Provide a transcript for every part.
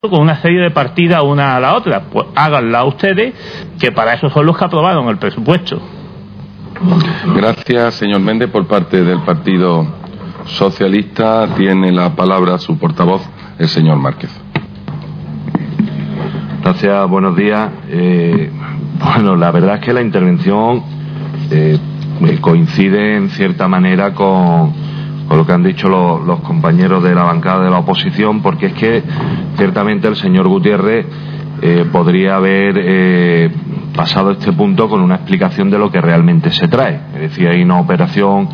con una serie de partidas una a la otra. Pues háganla ustedes, que para eso son los que aprobaron el presupuesto. Gracias, señor Méndez, por parte del Partido Socialista. Tiene la palabra su portavoz, el señor Márquez. Gracias, buenos días. Eh, bueno, la verdad es que la intervención eh, coincide en cierta manera con con lo que han dicho los, compañeros de la bancada de la oposición, porque es que ciertamente el señor Gutiérrez eh, podría haber eh, pasado este punto con una explicación de lo que realmente se trae. Es decir, hay una operación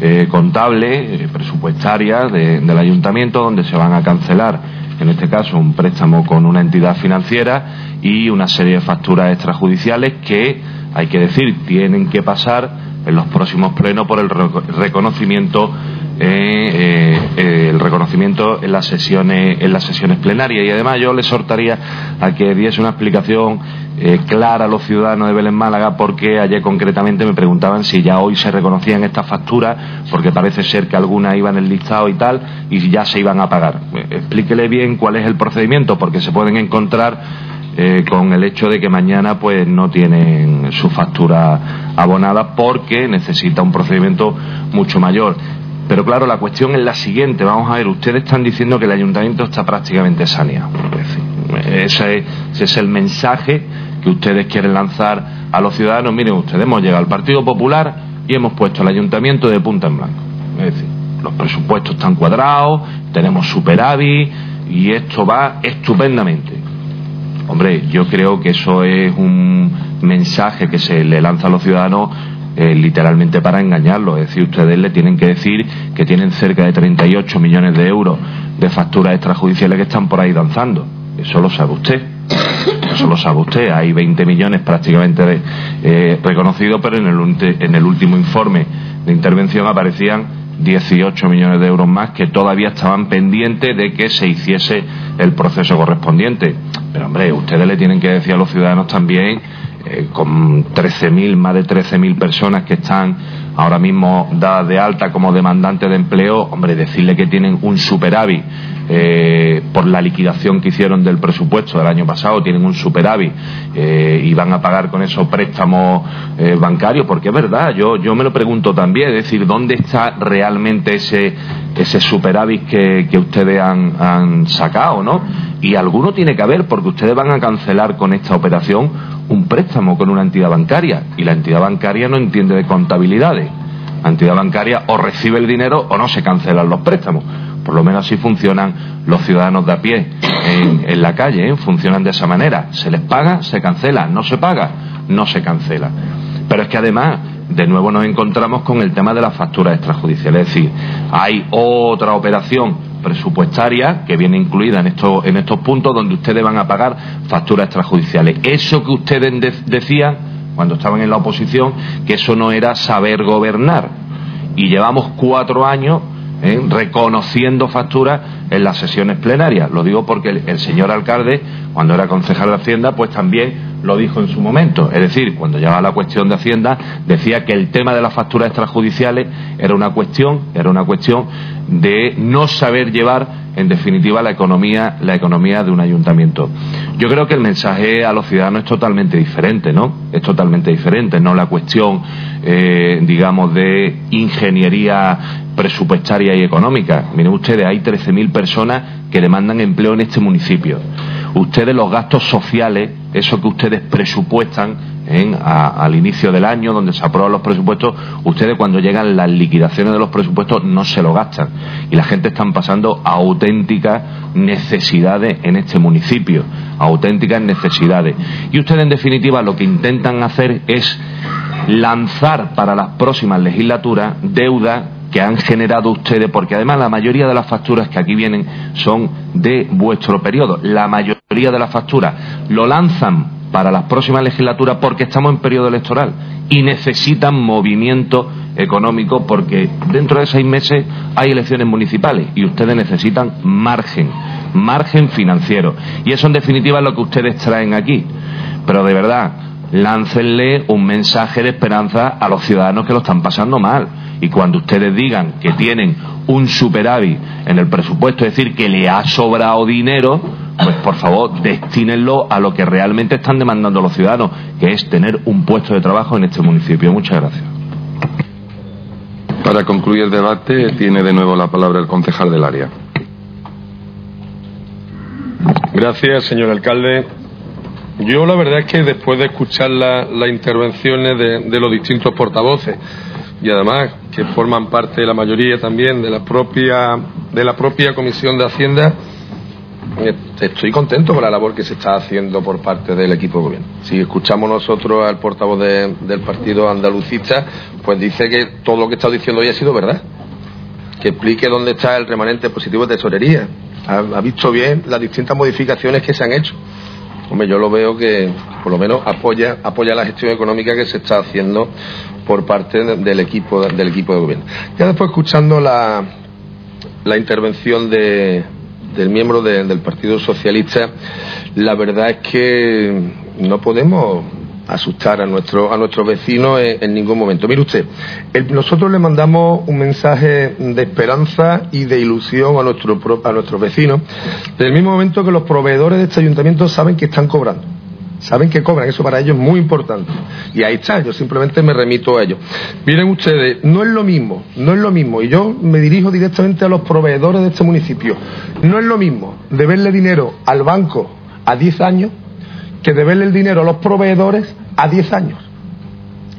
eh, contable, presupuestaria del ayuntamiento donde se van a cancelar, en este caso, un préstamo con una entidad financiera y una serie de facturas extrajudiciales que, hay que decir, tienen que pasar en los próximos plenos por el reconocimiento el reconocimiento en las sesiones en las sesiones plenarias y además yo le exhortaría a que diese una explicación eh, clara a los ciudadanos de Belén Málaga porque ayer concretamente me preguntaban si ya hoy se reconocían estas facturas porque parece ser que algunas iban en el listado y tal y ya se iban a pagar explíquele bien cuál es el procedimiento porque se pueden encontrar con el hecho de que mañana pues no tienen su factura abonada porque necesita un procedimiento mucho mayor. Pero claro, la cuestión es la siguiente. Vamos a ver, ustedes están diciendo que el ayuntamiento está prácticamente saneado. Ese es, el mensaje que ustedes quieren lanzar a los ciudadanos. Miren, ustedes hemos llegado al Partido Popular y hemos puesto el ayuntamiento de punta en blanco. Es decir, los presupuestos están cuadrados, tenemos superávit y esto va estupendamente. Hombre, yo creo que eso es un mensaje que se le lanza a los ciudadanos eh, literalmente para engañarlo. Es decir, ustedes le tienen que decir que tienen cerca de 38 millones de euros de facturas extrajudiciales que están por ahí danzando. Eso lo sabe usted. Eso lo sabe usted. Hay 20 millones prácticamente eh, reconocidos, pero en el, en el último informe de intervención aparecían 18 millones de euros más que todavía estaban pendientes de que se hiciese el proceso correspondiente. Pero hombre, ustedes le tienen que decir a los ciudadanos también eh, con 13.000, más de 13.000 personas que están ahora mismo dadas de alta como demandantes de empleo, hombre, decirle que tienen un superávit eh, por la liquidación que hicieron del presupuesto del año pasado, tienen un superávit eh, y van a pagar con esos préstamos bancarios, porque es verdad, yo, yo me lo pregunto también, es decir, ¿dónde está realmente ese, ese superávit que, que ustedes han, han sacado, no? Y alguno tiene que haber, porque ustedes van a cancelar con esta operación un préstamo con una entidad bancaria y la entidad bancaria no entiende de contabilidades. La entidad bancaria o recibe el dinero o no se cancelan los préstamos. Por lo menos así funcionan los ciudadanos de a pie en, la calle, ¿eh? funcionan de esa manera. Se les paga, se cancela, no se paga, no se cancela. Pero es que además, de nuevo nos encontramos con el tema de las facturas extrajudiciales. Es decir, hay otra operación presupuestaria que viene incluida en estos, en estos puntos donde ustedes van a pagar facturas extrajudiciales. Eso que ustedes decían cuando estaban en la oposición, que eso no era saber gobernar. Y llevamos cuatro años ¿eh? reconociendo facturas en las sesiones plenarias. Lo digo porque el, señor alcalde, cuando era concejal de Hacienda, pues también lo dijo en su momento. Es decir, cuando llevaba la cuestión de Hacienda, decía que el tema de las facturas extrajudiciales era una cuestión, era una cuestión de no saber llevar en definitiva la economía la economía de un ayuntamiento. Yo creo que el mensaje a los ciudadanos es totalmente diferente no es totalmente diferente no la cuestión eh, digamos de ingeniería presupuestaria y económica. Miren ustedes hay 13.000 personas que demandan empleo en este municipio ustedes los gastos sociales eso que ustedes presupuestan al inicio del año, donde se aprueban los presupuestos, ustedes cuando llegan las liquidaciones de los presupuestos no se lo gastan. Y la gente está pasando auténticas necesidades en este municipio, auténticas necesidades. Y ustedes, en definitiva, lo que intentan hacer es lanzar para las próximas legislaturas deuda que han generado ustedes, porque además la mayoría de las facturas que aquí vienen son de vuestro periodo. La mayoría de las facturas lo lanzan para las próximas legislaturas porque estamos en periodo electoral y necesitan movimiento económico porque dentro de seis meses hay elecciones municipales y ustedes necesitan margen, margen financiero. Y eso en definitiva es lo que ustedes traen aquí. Pero de verdad, láncenle un mensaje de esperanza a los ciudadanos que lo están pasando mal. Y cuando ustedes digan que tienen un superávit en el presupuesto, es decir, que le ha sobrado dinero, pues por favor, destínenlo a lo que realmente están demandando los ciudadanos, que es tener un puesto de trabajo en este municipio. Muchas gracias. Para concluir el debate, tiene de nuevo la palabra el concejal del área. Gracias, señor alcalde. Yo la verdad es que después de escuchar las intervenciones de, los distintos portavoces y además que forman parte de la mayoría también de la propia de la propia Comisión de Hacienda, eh, estoy contento con la labor que se está haciendo por parte del equipo de gobierno. Si escuchamos nosotros al portavoz del partido andalucista, pues dice que todo lo que está diciendo hoy ha sido verdad. Que explique dónde está el remanente positivo de tesorería. Ha, visto bien las distintas modificaciones que se han hecho. Hombre, yo lo veo que por lo menos apoya, apoya la gestión económica que se está haciendo por parte del equipo, del equipo de gobierno. Ya después escuchando la, la intervención de, del miembro del Partido Socialista, la verdad es que no podemos asustar a nuestro a nuestros vecinos en, ningún momento. Mire usted, nosotros le mandamos un mensaje de esperanza y de ilusión a nuestro a nuestros vecinos, desde el mismo momento que los proveedores de este ayuntamiento saben que están cobrando. Saben que cobran, eso para ellos es muy importante. Y ahí está, yo simplemente me remito a ellos. Miren ustedes, no es lo mismo, no es lo mismo, y yo me dirijo directamente a los proveedores de este municipio, no es lo mismo deberle dinero al banco a 10 años que deberle el dinero a los proveedores a 10 años.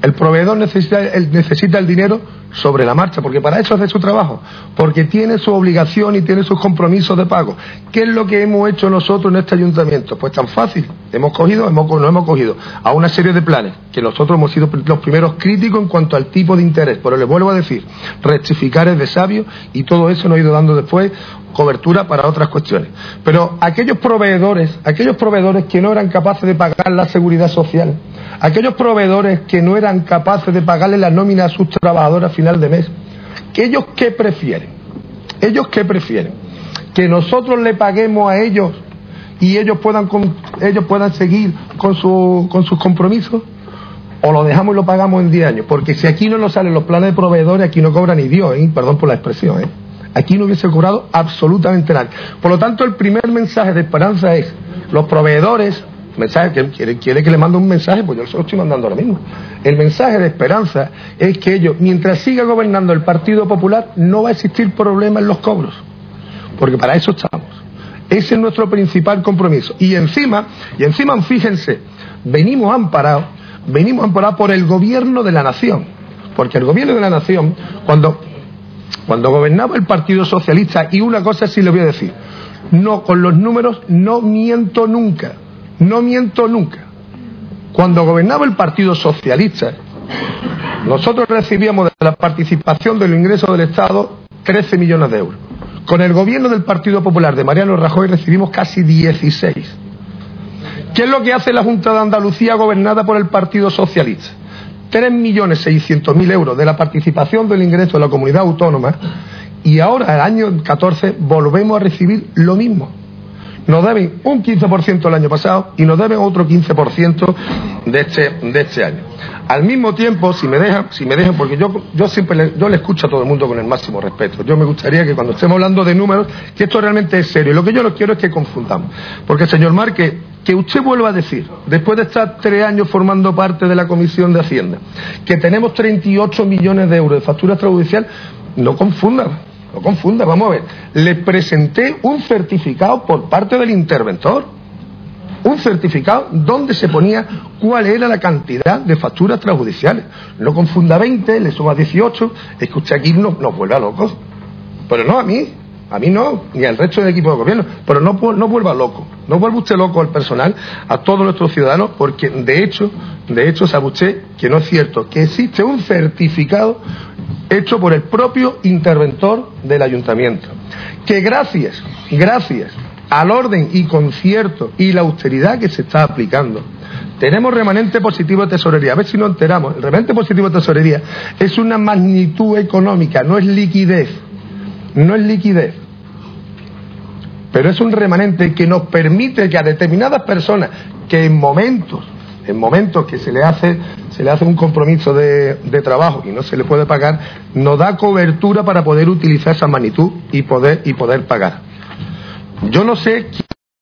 El proveedor necesita, necesita el dinero sobre la marcha, porque para eso hace su trabajo, porque tiene su obligación y tiene sus compromisos de pago. ¿Qué es lo que hemos hecho nosotros en este ayuntamiento? Pues tan fácil. Hemos cogido, hemos, no hemos cogido a una serie de planes que nosotros hemos sido los primeros críticos en cuanto al tipo de interés, pero les vuelvo a decir, rectificar es de sabio y todo eso nos ha ido dando después cobertura para otras cuestiones. Pero aquellos proveedores, aquellos proveedores que no eran capaces de pagar la seguridad social, aquellos proveedores que no eran capaces de pagarle la nómina a sus trabajadores a final de mes, ellos qué prefieren? ¿Ellos qué prefieren? Que nosotros le paguemos a ellos y ellos puedan, ellos puedan seguir con, su, con sus compromisos o lo dejamos y lo pagamos en 10 años. Porque si aquí no nos salen los planes de proveedores, aquí no cobra ni Dios, ¿eh? perdón por la expresión. ¿eh? Aquí no hubiese cobrado absolutamente nada. Por lo tanto, el primer mensaje de esperanza es, los proveedores, mensaje que quiere, quiere que le mande un mensaje, pues yo se lo estoy mandando ahora mismo. El mensaje de esperanza es que ellos, mientras siga gobernando el Partido Popular, no va a existir problema en los cobros. Porque para eso estamos. Ese es nuestro principal compromiso. Y encima, y encima, fíjense, venimos amparados, venimos amparados por el gobierno de la nación. Porque el gobierno de la nación, cuando cuando gobernaba el Partido Socialista, y una cosa sí le voy a decir, no, con los números no miento nunca, no miento nunca. Cuando gobernaba el Partido Socialista, nosotros recibíamos de la participación del ingreso del Estado 13 millones de euros. Con el gobierno del Partido Popular de Mariano Rajoy recibimos casi 16. ¿Qué es lo que hace la Junta de Andalucía gobernada por el Partido Socialista? 3.600.000 euros de la participación del ingreso de la comunidad autónoma y ahora, el año 14, volvemos a recibir lo mismo. Nos deben un 15% el año pasado y nos deben otro 15% de este, de este año. Al mismo tiempo, si me dejan, si me dejan porque yo, yo siempre le, yo le escucho a todo el mundo con el máximo respeto. Yo me gustaría que cuando estemos hablando de números, que esto realmente es serio. Lo que yo no quiero es que confundamos. Porque, señor Marque, que usted vuelva a decir, después de estar tres años formando parte de la Comisión de Hacienda, que tenemos 38 millones de euros de factura extrajudicial, no confunda, no confunda, vamos a ver. Le presenté un certificado por parte del interventor, un certificado donde se ponía cuál era la cantidad de facturas extrajudiciales. No confunda 20, le suma 18, es que usted aquí nos, nos vuelve a locos. Pero no a mí, a mí no, ni al resto del equipo de gobierno, pero no, no vuelva loco, no vuelva usted loco al personal, a todos nuestros ciudadanos, porque de hecho, de hecho sabe usted que no es cierto, que existe un certificado hecho por el propio interventor del ayuntamiento, que gracias, gracias al orden y concierto y la austeridad que se está aplicando, tenemos remanente positivo de tesorería. A ver si nos enteramos. El remanente positivo de tesorería es una magnitud económica, no es liquidez. No es liquidez pero es un remanente que nos permite que a determinadas personas que en momentos, en momentos que se le hace, se le hace un compromiso de, trabajo y no se le puede pagar, nos da cobertura para poder utilizar esa magnitud y poder, y poder pagar. Yo no sé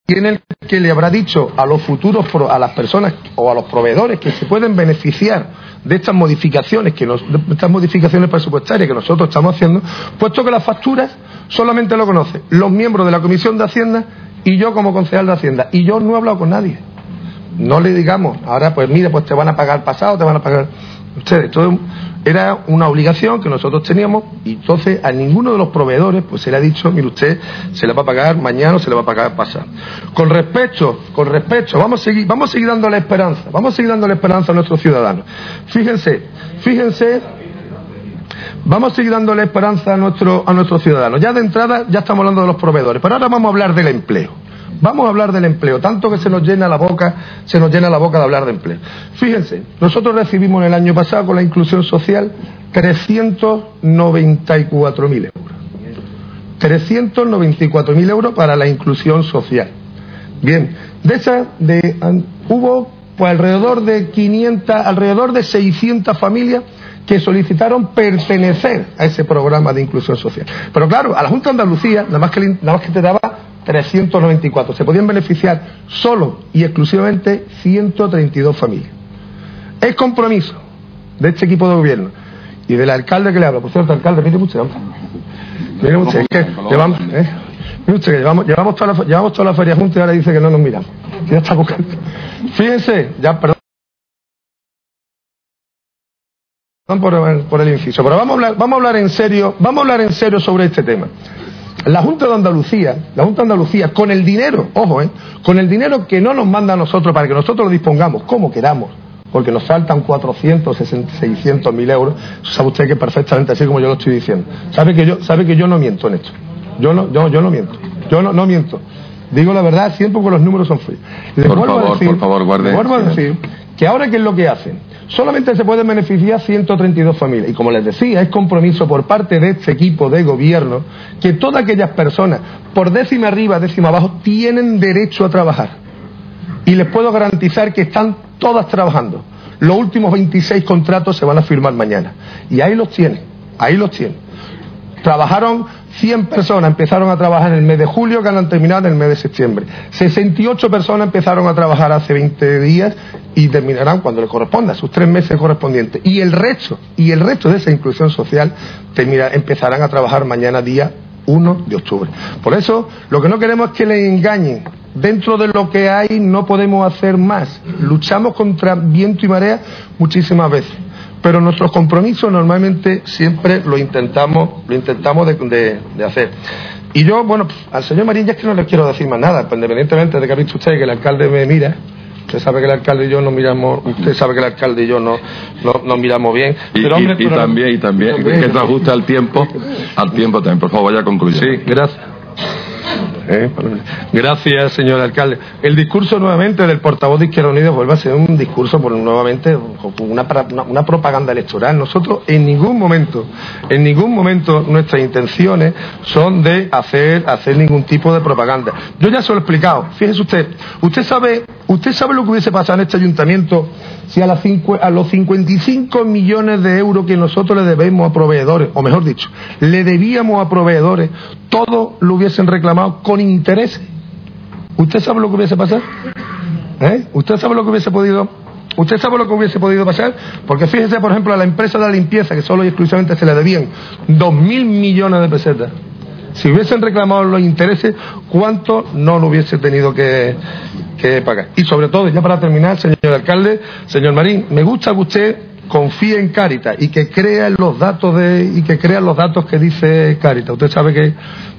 en el que le habrá dicho a los futuros, a las personas o a los proveedores que se pueden beneficiar de estas modificaciones, que nos, de estas modificaciones presupuestarias que nosotros estamos haciendo, puesto que las facturas solamente lo conocen los miembros de la Comisión de Hacienda y yo como concejal de Hacienda. Y yo no he hablado con nadie. No le digamos, ahora pues mire, pues te van a pagar pasado, te van a pagar ustedes. Todo era una obligación que nosotros teníamos y entonces a ninguno de los proveedores pues se le ha dicho, mire usted, se le va a pagar mañana o se le va a pagar pasado. Con respecto, con respecto, vamos a seguir, vamos a seguir dándole esperanza, vamos a seguir dándole esperanza a nuestros ciudadanos. Fíjense, fíjense Vamos a seguir dándole esperanza a, nuestro, a nuestros ciudadanos. Ya de entrada ya estamos hablando de los proveedores, pero ahora vamos a hablar del empleo. Vamos a hablar del empleo, tanto que se nos llena la boca, se nos llena la boca de hablar de empleo. Fíjense, nosotros recibimos el año pasado con la inclusión social 394.000 euros. 394.000 euros para la inclusión social. Bien, de esa de, hubo pues alrededor de 500, alrededor de 600 familias que solicitaron pertenecer a ese programa de inclusión social. Pero claro, a la Junta de Andalucía, nada más que, nada más que te daba 394. Se podían beneficiar solo y exclusivamente 132 familias. Es compromiso de este equipo de gobierno y del alcalde que le habla. Por cierto, alcalde, mire mucho. Mire mucho, es que llevamos, ¿eh? que llevamos, llevamos, toda la, llevamos toda la feria juntos y ahora dice que no nos miramos. Ya está buscando. Fíjense, ya, perdón. Por, por, el inciso. Pero vamos a hablar, vamos a hablar en serio, vamos a hablar en serio sobre este tema. La Junta de Andalucía, la Junta de Andalucía, con el dinero, ojo, eh, con el dinero que no nos manda a nosotros para que nosotros lo dispongamos como queramos, porque nos faltan 400, 600 mil euros, sabe usted que perfectamente así como yo lo estoy diciendo. Sabe que yo, sabe que yo no miento en esto. Yo no, yo, yo no miento. Yo no, no miento. Digo la verdad siempre porque los números son fríos. por favor, por favor, guarde. Vuelvo a decir que ahora qué es lo que hacen solamente se pueden beneficiar 132 familias. Y como les decía, es compromiso por parte de este equipo de gobierno que todas aquellas personas, por décima arriba, décima abajo, tienen derecho a trabajar. Y les puedo garantizar que están todas trabajando. Los últimos 26 contratos se van a firmar mañana. Y ahí los tienen, ahí los tienen. Trabajaron 100 personas empezaron a trabajar en el mes de julio que han terminado en el mes de septiembre. 68 personas empezaron a trabajar hace 20 días y terminarán cuando les corresponda, sus tres meses correspondientes. Y el resto, y el resto de esa inclusión social empezarán a trabajar mañana día 1 de octubre. Por eso, lo que no queremos es que les engañen. Dentro de lo que hay no podemos hacer más. Luchamos contra viento y marea muchísimas veces pero nuestros compromisos normalmente siempre lo intentamos, lo intentamos de, hacer. Y yo, bueno, al señor Marín ya es que no le quiero decir más nada, pues independientemente de que ha visto usted que el alcalde me mira, usted sabe que el alcalde y yo no miramos, usted sabe que el alcalde y yo no, no, miramos bien. Y, pero, hombre, y, también, y también, que se ajuste al tiempo, al tiempo también, por favor, vaya a concluir. Sí, gracias. ¿Eh? Gracias, señor alcalde. El discurso nuevamente del portavoz de Izquierda Unida vuelve a ser un discurso, por, nuevamente, una, una, propaganda electoral. Nosotros en ningún momento, en ningún momento nuestras intenciones son de hacer, hacer ningún tipo de propaganda. Yo ya se lo he explicado. Fíjese usted, usted sabe, usted sabe lo que hubiese pasado en este ayuntamiento si a, las a los 55 millones de euros que nosotros le debemos a proveedores, o mejor dicho, le debíamos a proveedores, todo lo hubiesen reclamado con interés. ¿Usted sabe lo que hubiese pasado? ¿Eh? ¿Usted sabe lo que hubiese podido ¿Usted sabe lo que hubiese podido pasar? Porque fíjese, por ejemplo, a la empresa de la limpieza, que solo y exclusivamente se le debían dos mil millones de pesetas. Si hubiesen reclamado los intereses, ¿cuánto no lo hubiese tenido que, pagar? Y sobre todo, ya para terminar, señor alcalde, señor Marín, me gusta que usted confíe en Caritas y que crea los datos de y que crea los datos que dice Caritas. Usted sabe que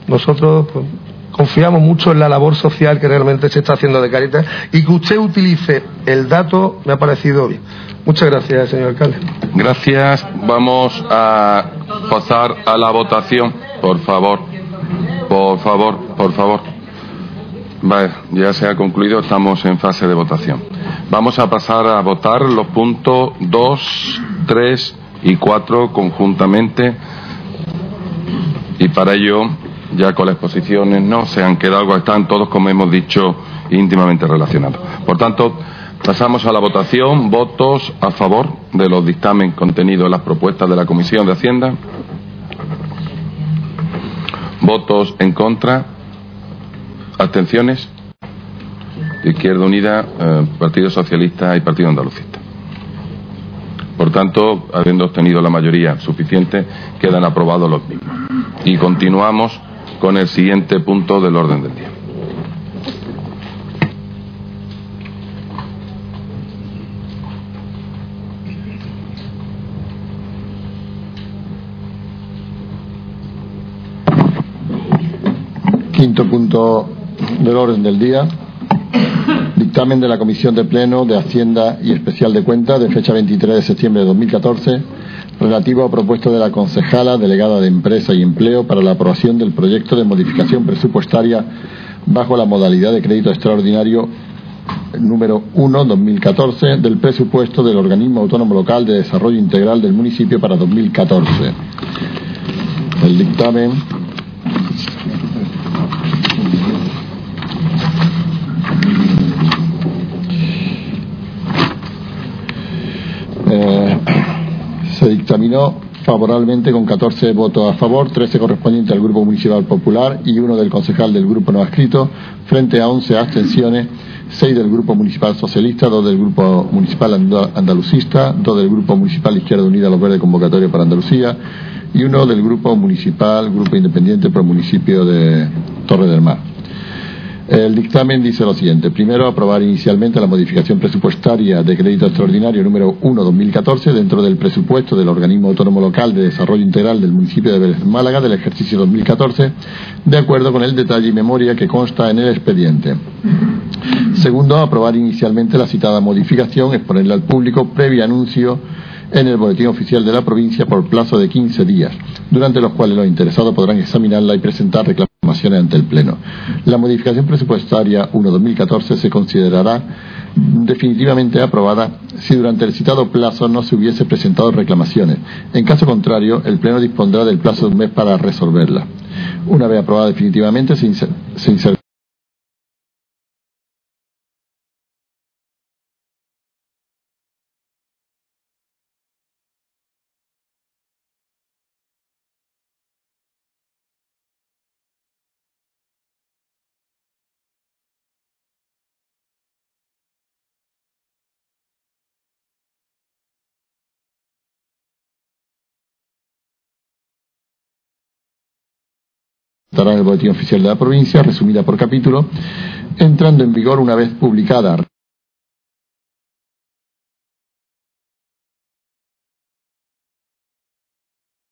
nosotros pues, confiamos mucho en la labor social que realmente se está haciendo de Caritas y que usted utilice el dato me ha parecido bien. Muchas gracias, señor alcalde. Gracias. Vamos a pasar a la votación, por favor. Por favor, por favor. Vale, ya se ha concluido, estamos en fase de votación. Vamos a pasar a votar los puntos 2, 3 y 4 conjuntamente. Y para ello, ya con las exposiciones no se han quedado, están todos, como hemos dicho, íntimamente relacionados. Por tanto, pasamos a la votación. Votos a favor de los dictamen contenidos en las propuestas de la Comisión de Hacienda. Votos en contra. Abstenciones. Izquierda Unida, eh, Partido Socialista y Partido Andalucista. Por tanto, habiendo obtenido la mayoría suficiente, quedan aprobados los mismos. Y continuamos con el siguiente punto del orden del día. Quinto punto del orden del día. Dictamen de la Comisión de Pleno de Hacienda y Especial de Cuentas de fecha 23 de septiembre de 2014 relativo a propuesta de la concejala delegada de Empresa y Empleo para la aprobación del proyecto de modificación presupuestaria bajo la modalidad de crédito extraordinario número 1-2014 del presupuesto del Organismo Autónomo Local de Desarrollo Integral del municipio para 2014. El dictamen Eh, se dictaminó favorablemente con 14 votos a favor, 13 correspondientes al Grupo Municipal Popular y uno del concejal del Grupo No Adscrito, frente a 11 abstenciones, 6 del Grupo Municipal Socialista, 2 del Grupo Municipal Andalucista, 2 del Grupo Municipal Izquierda Unida Los Verdes Convocatoria para Andalucía y uno del Grupo Municipal, Grupo Independiente por municipio de Torre del Mar. El dictamen dice lo siguiente. Primero, aprobar inicialmente la modificación presupuestaria de crédito extraordinario número 1-2014 dentro del presupuesto del Organismo Autónomo Local de Desarrollo Integral del municipio de Málaga del ejercicio 2014, de acuerdo con el detalle y memoria que consta en el expediente. Segundo, aprobar inicialmente la citada modificación, exponerla al público previo anuncio en el Boletín Oficial de la provincia por plazo de 15 días, durante los cuales los interesados podrán examinarla y presentar reclamaciones ante el Pleno. La modificación presupuestaria 1-2014 se considerará definitivamente aprobada si durante el citado plazo no se hubiese presentado reclamaciones. En caso contrario, el Pleno dispondrá del plazo de un mes para resolverla. Una vez aprobada definitivamente, se, insertará en el boletín oficial de la provincia, resumida por capítulo, entrando en vigor una vez publicada.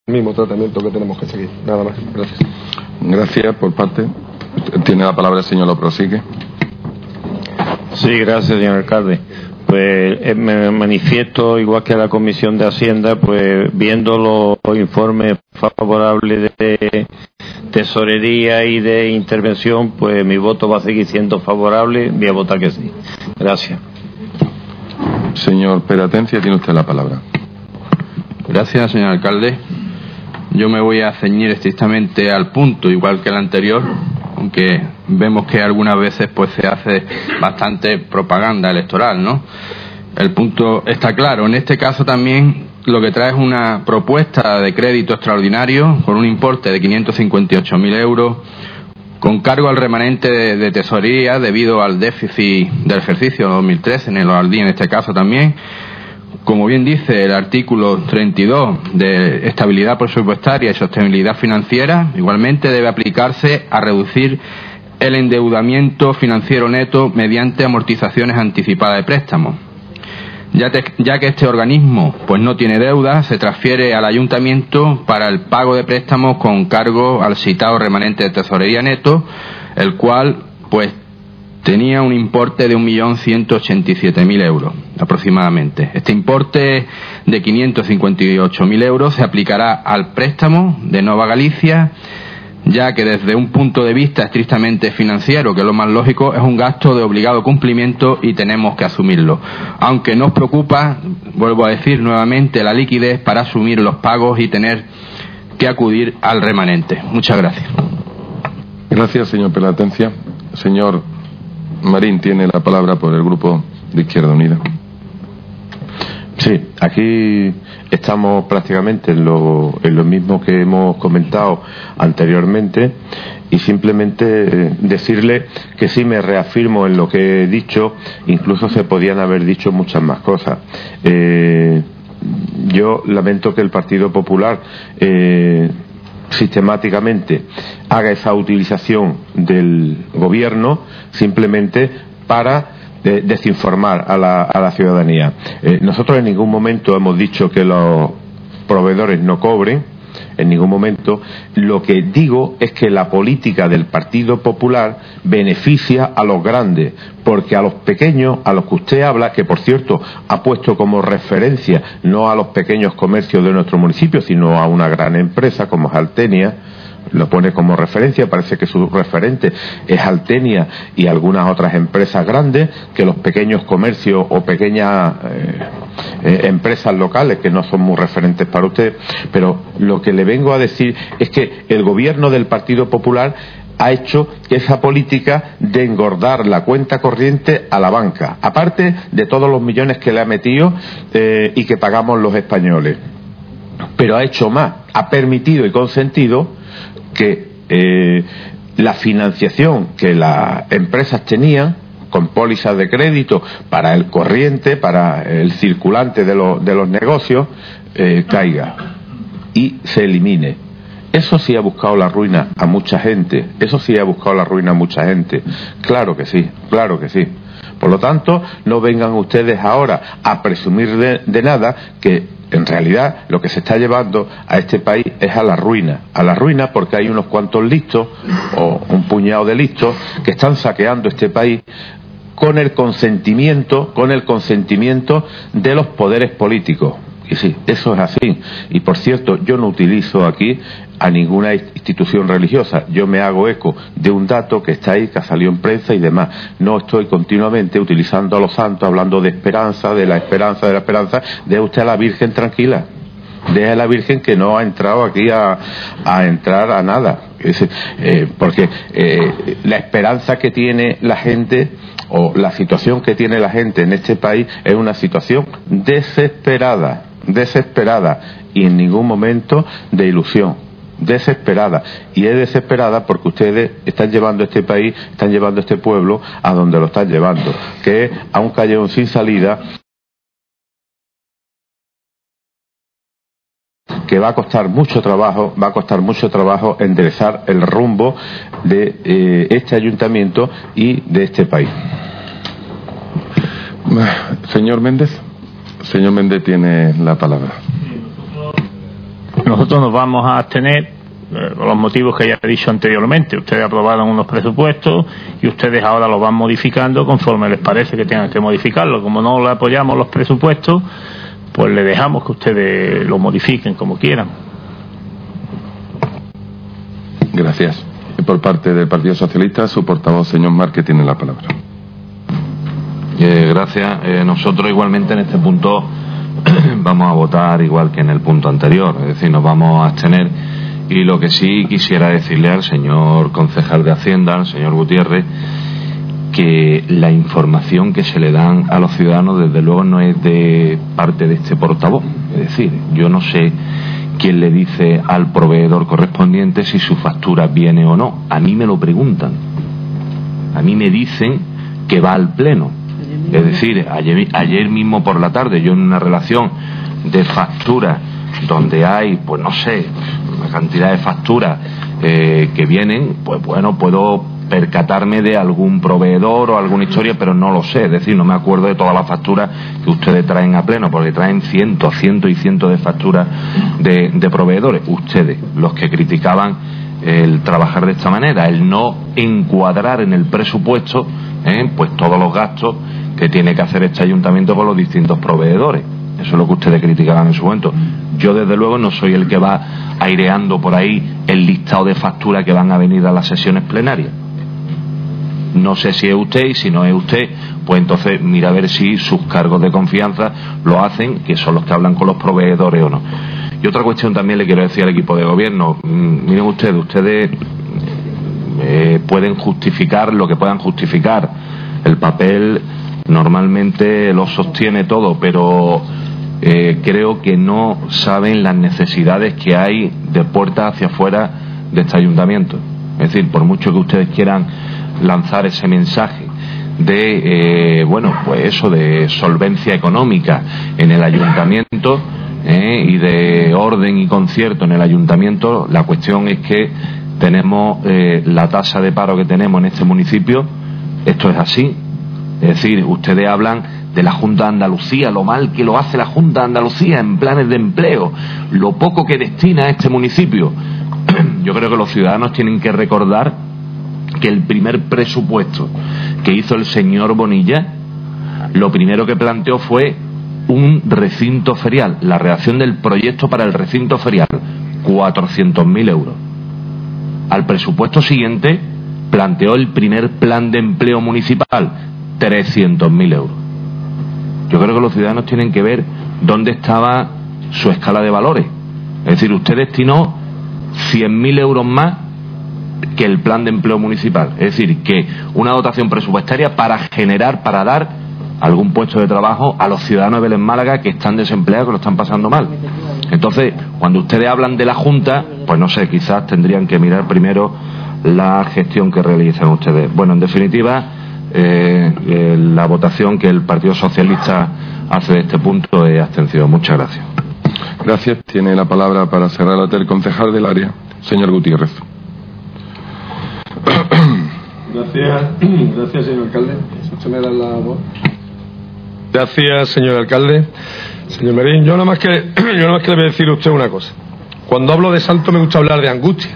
El mismo tratamiento que tenemos que seguir. Nada más. Gracias. Gracias por parte. Tiene la palabra el señor Lo prosigue. Sí, gracias, señor alcalde pues eh, me manifiesto igual que la Comisión de Hacienda, pues viendo los informes favorables de tesorería y de intervención, pues mi voto va a seguir siendo favorable, voy a votar que sí. Gracias. Señor Peratencia, tiene usted la palabra. Gracias, señor alcalde. Yo me voy a ceñir estrictamente al punto, igual que el anterior, aunque vemos que algunas veces pues se hace bastante propaganda electoral, ¿no? El punto está claro. En este caso también lo que trae es una propuesta de crédito extraordinario con un importe de 558.000 euros con cargo al remanente de, tesorería debido al déficit del ejercicio 2013 en el OALDI en este caso también. Como bien dice el artículo 32 de estabilidad presupuestaria y sostenibilidad financiera, igualmente debe aplicarse a reducir el endeudamiento financiero neto mediante amortizaciones anticipadas de préstamos. Ya, que este organismo pues no tiene deuda, se transfiere al ayuntamiento para el pago de préstamos con cargo al citado remanente de tesorería neto, el cual pues tenía un importe de 1.187.000 euros aproximadamente. Este importe de 558.000 euros se aplicará al préstamo de Nueva Galicia ya que desde un punto de vista estrictamente financiero, que es lo más lógico, es un gasto de obligado cumplimiento y tenemos que asumirlo. Aunque nos preocupa, vuelvo a decir nuevamente, la liquidez para asumir los pagos y tener que acudir al remanente. Muchas gracias. Gracias, señor Pelatencia. Señor Marín tiene la palabra por el Grupo de Izquierda Unida. Sí, aquí estamos prácticamente en lo, en lo mismo que hemos comentado anteriormente y simplemente eh, decirle que sí me reafirmo en lo que he dicho, incluso se podían haber dicho muchas más cosas. Eh, yo lamento que el Partido Popular eh, sistemáticamente haga esa utilización del gobierno simplemente para desinformar a la, a la ciudadanía. nosotros en ningún momento hemos dicho que los proveedores no cobren, en ningún momento. Lo que digo es que la política del Partido Popular beneficia a los grandes, porque a los pequeños, a los que usted habla, que por cierto ha puesto como referencia no a los pequeños comercios de nuestro municipio, sino a una gran empresa como es Altenia, lo pone como referencia, parece que su referente es Altenia y algunas otras empresas grandes, que los pequeños comercios o pequeñas eh, eh, empresas locales que no son muy referentes para usted, pero lo que le vengo a decir es que el gobierno del Partido Popular ha hecho esa política de engordar la cuenta corriente a la banca, aparte de todos los millones que le ha metido eh, y que pagamos los españoles. Pero ha hecho más, ha permitido y consentido que eh, la financiación que las empresas tenían con pólizas de crédito para el corriente, para el circulante de, de los negocios, eh, caiga y se elimine. Eso sí ha buscado la ruina a mucha gente, eso sí ha buscado la ruina a mucha gente. Claro que sí, claro que sí. Por lo tanto, no vengan ustedes ahora a presumir de nada que en realidad lo que se está llevando a este país es a la ruina, a la ruina porque hay unos cuantos listos o un puñado de listos que están saqueando este país con el consentimiento, con el consentimiento de los poderes políticos. Y sí, eso es así. Y por cierto, yo no utilizo aquí a ninguna institución religiosa. Yo me hago eco de un dato que está ahí, que ha salido en prensa y demás. No estoy continuamente utilizando a los santos, hablando de esperanza, de la esperanza, de la esperanza. Deje usted a la Virgen tranquila. Deje a la Virgen que no ha entrado aquí a, entrar a nada. Eh, porque eh, la esperanza que tiene la gente o la situación que tiene la gente en este país es una situación desesperada, desesperada y en ningún momento de ilusión. Desesperada. Y es desesperada porque ustedes están llevando este país, están llevando este pueblo a donde lo están llevando, que es a un callejón sin salida que va a costar mucho trabajo, va a costar mucho trabajo enderezar el rumbo de eh, este ayuntamiento y de este país. Señor Méndez, señor Méndez tiene la palabra. Nosotros nos vamos a abstener eh, por los motivos que ya he dicho anteriormente. Ustedes aprobaron unos presupuestos y ustedes ahora los van modificando conforme les parece que tengan que modificarlo. Como no le apoyamos los presupuestos, pues le dejamos que ustedes lo modifiquen como quieran. Gracias. Y por parte del Partido Socialista, su portavoz, señor Márquez, tiene la palabra. Eh, gracias. Eh, nosotros igualmente en este punto vamos a votar igual que en el punto anterior, es decir, nos vamos a abstener. Y lo que sí quisiera decirle al señor concejal de Hacienda, al señor Gutiérrez, que la información que se le dan a los ciudadanos desde luego no es de parte de este portavoz. Es decir, yo no sé quién le dice al proveedor correspondiente si su factura viene o no. A mí me lo preguntan. A mí me dicen que va al pleno. Es decir, ayer, mismo por la tarde, yo en una relación de facturas donde hay, pues no sé, una cantidad de facturas eh, que vienen, pues bueno, puedo percatarme de algún proveedor o alguna historia, pero no lo sé, es decir, no me acuerdo de todas las facturas que ustedes traen a pleno, porque traen cientos, cientos y cientos de facturas de, de proveedores. Ustedes, los que criticaban el trabajar de esta manera, el no encuadrar en el presupuesto, ¿eh? pues todos los gastos que tiene que hacer este ayuntamiento con los distintos proveedores. Eso es lo que ustedes criticaban en su momento. Yo, desde luego, no soy el que va aireando por ahí el listado de facturas que van a venir a las sesiones plenarias. No sé si es usted y si no es usted, pues entonces mira a ver si sus cargos de confianza lo hacen, que son los que hablan con los proveedores o no. Y otra cuestión también le quiero decir al equipo de gobierno. Mm, miren ustedes, ustedes eh, pueden justificar lo que puedan justificar. El papel normalmente lo sostiene todo, pero eh, creo que no saben las necesidades que hay de puertas hacia afuera de este ayuntamiento. Es decir, por mucho que ustedes quieran lanzar ese mensaje de, eh, bueno, pues eso de solvencia económica en el ayuntamiento y de orden y concierto en el ayuntamiento, la cuestión es que tenemos la tasa de paro que tenemos en este municipio, esto es así. Es decir, ustedes hablan de la Junta de Andalucía, lo mal que lo hace la Junta de Andalucía en planes de empleo, lo poco que destina a este municipio. Yo creo que los ciudadanos tienen que recordar que el primer presupuesto que hizo el señor Bonilla, lo primero que planteó fue un recinto ferial, la redacción del proyecto para el recinto ferial, 400.000 euros. Al presupuesto siguiente planteó el primer plan de empleo municipal, 300.000 euros. Yo creo que los ciudadanos tienen que ver dónde estaba su escala de valores. Es decir, usted destinó 100.000 euros más que el plan de empleo municipal. Es decir, que una dotación presupuestaria para generar, para dar algún puesto de trabajo a los ciudadanos de Belén Málaga que están desempleados, que lo están pasando mal. Entonces, cuando ustedes hablan de la Junta, pues no sé, quizás tendrían que mirar primero la gestión que realizan ustedes. Bueno, en definitiva, eh, eh, la votación que el Partido Socialista hace de este punto es abstención. Muchas gracias. Gracias. Tiene la palabra para cerrar la el concejal del área, señor Gutiérrez. Gracias, gracias, señor alcalde. Gracias, señor alcalde. Señor Merín, yo nada más que yo nada más que le voy a decir a usted una cosa. Cuando hablo de santo me gusta hablar de angustia.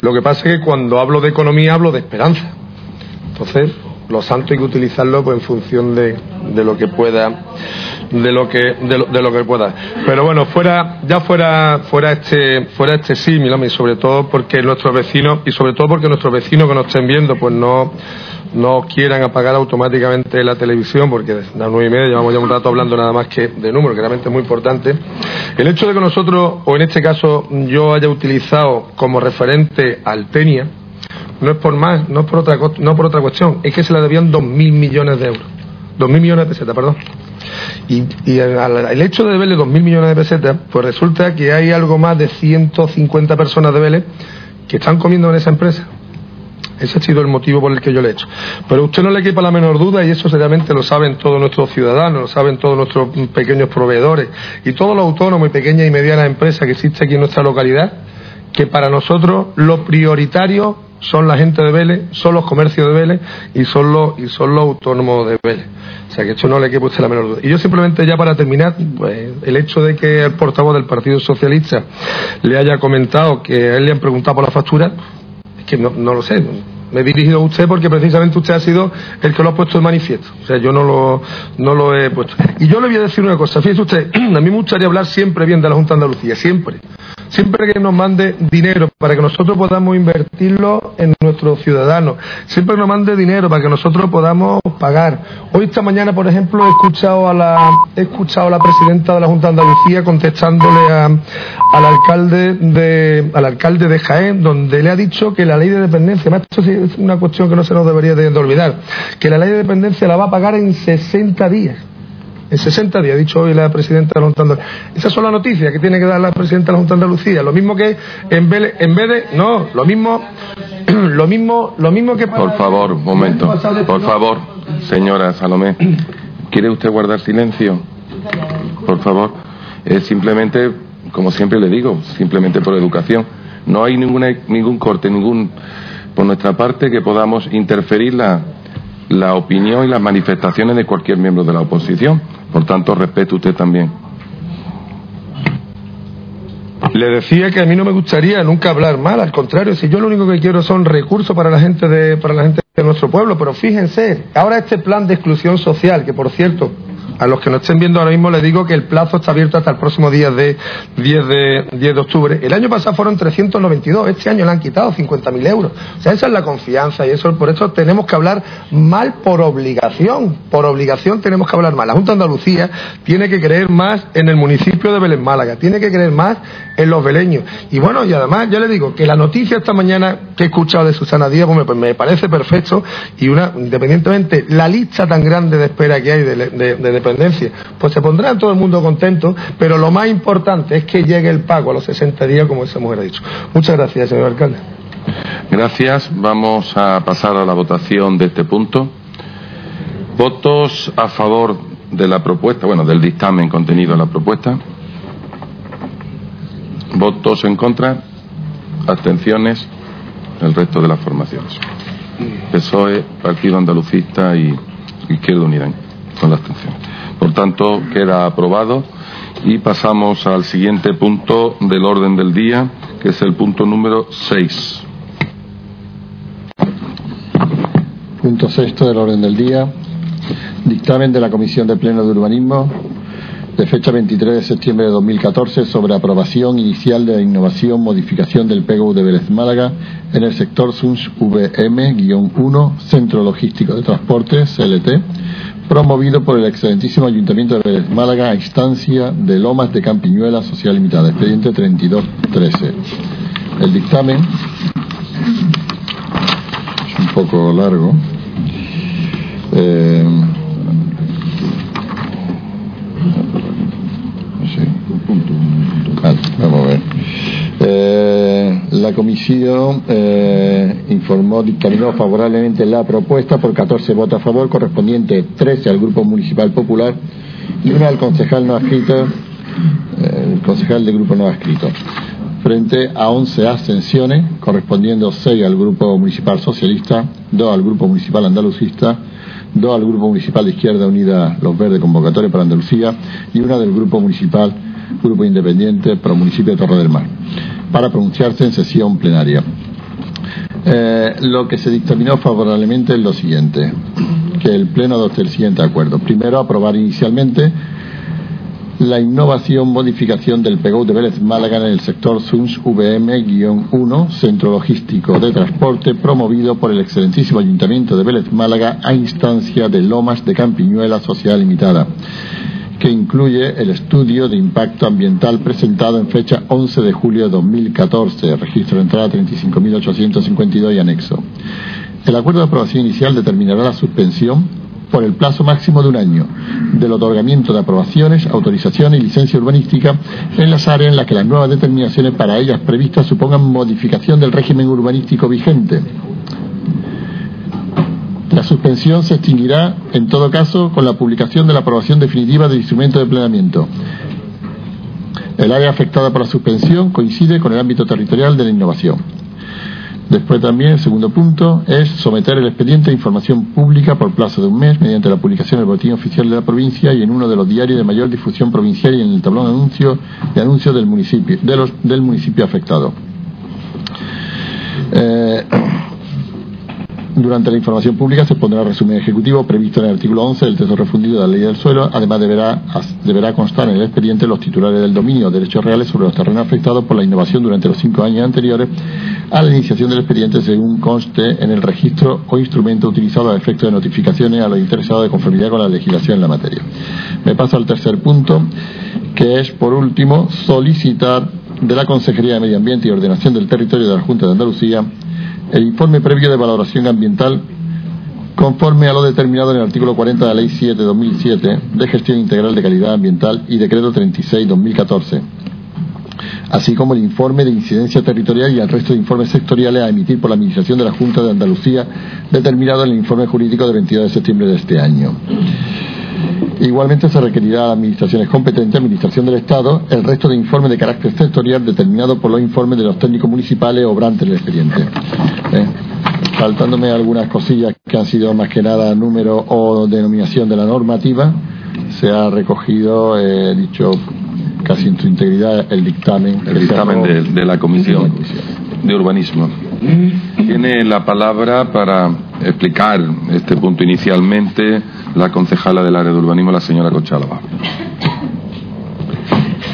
Lo que pasa es que cuando hablo de economía hablo de esperanza. Entonces, los santos hay que utilizarlo pues, en función de, de, lo que pueda de lo que de lo, que pueda pero bueno fuera ya fuera fuera este fuera este sí y sobre todo porque nuestros vecinos y sobre todo porque nuestros vecinos que nos estén viendo pues no no quieran apagar automáticamente la televisión, porque a las nueve y media llevamos ya un rato hablando nada más que de números, que realmente es muy importante. El hecho de que nosotros, o en este caso yo haya utilizado como referente al Tenia, no es por más, no es por otra, no por otra cuestión, es que se le debían dos mil millones de euros. Dos mil millones de pesetas, perdón. Y, el hecho de deberle dos mil millones de pesetas, pues resulta que hay algo más de 150 personas de Vélez que están comiendo en esa empresa. Ese ha sido el motivo por el que yo le he hecho. Pero usted no le quepa la menor duda, y eso seriamente lo saben todos nuestros ciudadanos, lo saben todos nuestros pequeños proveedores y todos los autónomos y pequeñas y medianas empresas que existen aquí en nuestra localidad, que para nosotros lo prioritario son la gente de Vélez, son los comercios de Vélez y son los, y son los autónomos de Vélez. O sea que esto no le quepa usted la menor duda. Y yo simplemente ya para terminar, pues, el hecho de que el portavoz del Partido Socialista le haya comentado que a él le han preguntado por la factura, que no, no lo sé. Me he dirigido a usted porque precisamente usted ha sido el que lo ha puesto en manifiesto. O sea, yo no lo, no lo he puesto. Y yo le voy a decir una cosa. Fíjese usted, a mí me gustaría hablar siempre bien de la Junta de Andalucía, siempre siempre que nos mande dinero para que nosotros podamos invertirlo en nuestros ciudadanos, siempre que nos mande dinero para que nosotros podamos pagar. Hoy esta mañana, por ejemplo, he escuchado a la, presidenta de la Junta de Andalucía contestándole al alcalde de, al alcalde de Jaén, donde le ha dicho que la ley de dependencia, esto es una cuestión que no se nos debería de olvidar, que la ley de dependencia la va a pagar en 60 días en 60 días, ha dicho hoy la presidenta de la Junta de Andalucía. Esas son las noticias que tiene que dar la presidenta de la Junta de Andalucía. Lo mismo que en vez, en vez de. No, lo mismo. Lo mismo, lo mismo que. Por favor, un momento. Por favor, señora Salomé. ¿Quiere usted guardar silencio? Por favor. Es simplemente, como siempre le digo, simplemente por educación. No hay ninguna, ningún corte, ningún. por nuestra parte que podamos interferir la la opinión y las manifestaciones de cualquier miembro de la oposición. Por tanto, respeto usted también. Le decía que a mí no me gustaría nunca hablar mal, al contrario, si yo lo único que quiero son recursos para la gente de, para la gente de nuestro pueblo, pero fíjense, ahora este plan de exclusión social, que por cierto, a los que nos estén viendo ahora mismo les digo que el plazo está abierto hasta el próximo día de 10 de, 10 de octubre. El año pasado fueron 392, este año le han quitado 50.000 euros. O sea, esa es la confianza y eso por eso tenemos que hablar mal por obligación. Por obligación tenemos que hablar mal. La Junta de Andalucía tiene que creer más en el municipio de Belén Málaga, tiene que creer más en los beleños. Y bueno, y además yo le digo que la noticia esta mañana que he escuchado de Susana Díaz pues me, parece perfecto y una, independientemente, la lista tan grande de espera que hay de, de, de independencia. Pues se pondrá todo el mundo contento, pero lo más importante es que llegue el pago a los 60 días, como esa mujer ha dicho. Muchas gracias, señor alcalde. Gracias. Vamos a pasar a la votación de este punto. Votos a favor de la propuesta, bueno, del dictamen contenido en la propuesta. Votos en contra. Abstenciones. El resto de las formaciones. PSOE, Partido Andalucista y Izquierda Unida con la abstención. Por tanto, queda aprobado y pasamos al siguiente punto del orden del día, que es el punto número 6. Punto sexto del orden del día. Dictamen de la Comisión de Pleno de Urbanismo de fecha 23 de septiembre de 2014 sobre aprobación inicial de la innovación modificación del PGU de Vélez Málaga en el sector SUNS VM-1 Centro Logístico de Transporte CLT promovido por el excelentísimo Ayuntamiento de Málaga a instancia de Lomas de Campiñuela Social Limitada, expediente 3213. El dictamen es un poco largo. Eh, vamos a ver. Eh, la comisión eh, informó, dictaminó favorablemente la propuesta por 14 votos a favor, correspondiente 13 al Grupo Municipal Popular y una al concejal no adscrito, eh, el concejal del Grupo no adscrito, frente a 11 abstenciones, correspondiendo 6 al Grupo Municipal Socialista, 2 al Grupo Municipal Andalucista, 2 al Grupo Municipal de Izquierda Unida Los Verdes Convocatoria para Andalucía y una del Grupo Municipal Grupo Independiente para el municipio de Torre del Mar, para pronunciarse en sesión plenaria. Eh, lo que se dictaminó favorablemente es lo siguiente, que el Pleno adopte el siguiente acuerdo. Primero, aprobar inicialmente la innovación modificación del PGU de Vélez Málaga en el sector SUNS VM-1, Centro Logístico de Transporte, promovido por el excelentísimo Ayuntamiento de Vélez Málaga a instancia de Lomas de Campiñuela Sociedad Limitada que incluye el estudio de impacto ambiental presentado en fecha 11 de julio de 2014, registro de entrada 35.852 y anexo. El acuerdo de aprobación inicial determinará la suspensión por el plazo máximo de un año del otorgamiento de aprobaciones, autorizaciones y licencia urbanística en las áreas en las que las nuevas determinaciones para ellas previstas supongan modificación del régimen urbanístico vigente la suspensión se extinguirá, en todo caso, con la publicación de la aprobación definitiva del instrumento de plenamiento. El área afectada por la suspensión coincide con el ámbito territorial de la innovación. Después también, el segundo punto, es someter el expediente a información pública por plazo de un mes mediante la publicación en el boletín oficial de la provincia y en uno de los diarios de mayor difusión provincial y en el tablón de anuncio, de anuncios del municipio, del municipio afectado. Eh, durante la información pública se pondrá resumen ejecutivo previsto en el artículo 11 del texto refundido de la Ley del Suelo. Además, deberá, deberá constar en el expediente los titulares del dominio de derechos reales sobre los terrenos afectados por la innovación durante los cinco años anteriores a la iniciación del expediente, según conste en el registro o instrumento utilizado a efecto de notificaciones a los interesados de conformidad con la legislación en la materia. Me paso al tercer punto, que es, por último, solicitar de la Consejería de Medio Ambiente y Ordenación del Territorio de la Junta de Andalucía el informe previo de valoración ambiental conforme a lo determinado en el artículo 40 de la Ley 7-2007 de Gestión Integral de Calidad Ambiental y Decreto 36-2014, así como el informe de incidencia territorial y el resto de informes sectoriales a emitir por la Administración de la Junta de Andalucía determinado en el informe jurídico de 22 de septiembre de este año. Igualmente se requerirá a las administraciones competentes, Administración del Estado, el resto de informes de carácter sectorial determinado por los informes de los técnicos municipales obrantes del expediente. ¿Eh? Faltándome algunas cosillas que han sido más que nada número o denominación de la normativa, se ha recogido, eh, dicho casi en su integridad, el dictamen. El dictamen de, la comisión de Urbanismo. Tiene la palabra para explicar este punto inicialmente la concejala del área de urbanismo, la señora Conchalova.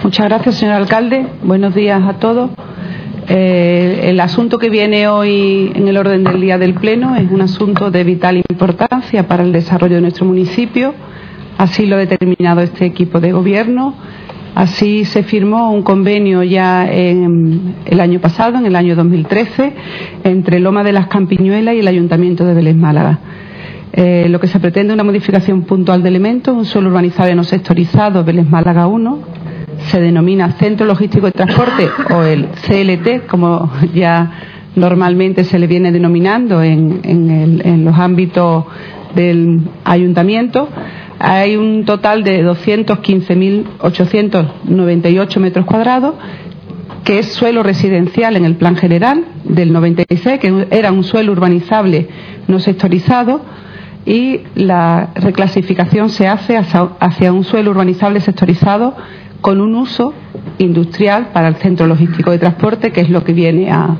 Muchas gracias, señor alcalde. Buenos días a todos. Eh, el asunto que viene hoy en el orden del día del Pleno es un asunto de vital importancia para el desarrollo de nuestro municipio. Así lo ha determinado este equipo de gobierno. Así se firmó un convenio ya en el año pasado, en el año 2013, entre Loma de las Campiñuelas y el Ayuntamiento de Vélez Málaga. Eh, lo que se pretende es una modificación puntual de elementos, un suelo urbanizable no sectorizado, Vélez Málaga 1, se denomina Centro Logístico de Transporte o el CLT, como ya normalmente se le viene denominando en, en los ámbitos del ayuntamiento. Hay un total de 215.898 metros cuadrados que es suelo residencial en el plan general del 96, que era un suelo urbanizable no sectorizado, y la reclasificación se hace hacia, un suelo urbanizable sectorizado con un uso industrial para el centro logístico de transporte, que es lo que viene a.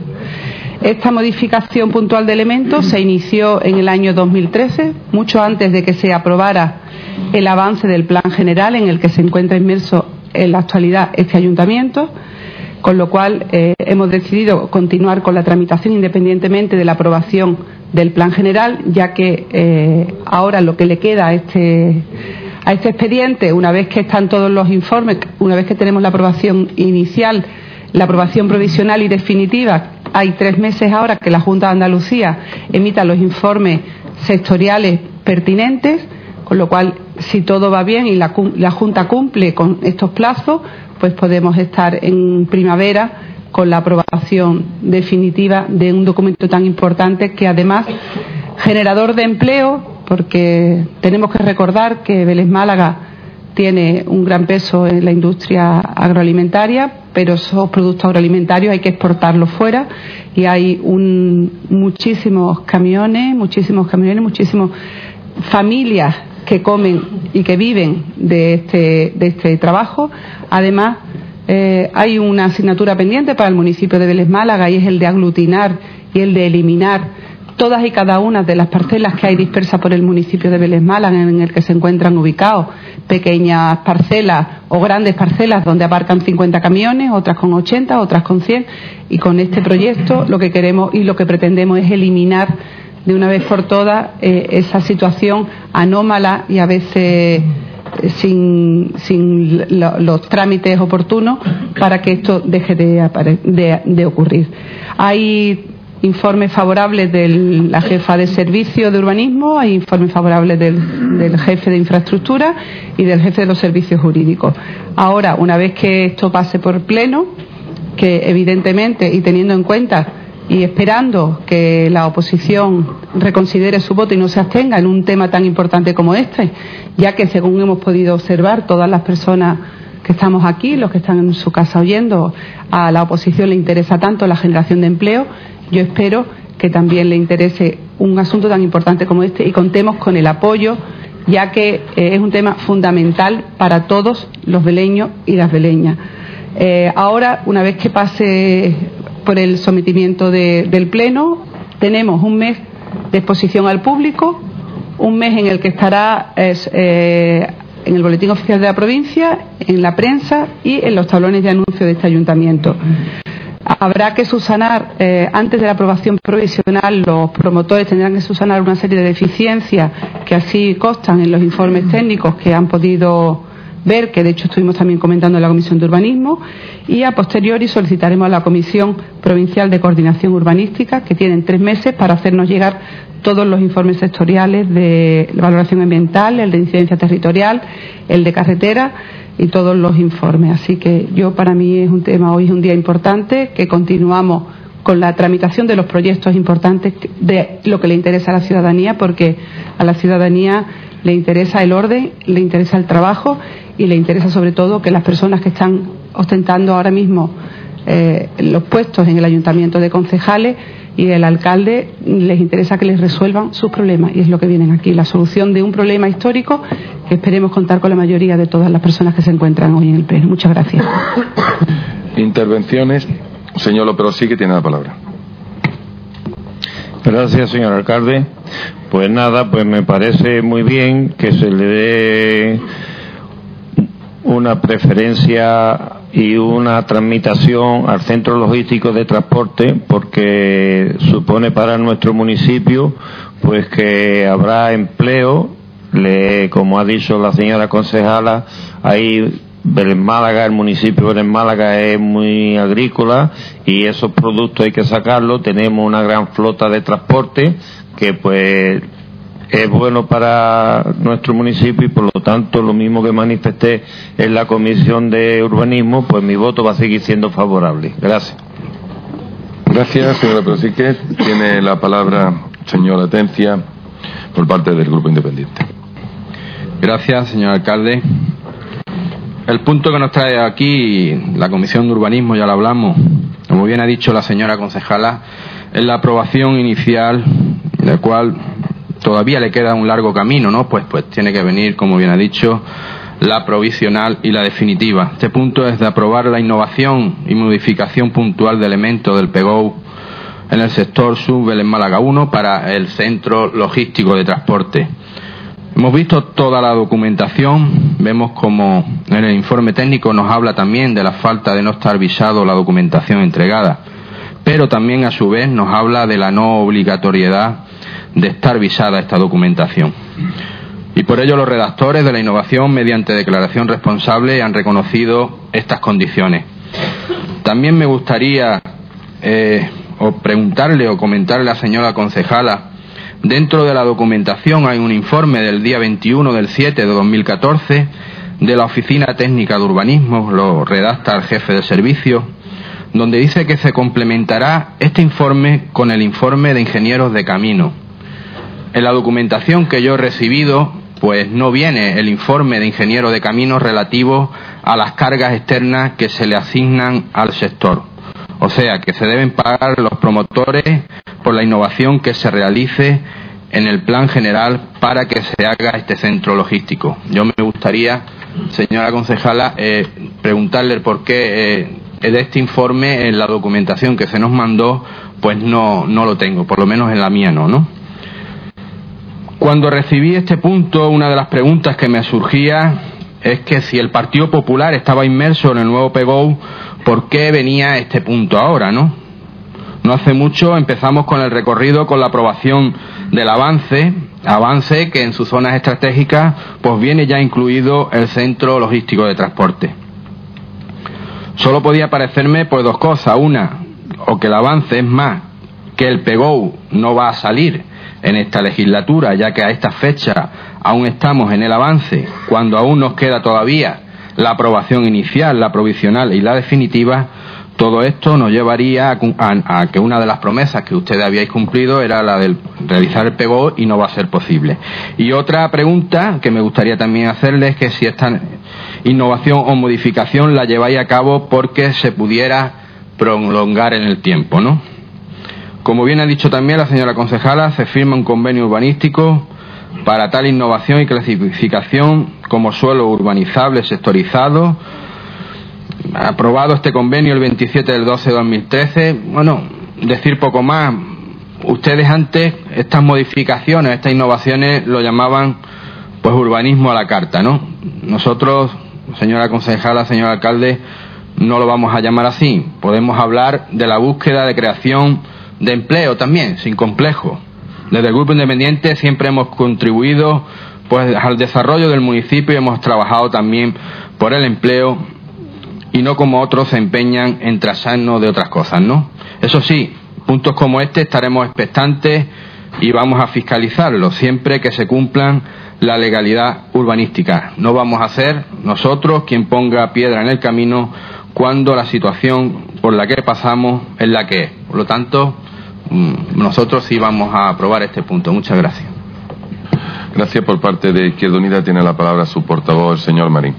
Esta modificación puntual de elementos se inició en el año 2013, mucho antes de que se aprobara el avance del plan general en el que se encuentra inmerso en la actualidad este ayuntamiento con lo cual eh, hemos decidido continuar con la tramitación independientemente de la aprobación del plan general, ya que eh, ahora lo que le queda a este, a este expediente, una vez que están todos los informes, una vez que tenemos la aprobación inicial, la aprobación provisional y definitiva, hay tres meses ahora que la Junta de Andalucía emita los informes sectoriales pertinentes, con lo cual, si todo va bien y la, la Junta cumple con estos plazos, pues podemos estar en primavera con la aprobación definitiva de un documento tan importante que además generador de empleo, porque tenemos que recordar que Vélez Málaga tiene un gran peso en la industria agroalimentaria, pero esos productos agroalimentarios hay que exportarlos fuera y hay muchísimos camiones, muchísimos camiones, muchísimas familias que comen y que viven de este, de este trabajo. Además, eh, hay una asignatura pendiente para el municipio de Vélez Málaga y es el de aglutinar y el de eliminar todas y cada una de las parcelas que hay dispersas por el municipio de Vélez Málaga en el que se encuentran ubicados pequeñas parcelas o grandes parcelas donde abarcan 50 camiones, otras con 80, otras con 100 y con este proyecto lo que queremos y lo que pretendemos es eliminar de una vez por todas eh, esa situación anómala y a veces eh, sin, los trámites oportunos para que esto deje de, de, ocurrir. Hay informes favorables de la jefa de servicio de urbanismo, hay informes favorables del, del, jefe de infraestructura y del jefe de los servicios jurídicos. Ahora, una vez que esto pase por pleno, que evidentemente y teniendo en cuenta y esperando que la oposición reconsidere su voto y no se abstenga en un tema tan importante como este, ya que según hemos podido observar todas las personas que estamos aquí, los que están en su casa oyendo, a la oposición le interesa tanto la generación de empleo, yo espero que también le interese un asunto tan importante como este y contemos con el apoyo, ya que eh, es un tema fundamental para todos los veleños y las veleñas. Eh, ahora, una vez que pase por el sometimiento del Pleno. Tenemos un mes de exposición al público, un mes en el que estará eh, en el Boletín Oficial de la Provincia, en la prensa y en los tablones de anuncio de este ayuntamiento. Habrá que subsanar, eh, antes de la aprobación provisional, los promotores tendrán que subsanar una serie de deficiencias que así constan en los informes técnicos que han podido ver, que de hecho estuvimos también comentando en la Comisión de Urbanismo, y a posteriori solicitaremos a la Comisión Provincial de Coordinación Urbanística, que tienen tres meses para hacernos llegar todos los informes sectoriales de valoración ambiental, el de incidencia territorial, el de carretera y todos los informes. Así que yo para mí es un tema, hoy es un día importante, que continuamos con la tramitación de los proyectos importantes de lo que le interesa a la ciudadanía, porque a la ciudadanía le interesa el orden, le interesa el trabajo y le interesa sobre todo que las personas que están ostentando ahora mismo eh, los puestos en el ayuntamiento de concejales y el alcalde les interesa que les resuelvan sus problemas y es lo que vienen aquí, la solución de un problema histórico que esperemos contar con la mayoría de todas las personas que se encuentran hoy en el pleno. Muchas gracias. Intervenciones. Señor López, sí que tiene la palabra. Gracias, señor alcalde. Pues nada, pues me parece muy bien que se le dé una preferencia y una transmitación al centro logístico de transporte porque supone para nuestro municipio pues que habrá empleo le, como ha dicho la señora concejala hay Belén Málaga, el municipio de Belén Málaga es muy agrícola y esos productos hay que sacarlos. Tenemos una gran flota de transporte que pues es bueno para nuestro municipio y por lo tanto lo mismo que manifesté en la comisión de urbanismo, pues mi voto va a seguir siendo favorable. Gracias. Gracias, señora Prosique. Tiene la palabra señora Atencia por parte del Grupo Independiente. Gracias, señor alcalde. El punto que nos trae aquí la Comisión de Urbanismo, ya lo hablamos, como bien ha dicho la señora concejala, es la aprobación inicial, la cual todavía le queda un largo camino, ¿no? Pues, pues tiene que venir, como bien ha dicho, la provisional y la definitiva. Este punto es de aprobar la innovación y modificación puntual de elementos del PEGO en el sector sub en Málaga 1 para el centro logístico de transporte. Hemos visto toda la documentación, vemos como en el informe técnico nos habla también de la falta de no estar visado la documentación entregada, pero también a su vez nos habla de la no obligatoriedad de estar visada esta documentación. Y por ello los redactores de la innovación, mediante declaración responsable, han reconocido estas condiciones. También me gustaría eh, o preguntarle o comentarle a la señora concejala Dentro de la documentación hay un informe del día 21 del 7 de 2014 de la Oficina Técnica de Urbanismo, lo redacta el jefe de servicio, donde dice que se complementará este informe con el informe de ingenieros de camino. En la documentación que yo he recibido, pues no viene el informe de ingenieros de camino relativo a las cargas externas que se le asignan al sector. O sea, que se deben pagar los promotores por la innovación que se realice en el plan general para que se haga este centro logístico. Yo me gustaría, señora concejala, eh, preguntarle por qué eh, de este informe en la documentación que se nos mandó, pues no, no lo tengo, por lo menos en la mía no, ¿no? Cuando recibí este punto, una de las preguntas que me surgía es que si el Partido Popular estaba inmerso en el nuevo PEGO, ¿por qué venía este punto ahora, no? No hace mucho empezamos con el recorrido con la aprobación del avance, avance que en sus zonas estratégicas pues viene ya incluido el centro logístico de transporte. Solo podía parecerme pues dos cosas, una, o que el avance es más que el PEGO no va a salir en esta legislatura, ya que a esta fecha aún estamos en el avance, cuando aún nos queda todavía la aprobación inicial, la provisional y la definitiva, todo esto nos llevaría a, que una de las promesas que ustedes habíais cumplido era la de realizar el PGO y no va a ser posible. Y otra pregunta que me gustaría también hacerles es que si esta innovación o modificación la lleváis a cabo porque se pudiera prolongar en el tiempo, ¿no? Como bien ha dicho también la señora concejala, se firma un convenio urbanístico para tal innovación y clasificación como suelo urbanizable sectorizado aprobado este convenio el 27 del 12 de 2013. Bueno, decir poco más. Ustedes antes estas modificaciones, estas innovaciones lo llamaban pues urbanismo a la carta, ¿no? Nosotros, señora concejala, señor alcalde, no lo vamos a llamar así. Podemos hablar de la búsqueda de creación de empleo también, sin complejo. Desde el Grupo Independiente siempre hemos contribuido pues al desarrollo del municipio y hemos trabajado también por el empleo y no como otros se empeñan en trazarnos de otras cosas, ¿no? Eso sí, puntos como este estaremos expectantes y vamos a fiscalizarlo siempre que se cumplan la legalidad urbanística. No vamos a ser nosotros quien ponga piedra en el camino cuando la situación por la que pasamos es la que es. Por lo tanto, nosotros sí vamos a aprobar este punto. Muchas gracias. Gracias por parte de Izquierda Unida. Tiene la palabra su portavoz, el señor Marín.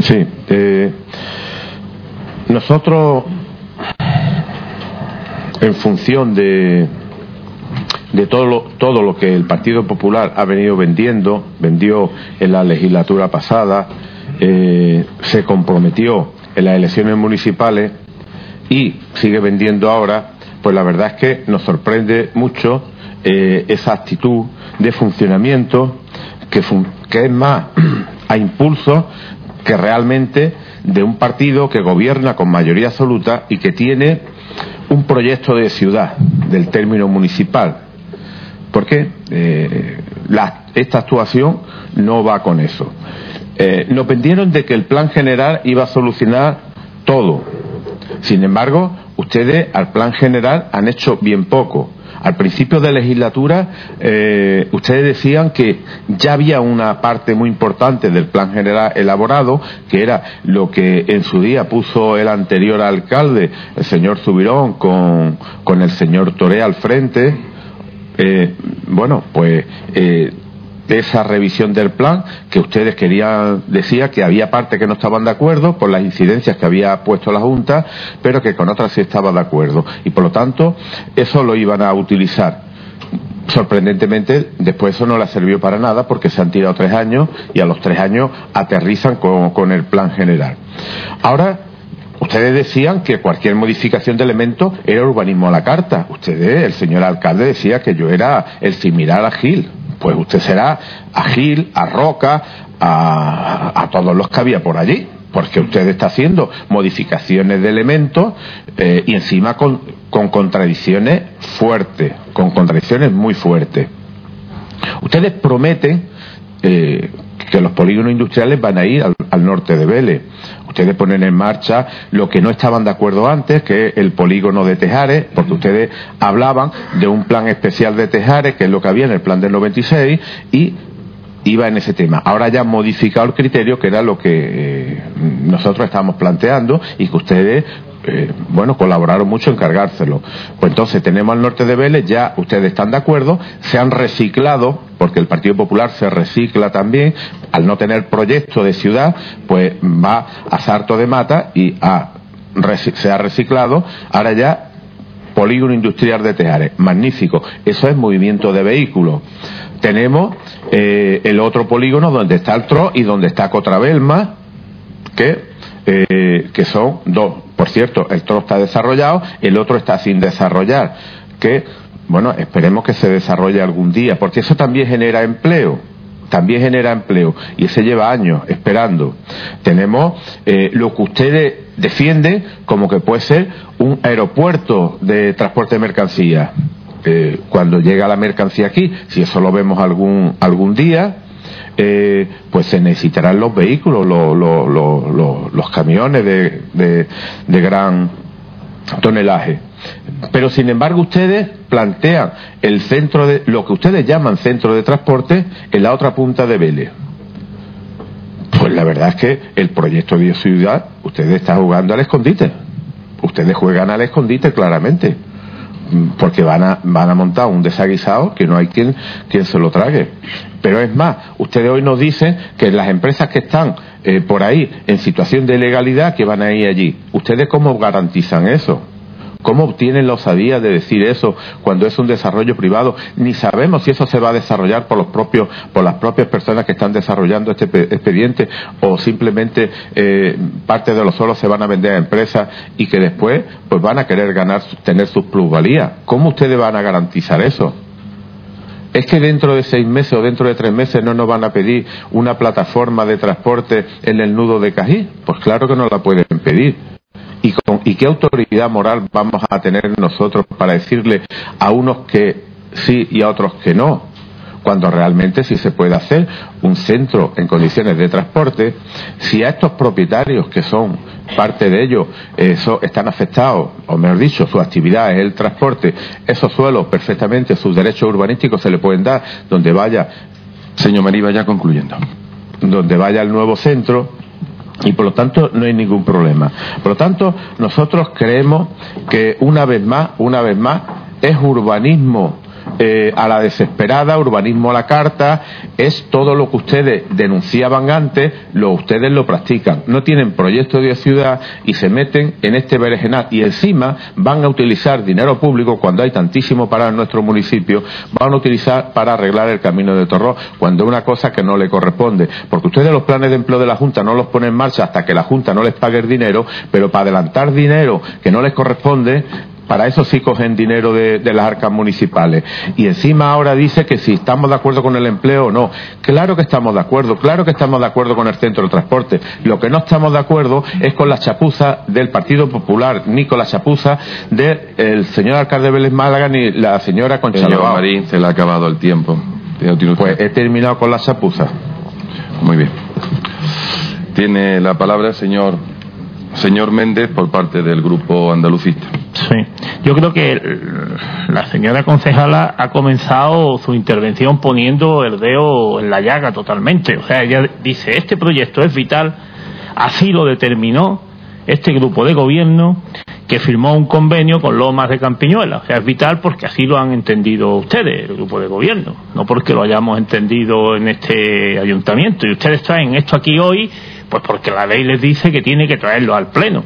Sí. Eh, nosotros, en función de, de todo lo, todo lo que el Partido Popular ha venido vendiendo, vendió en la legislatura pasada, eh, se comprometió en las elecciones municipales y sigue vendiendo ahora, pues la verdad es que nos sorprende mucho eh, esa actitud de funcionamiento que, es más a impulso que realmente de un partido que gobierna con mayoría absoluta y que tiene un proyecto de ciudad del término municipal. Porque eh, esta actuación no va con eso. Eh, nos vendieron de que el plan general iba a solucionar todo. Sin embargo, ustedes al plan general han hecho bien poco. Al principio de legislatura, eh, ustedes decían que ya había una parte muy importante del plan general elaborado, que era lo que en su día puso el anterior alcalde, el señor Zubirón, con, con el señor Toré al frente. Eh, bueno, pues eh, esa revisión del plan que ustedes querían, decía que había parte que no estaban de acuerdo por las incidencias que había puesto la Junta, pero que con otras sí estaba de acuerdo. Y por lo tanto, eso lo iban a utilizar. Sorprendentemente, después eso no le sirvió para nada porque se han tirado tres años y a los tres años aterrizan con el plan general. Ahora, Ustedes decían que cualquier modificación de elementos era urbanismo a la carta. Ustedes, el señor alcalde decía que yo era el similar a Gil pues usted será a Gil, a Roca, a, todos los que había por allí, porque usted está haciendo modificaciones de elementos eh, y encima con, contradicciones fuertes, con contradicciones muy fuertes. Ustedes prometen eh, que los polígonos industriales van a ir al, norte de Vélez. Ustedes ponen en marcha lo que no estaban de acuerdo antes, que es el polígono de Tejares, porque ustedes hablaban de un plan especial de Tejares, que es lo que había en el plan del 96, y iba en ese tema. Ahora ya han modificado el criterio, que era lo que eh, nosotros estábamos planteando, y que ustedes eh, bueno, colaboraron mucho en cargárselo. Pues entonces tenemos al norte de Vélez, ya ustedes están de acuerdo, se han reciclado, porque el Partido Popular se recicla también, al no tener proyecto de ciudad, pues va a Sarto de Mata y se ha reciclado, ahora ya polígono industrial de Tejares, magnífico, eso es movimiento de vehículos. Tenemos eh, el otro polígono donde está el TRO y donde está Cotrabelma, que, eh, que son dos por cierto, el otro está desarrollado, el otro está sin desarrollar. Que, bueno, esperemos que se desarrolle algún día, porque eso también genera empleo también genera empleo y ese lleva años esperando. Tenemos eh, lo que ustedes defienden como que puede ser un aeropuerto de transporte de mercancías. Eh, cuando llega la mercancía aquí, si eso lo vemos algún, algún día, eh, pues se necesitarán los vehículos, los, camiones de, de, gran tonelaje. Pero sin embargo ustedes plantean el centro de lo que ustedes llaman centro de transporte en la otra punta de Vélez. Pues la verdad es que el proyecto de ciudad, ustedes están jugando al escondite. Ustedes juegan al escondite claramente porque van a, van a montar un desaguisado que no hay quien, quien se lo trague. Pero es más, ustedes hoy nos dicen que las empresas que están eh, por ahí en situación de ilegalidad que van a ir allí. ¿Ustedes cómo garantizan eso? ¿Cómo obtienen la osadía de decir eso cuando es un desarrollo privado? Ni sabemos si eso se va a desarrollar por los propios, por las propias personas que están desarrollando este expediente o simplemente eh, parte de los suelos se van a vender a empresas y que después pues van a querer ganar, tener sus plusvalías. ¿Cómo ustedes van a garantizar eso? ¿Es que dentro de seis meses o dentro de tres meses no nos van a pedir una plataforma de transporte en el nudo de Cají? Pues claro que no la pueden pedir. ¿Y, qué autoridad moral vamos a tener nosotros para decirle a unos que sí y a otros que no? Cuando realmente sí se puede hacer un centro en condiciones de transporte, si a estos propietarios que son parte de ellos eso, están afectados, o mejor dicho, su actividad es el transporte, esos suelos perfectamente, sus derechos urbanísticos se le pueden dar donde vaya. Señor Marí, vaya concluyendo. Donde vaya el nuevo centro, y por lo tanto no hay ningún problema. Por lo tanto, nosotros creemos que una vez más, una vez más, es urbanismo eh, a la desesperada, urbanismo a la carta, es todo lo que ustedes denunciaban antes, lo ustedes lo practican. No tienen proyecto de ciudad y se meten en este berenjenal y encima van a utilizar dinero público cuando hay tantísimo para nuestro municipio, van a utilizar para arreglar el camino de Torró cuando es una cosa que no le corresponde. Porque ustedes los planes de empleo de la Junta no los ponen en marcha hasta que la Junta no les pague el dinero, pero para adelantar dinero que no les corresponde, para eso sí cogen dinero de, las arcas municipales. Y encima ahora dice que si estamos de acuerdo con el empleo o no. Claro que estamos de acuerdo, claro que estamos de acuerdo con el centro de transporte. Lo que no estamos de acuerdo es con la chapuza del Partido Popular, ni con la chapuza del señor alcalde Vélez Málaga, ni la señora Concha Señor Marín, se le ha acabado el tiempo. Pues he terminado con la chapuza. Muy bien. Tiene la palabra el señor Señor Méndez, por parte del Grupo Andalucista. Sí, yo creo que la señora concejala ha comenzado su intervención poniendo el dedo en la llaga totalmente. O sea, ella dice, este proyecto es vital, así lo determinó este grupo de gobierno que firmó un convenio con Lomas de Campiñuela. O sea, es vital porque así lo han entendido ustedes, el grupo de gobierno, no porque lo hayamos entendido en este ayuntamiento. Y ustedes traen esto aquí hoy, pues porque la ley les dice que tiene que traerlo al Pleno.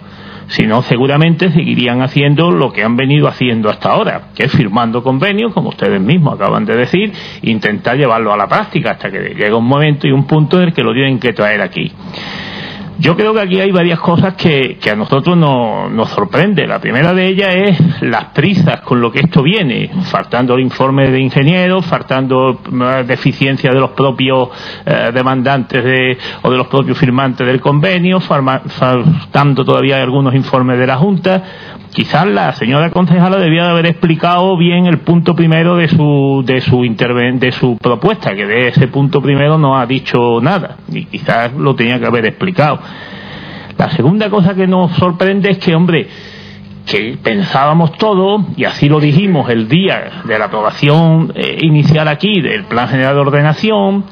Si no, seguramente seguirían haciendo lo que han venido haciendo hasta ahora, que es firmando convenios, como ustedes mismos acaban de decir, intentar llevarlo a la práctica hasta que llegue un momento y un punto en el que lo tienen que traer aquí. Yo creo que aquí hay varias cosas que, a nosotros nos sorprende. La primera de ellas es las prisas con lo que esto viene, faltando el informe de ingenieros, faltando eh, deficiencia de los propios eh, demandantes de, o de los propios firmantes del convenio, faltando todavía algunos informes de la Junta quizás la señora concejala debía de haber explicado bien el punto primero de su de su de su propuesta que de ese punto primero no ha dicho nada y quizás lo tenía que haber explicado. La segunda cosa que nos sorprende es que hombre que pensábamos todo, y así lo dijimos el día de la aprobación eh, inicial aquí del Plan General de Ordenación,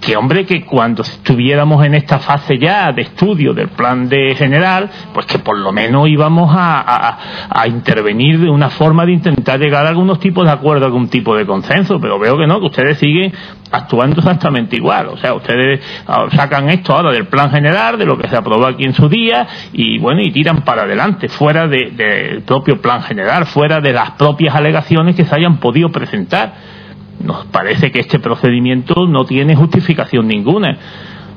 que hombre que cuando estuviéramos en esta fase ya de estudio del plan de general, pues que por lo menos íbamos a, a, intervenir de una forma de intentar llegar a algunos tipos de acuerdo, algún tipo de consenso, pero veo que no, que ustedes siguen actuando exactamente igual, o sea, ustedes ah, sacan esto ahora del plan general, de lo que se aprobó aquí en su día, y bueno, y tiran para adelante, fuera del propio plan general, fuera de las propias alegaciones que se hayan podido presentar nos parece que este procedimiento no tiene justificación ninguna.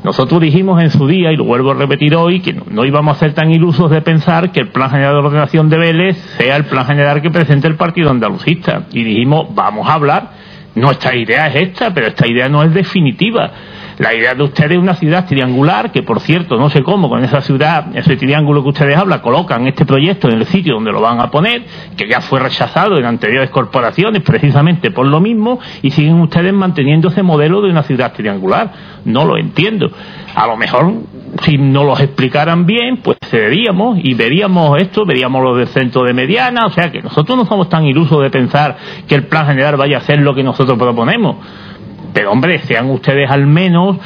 Nosotros dijimos en su día, y lo vuelvo a repetir hoy, que no, íbamos a ser tan ilusos de pensar que el Plan General de Ordenación de Vélez sea el Plan General que presente el Partido Andalucista. Y dijimos, vamos a hablar, nuestra idea es esta, pero esta idea no es definitiva. La idea de ustedes es una ciudad triangular, que por cierto, no sé cómo, con esa ciudad, ese triángulo que ustedes hablan, colocan este proyecto en el sitio donde lo van a poner, que ya fue rechazado en anteriores corporaciones precisamente por lo mismo, y siguen ustedes manteniendo ese modelo de una ciudad triangular. No lo entiendo. A lo mejor, si no los explicaran bien, pues cederíamos y veríamos esto, veríamos lo del centro de mediana, o sea que nosotros no somos tan ilusos de pensar que el plan general vaya a ser lo que nosotros proponemos pero hombre, sean ustedes al menos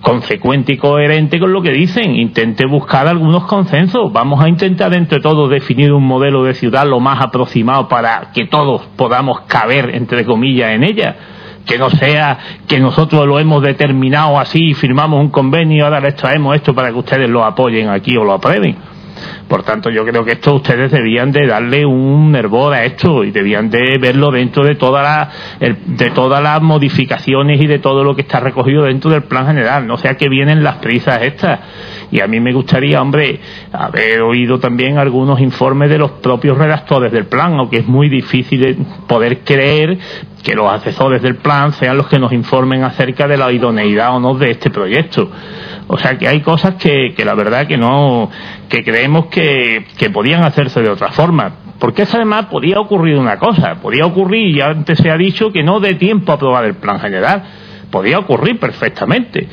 consecuente y coherente con lo que dicen. Intente buscar algunos consensos. Vamos a intentar entre todos definir un modelo de ciudad lo más aproximado para que todos podamos caber, entre comillas, en ella. Que no sea que nosotros lo hemos determinado así, firmamos un convenio y ahora les traemos esto para que ustedes lo apoyen aquí o lo aprueben. Por tanto, yo creo que esto ustedes debían de darle un nervor a esto y debían de verlo dentro de, toda de todas las modificaciones y de todo lo que está recogido dentro del plan general. No sea que vienen las prisas estas. Y a mí me gustaría, hombre, haber oído también algunos informes de los propios redactores del plan, aunque es muy difícil poder creer que los asesores del plan sean los que nos informen acerca de la idoneidad o no de este proyecto. O sea que hay cosas que, que la verdad que no, que creemos que, que podían hacerse de otra forma. Porque además podía ocurrir una cosa, podía ocurrir, y antes se ha dicho, que no dé tiempo a aprobar el plan general. Podía ocurrir perfectamente.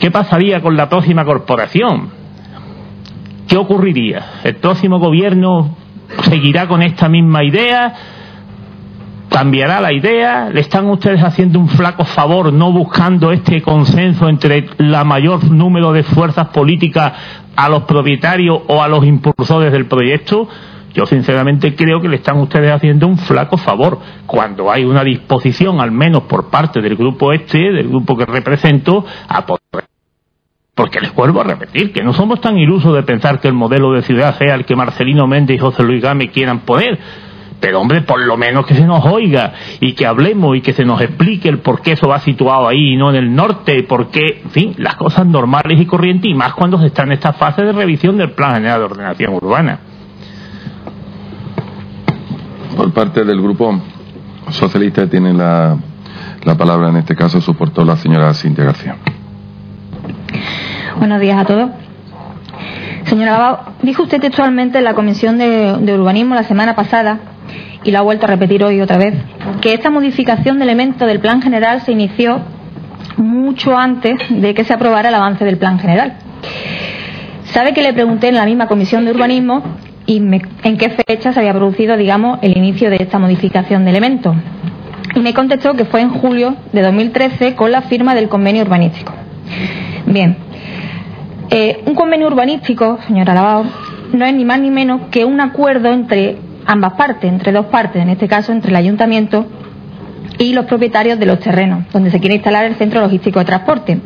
¿Qué pasaría con la próxima corporación? ¿Qué ocurriría? ¿El próximo gobierno seguirá con esta misma idea? Cambiará la idea, le están ustedes haciendo un flaco favor no buscando este consenso entre la mayor número de fuerzas políticas a los propietarios o a los impulsores del proyecto. Yo sinceramente creo que le están ustedes haciendo un flaco favor cuando hay una disposición, al menos por parte del grupo este, del grupo que represento, a poder porque les vuelvo a repetir que no somos tan ilusos de pensar que el modelo de ciudad sea el que Marcelino Méndez y José Luis Gámez quieran poner. Pero hombre, por lo menos que se nos oiga y que hablemos y que se nos explique el por qué eso va situado ahí y no en el norte, por qué, en fin, las cosas normales y corrientes y más cuando se está en esta fase de revisión del Plan General de Ordenación Urbana. Por parte del Grupo Socialista tiene la, la palabra, en este caso, soportó la señora Cintia García. Buenos días a todos. Señora Abao, dijo usted textualmente en la Comisión de, de Urbanismo la semana pasada y lo ha vuelto a repetir hoy otra vez, que esta modificación de elementos del plan general se inició mucho antes de que se aprobara el avance del plan general. Sabe que le pregunté en la misma comisión de urbanismo y en qué fecha se había producido, digamos, el inicio de esta modificación de elementos. Y me contestó que fue en julio de 2013 con la firma del convenio urbanístico. Bien, eh, un convenio urbanístico, señora Lavado, no es ni más ni menos que un acuerdo entre ambas partes, entre dos partes, en este caso entre el ayuntamiento y los propietarios de los terrenos, donde se quiere instalar el centro logístico de transporte.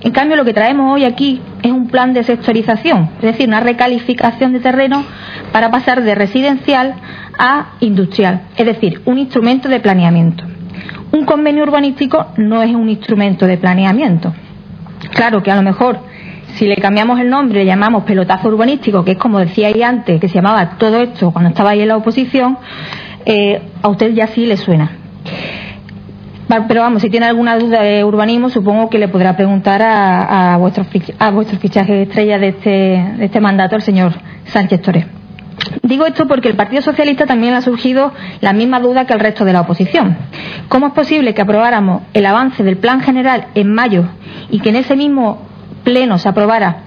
En cambio, lo que traemos hoy aquí es un plan de sectorización, es decir, una recalificación de terreno para pasar de residencial a industrial, es decir, un instrumento de planeamiento. Un convenio urbanístico no es un instrumento de planeamiento. Claro que a lo mejor si le cambiamos el nombre le llamamos pelotazo urbanístico, que es como decía ahí antes, que se llamaba todo esto cuando estaba ahí en la oposición, eh, a usted ya sí le suena. Pero vamos, si tiene alguna duda de urbanismo, supongo que le podrá preguntar a, a, vuestro, a vuestro fichaje estrella de este, de este mandato, el señor Sánchez Torres. Digo esto porque el Partido Socialista también ha surgido la misma duda que el resto de la oposición. ¿Cómo es posible que aprobáramos el avance del Plan General en mayo y que en ese mismo pleno se aprobara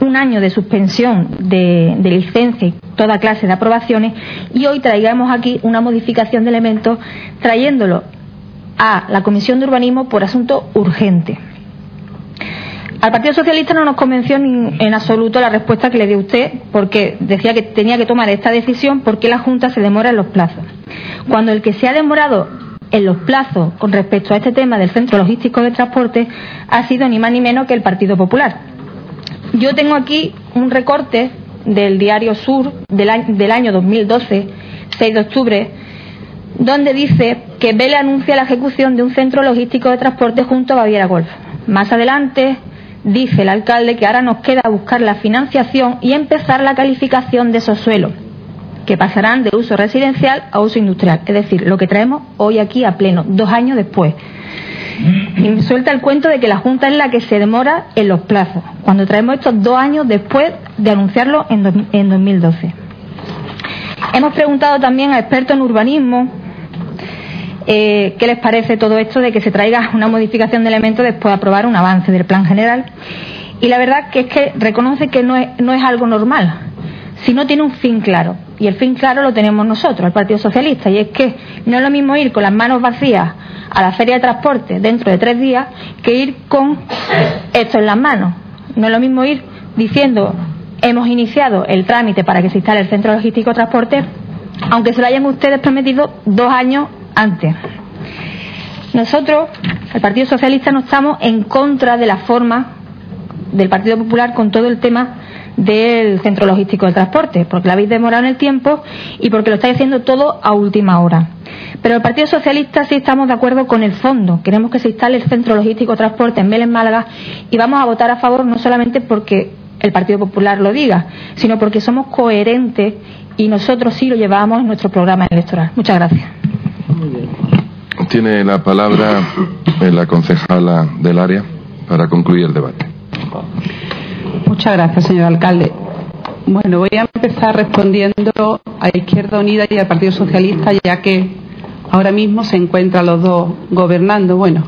un año de suspensión de, de, licencia y toda clase de aprobaciones y hoy traigamos aquí una modificación de elementos trayéndolo a la Comisión de Urbanismo por asunto urgente. Al Partido Socialista no nos convenció en absoluto la respuesta que le dio usted, porque decía que tenía que tomar esta decisión porque la Junta se demora en los plazos. Cuando el que se ha demorado en los plazos con respecto a este tema del Centro Logístico de Transporte ha sido ni más ni menos que el Partido Popular. Yo tengo aquí un recorte del diario Sur del año, del año 2012, 6 de octubre, donde dice que Vélez anuncia la ejecución de un centro logístico de transporte junto a Baviera Golf. Más adelante dice el alcalde que ahora nos queda buscar la financiación y empezar la calificación de esos suelos, que pasarán de uso residencial a uso industrial. Es decir, lo que traemos hoy aquí a pleno, dos años después. Y suelta el cuento de que la Junta es la que se demora en los plazos, cuando traemos estos dos años después de anunciarlo en, en 2012. Hemos preguntado también a expertos en urbanismo eh, qué les parece todo esto de que se traiga una modificación de elementos después de aprobar un avance del plan general. Y la verdad que es que reconoce que no es, no es algo normal, si no tiene un fin claro. Y el fin claro lo tenemos nosotros, el Partido Socialista, y es que no es lo mismo ir con las manos vacías a la feria de transporte dentro de tres días que ir con esto en las manos. No es lo mismo ir diciendo hemos iniciado el trámite para que se instale el centro logístico de transporte, aunque se lo hayan ustedes prometido dos años antes. Nosotros, el Partido Socialista, no estamos en contra de la forma del Partido Popular con todo el tema del centro logístico de transporte, porque la habéis demorado en el tiempo y porque lo estáis haciendo todo a última hora. Pero el Partido Socialista sí estamos de acuerdo con el fondo. Queremos que se instale el centro logístico de transporte en Vélez Málaga y vamos a votar a favor no solamente porque el Partido Popular lo diga, sino porque somos coherentes y nosotros sí lo llevamos en nuestro programa electoral. Muchas gracias. Tiene la palabra la concejala del área para concluir el debate. Muchas gracias, señor alcalde. Bueno, voy a empezar respondiendo a Izquierda Unida y al Partido Socialista, ya que ahora mismo se encuentran los dos gobernando. Bueno,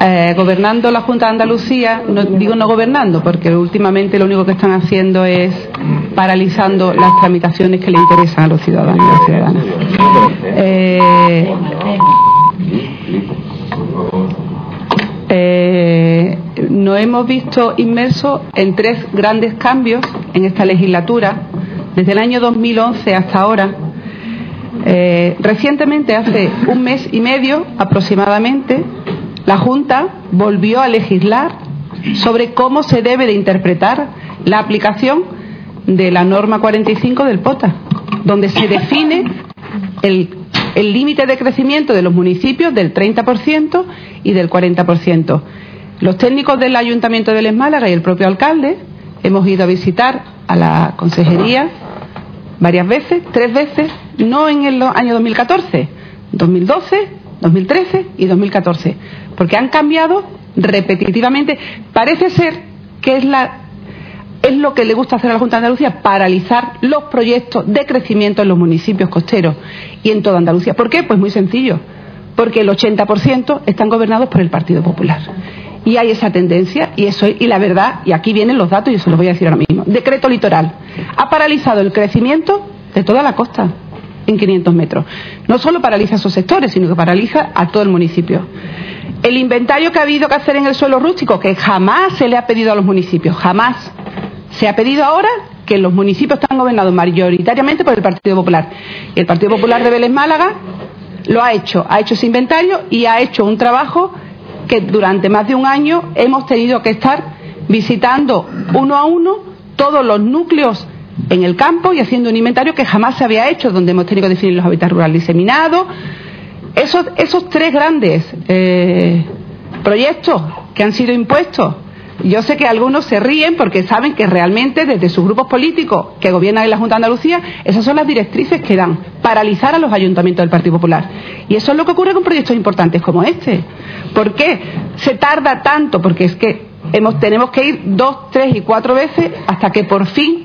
eh, gobernando la Junta de Andalucía, digo no gobernando, porque últimamente lo único que están haciendo es paralizando las tramitaciones que le interesan a los ciudadanos y las ciudadanas. Eh, eh, nos hemos visto inmersos en tres grandes cambios en esta legislatura, desde el año 2011 hasta ahora. Eh, recientemente, hace un mes y medio aproximadamente, la Junta volvió a legislar sobre cómo se debe de interpretar la aplicación de la norma 45 del POTA, donde se define el límite de crecimiento de los municipios del 30% y del 40%. Los técnicos del Ayuntamiento de Les Málaga y el propio alcalde hemos ido a visitar a la consejería varias veces, tres veces, no en el año 2014, 2012, 2013 y 2014, porque han cambiado repetitivamente. Parece ser que es lo que le gusta hacer a la Junta de Andalucía, paralizar los proyectos de crecimiento en los municipios costeros y en toda Andalucía. ¿Por qué? Pues muy sencillo, porque el 80% están gobernados por el Partido Popular. Y hay esa tendencia, y eso y la verdad, y aquí vienen los datos, y eso los voy a decir ahora mismo. Decreto litoral. Ha paralizado el crecimiento de toda la costa en 500 metros. No solo paraliza esos sectores, sino que paraliza a todo el municipio. El inventario que ha habido que hacer en el suelo rústico, que jamás se le ha pedido a los municipios, jamás. Se ha pedido ahora que los municipios están gobernados mayoritariamente por el Partido Popular. Y el Partido Popular de Vélez Málaga lo ha hecho, ha hecho ese inventario y ha hecho un trabajo que durante más de un año hemos tenido que estar visitando uno a uno todos los núcleos en el campo y haciendo un inventario que jamás se había hecho, donde hemos tenido que definir los hábitats rurales diseminados. Esos, esos tres grandes eh, proyectos que han sido impuestos yo sé que algunos se ríen porque saben que realmente desde sus grupos políticos que gobiernan en la Junta de Andalucía, esas son las directrices que dan, paralizar a los ayuntamientos del Partido Popular. Y eso es lo que ocurre con proyectos importantes como este. ¿Por qué se tarda tanto? Porque es que tenemos que ir dos, tres y cuatro veces hasta que por fin,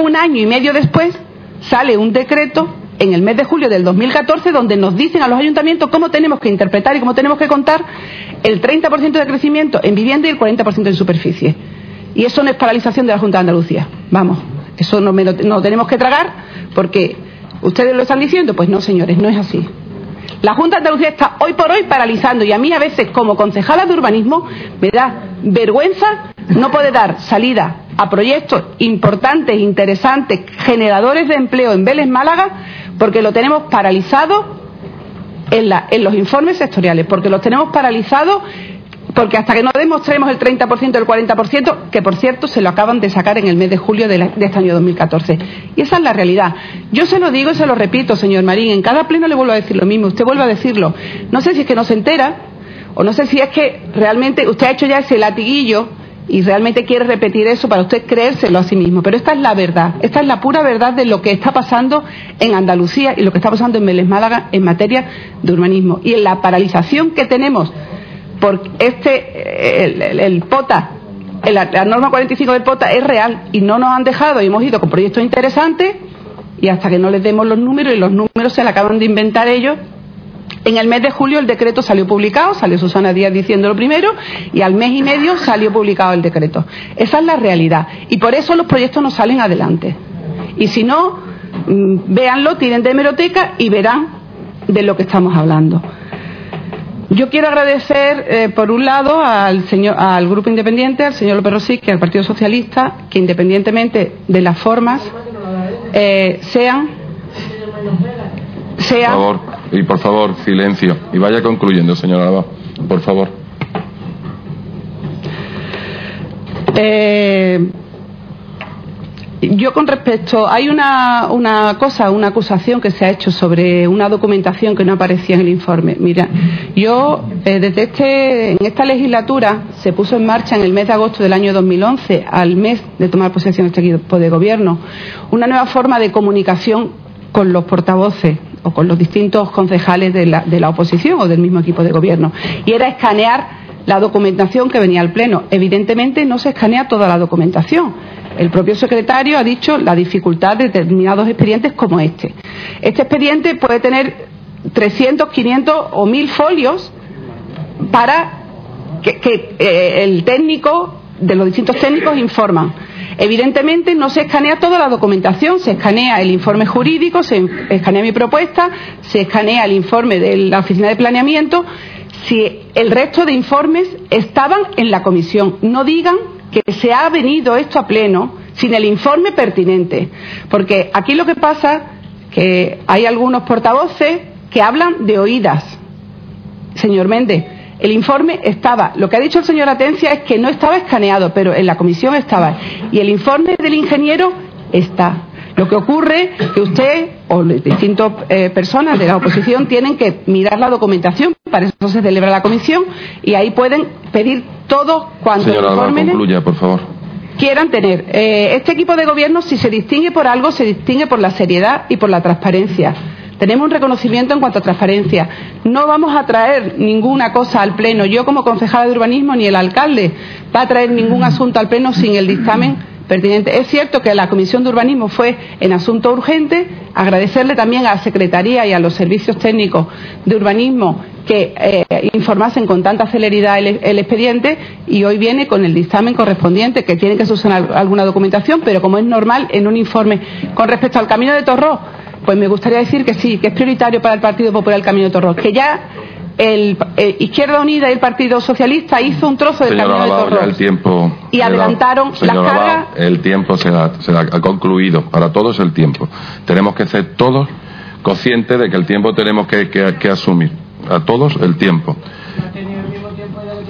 un año y medio después, sale un decreto en el mes de julio del 2014 donde nos dicen a los ayuntamientos cómo tenemos que interpretar y cómo tenemos que contar el 30% de crecimiento en vivienda y el 40% en superficie. Y eso no es paralización de la Junta de Andalucía. Vamos, eso no, me lo, tenemos que tragar porque ustedes lo están diciendo. Pues no, señores, no es así. La Junta de Andalucía está hoy por hoy paralizando y a mí a veces como concejala de urbanismo me da vergüenza no poder dar salida a proyectos importantes, interesantes, generadores de empleo en Vélez Málaga porque lo tenemos paralizado en, los informes sectoriales, porque los tenemos paralizados porque hasta que no demostremos el 30% el 40%, que por cierto se lo acaban de sacar en el mes de julio de, este año 2014. Y esa es la realidad. Yo se lo digo y se lo repito, señor Marín, en cada pleno le vuelvo a decir lo mismo, usted vuelve a decirlo. No sé si es que no se entera, o no sé si es que realmente usted ha hecho ya ese latiguillo y realmente quiere repetir eso para usted creérselo a sí mismo. Pero esta es la verdad, esta es la pura verdad de lo que está pasando en Andalucía y lo que está pasando en Vélez Málaga en materia de urbanismo. Y en la paralización que tenemos por este, el, POTA, la norma 45 del POTA es real y no nos han dejado y hemos ido con proyectos interesantes y hasta que no les demos los números y los números se le acaban de inventar ellos en el mes de julio el decreto salió publicado, salió Susana Díaz diciéndolo primero, y al mes y medio salió publicado el decreto. Esa es la realidad. Y por eso los proyectos no salen adelante. Y si no, mm, véanlo, tienen de hemeroteca y verán de lo que estamos hablando. Yo quiero agradecer, eh, por un lado, al Grupo Independiente, al señor López Rosique, al Partido Socialista, que independientemente de las formas, eh, sean, sean y por favor, silencio. Y vaya concluyendo, señora Alba. Por favor. Eh, yo con respecto, hay una, una, cosa, una acusación que se ha hecho sobre una documentación que no aparecía en el informe. Mira, yo eh, desde este, en esta legislatura se puso en marcha en el mes de agosto del año 2011, al mes de tomar posesión de este equipo de gobierno, una nueva forma de comunicación con los portavoces o con los distintos concejales de la, de la oposición o del mismo equipo de gobierno. Y era escanear la documentación que venía al Pleno. Evidentemente no se escanea toda la documentación. El propio secretario ha dicho la dificultad de determinados expedientes como este. Este expediente puede tener 300, 500 o 1000 folios para que, eh, el técnico de los distintos técnicos informan. Evidentemente no se escanea toda la documentación, se escanea el informe jurídico, se escanea mi propuesta, se escanea el informe de la Oficina de Planeamiento, si el resto de informes estaban en la comisión. No digan que se ha venido esto a pleno sin el informe pertinente, porque aquí lo que pasa que hay algunos portavoces que hablan de oídas. Señor Méndez, el informe estaba. Lo que ha dicho el señor Atencia es que no estaba escaneado, pero en la comisión estaba. Y el informe del ingeniero está. Lo que ocurre es que usted o distintas eh, personas de la oposición tienen que mirar la documentación, para eso se celebra la comisión, y ahí pueden pedir todo cuanto concluya, por favor. quieran tener. Eh, este equipo de gobierno, si se distingue por algo, se distingue por la seriedad y por la transparencia. Tenemos un reconocimiento en cuanto a transparencia. No vamos a traer ninguna cosa al Pleno. Yo, como concejala de urbanismo, ni el alcalde va a traer ningún asunto al Pleno sin el dictamen pertinente. Es cierto que la Comisión de Urbanismo fue en asunto urgente, agradecerle también a la Secretaría y a los servicios técnicos de urbanismo que eh, informasen con tanta celeridad el, expediente y hoy viene con el dictamen correspondiente que tiene que subsanar alguna documentación, pero como es normal en un informe con respecto al Camino de Torró, pues me gustaría decir que sí, que es prioritario para el Partido Popular el Camino de Torró, que ya el, eh, Izquierda Unida y el Partido Socialista hizo un trozo del camino de tiempo y adelantaron las cargas. el tiempo se ha, concluido, para todos el tiempo. Tenemos que ser todos conscientes de que el tiempo tenemos que, asumir, a todos el tiempo.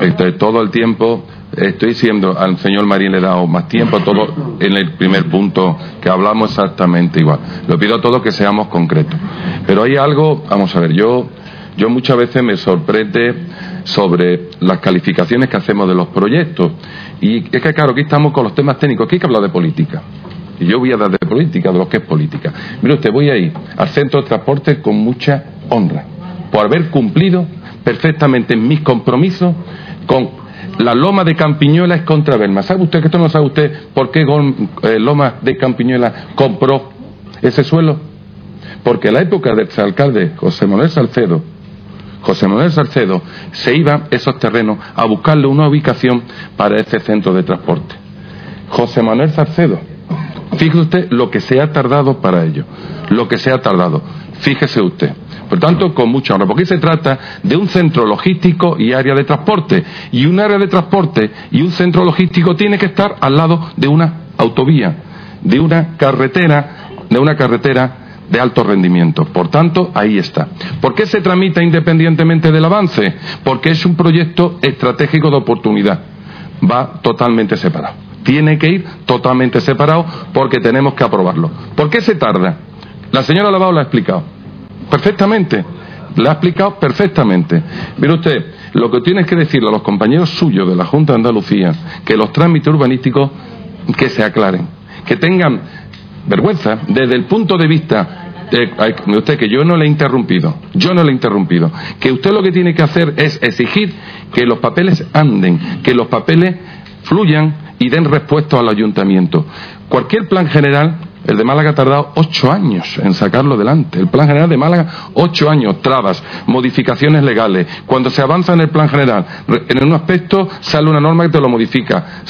Este, todo el tiempo estoy diciendo al señor Marín le he dado más tiempo todo en el primer punto que hablamos exactamente igual. Le pido a todos que seamos concretos. Pero hay algo, vamos a ver, yo yo muchas veces me sorprende sobre las calificaciones que hacemos de los proyectos. Y es que, claro, aquí estamos con los temas técnicos, aquí hay que hablar de política. Y yo voy a dar de política, de lo que es política. Mire usted, voy a ir al centro de transporte con mucha honra, por haber cumplido perfectamente mis compromisos con la loma de Campiñuela es contra Belma. ¿Sabe usted que esto no sabe usted por qué eh, Loma de Campiñuela compró ese suelo? Porque en la época del alcalde José Manuel Salcedo, José Manuel Salcedo se iba esos terrenos a buscarle una ubicación para ese centro de transporte. José Manuel Salcedo, fíjese usted lo que se ha tardado para ello, lo que se ha tardado, fíjese usted. Por tanto, con mucha honra, porque se trata de un centro logístico y área de transporte. Y un área de transporte y un centro logístico tiene que estar al lado de una autovía, de una carretera, de una carretera de alto rendimiento. Por tanto, ahí está. ¿Por qué se tramita independientemente del avance? Porque es un proyecto estratégico de oportunidad. Va totalmente separado. Tiene que ir totalmente separado porque tenemos que aprobarlo. ¿Por qué se tarda? La señora Lavado lo ha explicado. Perfectamente. La ha explicado perfectamente. Mire usted, lo que tiene que decirle a los compañeros suyos de la Junta de Andalucía, que los trámites urbanísticos que se aclaren, que tengan vergüenza desde el punto de vista de usted que yo no le he interrumpido, yo no le he interrumpido, que usted lo que tiene que hacer es exigir que los papeles anden, que los papeles fluyan y den respuesta al ayuntamiento. Cualquier plan general, el de Málaga ha tardado ocho años en sacarlo adelante. El plan general de Málaga, ocho años, trabas, modificaciones legales. Cuando se avanza en el plan general, en un aspecto sale una norma que te lo modifica.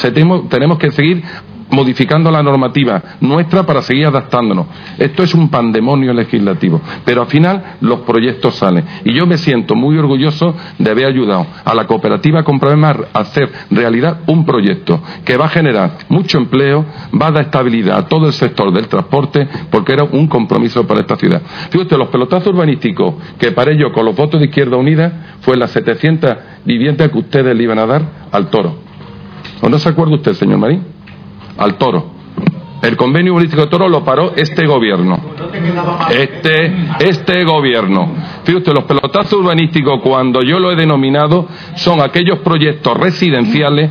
tenemos que seguir modificando la normativa nuestra para seguir adaptándonos. Esto es un pandemonio legislativo, pero al final los proyectos salen. Y yo me siento muy orgulloso de haber ayudado a la cooperativa Compravemar a hacer realidad un proyecto que va a generar mucho empleo, va a dar estabilidad a todo el sector del transporte, porque era un compromiso para esta ciudad. Fíjate, los pelotazos urbanísticos que para ello con los votos de Izquierda Unida fue las 700 viviendas que ustedes le iban a dar al toro. ¿O no se acuerda usted, señor Marín? Al toro. El convenio político de toro lo paró este gobierno. Este, este gobierno. Fíjate, los pelotazos urbanísticos, cuando yo lo he denominado, son aquellos proyectos residenciales,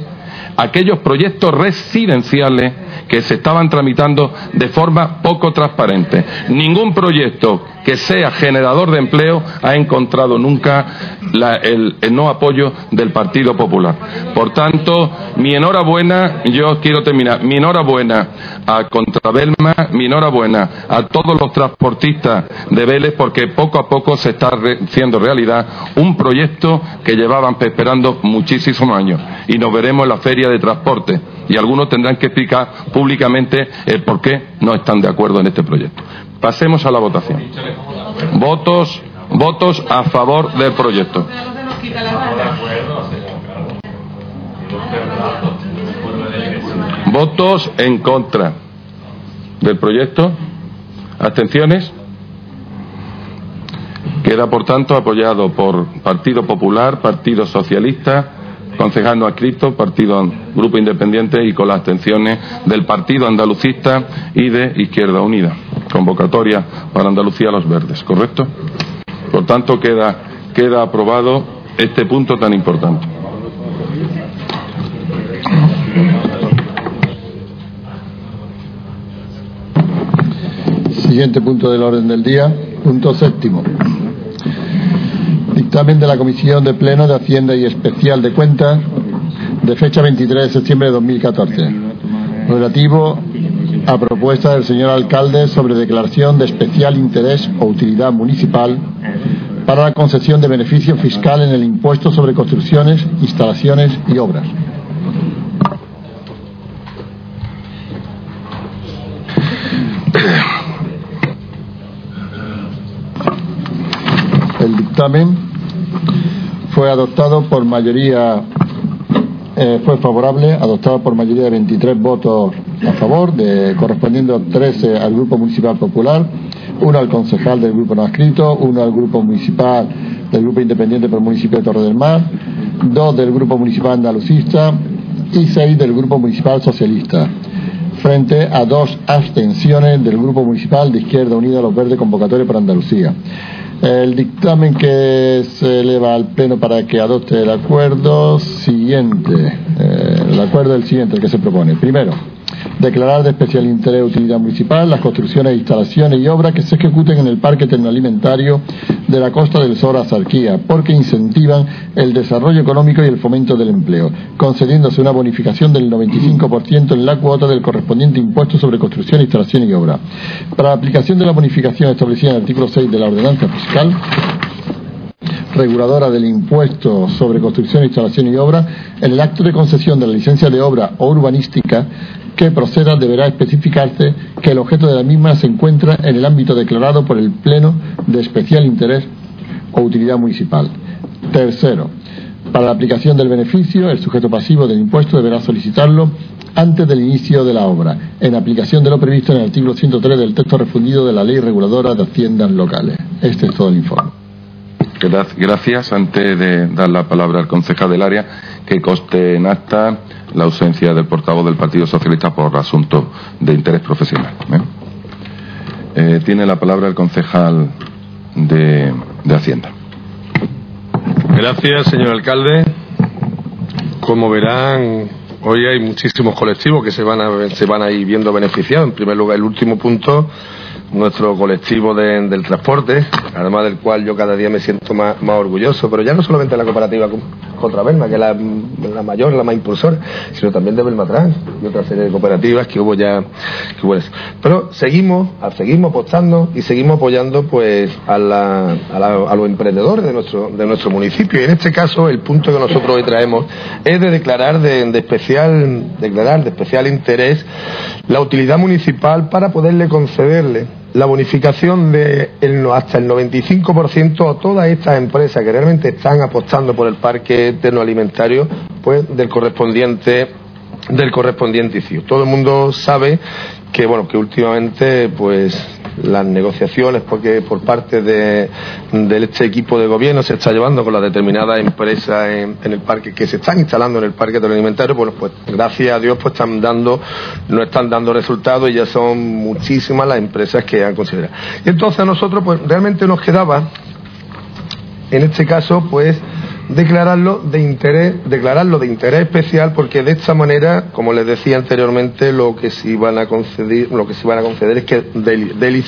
aquellos proyectos residenciales que se estaban tramitando de forma poco transparente. Ningún proyecto que sea generador de empleo ha encontrado nunca el, no apoyo del Partido Popular. Por tanto, mi enhorabuena, yo quiero terminar, mi enhorabuena a Contrabelma, mi enhorabuena a todos los transportistas de Vélez, porque poco a poco se está haciendo realidad un proyecto que llevaban esperando muchísimos años. Y nos veremos en la feria de transporte. Y algunos tendrán que explicar públicamente el por qué no están de acuerdo en este proyecto. Pasemos a la votación. Votos, votos a favor del proyecto. Votos en contra del proyecto. ¿Abstenciones? Queda, por tanto, apoyado por Partido Popular, Partido Socialista, concejal no adscrito, Partido Grupo Independiente y con las abstenciones del Partido Andalucista y de Izquierda Unida. Convocatoria para Andalucía Los Verdes, ¿correcto? Por tanto, queda, queda aprobado este punto tan importante. Siguiente punto del orden del día, punto séptimo. Dictamen de la Comisión de Pleno de Hacienda y Especial de Cuentas de fecha 23 de septiembre de 2014. relativo a propuesta del señor alcalde sobre declaración de especial interés o utilidad municipal para la concesión de beneficio fiscal en el impuesto sobre construcciones, instalaciones y obras. El dictamen fue adoptado por mayoría eh, fue favorable, adoptado por mayoría de 23 votos a favor, correspondiendo 13 al Grupo Municipal Popular, uno al concejal del Grupo No Escrito, uno al Grupo Municipal del Grupo Independiente por el Municipio de Torre del Mar, dos del Grupo Municipal Andalucista y seis del Grupo Municipal Socialista, frente a dos abstenciones del Grupo Municipal de Izquierda Unida Los Verdes Convocatoria por Andalucía. El dictamen que se eleva al Pleno para que adopte el acuerdo siguiente, eh, el acuerdo del siguiente, el que se propone. Primero, declarar de especial interés de utilidad municipal las construcciones, instalaciones y obras que se ejecuten en el Parque Tecnoalimentario de la Costa del Sol Azarquía, porque incentivan el desarrollo económico y el fomento del empleo, concediéndose una bonificación del 95% en la cuota del correspondiente impuesto sobre construcción, instalación y obra. Para la aplicación de la bonificación establecida en el artículo 6 de la ordenanza fiscal, reguladora del impuesto sobre construcción, instalación y obra, en el acto de concesión de la licencia de obra o urbanística que proceda deberá especificarse que el objeto de la misma se encuentra en el ámbito declarado por el Pleno de especial interés o utilidad municipal. Tercero, para la aplicación del beneficio, el sujeto pasivo del impuesto deberá solicitarlo antes del inicio de la obra, en aplicación de lo previsto en el artículo 103 del texto refundido de la Ley Reguladora de Haciendas Locales. Este es todo el informe. Gracias. Antes de dar la palabra al concejal del área, que coste en acta la ausencia del portavoz del Partido Socialista por asuntos de interés profesional. ¿eh? Eh, tiene la palabra el concejal de, de Hacienda. Gracias, señor alcalde. Como verán, hoy hay muchísimos colectivos que se van a, se van a ir viendo beneficiados. En primer lugar, el último punto nuestro colectivo del transporte, además del cual yo cada día me siento más, orgulloso, pero ya no solamente la cooperativa contra Belma, que es la, mayor, la más impulsora, sino también de Belmatrán y otra serie de cooperativas que hubo ya. Que hubo. Pero seguimos, seguimos apostando y seguimos apoyando pues a, a, los emprendedores de nuestro, de nuestro municipio. Y en este caso, el punto que nosotros hoy traemos es de declarar de, especial, declarar de especial interés la utilidad municipal para poderle concederle la bonificación de hasta el 95% a todas estas empresas que realmente están apostando por el parque ternoalimentario, pues del correspondiente del correspondiente ICIO. Todo el mundo sabe que bueno que últimamente pues las negociaciones porque por parte de, este equipo de gobierno se está llevando con las determinadas empresas en, el parque que se están instalando en el parque alimentario bueno pues gracias a Dios pues están dando no están dando resultados y ya son muchísimas las empresas que han considerado. Y entonces a nosotros pues realmente nos quedaba en este caso pues declararlo de interés, declararlo de interés especial porque de esta manera, como les decía anteriormente, lo que se van a conceder, lo que se van a conceder es que del, del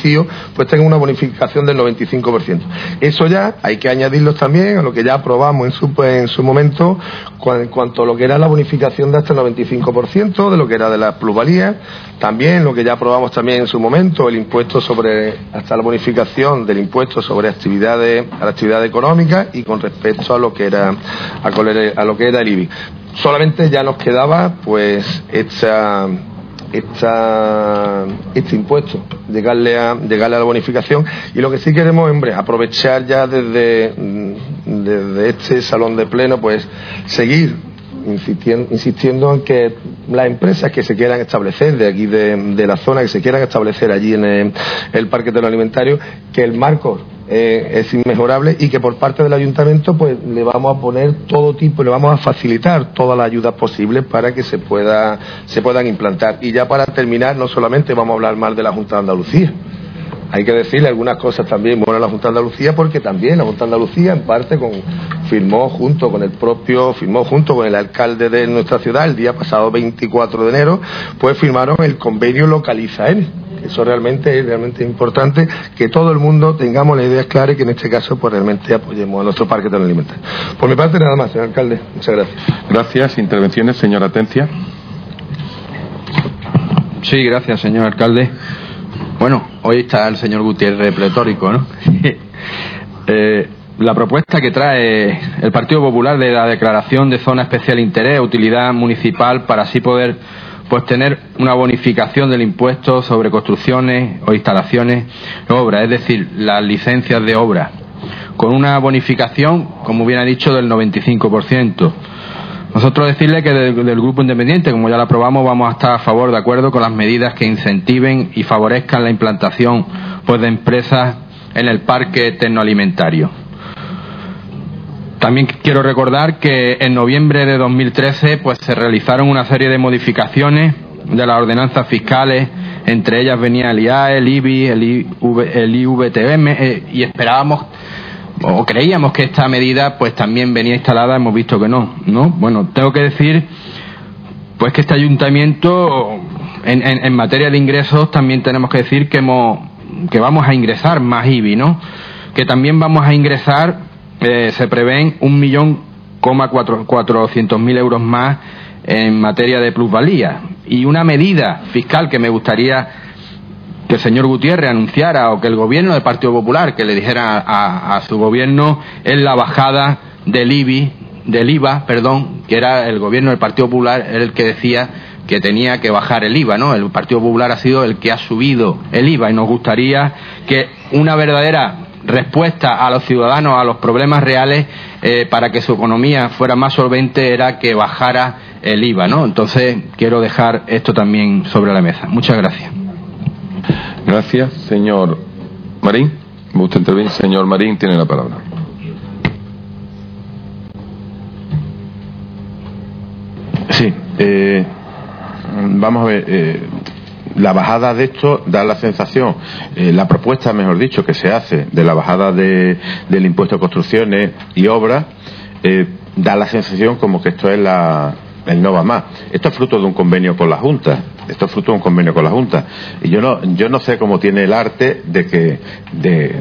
pues tenga una bonificación del 95%. Eso ya hay que añadirlo también a lo que ya aprobamos en su, en su momento en cuanto a lo que era la bonificación de hasta el 95% de lo que era de la plusvalía, también lo que ya aprobamos también en su momento, el impuesto sobre, hasta la bonificación del impuesto sobre actividades, actividad económica y con respecto a lo que era, a, lo que era el IBI. Solamente ya nos quedaba pues esta, este impuesto, llegarle a, llegarle a la bonificación y lo que sí queremos, hombre, aprovechar ya desde, desde este salón de pleno, pues seguir insistiendo, insistiendo en que las empresas que se quieran establecer de aquí de, la zona, que se quieran establecer allí en el, el parque alimentario, que el marco eh, es inmejorable y que por parte del ayuntamiento pues le vamos a poner todo tipo, le vamos a facilitar todas las ayudas posibles para que se pueda se puedan implantar. Y ya para terminar, no solamente vamos a hablar más de la Junta de Andalucía. Hay que decirle algunas cosas también buenas a la Junta de Andalucía porque también la Junta de Andalucía en parte con, firmó junto con el propio, firmó junto con el alcalde de nuestra ciudad el día pasado 24 de enero, pues firmaron el convenio Localiza eso realmente es realmente importante que todo el mundo tengamos la idea clara y que en este caso pues realmente apoyemos a nuestro parque de alimentario. Por mi parte nada más, señor alcalde. Muchas gracias. Gracias. Intervenciones, señora Atencia. Sí, gracias, señor alcalde. Bueno, hoy está el señor Gutiérrez pletórico, ¿no? Eh, la propuesta que trae el Partido Popular de la declaración de zona especial interés, utilidad municipal, para así poder pues tener una bonificación del impuesto sobre construcciones o instalaciones de obra, es decir, las licencias de obra, con una bonificación, como bien ha dicho, del 95%. Nosotros decirle que del, Grupo Independiente, como ya lo aprobamos, vamos a estar a favor, de acuerdo con las medidas que incentiven y favorezcan la implantación pues, de empresas en el parque tecnoalimentario. También quiero recordar que en noviembre de 2013 pues, se realizaron una serie de modificaciones de las ordenanzas fiscales, entre ellas venía el IAE, el IBI, el, IVTM, eh, y esperábamos o creíamos que esta medida pues también venía instalada, hemos visto que no, ¿no? Bueno, tengo que decir pues que este ayuntamiento en, en, materia de ingresos también tenemos que decir que hemos, que vamos a ingresar más IBI, ¿no? Que también vamos a ingresar, eh, se prevén un millón coma cuatrocientos mil euros más en materia de plusvalía y una medida fiscal que me gustaría que el señor Gutiérrez anunciara o que el gobierno del Partido Popular que le dijera a, su gobierno es la bajada del IBI, del IVA, perdón, que era el gobierno del Partido Popular el que decía que tenía que bajar el IVA, ¿no? El Partido Popular ha sido el que ha subido el IVA y nos gustaría que una verdadera respuesta a los ciudadanos a los problemas reales eh, para que su economía fuera más solvente era que bajara el IVA, ¿no? Entonces quiero dejar esto también sobre la mesa. Muchas gracias. Gracias, señor Marín. ¿Me gusta intervenir? Señor Marín tiene la palabra. Sí, eh, vamos a ver. Eh, la bajada de esto da la sensación, eh, la propuesta, mejor dicho, que se hace de la bajada de, del impuesto a construcciones y obras, da la sensación como que esto es la, el no va más. Esto es fruto de un convenio con la Junta. Esto es fruto de un convenio con la Junta. Y yo no, yo no sé cómo tiene el arte de que, de,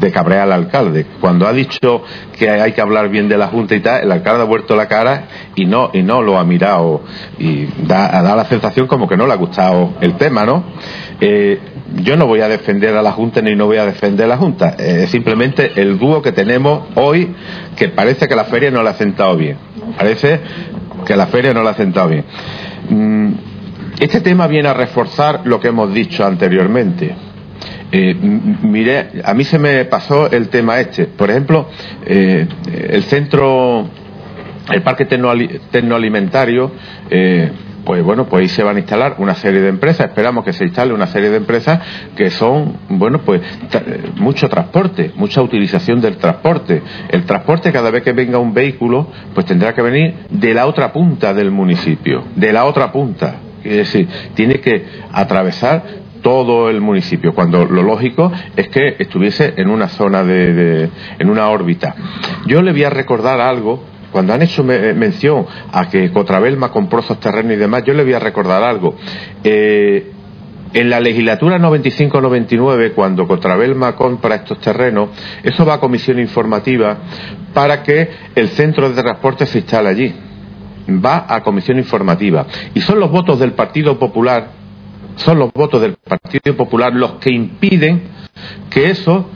de cabrear al alcalde. Cuando ha dicho que hay que hablar bien de la Junta y tal, el alcalde ha vuelto la cara y no, y no lo ha mirado. Y da, la sensación como que no le ha gustado el tema, ¿no? Eh, yo no voy a defender a la Junta ni no voy a defender a la Junta. Eh, es simplemente el dúo que tenemos hoy que parece que la feria no le ha sentado bien. Parece que la feria no la ha sentado bien. Mm, este tema viene a reforzar lo que hemos dicho anteriormente. Eh, mire, a mí se me pasó el tema este. Por ejemplo, eh, el centro, el parque tecnoalimentario, eh, pues bueno, pues ahí se van a instalar una serie de empresas, esperamos que se instale una serie de empresas que son, bueno, pues mucho transporte, mucha utilización del transporte. El transporte cada vez que venga un vehículo, pues tendrá que venir de la otra punta del municipio, de la otra punta. Es decir, tiene que atravesar todo el municipio, cuando lo lógico es que estuviese en una zona de, en una órbita. Yo le voy a recordar algo cuando han hecho eh, mención a que Cotrabelma compró esos terrenos y demás, yo le voy a recordar algo. Eh, en la legislatura 95-99, cuando Cotrabelma compra estos terrenos, eso va a comisión informativa para que el centro de transporte se instale allí. Va a comisión informativa. Y son los votos del Partido Popular, son los votos del Partido Popular los que impiden que eso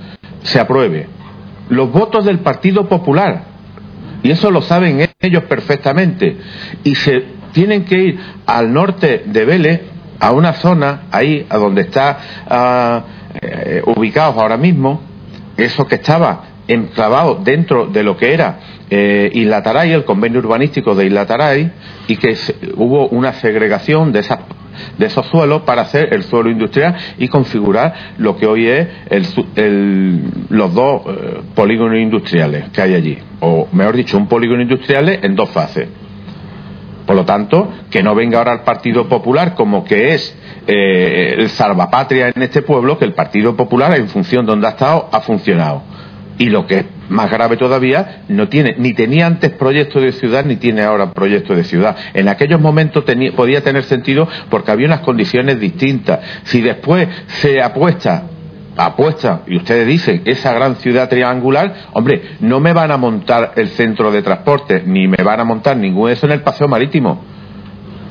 se apruebe. Los votos del Partido Popular y eso lo saben ellos perfectamente. Y se tienen que ir al norte de Vélez, a una zona ahí, a donde está ah, eh, ubicados ahora mismo, eso que estaba enclavado dentro de lo que era eh, Isla Taray, el convenio urbanístico de Isla Taray, y que hubo una segregación de esas de esos suelos para hacer el suelo industrial y configurar lo que hoy es los dos eh, polígonos industriales que hay allí. O mejor dicho, un polígono industrial en dos fases. Por lo tanto, que no venga ahora el Partido Popular como que es eh, el salvapatria en este pueblo, que el Partido Popular, en función de donde ha estado, ha funcionado. Y lo que es más grave todavía, no tiene, ni tenía antes proyecto de ciudad, ni tiene ahora proyecto de ciudad. En aquellos momentos podía tener sentido porque había unas condiciones distintas. Si después se apuesta apuesta, y ustedes dicen, esa gran ciudad triangular, hombre, no me van a montar el centro de transporte, ni me van a montar ningún eso en el paseo marítimo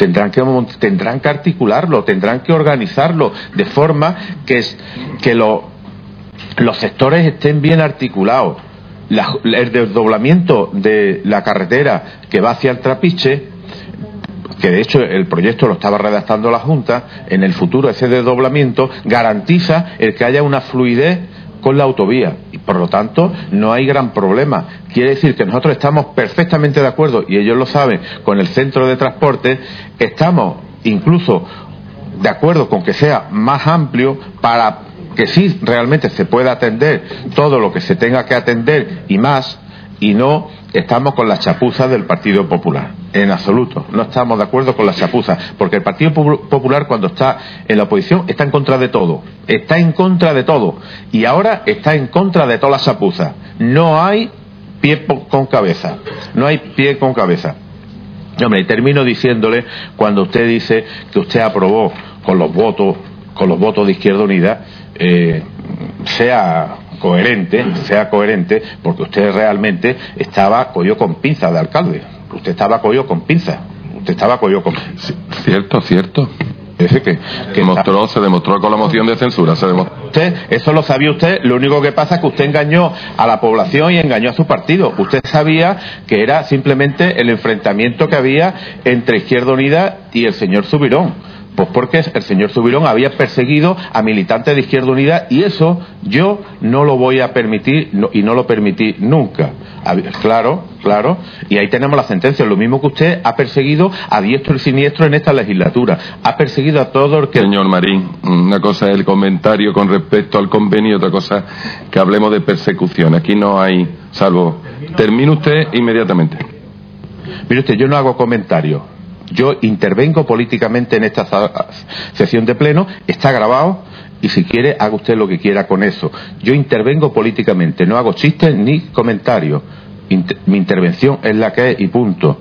tendrán que, tendrán que articularlo, tendrán que organizarlo de forma que, que los sectores estén bien articulados. el desdoblamiento de la carretera que va hacia el trapiche que de hecho el proyecto lo estaba redactando la Junta, en el futuro ese desdoblamiento garantiza el que haya una fluidez con la autovía y por lo tanto no hay gran problema. Quiere decir que nosotros estamos perfectamente de acuerdo y ellos lo saben con el centro de transporte, estamos incluso de acuerdo con que sea más amplio para que sí realmente se pueda atender todo lo que se tenga que atender y más y no estamos con la chapuza del Partido Popular. En absoluto. No estamos de acuerdo con la chapuza. Porque el Partido Popular, cuando está en la oposición, está en contra de todo. Está en contra de todo. Y ahora está en contra de toda la chapuza. No hay pie con cabeza. No hay pie con cabeza. Hombre, y termino diciéndole, cuando usted dice que usted aprobó con los votos, con los votos de Izquierda Unida, eh, sea coherente, sea coherente, porque usted realmente estaba cogido con pinza de alcalde. Usted estaba cogido con pinza. Usted estaba cogido con Cierto, cierto. Ese que, demostró, se demostró con la moción de censura. Se Usted, eso lo sabía usted. Lo único que pasa es que usted engañó a la población y engañó a su partido. Usted sabía que era simplemente el enfrentamiento que había entre Izquierda Unida y el señor Subirón pues porque el señor Subirón había perseguido a militantes de Izquierda Unida y eso yo no lo voy a permitir y no lo permití nunca. Claro, claro. Y ahí tenemos la sentencia. Lo mismo que usted ha perseguido a diestro y siniestro en esta legislatura. Ha perseguido a todo el que. Señor Marín, una cosa es el comentario con respecto al convenio y otra cosa que hablemos de persecución. Aquí no hay, salvo. Termine usted inmediatamente. Mire usted, yo no hago comentarios yo intervengo políticamente en esta sesión de pleno, está grabado y si quiere haga usted lo que quiera con eso. Yo intervengo políticamente, no hago chistes ni comentarios. mi intervención es la que es y punto.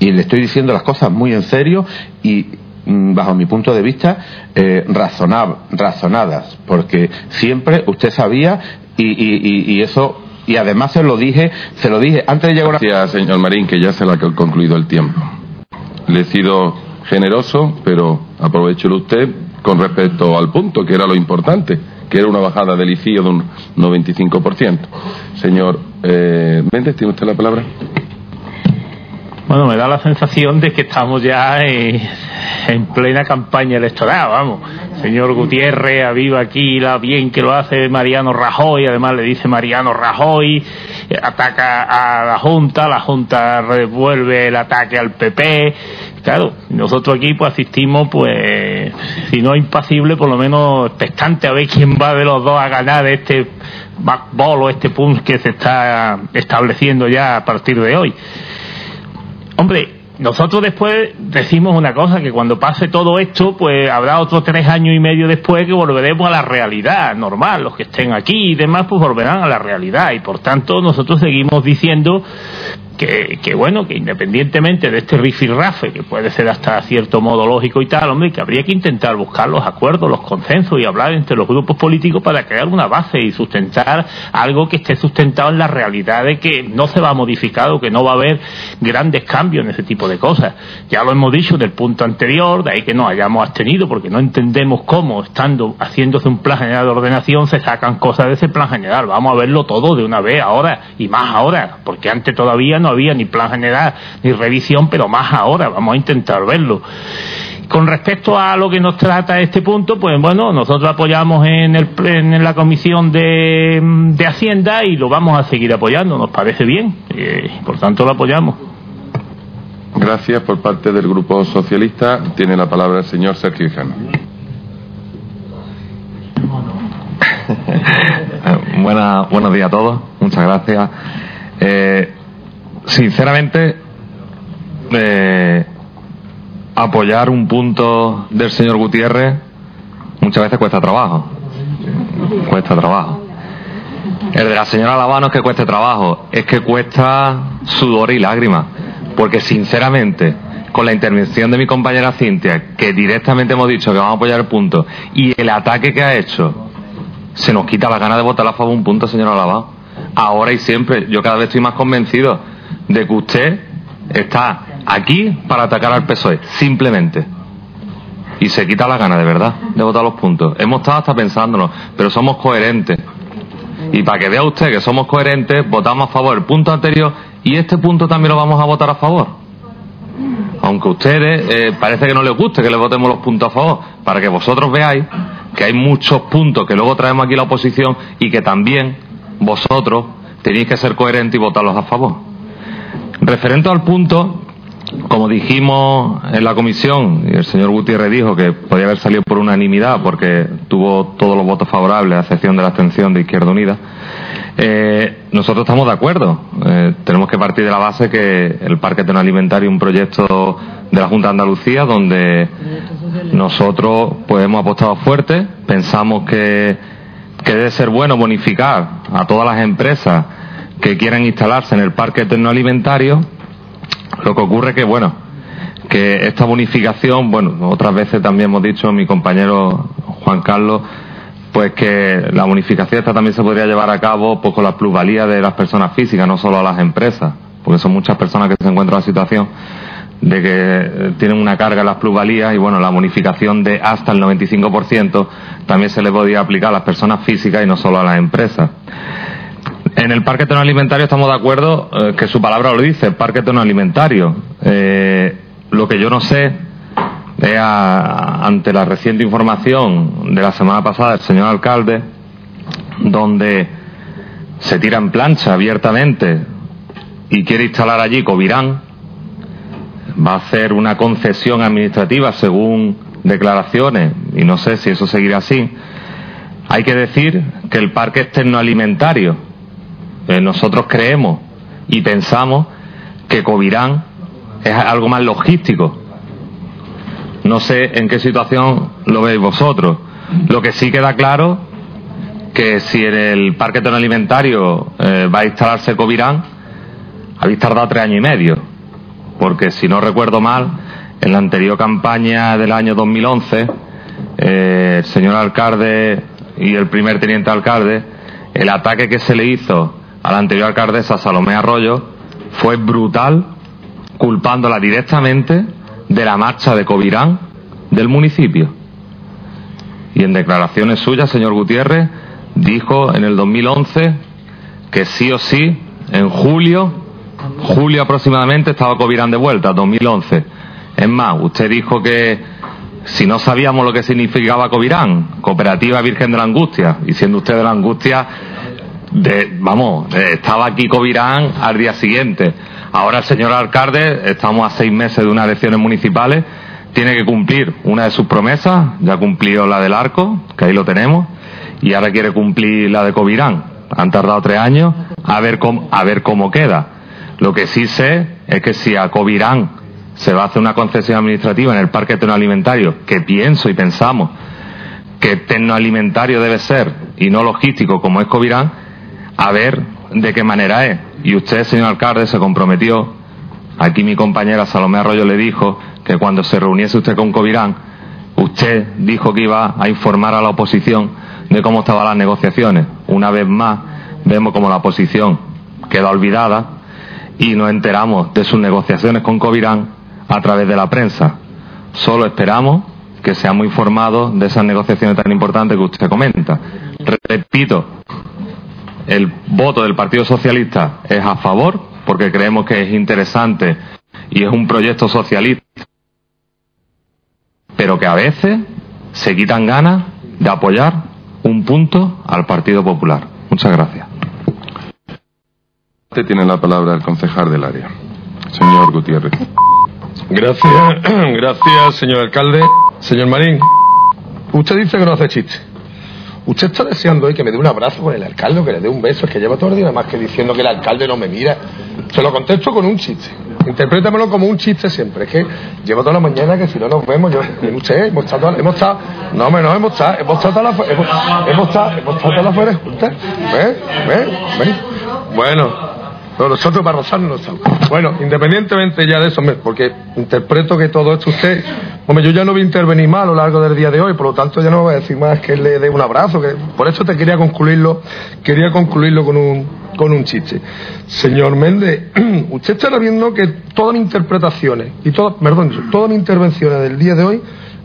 Y le estoy diciendo las cosas muy en serio y mm, bajo mi punto de vista eh, razonadas, porque siempre usted sabía y, y, eso y además se lo dije, se lo dije antes de llegar a... Gracias, señor Marín, que ya se ha concluido el tiempo le he sido generoso, pero aprovechelo usted con respecto al punto, que era lo importante, que era una bajada del ICIO de un 95%. Señor eh, Méndez, ¿tiene usted la palabra? Bueno, me da la sensación de que estamos ya en, plena campaña electoral, vamos. Señor Gutiérrez, aviva aquí la bien que lo hace Mariano Rajoy, además le dice Mariano Rajoy, ataca a la Junta, la Junta revuelve el ataque al PP. Claro, nosotros aquí pues asistimos, pues, si no impasible, por lo menos expectante a ver quién va de los dos a ganar este backball o este punto que se está estableciendo ya a partir de hoy. Hombre, nosotros después decimos una cosa, que cuando pase todo esto, pues habrá otros tres años y medio después que volveremos a la realidad normal. Los que estén aquí y demás, pues volverán a la realidad. Y por tanto, nosotros seguimos diciendo que, bueno, que independientemente de este rifirrafe, que puede ser hasta cierto modo lógico y tal, hombre, que habría que intentar buscar los acuerdos, los consensos y hablar entre los grupos políticos para crear una base y sustentar algo que esté sustentado en la realidad de que no se va a modificar o que no va a haber grandes cambios en ese tipo de cosas. Ya lo hemos dicho en el punto anterior, de ahí que no hayamos abstenido, porque no entendemos cómo, estando haciéndose un plan general de ordenación, se sacan cosas de ese plan general. Vamos a verlo todo de una vez ahora y más ahora, porque antes todavía no había ni plan general ni revisión, pero más ahora, vamos a intentar verlo. Con respecto a lo que nos trata este punto, pues bueno, nosotros apoyamos en, el, en la Comisión de, de Hacienda y lo vamos a seguir apoyando, nos parece bien, eh, por tanto lo apoyamos. Gracias por parte del Grupo Socialista. Tiene la palabra el señor Sergio Hijano. buenos días a todos. Muchas gracias. Eh, sinceramente, eh, apoyar un punto del señor Gutiérrez muchas veces cuesta trabajo. Cuesta trabajo. El de la señora Lavano es que cueste trabajo, es que cuesta sudor y lágrimas. Porque sinceramente, con la intervención de mi compañera Cintia, que directamente hemos dicho que vamos a apoyar el punto, y el ataque que ha hecho, se nos quita la gana de votar a favor un punto, señora Lavado. Ahora y siempre, yo cada vez estoy más convencido de que usted está aquí para atacar al PSOE, simplemente. Y se quita la gana de verdad de votar los puntos. Hemos estado hasta pensándolo, pero somos coherentes. Y para que vea usted que somos coherentes, votamos a favor el punto anterior y este punto también lo vamos a votar a favor. Aunque a ustedes eh, parece que no les guste que le votemos los puntos a favor, para que vosotros veáis que hay muchos puntos que luego traemos aquí la oposición y que también vosotros tenéis que ser coherentes y votarlos a favor. Referente al punto, como dijimos en la comisión, y el señor Gutiérrez dijo que podía haber salido por unanimidad porque tuvo todos los votos favorables, a excepción de la abstención de Izquierda Unida, eh, nosotros estamos de acuerdo. Eh, tenemos que partir de la base que el Parque Alimentario es un proyecto de la Junta de Andalucía donde nosotros pues hemos apostado fuerte, pensamos que, que debe ser bueno bonificar a todas las empresas que quieran instalarse en el Parque Alimentario. Lo que ocurre que, bueno, que esta bonificación, bueno, otras veces también hemos dicho mi compañero Juan Carlos, pues que la bonificación esta también se podría llevar a cabo pues, con la plusvalía de las personas físicas, no solo a las empresas, porque son muchas personas que se encuentran en la situación de que tienen una carga en las plusvalías y bueno, la bonificación de hasta el 95% también se le podría aplicar a las personas físicas y no solo a las empresas. En el parque tono alimentario estamos de acuerdo eh, que su palabra lo dice, parque tono alimentario. Eh, lo que yo no sé ante la reciente información de la semana pasada del señor alcalde, donde se tira en plancha abiertamente y quiere instalar allí Covirán, va a hacer una concesión administrativa según declaraciones, y no sé si eso seguirá así. Hay que decir que el parque alimentario, eh, nosotros creemos y pensamos que Covirán es algo más logístico, no sé en qué situación lo veis vosotros. Lo que sí queda claro que si en el parque alimentario eh, va a instalarse Covirán, habéis tardado tres años y medio. Porque si no recuerdo mal, en la anterior campaña del año 2011, eh, el señor alcalde y el primer teniente alcalde, el ataque que se le hizo a la anterior alcaldesa Salomé Arroyo fue brutal, culpándola directamente de la marcha de Covirán del municipio. Y en declaraciones suyas, señor Gutiérrez, dijo en el 2011 que sí o sí, en julio, julio aproximadamente, estaba Covirán de vuelta, 2011. Es más, usted dijo que si no sabíamos lo que significaba Covirán, Cooperativa Virgen de la Angustia, y siendo usted de la Angustia, de, vamos, estaba aquí Covirán al día siguiente. Ahora el señor alcalde, estamos a seis meses de unas elecciones municipales, tiene que cumplir una de sus promesas, ya cumplió la del arco, que ahí lo tenemos, y ahora quiere cumplir la de Covirán. Han tardado tres años, a ver cómo, a ver cómo queda. Lo que sí sé es que si a Covirán se va a hacer una concesión administrativa en el parque tecnoalimentario, que pienso y pensamos que tecnoalimentario debe ser y no logístico como es Covirán, a ver de qué manera es. Y usted, señor alcalde, se comprometió, aquí mi compañera Salomé Arroyo le dijo que cuando se reuniese usted con Covirán, usted dijo que iba a informar a la oposición de cómo estaban las negociaciones. Una vez más, vemos como la oposición queda olvidada y nos enteramos de sus negociaciones con Covirán a través de la prensa. Solo esperamos que seamos informados de esas negociaciones tan importantes que usted comenta. Repito, el voto del Partido Socialista es a favor, porque creemos que es interesante y es un proyecto socialista, pero que a veces se quitan ganas de apoyar un punto al Partido Popular. Muchas gracias. Tiene la palabra el concejal del área, señor Gutiérrez. Gracias, gracias, señor alcalde. Señor Marín, usted dice que no hace chiste. Usted está deseando hoy que me dé un abrazo con el alcalde que le dé un beso. Es que lleva todo el día más que diciendo que el alcalde no me mira. Se lo contesto con un chiste. Interprétamelo como un chiste siempre. Es que llevo toda la mañana que si no nos vemos, yo, usted, hemos estado, hemos estado, no, no, hemos estado, hemos estado toda la, hemos, hemos estado, hemos estado. ¿Ven? ¿Ven? ¿Ven? Bueno, Pero nosotros para rozar no estamos. Bueno, independientemente ya de eso, porque interpreto que todo esto usted, hombre, yo ya no voy a intervenir más a lo largo del día de hoy, por lo tanto ya no voy a decir más que le dé un abrazo, por eso te quería concluirlo, quería concluirlo con un, con un chiste. Señor Méndez, usted estará viendo que todas mis interpretaciones y todas, perdón, todas mis intervenciones del día de hoy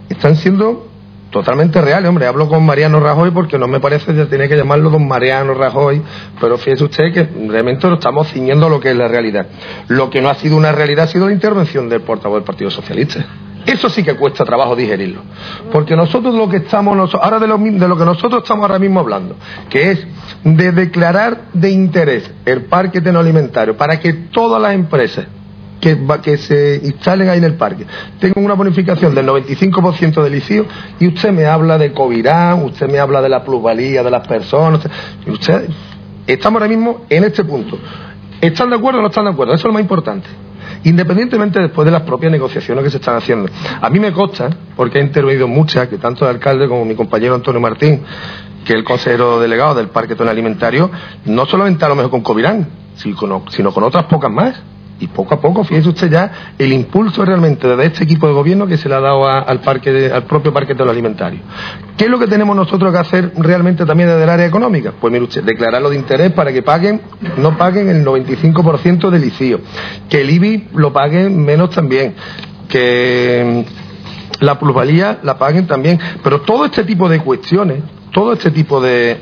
están siendo totalmente real, hombre. Hablo con Mariano Rajoy porque no me parece que tiene que llamarlo don Mariano Rajoy, pero fíjese usted que realmente lo estamos ciñendo a lo que es la realidad. Lo que no ha sido una realidad ha sido la intervención del portavoz del Partido Socialista. Eso sí que cuesta trabajo digerirlo. Porque nosotros lo que estamos, ahora de lo, de lo que nosotros estamos ahora mismo hablando, que es de declarar de interés el parque tecnoalimentario para que todas las empresas que, que se instalen ahí en el parque tengan una bonificación del 95% del ICIO y usted me habla de Covirán, usted me habla de la plusvalía de las personas. Usted, estamos ahora mismo en este punto. ¿Están de acuerdo o no están de acuerdo? Eso es lo más importante. Independientemente después de las propias negociaciones que se están haciendo. A mí me consta, porque he intervenido muchas, que tanto el alcalde como mi compañero Antonio Martín, que es el consejero delegado del Parque Tonal Alimentario, no solamente a lo mejor con Covirán, sino con otras pocas más y poco a poco, fíjese usted ya, el impulso realmente de este equipo de gobierno que se le ha dado al, parque al propio parque de alimentario. ¿Qué es lo que tenemos nosotros que hacer realmente también desde el área económica? Pues mire usted, declararlo de interés para que paguen, no paguen el 95% del ICIO, que el IBI lo paguen menos también, que la plusvalía la paguen también, pero todo este tipo de cuestiones todo este tipo de,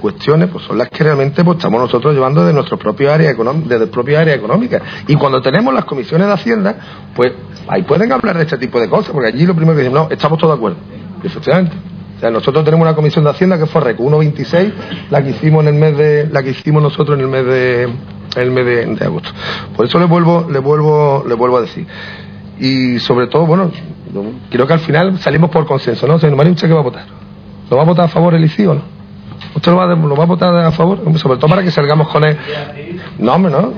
cuestiones pues son las que realmente pues, estamos nosotros llevando de nuestro propio área desde propia área económica y cuando tenemos las comisiones de hacienda pues ahí pueden hablar de este tipo de cosas porque allí lo primero que dicen no estamos todos de acuerdo efectivamente. O sea, nosotros tenemos una comisión de hacienda que fue REC 126 la que hicimos en el mes de la que hicimos nosotros en el mes de el mes de, agosto. Por eso le vuelvo le vuelvo le vuelvo a decir. Y sobre todo bueno creo que al final salimos por consenso no señor Marín usted qué va a votar ¿Lo va a votar a favor el ICI o no? ¿Usted lo va, lo va a votar a favor? Sobre todo para que salgamos con él. No, hombre, no.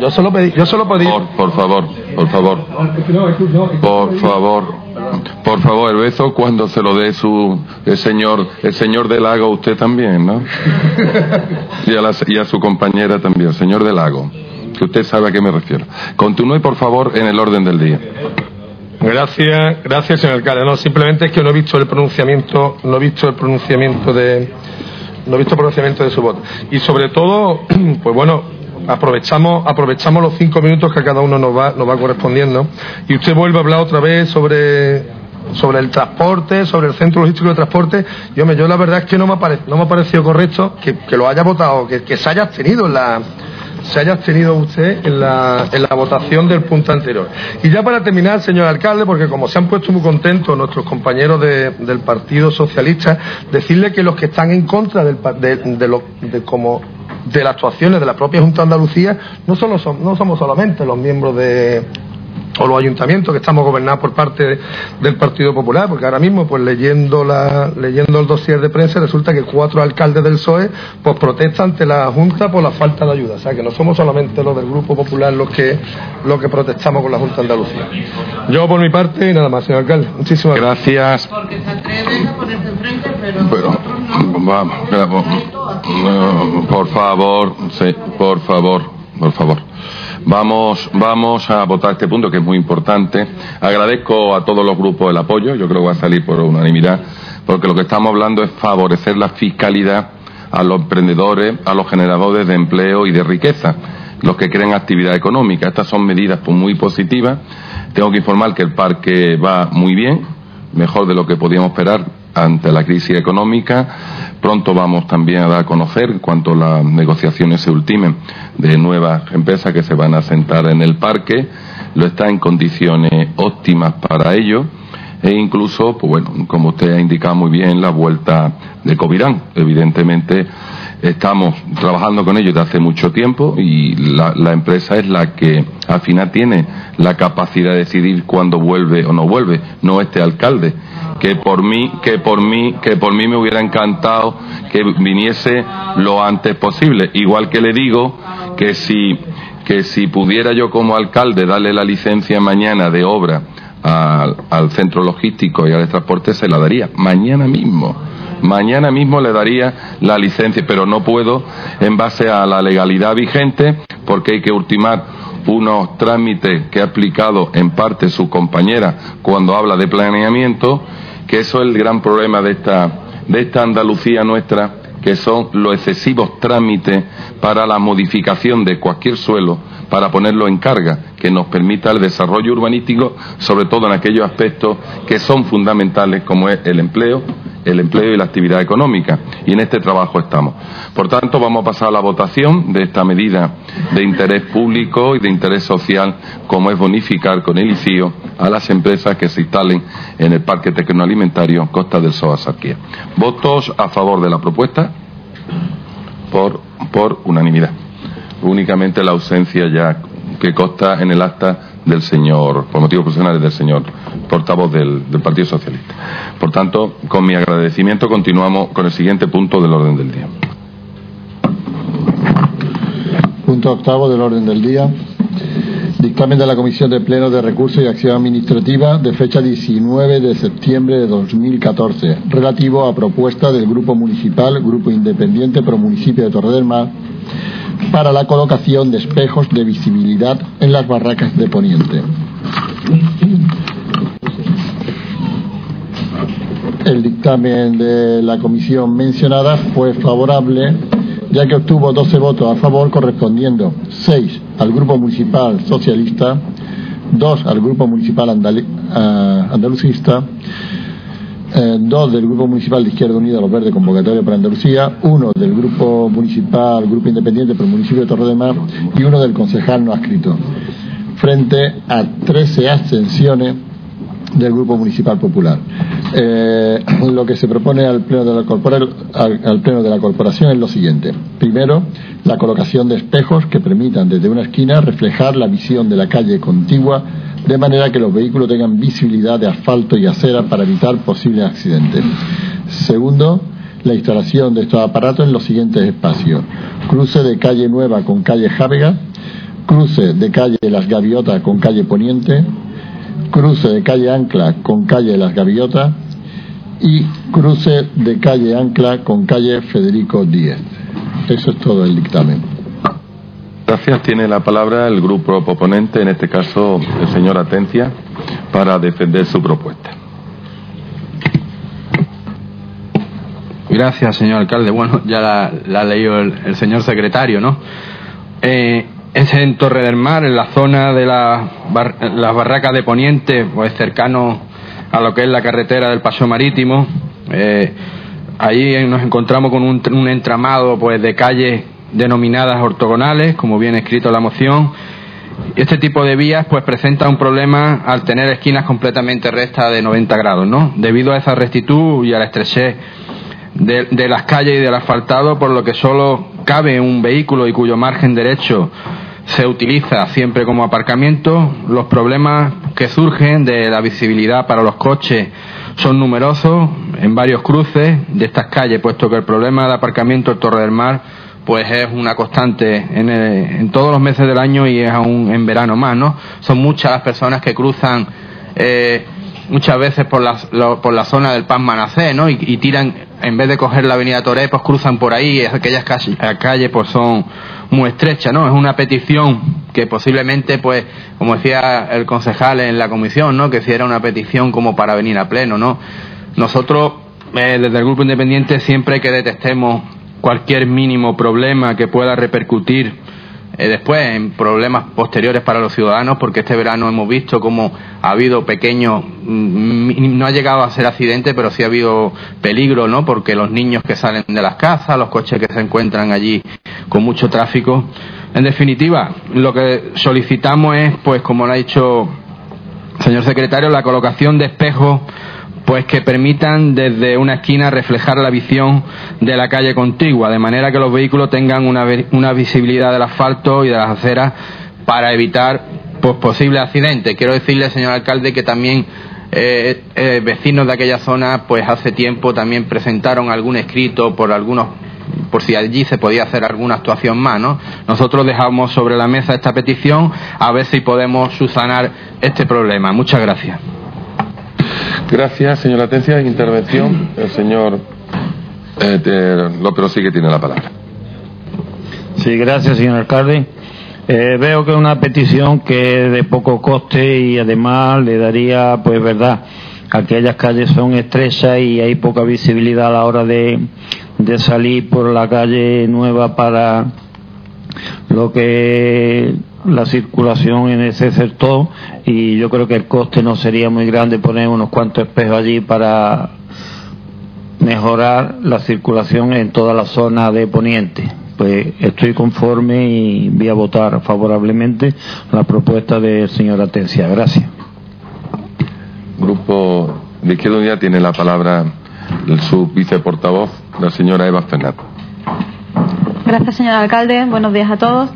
yo se lo pedí. Yo se lo pedí. Por, favor, por favor. Por favor. Por favor, el beso cuando se lo dé su el señor el señor del lago usted también, ¿no? Y a, y a su compañera también, señor del lago, que usted sabe a qué me refiero. Continúe, por favor, en el orden del día. Gracias, gracias, señor alcalde. No, simplemente es que no he visto el pronunciamiento, no he visto el pronunciamiento de, no he visto el pronunciamiento de su voto. Y sobre todo, pues bueno, aprovechamos, aprovechamos los cinco minutos que a cada uno nos va, nos va correspondiendo. Y usted vuelve a hablar otra vez sobre sobre el transporte, sobre el centro logístico de transporte, yo, yo la verdad es que no me ha, no me ha parecido correcto que, que lo haya votado, que, que se haya abstenido en la, se haya abstenido usted en la, en la votación del punto anterior. Y ya para terminar, señor alcalde, porque como se han puesto muy contentos nuestros compañeros del Partido Socialista, decirle que los que están en contra del, de, de, de como de las actuaciones de la propia Junta de Andalucía no, solo son, no somos solamente los miembros de, o los ayuntamientos que estamos gobernados por parte del Partido Popular, porque ahora mismo, pues leyendo la, leyendo el dossier de prensa, resulta que cuatro alcaldes del PSOE pues protestan ante la Junta por la falta de ayuda. O sea que no somos solamente los del Grupo Popular los que los que protestamos con la Junta de Andalucía. Yo por mi parte y nada más, señor alcalde. Muchísimas gracias. Porque se atreven a ponerse enfrente, pero, vamos, por favor, sí, por favor, por favor. Vamos, vamos a votar este punto que es muy importante. Agradezco a todos los grupos el apoyo, yo creo que va a salir por unanimidad, porque lo que estamos hablando es favorecer la fiscalidad a los emprendedores, a los generadores de empleo y de riqueza, los que creen actividad económica. Estas son medidas pues, muy positivas. Tengo que informar que el parque va muy bien, mejor de lo que podíamos esperar ante la crisis económica. Pronto vamos también a dar a conocer, cuanto las negociaciones se ultimen, de nuevas empresas que se van a sentar en el parque. Lo está en condiciones óptimas para ello. E incluso, pues bueno, como usted ha indicado muy bien, la vuelta de Covirán. Evidentemente, estamos trabajando con ellos desde hace mucho tiempo y la, la, empresa es la que al final tiene la capacidad de decidir cuándo vuelve o no vuelve, no este alcalde que por mí, que por mí, que por mí me hubiera encantado que viniese lo antes posible. Igual que le digo que si, que si pudiera yo como alcalde darle la licencia mañana de obra al, al centro logístico y al transporte, se la daría mañana mismo. Mañana mismo le daría la licencia, pero no puedo, en base a la legalidad vigente, porque hay que ultimar unos trámites que ha explicado en parte su compañera cuando habla de planeamiento, que eso es el gran problema de esta, de esta Andalucía nuestra, que son los excesivos trámites para la modificación de cualquier suelo para ponerlo en carga, que nos permita el desarrollo urbanístico, sobre todo en aquellos aspectos que son fundamentales, como es el empleo, el empleo y la actividad económica. Y en este trabajo estamos. Por tanto, vamos a pasar a la votación de esta medida de interés público y de interés social, como es bonificar con el ICIO a las empresas que se instalen en el Parque Tecnoalimentario Costa del Sol Sarquía. ¿Votos a favor de la propuesta? Por, por unanimidad únicamente la ausencia ya que consta en el acta del señor, por motivos personales del señor portavoz del, Partido Socialista. Por tanto, con mi agradecimiento continuamos con el siguiente punto del orden del día. Punto octavo del orden del día. Dictamen de la Comisión de Pleno de Recursos y Acción Administrativa de fecha 19 de septiembre de 2014, relativo a propuesta del Grupo Municipal, Grupo Independiente Pro Municipio de Torre del Mar, para la colocación de espejos de visibilidad en las barracas de Poniente. El dictamen de la comisión mencionada fue favorable, ya que obtuvo 12 votos a favor, correspondiendo 6 al Grupo Municipal Socialista, 2 al Grupo Municipal eh, Andalucista, eh, dos del Grupo Municipal de Izquierda Unida, Los Verdes, convocatoria para Andalucía, uno del Grupo Municipal, Grupo Independiente para el municipio de Torre de Mar y uno del concejal no adscrito, frente a 13 abstenciones del Grupo Municipal Popular. Eh, lo que se propone al pleno, de la al pleno de la Corporación es lo siguiente. Primero, la colocación de espejos que permitan desde una esquina reflejar la visión de la calle contigua de manera que los vehículos tengan visibilidad de asfalto y acera para evitar posibles accidentes. Segundo, la instalación de estos aparatos en los siguientes espacios. Cruce de calle Nueva con calle Jávega, cruce de calle Las Gaviotas con calle Poniente, cruce de calle Ancla con calle Las Gaviotas y cruce de calle Ancla con calle Federico Díez. Eso es todo el dictamen. Gracias. Tiene la palabra el grupo proponente, en este caso el señor Atencia, para defender su propuesta. Gracias, señor alcalde. Bueno, ya la, ha leído el, señor secretario, ¿no? Eh, es en Torre del Mar, en la zona de la, las barracas de Poniente, pues cercano a lo que es la carretera del Paso Marítimo. Eh, ahí nos encontramos con un, un entramado pues de calles denominadas ortogonales, como viene escrito la moción. Este tipo de vías pues presenta un problema al tener esquinas completamente rectas de 90 grados, ¿no? Debido a esa rectitud y a la estrechez de, de, las calles y del asfaltado, por lo que solo cabe un vehículo y cuyo margen derecho se utiliza siempre como aparcamiento, los problemas que surgen de la visibilidad para los coches son numerosos en varios cruces de estas calles, puesto que el problema de aparcamiento en Torre del Mar pues es una constante en, todos los meses del año y es aún en verano más, ¿no? Son muchas las personas que cruzan eh, muchas veces por la, por la zona del Pan Manacé, ¿no? Y, tiran, en vez de coger la avenida Toré, pues cruzan por ahí, aquellas calles, calles pues son muy estrechas, ¿no? Es una petición que posiblemente, pues, como decía el concejal en la comisión, ¿no? Que si era una petición como para venir a pleno, ¿no? Nosotros, eh, desde el Grupo Independiente, siempre que detestemos cualquier mínimo problema que pueda repercutir eh, después en problemas posteriores para los ciudadanos, porque este verano hemos visto cómo ha habido pequeños, mm, no ha llegado a ser accidente, pero sí ha habido peligro, ¿no? Porque los niños que salen de las casas, los coches que se encuentran allí con mucho tráfico. En definitiva, lo que solicitamos es, pues, como lo ha dicho el señor secretario, la colocación de espejos pues que permitan desde una esquina reflejar la visión de la calle contigua, de manera que los vehículos tengan una, una visibilidad del asfalto y de las aceras para evitar pues, posibles accidentes. Quiero decirle, señor alcalde, que también eh, eh, vecinos de aquella zona, pues hace tiempo también presentaron algún escrito por algunos por si allí se podía hacer alguna actuación más, ¿no? Nosotros dejamos sobre la mesa esta petición a ver si podemos subsanar este problema. Muchas gracias. Gracias, señora Atencia. Intervención, el señor eh, López sí tiene la palabra. Sí, gracias, señor alcalde. Eh, veo que es una petición que es de poco coste y además le daría, pues verdad, aquellas calles son estrechas y hay poca visibilidad a la hora de, de salir por la calle nueva para lo que la circulación en ese sector y yo creo que el coste no sería muy grande poner unos cuantos espejos allí para mejorar la circulación en toda la zona de Poniente. Pues estoy conforme y voy a votar favorablemente la propuesta del señor Atencia. Gracias. Grupo de Izquierda Unida tiene la palabra su viceportavoz, la señora Eva Fernández. Gracias, señor alcalde. Buenos días a todos.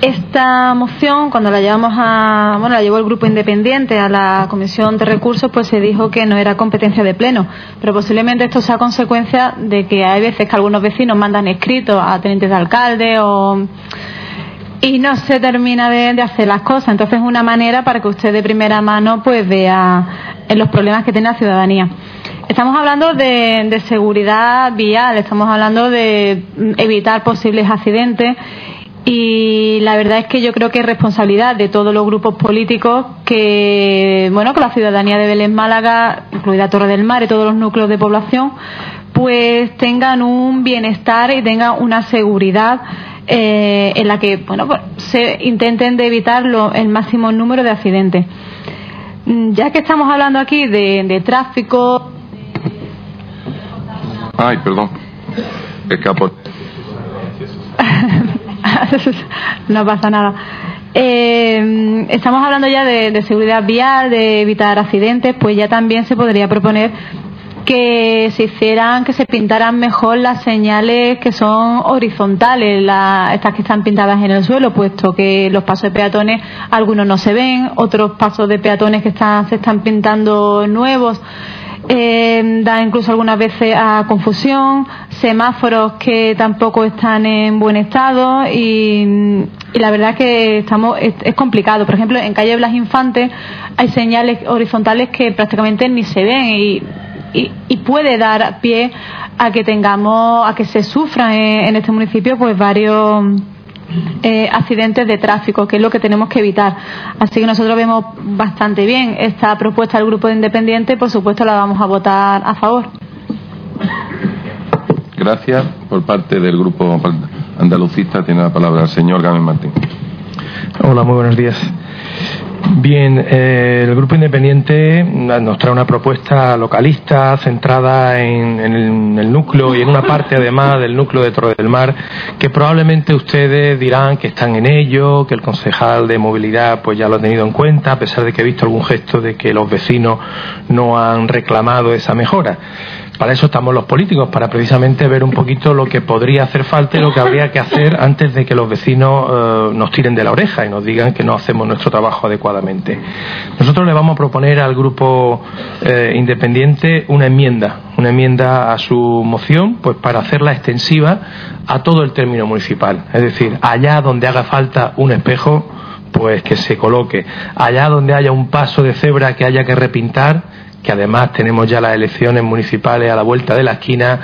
Esta moción, cuando la llevamos a, bueno, la llevó el grupo independiente a la Comisión de Recursos, pues se dijo que no era competencia de pleno. Pero posiblemente esto sea consecuencia de que hay veces que algunos vecinos mandan escritos a tenientes de alcalde o y no se termina de, hacer las cosas. Entonces es una manera para que usted de primera mano pues vea los problemas que tiene la ciudadanía. Estamos hablando de, de seguridad vial, estamos hablando de evitar posibles accidentes y la verdad es que yo creo que es responsabilidad de todos los grupos políticos que, bueno, que la ciudadanía de Belén Málaga, incluida Torre del Mar y todos los núcleos de población, pues tengan un bienestar y tengan una seguridad eh, en la que, bueno, pues, se intenten de evitar el máximo número de accidentes. Mm, ya que estamos hablando aquí de, de tráfico. Ay, perdón. Escapo. no pasa nada. Eh, estamos hablando ya de, seguridad vial, de evitar accidentes, pues ya también se podría proponer que se hicieran, que se pintaran mejor las señales que son horizontales, estas que están pintadas en el suelo, puesto que los pasos de peatones algunos no se ven, otros pasos de peatones que están, se están pintando nuevos eh, da incluso algunas veces a confusión, semáforos que tampoco están en buen estado y, la verdad que estamos es, complicado. Por ejemplo, en calle Blas Infantes hay señales horizontales que prácticamente ni se ven y, y, puede dar pie a que tengamos, a que se sufran en este municipio pues varios eh, accidentes de tráfico, que es lo que tenemos que evitar. Así que nosotros vemos bastante bien esta propuesta del Grupo de Independiente por supuesto la vamos a votar a favor. Gracias. Por parte del Grupo Andalucista tiene la palabra el señor Gámez Martín. Hola, muy buenos días. Bien, eh, el Grupo Independiente nos trae una propuesta localista centrada en, el, núcleo y en una parte además del núcleo de Torre del Mar que probablemente ustedes dirán que están en ello, que el concejal de movilidad pues ya lo ha tenido en cuenta, a pesar de que he visto algún gesto de que los vecinos no han reclamado esa mejora. Para eso estamos los políticos, para precisamente ver un poquito lo que podría hacer falta y lo que habría que hacer antes de que los vecinos eh, nos tiren de la oreja y nos digan que no hacemos nuestro trabajo adecuadamente. Nosotros le vamos a proponer al grupo eh, independiente una enmienda, una enmienda a su moción, pues para hacerla extensiva a todo el término municipal. Es decir, allá donde haga falta un espejo, pues que se coloque. Allá donde haya un paso de cebra que haya que repintar, que además tenemos ya las elecciones municipales a la vuelta de la esquina.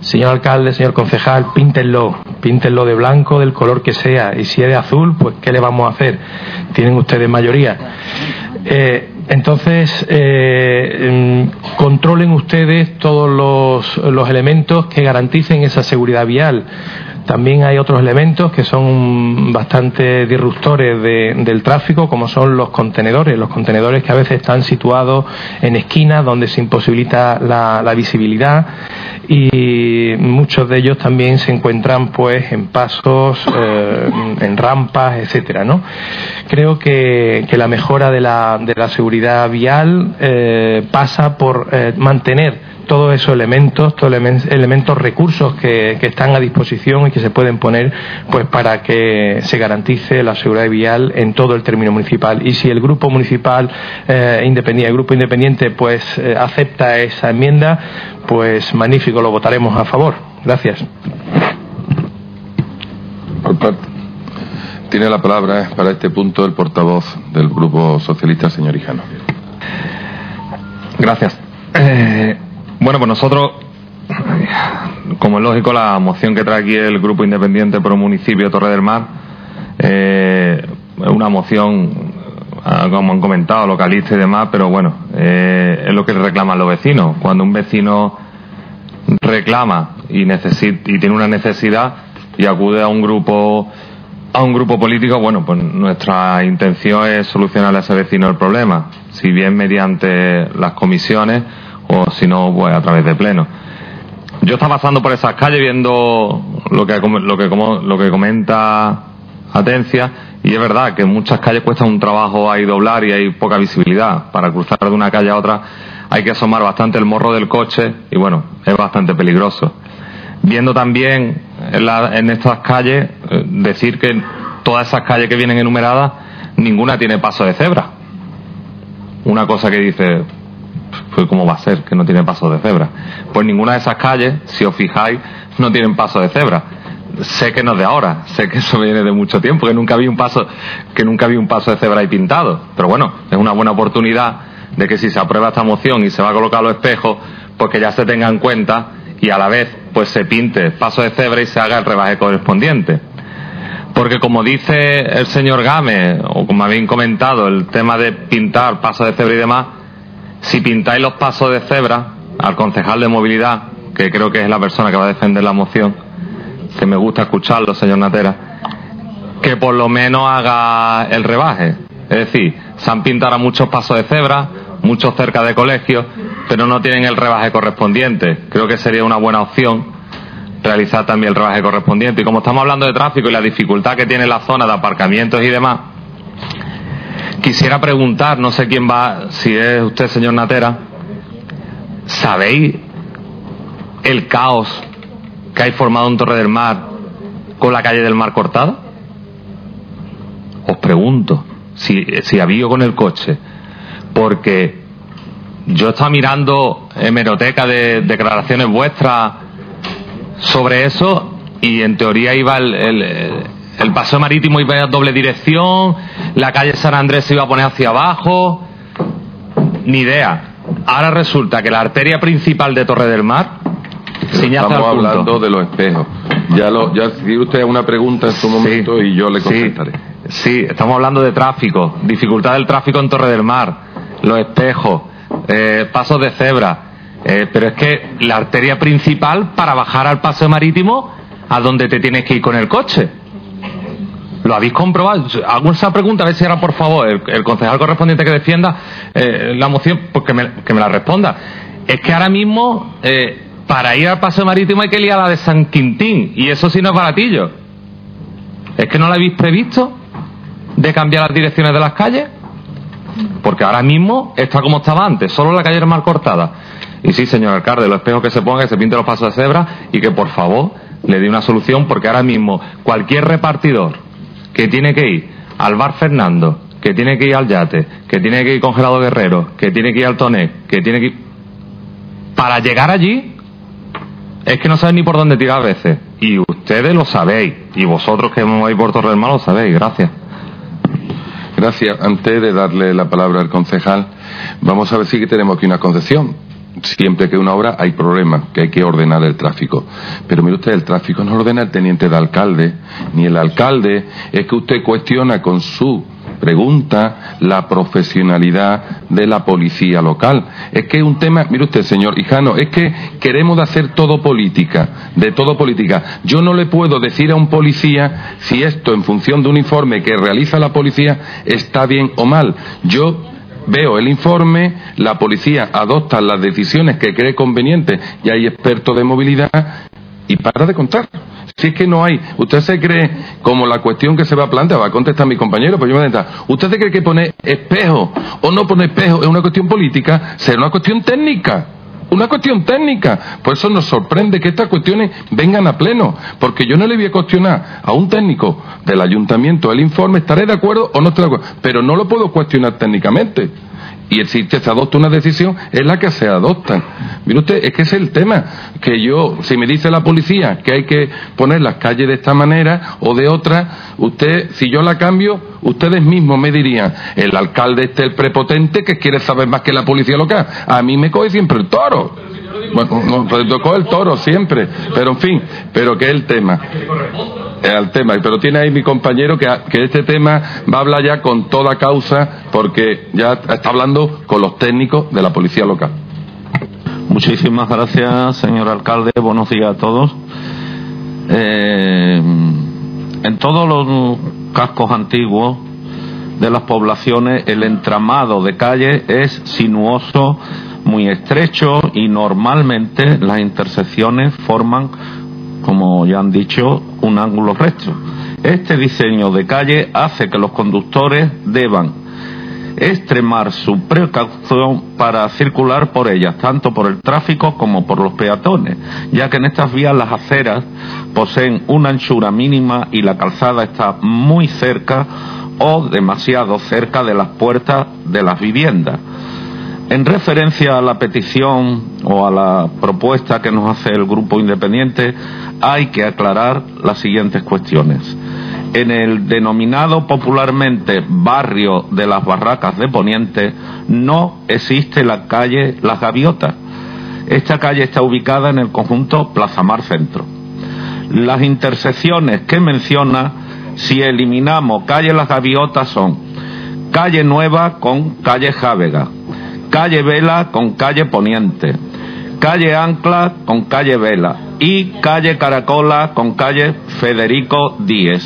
Señor alcalde, señor concejal, píntenlo, píntenlo de blanco, del color que sea, y si es de azul, pues ¿qué le vamos a hacer? Tienen ustedes mayoría. Eh, entonces, eh, controlen ustedes todos los, los elementos que garanticen esa seguridad vial también hay otros elementos que son bastante disruptores del tráfico, como son los contenedores. Los contenedores que a veces están situados en esquinas donde se imposibilita la, visibilidad y muchos de ellos también se encuentran pues en pasos, eh, en rampas, etcétera, ¿no? Creo que, la mejora de la, de la seguridad vial eh, pasa por eh, mantener todos esos elementos, todos elementos, recursos que, están a disposición y que se pueden poner pues para que se garantice la seguridad vial en todo el término municipal. Y si el grupo municipal eh, independiente, el grupo independiente pues eh, acepta esa enmienda, pues magnífico, lo votaremos a favor. Gracias. Tiene la palabra para este punto el portavoz del Grupo Socialista, señor Hijano. Gracias. Eh, bueno, pues nosotros, como es lógico, la moción que trae aquí el Grupo Independiente por un municipio Torre del Mar eh, una moción, ah, como han comentado, localista y demás, pero bueno, eh, es lo que reclaman los vecinos. Cuando un vecino reclama y, y tiene una necesidad y acude a un grupo a un grupo político, bueno, pues nuestra intención es solucionar a ese vecino el problema, si bien mediante las comisiones o si no, pues a través de pleno. Yo estaba pasando por esas calles viendo lo que, lo que, lo que comenta Atencia y es verdad que en muchas calles cuesta un trabajo ahí doblar y hay poca visibilidad. Para cruzar de una calle a otra hay que asomar bastante el morro del coche y bueno, es bastante peligroso. Viendo también en, estas calles, eh, decir que todas esas calles que vienen enumeradas, ninguna tiene paso de cebra. Una cosa que dice, pues ¿cómo va a ser que no tiene paso de cebra? Pues ninguna de esas calles, si os fijáis, no tienen paso de cebra. Sé que no es de ahora, sé que eso viene de mucho tiempo, que nunca había un paso, que nunca había un paso de cebra ahí pintado. Pero bueno, es una buena oportunidad de que si se aprueba esta moción y se va a colocar los espejos, pues que ya se tenga en cuenta y a la vez pues se pinte paso de cebra y se haga el rebaje correspondiente. Porque como dice el señor Game, o como habéis comentado, el tema de pintar paso de cebra y demás, si pintáis los pasos de cebra al concejal de movilidad, que creo que es la persona que va a defender la moción, que me gusta escucharlo, señor Natera, que por lo menos haga el rebaje. Es decir, se han pintado muchos pasos de cebra, muchos cerca de colegios, pero no tienen el rebaje correspondiente. Creo que sería una buena opción realizar también el rebaje correspondiente. Y como estamos hablando de tráfico y la dificultad que tiene la zona de aparcamientos y demás, quisiera preguntar, no sé quién va, si es usted, señor Natera, ¿sabéis el caos que hay formado en Torre del Mar con la calle del Mar cortada? Os pregunto, si, si había con el coche, porque yo estaba mirando hemeroteca de declaraciones vuestras sobre eso y en teoría iba el, paseo marítimo iba a doble dirección, la calle San Andrés se iba a poner hacia abajo, ni idea. Ahora resulta que la arteria principal de Torre del Mar Estamos hablando de los espejos. Ya lo, ya si usted una pregunta en su momento y yo le contestaré. Sí, estamos hablando de tráfico, dificultad del tráfico en Torre del Mar, los espejos, eh, pasos de cebra. Eh, pero es que la arteria principal para bajar al paseo marítimo, ¿a dónde te tienes que ir con el coche? ¿Lo habéis comprobado? Esa pregunta, a ver si era por favor el, concejal correspondiente que defienda eh, la moción, pues que me, que me, la responda. Es que ahora mismo, para ir al paseo marítimo hay que ir a la de San Quintín, y eso sí no es baratillo. ¿Es que no lo habéis previsto? ¿De cambiar las direcciones de las calles? Porque ahora mismo está como estaba antes, solo la calle era mal cortada. Y sí, señor alcalde, los espejos que se pongan, que se pinte los pasos de cebra y que por favor le dé una solución, porque ahora mismo cualquier repartidor que tiene que ir al bar Fernando, que tiene que ir al yate, que tiene que ir congelado Guerrero, que tiene que ir al Toné, que tiene que ir... Para llegar allí, es que no saben ni por dónde tirar a veces. Y ustedes lo sabéis. Y vosotros que vais por Torre del lo sabéis. Gracias. Gracias. Antes de darle la palabra al concejal, vamos a ver si tenemos aquí una concesión. Siempre que una obra hay problemas, que hay que ordenar el tráfico. Pero mire usted, el tráfico no ordena el teniente de alcalde, ni el alcalde. Es que usted cuestiona con su pregunta la profesionalidad de la policía local. Es que es un tema, mire usted, señor Hijano, es que queremos hacer todo política, de todo política. Yo no le puedo decir a un policía si esto, en función de un informe que realiza la policía, está bien o mal. Yo veo el informe, la policía adopta las decisiones que cree convenientes y hay expertos de movilidad y para de contar. Si es que no hay, usted se cree, como la cuestión que se va a plantear, va a contestar mi compañero, pues yo me voy a ¿usted se cree que pone espejo o no pone espejo es una cuestión política? Será una cuestión técnica. Una cuestión técnica. Por eso nos sorprende que estas cuestiones vengan a pleno. Porque yo no le voy a cuestionar a un técnico del ayuntamiento el informe, estaré de acuerdo o no estaré de acuerdo. Pero no lo puedo cuestionar técnicamente y si se adopta una decisión, es la que se adopta. Mire usted, es que es el tema, que yo, si me dice la policía que hay que poner las calles de esta manera o de otra, usted, si yo la cambio, ustedes mismos me dirían, el alcalde este el prepotente que quiere saber más que la policía local. A mí me coge siempre el toro. Bueno, pues tocó el toro siempre, pero en fin, pero que es el tema. El tema, pero tiene ahí mi compañero que, que este tema va a hablar ya con toda causa porque ya está hablando con los técnicos de la policía local. Muchísimas gracias, señor alcalde. Buenos días a todos. Eh, en todos los cascos antiguos de las poblaciones el entramado de calle es sinuoso, muy estrecho y normalmente las intersecciones forman, como ya han dicho, un ángulo recto. Este diseño de calle hace que los conductores deban extremar su precaución para circular por ellas, tanto por el tráfico como por los peatones, ya que en estas vías las aceras poseen una anchura mínima y la calzada está muy cerca o demasiado cerca de las puertas de las viviendas. En referencia a la petición o a la propuesta que nos hace el grupo independiente, hay que aclarar las siguientes cuestiones. En el denominado popularmente barrio de las Barracas de Poniente no existe la calle Las Gaviotas. Esta calle está ubicada en el conjunto Plaza Mar Centro. Las intersecciones que menciona si eliminamos calle Las Gaviotas son calle Nueva con calle Jávega, calle Vela con calle Poniente, calle Ancla con calle Vela y calle Caracola con calle Federico Díez.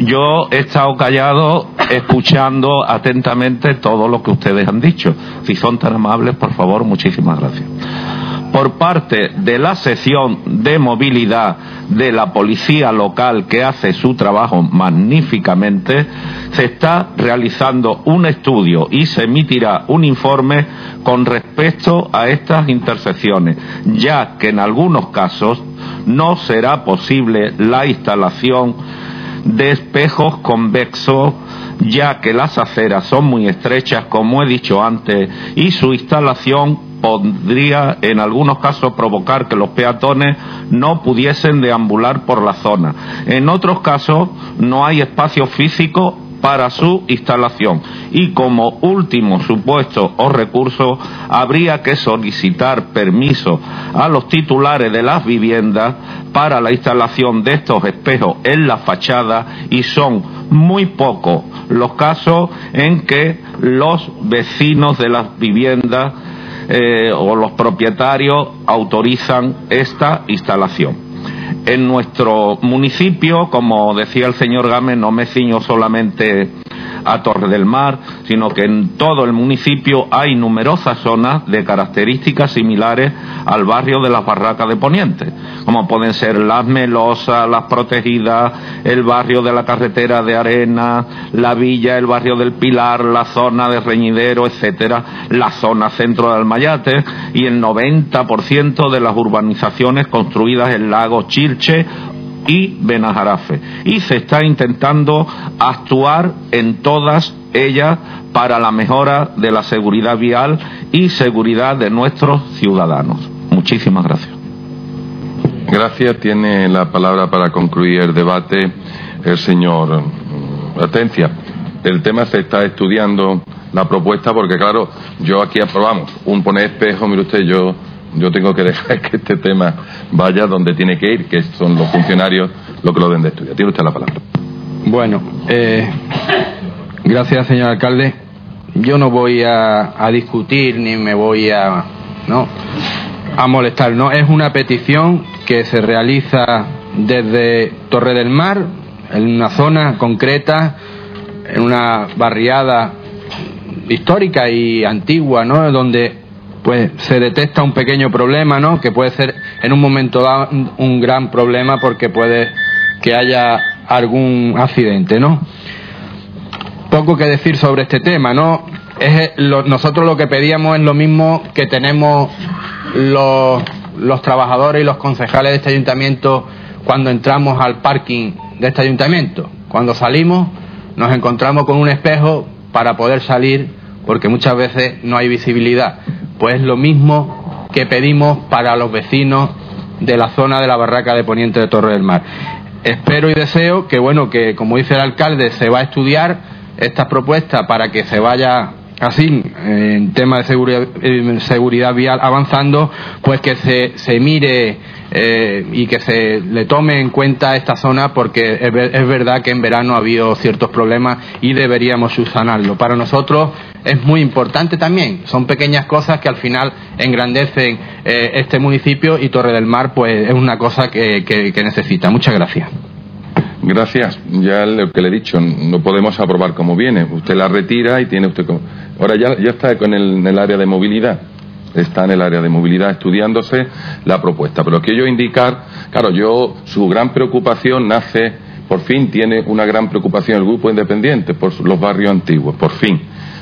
Yo he estado callado escuchando atentamente todo lo que ustedes han dicho. Si son tan amables, por favor, muchísimas gracias por parte de la sección de movilidad de la policía local que hace su trabajo magníficamente, se está realizando un estudio y se emitirá un informe con respecto a estas intersecciones, ya que en algunos casos no será posible la instalación de espejos convexos ya que las aceras son muy estrechas, como he dicho antes, y su instalación podría en algunos casos provocar que los peatones no pudiesen deambular por la zona. En otros casos no hay espacio físico para su instalación y como último supuesto o recurso habría que solicitar permiso a los titulares de las viviendas para la instalación de estos espejos en la fachada y son muy pocos los casos en que los vecinos de las viviendas eh, o los propietarios autorizan esta instalación. En nuestro municipio, como decía el señor Gámez, no me ciño solamente a Torre del Mar, sino que en todo el municipio hay numerosas zonas de características similares al barrio de las Barracas de Poniente, como pueden ser las Melosas, las Protegidas, el barrio de la Carretera de Arena, la Villa, el barrio del Pilar, la zona de Reñidero, etcétera, la zona centro de Almayate y el 90% de las urbanizaciones construidas en Lago Chilche y Benajarafe. Y se está intentando actuar en todas ellas para la mejora de la seguridad vial y seguridad de nuestros ciudadanos. Muchísimas gracias. Gracias. Tiene la palabra para concluir el debate el señor Atencia. El tema se está estudiando la propuesta porque, claro, yo aquí aprobamos un poner espejo, mire usted, yo yo tengo que dejar que este tema vaya donde tiene que ir, que son los funcionarios los que lo den de estudiar. Tiene usted la palabra. Bueno, eh, gracias, señor alcalde. Yo no voy a, a, discutir ni me voy a, ¿no? a molestar. No, es una petición que se realiza desde Torre del Mar, en una zona concreta, en una barriada histórica y antigua, ¿no? Donde pues se detecta un pequeño problema, ¿no? Que puede ser en un momento dado un gran problema porque puede que haya algún accidente, ¿no? Poco que decir sobre este tema, ¿no? Es nosotros lo que pedíamos es lo mismo que tenemos los trabajadores y los concejales de este ayuntamiento cuando entramos al parking de este ayuntamiento. Cuando salimos nos encontramos con un espejo para poder salir porque muchas veces no hay visibilidad. Pues lo mismo que pedimos para los vecinos de la zona de la barraca de Poniente de Torre del Mar. Espero y deseo que, bueno, que como dice el alcalde, se va a estudiar esta propuesta para que se vaya así, en tema de seguridad, seguridad vial avanzando, pues que se, se mire eh, y que se le tome en cuenta esta zona porque es, verdad que en verano ha habido ciertos problemas y deberíamos subsanarlo. Para nosotros es muy importante también. Son pequeñas cosas que al final engrandecen eh, este municipio y Torre del Mar pues es una cosa que, necesita. Muchas gracias. Gracias. Ya lo que le he dicho, no podemos aprobar como viene. Usted la retira y tiene usted. Ahora ya, ya está con el área de movilidad está en el área de movilidad estudiándose la propuesta. Pero quiero indicar, claro, yo, su gran preocupación nace, por fin tiene una gran preocupación el grupo independiente por los barrios antiguos, por fin.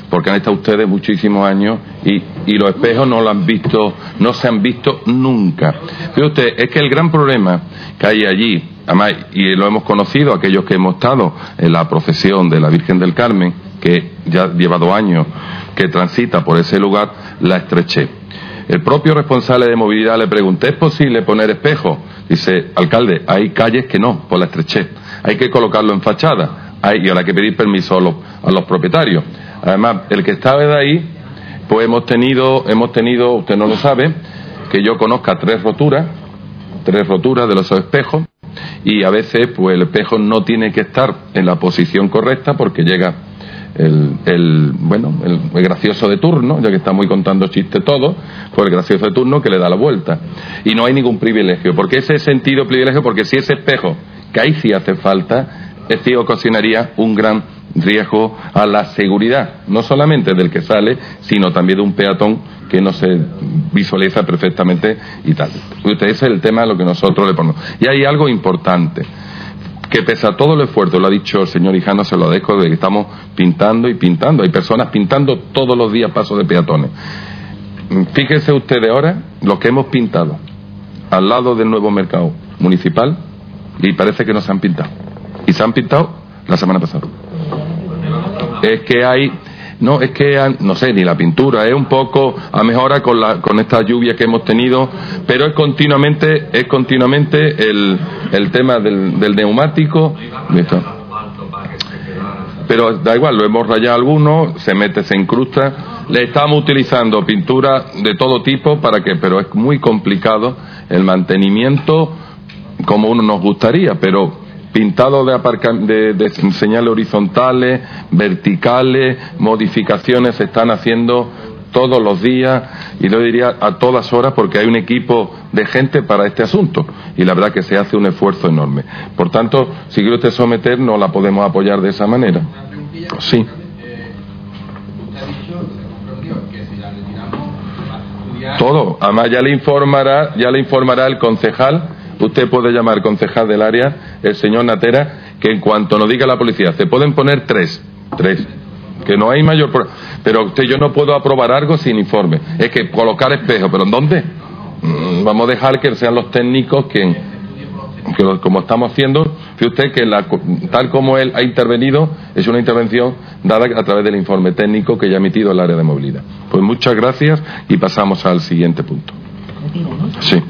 Porque han estado ustedes muchísimos años y, los espejos no lo han visto, no se han visto nunca. Fíjate usted, es que el gran problema que hay allí, además, y lo hemos conocido aquellos que hemos estado en la procesión de la Virgen del Carmen, que ya lleva dos años que transita por ese lugar, la estreché el propio responsable de movilidad le pregunté, ¿es posible poner espejo? Dice, alcalde, hay calles que no, por la estrechez. Hay que colocarlo en fachada. Hay, y ahora hay que pedir permiso a los, a los propietarios. Además, el que estaba de ahí, pues hemos tenido, hemos tenido, usted no lo sabe, que yo conozca tres roturas, tres roturas de los espejos, y a veces, pues el espejo no tiene que estar en la posición correcta porque llega el, bueno, el, gracioso de turno, ya que está muy contando chistes todo, pues el gracioso de turno que le da la vuelta. Y no hay ningún privilegio, porque ese sentido privilegio, porque si ese espejo, que ahí sí hace falta, este ocasionaría un gran riesgo a la seguridad, no solamente del que sale, sino también de un peatón que no se visualiza perfectamente y tal. Ese es el tema a lo que nosotros le ponemos. Y hay algo importante que pese a todo el esfuerzo, lo ha dicho el señor Hijano, se lo dejo, de que estamos pintando y pintando. Hay personas pintando todos los días pasos de peatones. Fíjense ustedes ahora lo que hemos pintado al lado del nuevo mercado municipal y parece que no se han pintado. Y se han pintado la semana pasada. Es que hay no, es que, no sé, ni la pintura, es un poco a mejora con, la, con esta lluvia que hemos tenido, pero es continuamente, es continuamente el, el tema del, del neumático. Pero da igual, lo hemos rayado algunos, se mete, se incrusta. Le estamos utilizando pintura de todo tipo para que, pero es muy complicado el mantenimiento como uno nos gustaría, pero pintado de, de, señales horizontales, verticales, modificaciones se están haciendo todos los días y lo diría a todas horas porque hay un equipo de gente para este asunto y la verdad que se hace un esfuerzo enorme. Por tanto, si quiere usted someter, no la podemos apoyar de esa manera. Sí. Todo. Además ya le informará, ya le informará el concejal Usted puede llamar concejal del área, el señor Natera, que en cuanto nos diga la policía, se pueden poner tres, tres, que no hay mayor pero usted yo no puedo aprobar algo sin informe. Es que colocar espejo pero ¿en dónde? Mm, vamos a dejar que sean los técnicos quien que como estamos haciendo fíjate usted que la, tal como él ha intervenido es una intervención dada a través del informe técnico que ya ha emitido el área de movilidad. Pues muchas gracias y pasamos al siguiente punto. Sí.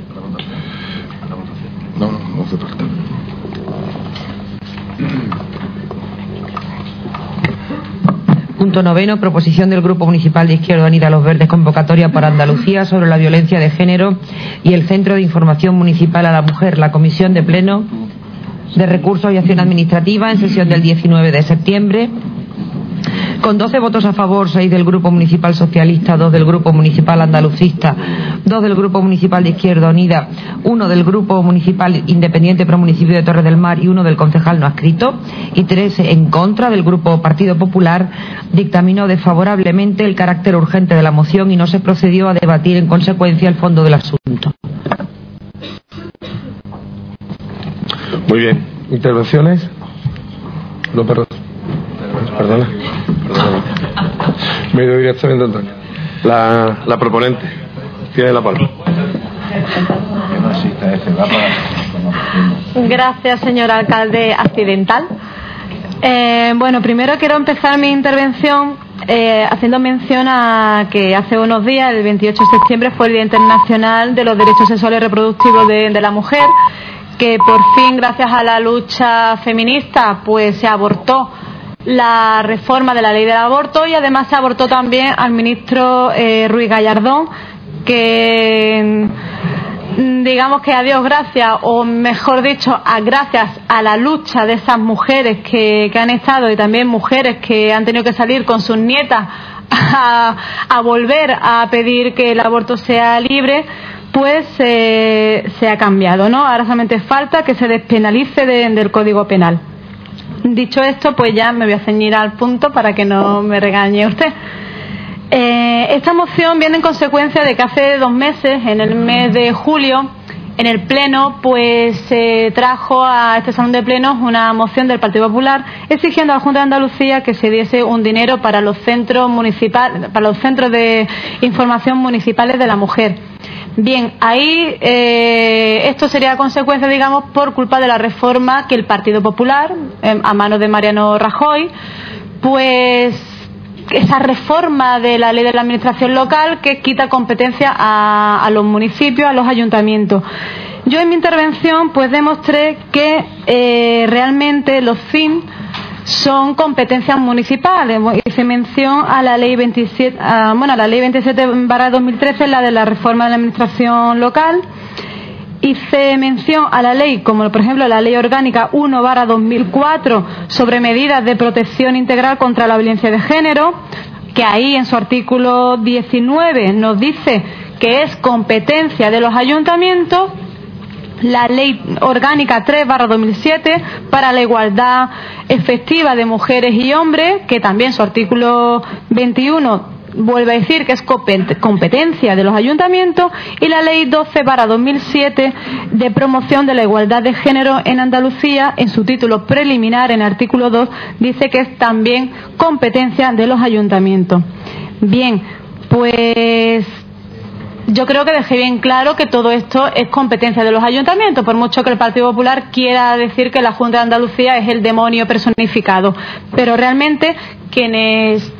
No, no, no hace falta. Punto noveno, proposición del Grupo Municipal de Izquierda Unida Los Verdes, convocatoria para Andalucía sobre la violencia de género y el Centro de Información Municipal a la Mujer, la Comisión de Pleno de Recursos y Acción Administrativa en sesión del 19 de septiembre con 12 votos a favor, 6 del Grupo Municipal Socialista, 2 del Grupo Municipal Andalucista, 2 del Grupo Municipal de Izquierda Unida, 1 del Grupo Municipal Independiente Pro Municipio de Torre del Mar y 1 del concejal no adscrito, y 3 en contra del Grupo Partido Popular, dictaminó desfavorablemente el carácter urgente de la moción y no se procedió a debatir en consecuencia el fondo del asunto. Muy bien. ¿Intervenciones? López Perdona. Me doy directamente Antonio. La, la proponente. Tiene la palabra. Gracias, señor alcalde accidental. Eh, bueno, primero quiero empezar mi intervención eh, haciendo mención a que hace unos días, el 28 de septiembre, fue el Día Internacional de los Derechos Sexuales y Reproductivos de, de la Mujer, que por fin, gracias a la lucha feminista, pues se abortó la reforma de la ley del aborto y además se abortó también al ministro eh, Ruiz Gallardón, que mm, digamos que a Dios gracias, o mejor dicho, a gracias a la lucha de esas mujeres que, han estado y también mujeres que han tenido que salir con sus nietas a, volver a pedir que el aborto sea libre, pues eh, se ha cambiado, ¿no? Ahora solamente falta que se despenalice del Código Penal. Dicho esto, pues ya me voy a ceñir al punto para que no me regañe usted. Eh, esta moción viene en consecuencia de que hace dos meses, en el mes de julio, en el Pleno, pues se trajo a este salón de plenos una moción del Partido Popular exigiendo a la Junta de Andalucía que se diese un dinero para los centros municipales, para los centros de información municipales de la mujer. Bien, ahí eh, esto sería consecuencia, digamos, por culpa de la reforma que el Partido Popular, em, a mano de Mariano Rajoy, pues esa reforma de la ley de la administración local que quita competencia a, los municipios, a los ayuntamientos. Yo en mi intervención pues demostré que eh, realmente los CIM son competencias municipales. Hice mención a la ley 27, bueno, a la ley 27 2013, la de la reforma de la administración local. Hice mención a la ley, como por ejemplo la ley orgánica 1 2004 sobre medidas de protección integral contra la violencia de género, que ahí en su artículo 19 nos dice que es competencia de los ayuntamientos la Ley Orgánica 3 2007 para la igualdad efectiva de mujeres y hombres, que también su artículo 21 vuelve a decir que es competencia de los ayuntamientos, y la Ley 12 2007 de promoción de la igualdad de género en Andalucía, en su título preliminar, en artículo 2, dice que es también competencia de los ayuntamientos. Bien, pues yo creo que dejé bien claro que todo esto es competencia de los ayuntamientos, por mucho que el Partido Popular quiera decir que la Junta de Andalucía es el demonio personificado. Pero realmente quienes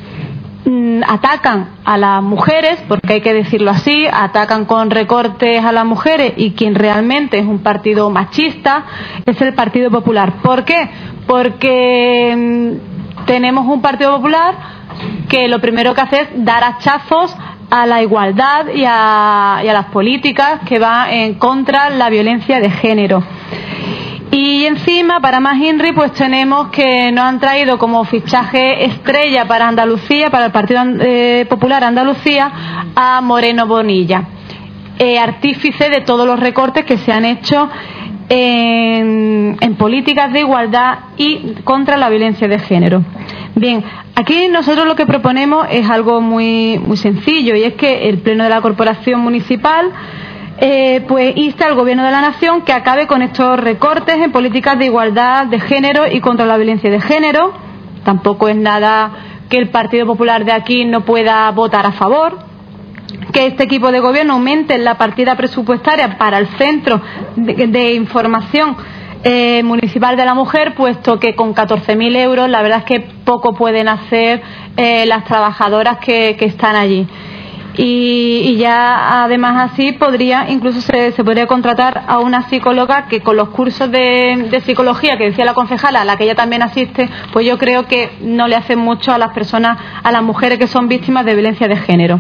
mm, atacan a las mujeres, porque hay que decirlo así, atacan con recortes a las mujeres y quien realmente es un partido machista es el Partido Popular. ¿Por qué? Porque mm, tenemos un Partido Popular que lo primero que hace es dar hachazos a la igualdad y a, las políticas que van en contra la violencia de género. Y encima, para más INRI, pues tenemos que nos han traído como fichaje estrella para Andalucía, para el Partido eh, Popular Andalucía, a Moreno Bonilla, eh, artífice de todos los recortes que se han hecho en, en políticas de igualdad y contra la violencia de género. Bien, aquí nosotros lo que proponemos es algo muy, muy sencillo y es que el Pleno de la Corporación Municipal eh, pues insta al Gobierno de la Nación que acabe con estos recortes en políticas de igualdad de género y contra la violencia de género. Tampoco es nada que el Partido Popular de aquí no pueda votar a favor. Que este equipo de gobierno aumente la partida presupuestaria para el Centro de Información eh, municipal de la mujer, puesto que con 14.000 euros la verdad es que poco pueden hacer eh, las trabajadoras que, están allí. Y, ya además así podría, incluso se, podría contratar a una psicóloga que con los cursos de, de, psicología que decía la concejala, a la que ella también asiste, pues yo creo que no le hace mucho a las personas, a las mujeres que son víctimas de violencia de género.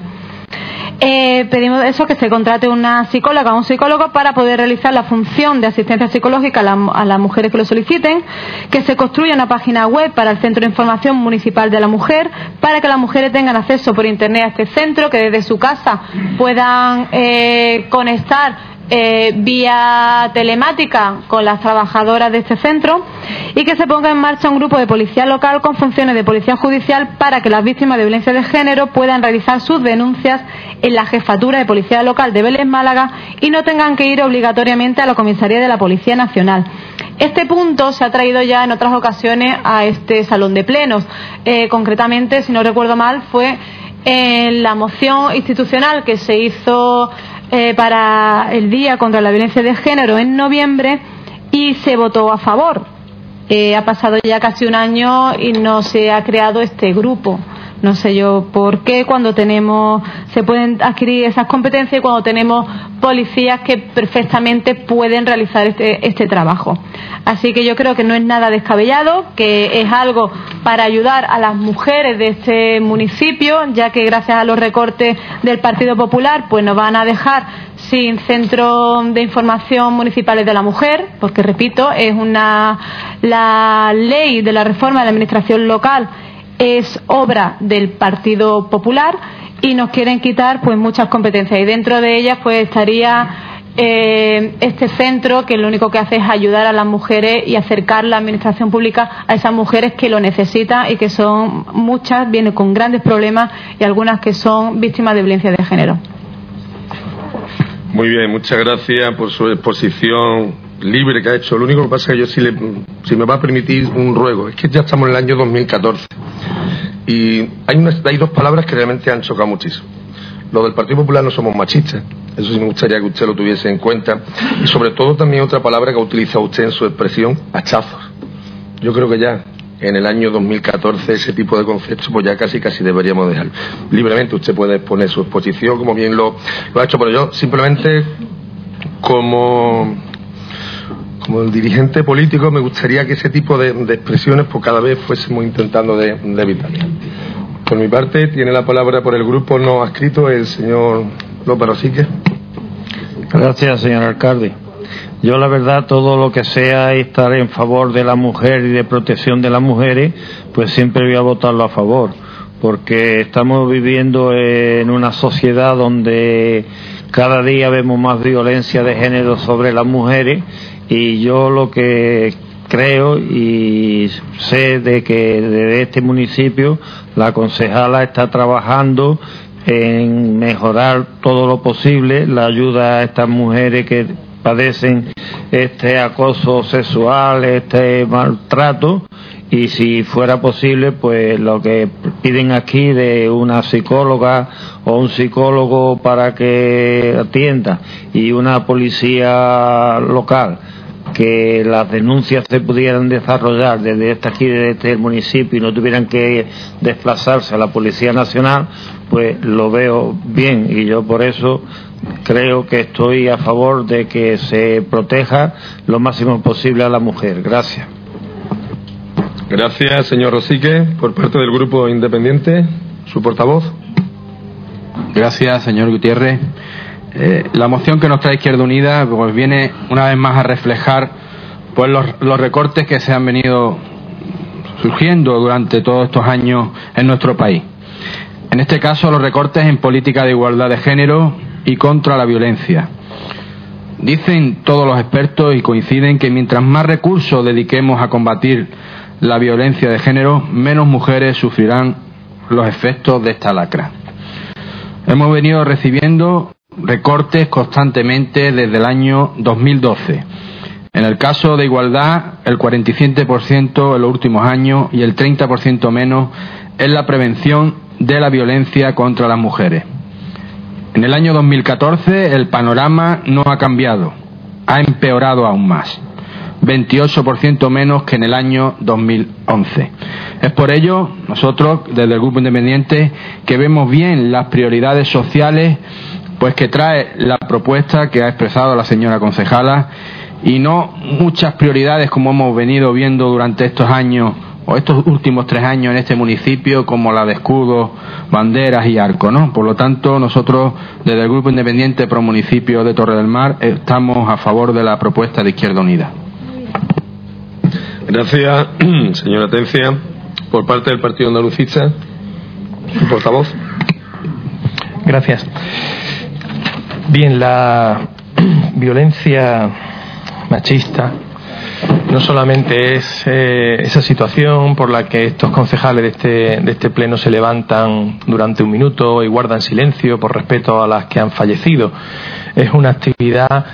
Eh, pedimos eso, que se contrate una psicóloga o un psicólogo para poder realizar la función de asistencia psicológica a, las mujeres que lo soliciten, que se construya una página web para el Centro de Información Municipal de la Mujer, para que las mujeres tengan acceso por Internet a este centro, que desde su casa puedan eh, conectar eh, vía telemática con las trabajadoras de este centro y que se ponga en marcha un grupo de policía local con funciones de policía judicial para que las víctimas de violencia de género puedan realizar sus denuncias en la jefatura de policía local de Vélez Málaga y no tengan que ir obligatoriamente a la comisaría de la Policía Nacional. Este punto se ha traído ya en otras ocasiones a este salón de plenos. Eh, concretamente, si no recuerdo mal, fue en la moción institucional que se hizo eh, para el Día contra la Violencia de Género en noviembre y se votó a favor. Eh, ha pasado ya casi un año y no se ha creado este grupo. No sé yo por qué cuando tenemos, se pueden adquirir esas competencias y cuando tenemos policías que perfectamente pueden realizar este, este, trabajo. Así que yo creo que no es nada descabellado, que es algo para ayudar a las mujeres de este municipio, ya que gracias a los recortes del Partido Popular, pues nos van a dejar sin centro de información municipales de la mujer, porque repito, es una la ley de la reforma de la administración local es obra del Partido Popular y nos quieren quitar pues muchas competencias y dentro de ellas pues estaría eh, este centro que lo único que hace es ayudar a las mujeres y acercar la administración pública a esas mujeres que lo necesitan y que son muchas, vienen con grandes problemas y algunas que son víctimas de violencia de género. Muy bien, muchas gracias por su exposición libre que ha hecho. Lo único que pasa es que yo, si, le, si me va a permitir un ruego, es que ya estamos en el año 2014 y hay, hay dos palabras que realmente han chocado muchísimo. Lo del Partido Popular no somos machistas, eso sí me gustaría que usted lo tuviese en cuenta. Y sobre todo también otra palabra que ha utilizado usted en su expresión, hachazos. Yo creo que ya en el año 2014 ese tipo de conceptos pues ya casi casi deberíamos dejar libremente usted puede exponer su exposición como bien lo ha hecho pero yo simplemente como como el dirigente político me gustaría que ese tipo de, expresiones pues cada vez fuésemos intentando de, evitar. Por mi parte, tiene la palabra por el grupo no adscrito el señor López Rosique. Gracias, señor alcalde. Yo, la verdad, todo lo que sea estar en favor de la mujer y de protección de las mujeres, pues siempre voy a votarlo a favor, porque estamos viviendo en una sociedad donde cada día vemos más violencia de género sobre las mujeres y yo lo que creo y sé de que desde este municipio la concejala está trabajando en mejorar todo lo posible la ayuda a estas mujeres que padecen este acoso sexual, este maltrato. Y si fuera posible pues lo que piden aquí de una psicóloga o un psicólogo para que atienda y una policía local que las denuncias se pudieran desarrollar desde este aquí, desde este municipio y no tuvieran que desplazarse a la Policía Nacional, pues lo veo bien y yo por eso creo que estoy a favor de que se proteja lo máximo posible a la mujer. Gracias. Gracias, señor Rosique. Por parte del Grupo Independiente, su portavoz. Gracias, señor Gutiérrez. Eh, la moción que nos trae Izquierda Unida pues viene una vez más a reflejar pues los, recortes que se han venido surgiendo durante todos estos años en nuestro país. En este caso, los recortes en política de igualdad de género y contra la violencia. Dicen todos los expertos y coinciden que mientras más recursos dediquemos a combatir la violencia de género, menos mujeres sufrirán los efectos de esta lacra. Hemos venido recibiendo recortes constantemente desde el año 2012. En el caso de igualdad, el 47% en los últimos años y el 30% menos en la prevención de la violencia contra las mujeres. En el año 2014 el panorama no ha cambiado, ha empeorado aún más. 28% menos que en el año 2011. Es por ello, nosotros, desde el Grupo Independiente, que vemos bien las prioridades sociales pues que trae la propuesta que ha expresado la señora concejala y no muchas prioridades como hemos venido viendo durante estos años o estos últimos tres años en este municipio como la de escudos, banderas y arco, ¿no? Por lo tanto, nosotros desde el Grupo Independiente Pro Municipio de Torre del Mar estamos a favor de la propuesta de Izquierda Unida. Gracias, señora Tencia. Por parte del Partido Andalucista, portavoz. Gracias. Bien, la violencia machista no solamente es eh, esa situación por la que estos concejales de este, de este pleno se levantan durante un minuto y guardan silencio por respeto a las que han fallecido. Es una actividad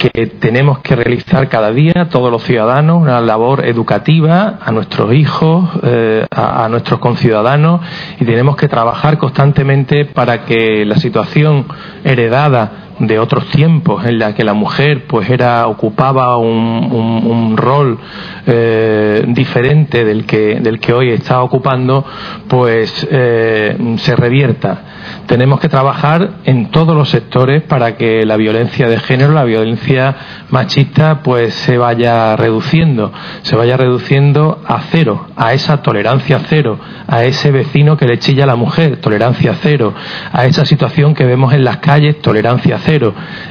que tenemos que realizar cada día todos los ciudadanos, una labor educativa a nuestros hijos, eh, a, nuestros conciudadanos y tenemos que trabajar constantemente para que la situación heredada de otros tiempos en la que la mujer pues era ocupaba un, rol eh, diferente del que del que hoy está ocupando pues eh, se revierta. Tenemos que trabajar en todos los sectores para que la violencia de género la violencia machista pues se vaya reduciendo se vaya reduciendo a cero a esa tolerancia cero a ese vecino que le chilla a la mujer tolerancia cero a esa situación que vemos en las calles tolerancia cero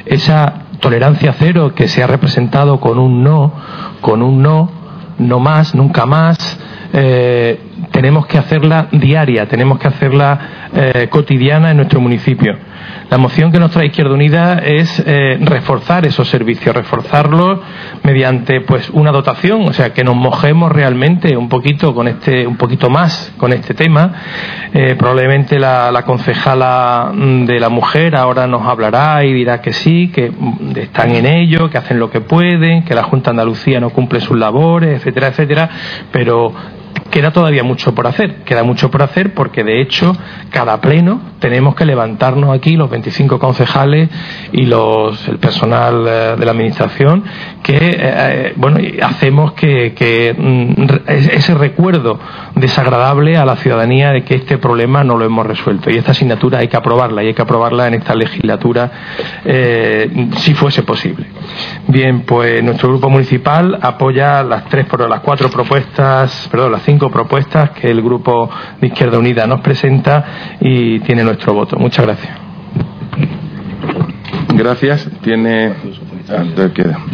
esa tolerancia cero que se ha representado con un no, con un no, no más, nunca más, eh, tenemos que hacerla diaria, tenemos que hacerla eh, cotidiana en nuestro municipio. La moción que nos trae Izquierda Unida es eh, reforzar esos servicios, reforzarlos mediante pues una dotación, o sea, que nos mojemos realmente un poquito con este, un poquito más con este tema. Eh, probablemente la, concejala mm, de la mujer ahora nos hablará y dirá que sí, que mm, están en ello, que hacen lo que pueden, que la Junta Andalucía no cumple sus labores, etcétera, etcétera, pero queda todavía mucho por hacer. Queda mucho por hacer porque, de hecho, cada pleno tenemos que levantarnos aquí, los 25 concejales y los, el personal eh, de la Administración, que, eh, eh, bueno, hacemos que, mm, ese recuerdo desagradable a la ciudadanía de que este problema no lo hemos resuelto. Y esta asignatura hay que aprobarla y hay que aprobarla en esta legislatura si fuese posible. Bien, pues nuestro grupo municipal apoya las tres, las cuatro propuestas, perdón, las cinco propuestas que el grupo de Izquierda Unida nos presenta y tiene nuestro voto. Muchas gracias. Gracias. Tiene,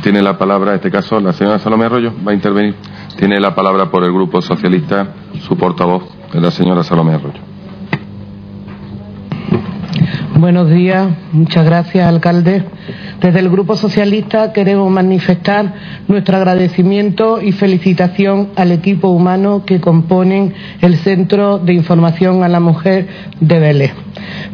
tiene la palabra, en este caso, la señora Salomé Arroyo va a intervenir. Tiene la palabra por el Grupo Socialista su portavoz, la señora Salomé Arroyo. Buenos días, muchas gracias, alcalde. Desde el Grupo Socialista queremos manifestar nuestro agradecimiento y felicitación al equipo humano que componen el Centro de Información a la Mujer de Vélez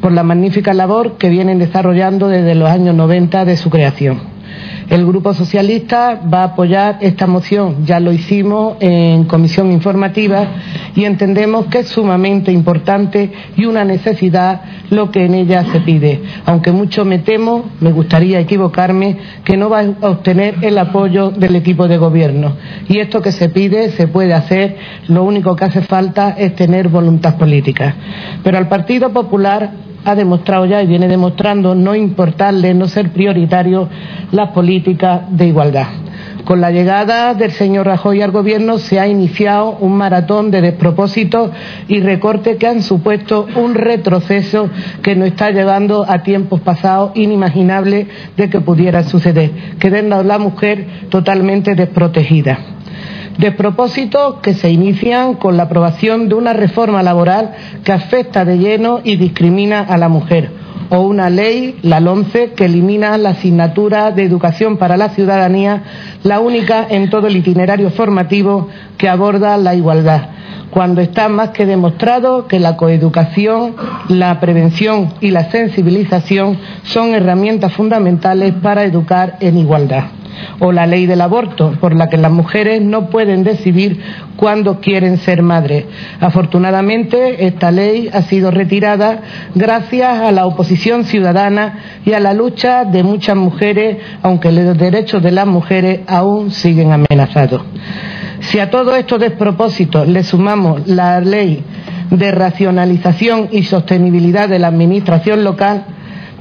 por la magnífica labor que vienen desarrollando desde los años 90 de su creación. El Grupo Socialista va a apoyar esta moción. Ya lo hicimos en comisión informativa y entendemos que es sumamente importante y una necesidad lo que en ella se pide. Aunque mucho me temo, me gustaría equivocarme, que no va a obtener el apoyo del equipo de gobierno. Y esto que se pide se puede hacer, lo único que hace falta es tener voluntad política. Pero al Partido Popular ha demostrado ya y viene demostrando no importarle, no ser prioritario las políticas de igualdad. Con la llegada del señor Rajoy al Gobierno se ha iniciado un maratón de despropósitos y recortes que han supuesto un retroceso que nos está llevando a tiempos pasados inimaginables de que pudiera suceder, quedando a la mujer totalmente desprotegida despropósitos que se inician con la aprobación de una reforma laboral que afecta de lleno y discrimina a la mujer o una ley, la LONCE, que elimina la asignatura de educación para la ciudadanía, la única en todo el itinerario formativo que aborda la igualdad, cuando está más que demostrado que la coeducación, la prevención y la sensibilización son herramientas fundamentales para educar en igualdad o la ley del aborto, por la que las mujeres no pueden decidir cuándo quieren ser madres. Afortunadamente, esta ley ha sido retirada gracias a la oposición ciudadana y a la lucha de muchas mujeres, aunque los derechos de las mujeres aún siguen amenazados. Si a todo estos despropósitos le sumamos la ley de racionalización y sostenibilidad de la Administración local,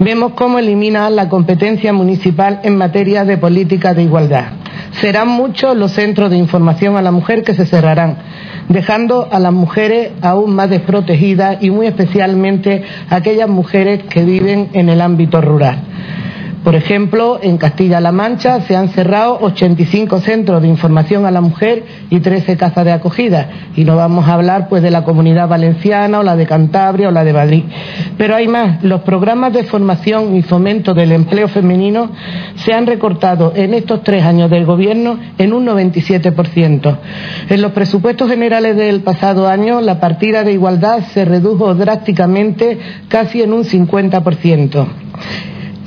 vemos cómo elimina la competencia municipal en materia de política de igualdad. Serán muchos los centros de información a la mujer que se cerrarán, dejando a las mujeres aún más desprotegidas y muy especialmente aquellas mujeres que viven en el ámbito rural. Por ejemplo, en Castilla-La Mancha se han cerrado 85 centros de información a la mujer y 13 casas de acogida. Y no vamos a hablar pues de la comunidad valenciana o la de Cantabria o la de Madrid. Pero hay más. Los programas de formación y fomento del empleo femenino se han recortado en estos tres años del Gobierno en un 97%. En los presupuestos generales del pasado año, la partida de igualdad se redujo drásticamente casi en un 50%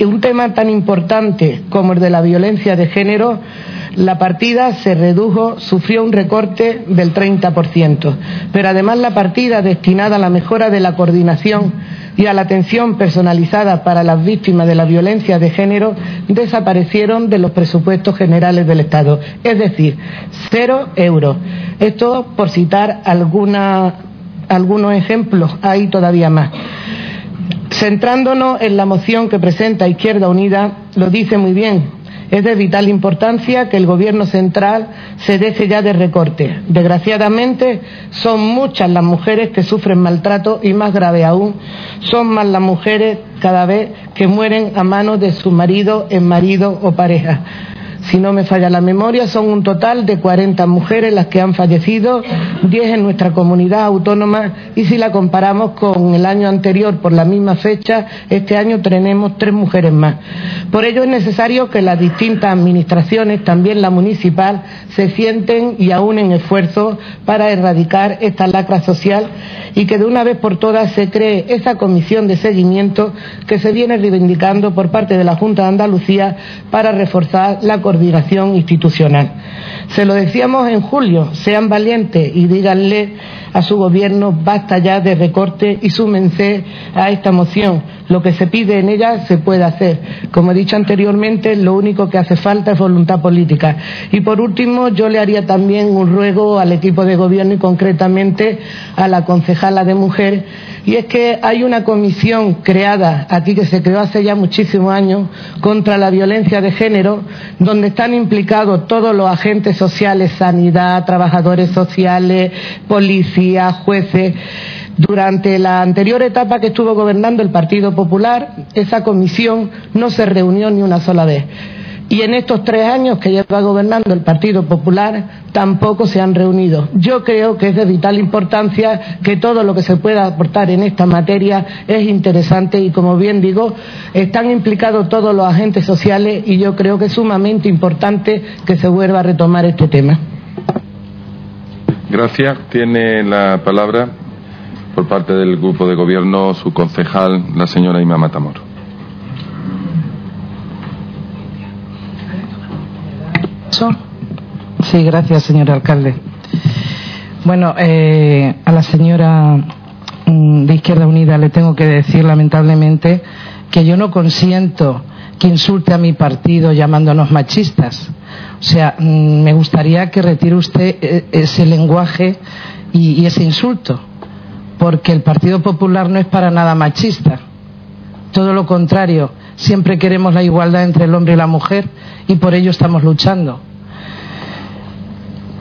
un tema tan importante como el de la violencia de género, la partida se redujo, sufrió un recorte del 30%. Pero además la partida destinada a la mejora de la coordinación y a la atención personalizada para las víctimas de la violencia de género desaparecieron de los presupuestos generales del Estado. Es decir, cero euros. Esto por citar algunos ejemplos, hay todavía más. Centrándonos en la moción que presenta Izquierda Unida, lo dice muy bien. Es de vital importancia que el Gobierno central se deje ya de recorte. Desgraciadamente, son muchas las mujeres que sufren maltrato y, más grave aún, son más las mujeres cada vez que mueren a manos de su marido, en marido o pareja si no me falla la memoria, son un total de 40 mujeres las que han fallecido, 10 en nuestra comunidad autónoma y si la comparamos con el año anterior por la misma fecha, este año tenemos tres mujeres más. Por ello es necesario que las distintas administraciones, también la municipal, se sienten y aúnen esfuerzos para erradicar esta lacra social y que de una vez por todas se cree esa comisión de seguimiento que se viene reivindicando por parte de la Junta de Andalucía para reforzar la coordinación institucional. Se lo decíamos en julio, sean valientes y díganle a su gobierno basta ya de recorte y súmense a esta moción. Lo que se pide en ella se puede hacer. Como he dicho anteriormente, lo único que hace falta es voluntad política. Y por último, yo le haría también un ruego al equipo de gobierno y concretamente a la concejala de mujer y es que hay una comisión creada aquí que se creó hace ya muchísimos años contra la violencia de género, donde están implicados todos los agentes sociales, sanidad, trabajadores sociales, policía, jueces. Durante la anterior etapa que estuvo gobernando el Partido Popular, esa comisión no se reunió ni una sola vez. Y en estos tres años que lleva gobernando el Partido Popular tampoco se han reunido. Yo creo que es de vital importancia que todo lo que se pueda aportar en esta materia es interesante y, como bien digo, están implicados todos los agentes sociales y yo creo que es sumamente importante que se vuelva a retomar este tema. Gracias. Tiene la palabra por parte del grupo de gobierno su concejal, la señora Ima Matamor. Sí, gracias, señor alcalde. Bueno, eh, a la señora mm, de Izquierda Unida le tengo que decir, lamentablemente, que yo no consiento que insulte a mi partido llamándonos machistas. O sea, mm, me gustaría que retire usted eh, ese lenguaje y ese insulto, porque el Partido Popular no es para nada machista. Todo lo contrario, siempre queremos la igualdad entre el hombre y la mujer y por ello estamos luchando.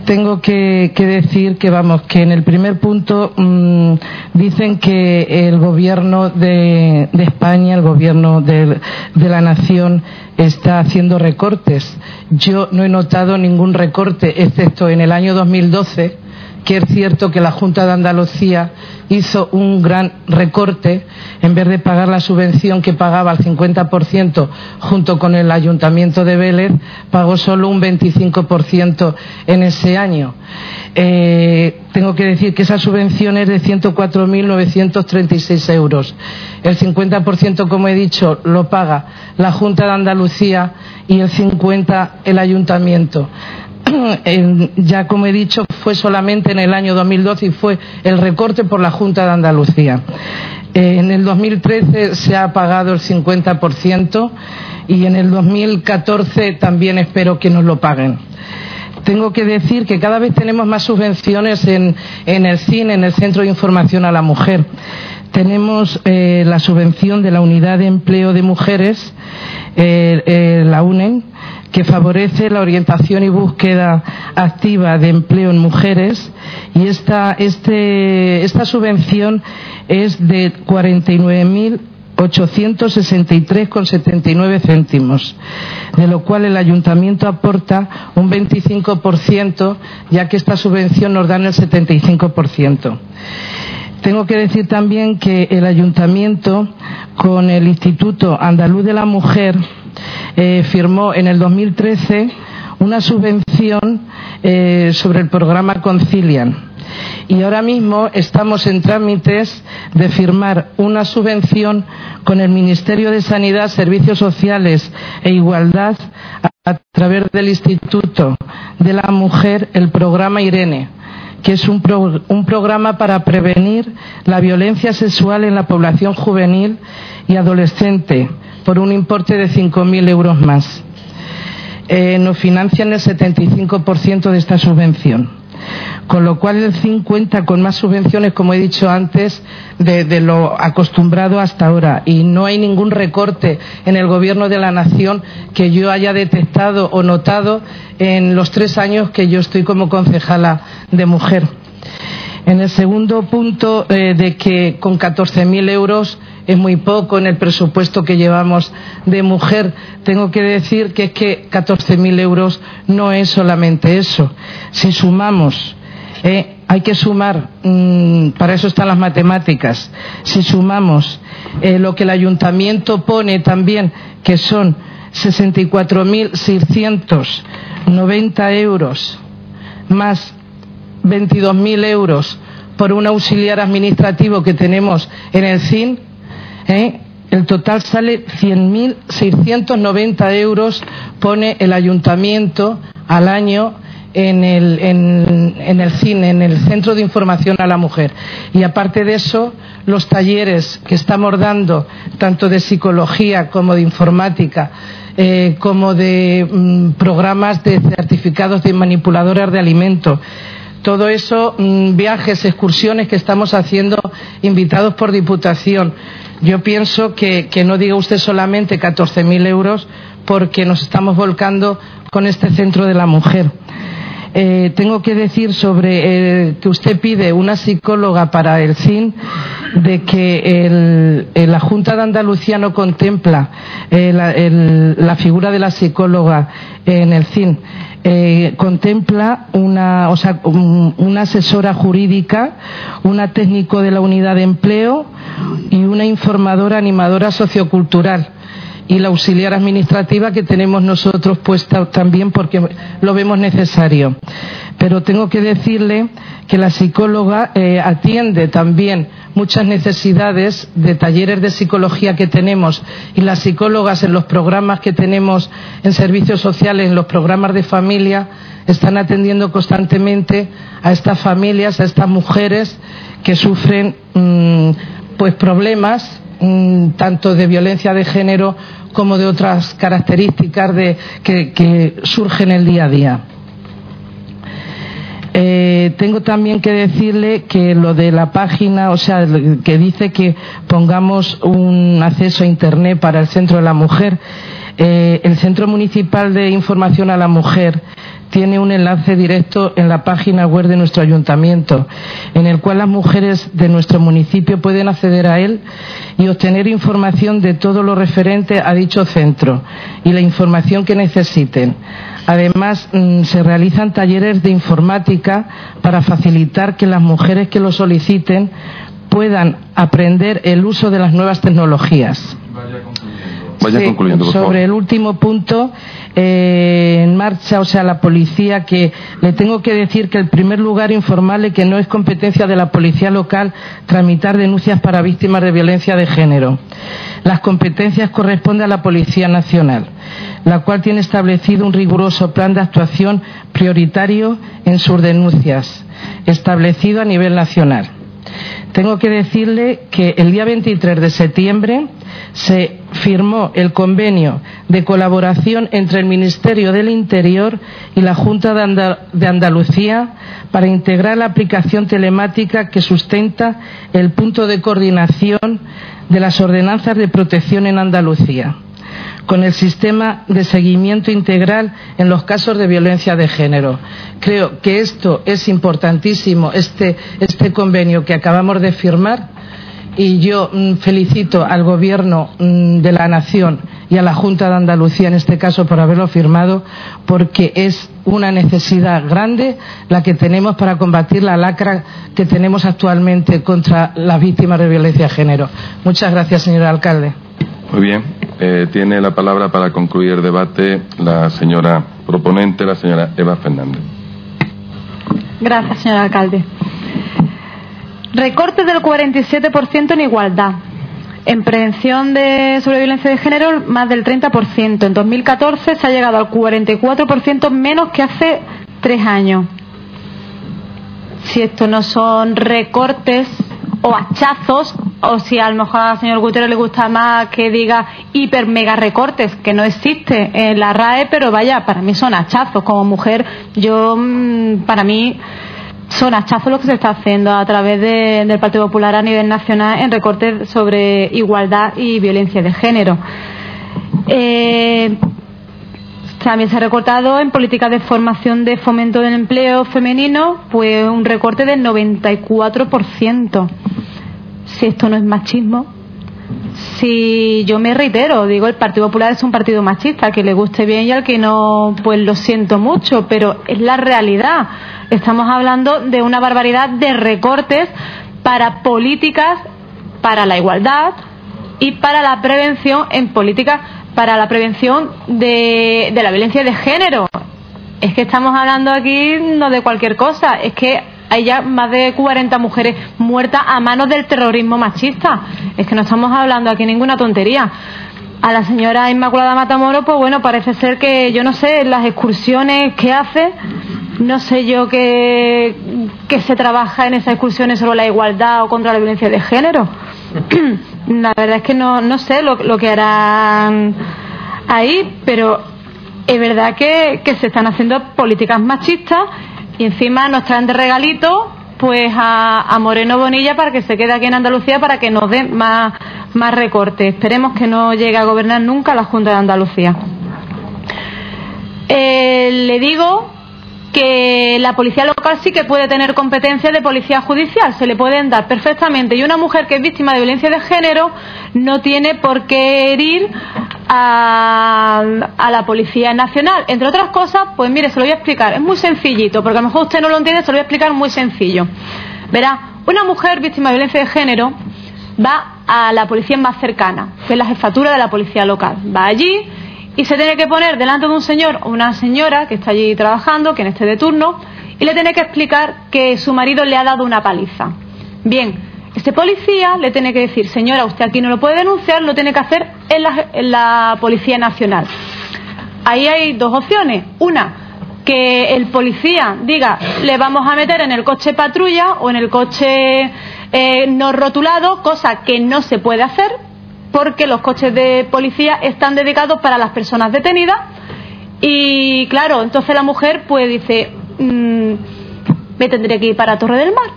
Tengo que, decir que vamos que en el primer punto mm, dicen que el gobierno de, España, el gobierno de, de la nación está haciendo recortes. Yo no he notado ningún recorte, excepto en el año 2012 que es cierto que la Junta de Andalucía hizo un gran recorte, en vez de pagar la subvención que pagaba al 50% junto con el Ayuntamiento de Vélez, pagó solo un 25% en ese año. Eh, tengo que decir que esa subvención es de 104.936 euros. El 50%, como he dicho, lo paga la Junta de Andalucía y el 50% el Ayuntamiento. ya como he dicho, fue solamente en el año 2012 y fue el recorte por la Junta de Andalucía. Eh, en el 2013 se ha pagado el 50% y en el 2014 también espero que nos lo paguen. Tengo que decir que cada vez tenemos más subvenciones en, el cine, en el Centro de Información a la Mujer. Tenemos eh, la subvención de la Unidad de Empleo de Mujeres, eh, la UNEN, que favorece la orientación y búsqueda activa de empleo en mujeres y esta, este, esta subvención es de 49.863,79 céntimos, de lo cual el ayuntamiento aporta un 25%, ya que esta subvención nos da el 75%. Tengo que decir también que el ayuntamiento, con el Instituto Andaluz de la Mujer, eh, firmó en el 2013 una subvención eh, sobre el programa Concilian. Y ahora mismo estamos en trámites de firmar una subvención con el Ministerio de Sanidad, Servicios Sociales e Igualdad a través del Instituto de la Mujer, el programa Irene que es un, un programa para prevenir la violencia sexual en la población juvenil y adolescente por un importe de 5.000 euros más. Eh, nos financian el 75% de esta subvención con lo cual el CIN cuenta con más subvenciones, como he dicho antes, de, lo acostumbrado hasta ahora. Y no hay ningún recorte en el Gobierno de la Nación que yo haya detectado o notado en los tres años que yo estoy como concejala de mujer. En el segundo punto, eh, de que con 14.000 euros es muy poco en el presupuesto que llevamos de mujer. Tengo que decir que es que 14.000 euros no es solamente eso. Si sumamos eh, hay que sumar, mm, para eso están las matemáticas, si sumamos eh, lo que el ayuntamiento pone también, que son 64.690 euros más 22.000 euros por un auxiliar administrativo que tenemos en el CIN, eh, el total sale 100.690 euros, pone el ayuntamiento al año en el, en, el cine, en el Centro de Información a la Mujer. Y aparte de eso, los talleres que estamos dando, tanto de psicología como de informática, eh, como de mm, programas de certificados de manipuladoras de alimentos. Todo eso, mm, viajes, excursiones que estamos haciendo invitados por Diputación. Yo pienso que, no diga usted solamente 14.000 euros porque nos estamos volcando con este centro de la mujer. Eh, tengo que decir sobre eh, que usted pide una psicóloga para el CIN, de que la Junta de Andalucía no contempla eh, la, figura de la psicóloga en el CIN. Contempla una, o sea, una asesora jurídica, una técnico de la unidad de empleo y una informadora animadora sociocultural y la auxiliar administrativa que tenemos nosotros puesta también porque lo vemos necesario. Pero tengo que decirle que la psicóloga eh, atiende también muchas necesidades de talleres de psicología que tenemos y las psicólogas en los programas que tenemos en servicios sociales, en los programas de familia, están atendiendo constantemente a estas familias, a estas mujeres que sufren mm, pues problemas Mm, tanto de violencia de género como de otras características que, surgen el día a día. Eh, tengo también que decirle que lo de la página, o sea, que dice que pongamos un acceso a Internet para el Centro de la Mujer, eh, el Centro Municipal de Información a la Mujer tiene un enlace directo en la página web de nuestro ayuntamiento, en el cual las mujeres de nuestro municipio pueden acceder a él y obtener información de todo lo referente a dicho centro y la información que necesiten. Además, mm, se realizan talleres de informática para facilitar que las mujeres que lo soliciten puedan aprender el uso de las nuevas tecnologías. Vaya concluyendo, sobre el último punto, eh, en marcha, o sea, la policía, que le tengo que decir que, en primer lugar, informarle que no es competencia de la policía local tramitar denuncias para víctimas de violencia de género. Las competencias corresponden a la Policía Nacional, la cual tiene establecido un riguroso plan de actuación prioritario en sus denuncias, establecido a nivel nacional. Tengo que decirle que el día 23 de septiembre se firmó el convenio de colaboración entre el Ministerio del Interior y la Junta de, Andalucía para integrar la aplicación telemática que sustenta el punto de coordinación de las ordenanzas de protección en Andalucía con el sistema de seguimiento integral en los casos de violencia de género. Creo que esto es importantísimo, este, este convenio que acabamos de firmar, y yo mm, felicito al Gobierno mm, de la Nación y a la Junta de Andalucía, en este caso, por haberlo firmado, porque es una necesidad grande la que tenemos para combatir la lacra que tenemos actualmente contra las víctimas de violencia de género. Muchas gracias, señor alcalde. Muy bien. Eh, tiene la palabra para concluir el debate la señora proponente, la señora Eva Fernández. Gracias, señor alcalde. Recorte del 47% en igualdad. En prevención de sobre violencia de género, más del 30%. En 2014 se ha llegado al 44% menos que hace tres años. si esto no son recortes o hachazos, o si a lo mejor al señor Gutiérrez le gusta más que diga hiper mega recortes, que no existe en la RAE, pero vaya, para mí son hachazos. Como mujer, yo, mm, para mí, son hachazos lo que se está haciendo a través del Partido Popular a nivel nacional en recortes sobre igualdad y violencia de género. Eh, también se ha recortado en políticas de formación de fomento del empleo femenino, pues un recorte del 94%. Si esto no es machismo, si yo me reitero, digo, el Partido Popular es un partido machista, que le guste bien y al que no, pues lo siento mucho, pero es la realidad. Estamos hablando de una barbaridad de recortes para políticas para la igualdad y para la prevención en políticas para la prevención de, la violencia de género. Es que estamos hablando aquí no de cualquier cosa, es que hay ya más de 40 mujeres muertas a manos del terrorismo machista. Es que no estamos hablando aquí ninguna tontería. A la señora Inmaculada Matamoro, pues bueno, parece ser que yo no sé las excursiones que hace, no sé yo que, que se trabaja en esas excursiones sobre la igualdad o contra la violencia de género. la verdad es que no, no sé lo, que harán ahí, pero es verdad que, que se están haciendo políticas machistas y encima nos traen de regalito pues a, Moreno Bonilla para que se quede aquí en Andalucía para que nos dé más, más recortes. Esperemos que no llegue a gobernar nunca la Junta de Andalucía. Eh, le digo que la policía local sí que puede tener competencia de policía judicial, se le pueden dar perfectamente. Y una mujer que es víctima de violencia de género no tiene por qué ir a, a, la Policía Nacional. Entre otras cosas, pues mire, se lo voy a explicar. Es muy sencillito, porque a lo mejor usted no lo entiende, se lo voy a explicar muy sencillo. Verá, una mujer víctima de violencia de género va a la policía más cercana, que es la jefatura de la policía local. Va allí y se tiene que poner delante de un señor o una señora que está allí trabajando, que esté de turno, y le tiene que explicar que su marido le ha dado una paliza. Bien, este policía le tiene que decir, señora, usted aquí no lo puede denunciar, lo tiene que hacer en la, en la Policía Nacional. Ahí hay dos opciones. Una, que el policía diga, le vamos a meter en el coche patrulla o en el coche eh, no rotulado, cosa que no se puede hacer porque los coches de policía están dedicados para las personas detenidas y claro, entonces la mujer pues dice, mmm, me tendré que ir para Torre del Mar.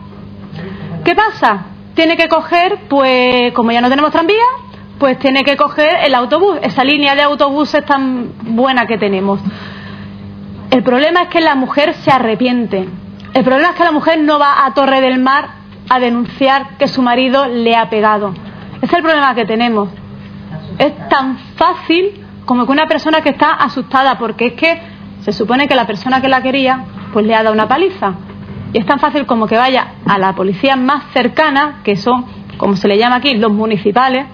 ¿Qué pasa? Tiene que coger, pues como ya no tenemos tranvía, pues tiene que coger el autobús, esa línea de autobuses tan buena que tenemos. El problema es que la mujer se arrepiente. El problema es que la mujer no va a Torre del Mar a denunciar que su marido le ha pegado. Ese es el problema que tenemos. Es tan fácil como que una persona que está asustada porque es que se supone que la persona que la quería pues le ha dado una paliza. Y es tan fácil como que vaya a la policía más cercana, que son, como se le llama aquí, los municipales,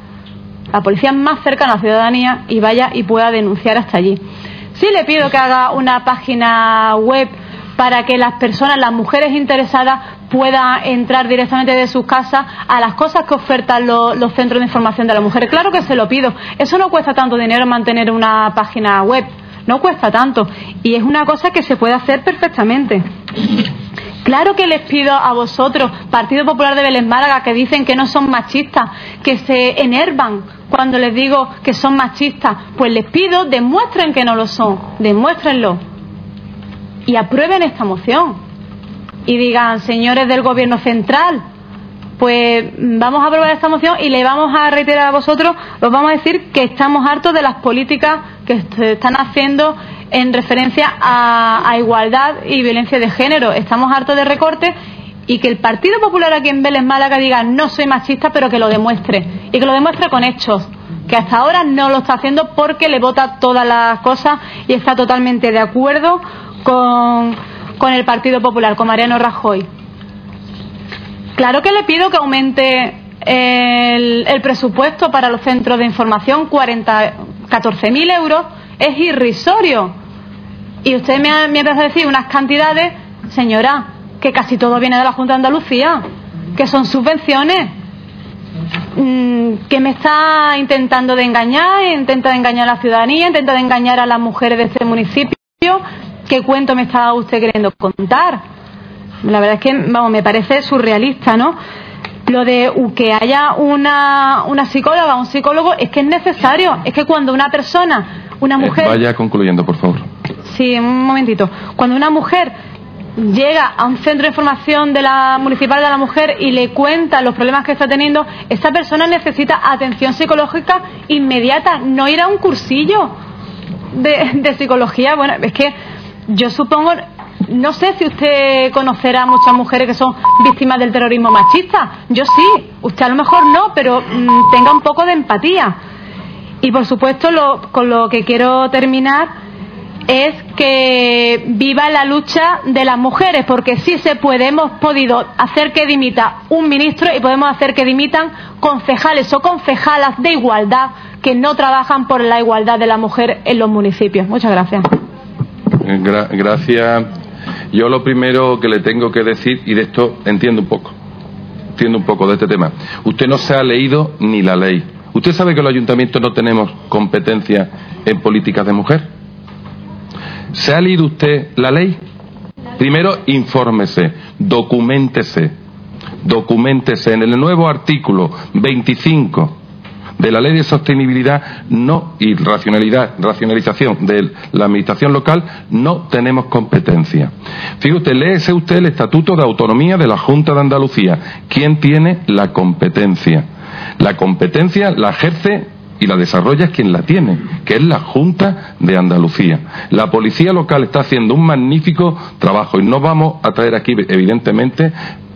la policía más cercana a la ciudadanía y vaya y pueda denunciar hasta allí. Sí le pido que haga una página web para que las personas, las mujeres interesadas, puedan entrar directamente de sus casas a las cosas que ofertan los, los centros de información de la mujer. Claro que se lo pido. Eso no cuesta tanto dinero mantener una página web. No cuesta tanto. Y es una cosa que se puede hacer perfectamente. Claro que les pido a vosotros, Partido Popular de Vélez Málaga, que dicen que no son machistas, que se enervan cuando les digo que son machistas, pues les pido, demuestren que no lo son, demuéstrenlo. Y aprueben esta moción. Y digan, señores del Gobierno Central, pues vamos a aprobar esta moción y le vamos a reiterar a vosotros, os vamos a decir que estamos hartos de las políticas que se están haciendo en referencia a, a, igualdad y violencia de género. Estamos hartos de recortes y que el Partido Popular aquí en Vélez Málaga diga no soy machista, pero que lo demuestre. Y que lo demuestre con hechos. Que hasta ahora no lo está haciendo porque le vota todas las cosas y está totalmente de acuerdo con, con el Partido Popular, con Mariano Rajoy. Claro que le pido que aumente el, presupuesto para los centros de información, 14.000 euros, es irrisorio. Y usted me, ha, me a decir unas cantidades, señora, que casi todo viene de la Junta de Andalucía, que son subvenciones. Mm, que me está intentando de engañar, intenta de engañar a la ciudadanía, intenta de engañar a las mujeres de este municipio. ¿Qué cuento me está usted queriendo contar? La verdad es que, vamos, me parece surrealista, ¿no? Lo de que haya una, una psicóloga, un psicólogo, es que es necesario. Es que cuando una persona, una Eh, mujer. vaya concluyendo, por favor. Sí, un momentito. Cuando una mujer llega a un centro de información de la municipal de la mujer y le cuenta los problemas que está teniendo, esa persona necesita atención psicológica inmediata, no ir a un cursillo de, de psicología. Bueno, es que yo supongo, no sé si usted conocerá a muchas mujeres que son víctimas del terrorismo machista. Yo sí, usted a lo mejor no, pero mm, tenga un poco de empatía. Y por supuesto, lo, con lo que quiero terminar es que viva la lucha de las mujeres, porque sí se puede, hemos podido hacer que dimita un ministro y podemos hacer que dimitan concejales o concejalas de igualdad que no trabajan por la igualdad de la mujer en los municipios. Muchas gracias. Eh, gra- gracias. Yo lo primero que le tengo que decir, y de esto entiendo un poco, entiendo un poco de este tema. Usted no se ha leído ni la ley. ¿Usted sabe que los ayuntamientos no tenemos competencia en políticas de mujer? ¿Se ha leído usted la ley? Primero, infórmese, documentese, documentese. En el nuevo artículo 25 de la ley de sostenibilidad no y racionalización de la administración local no tenemos competencia. Fíjate, léese usted el Estatuto de Autonomía de la Junta de Andalucía. ¿Quién tiene la competencia? La competencia la ejerce y la desarrolla es quien la tiene, que es la Junta de Andalucía. La policía local está haciendo un magnífico trabajo y no vamos a traer aquí, evidentemente,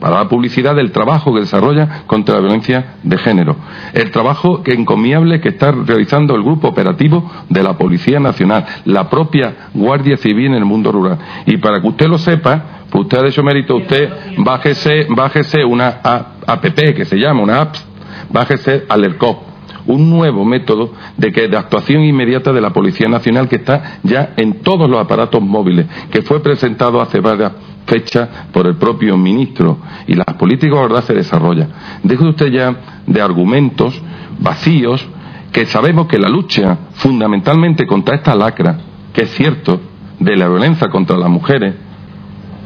para la publicidad del trabajo que desarrolla contra la violencia de género. El trabajo que encomiable que está realizando el grupo operativo de la Policía Nacional, la propia Guardia Civil en el mundo rural. Y para que usted lo sepa, pues usted ha hecho mérito, usted bájese, bájese una app que se llama, una app, bájese Alercop un nuevo método de, que, de actuación inmediata de la Policía Nacional que está ya en todos los aparatos móviles, que fue presentado hace varias fechas por el propio ministro y las políticas de verdad se desarrollan. Deje usted ya de argumentos vacíos que sabemos que la lucha fundamentalmente contra esta lacra, que es cierto, de la violencia contra las mujeres,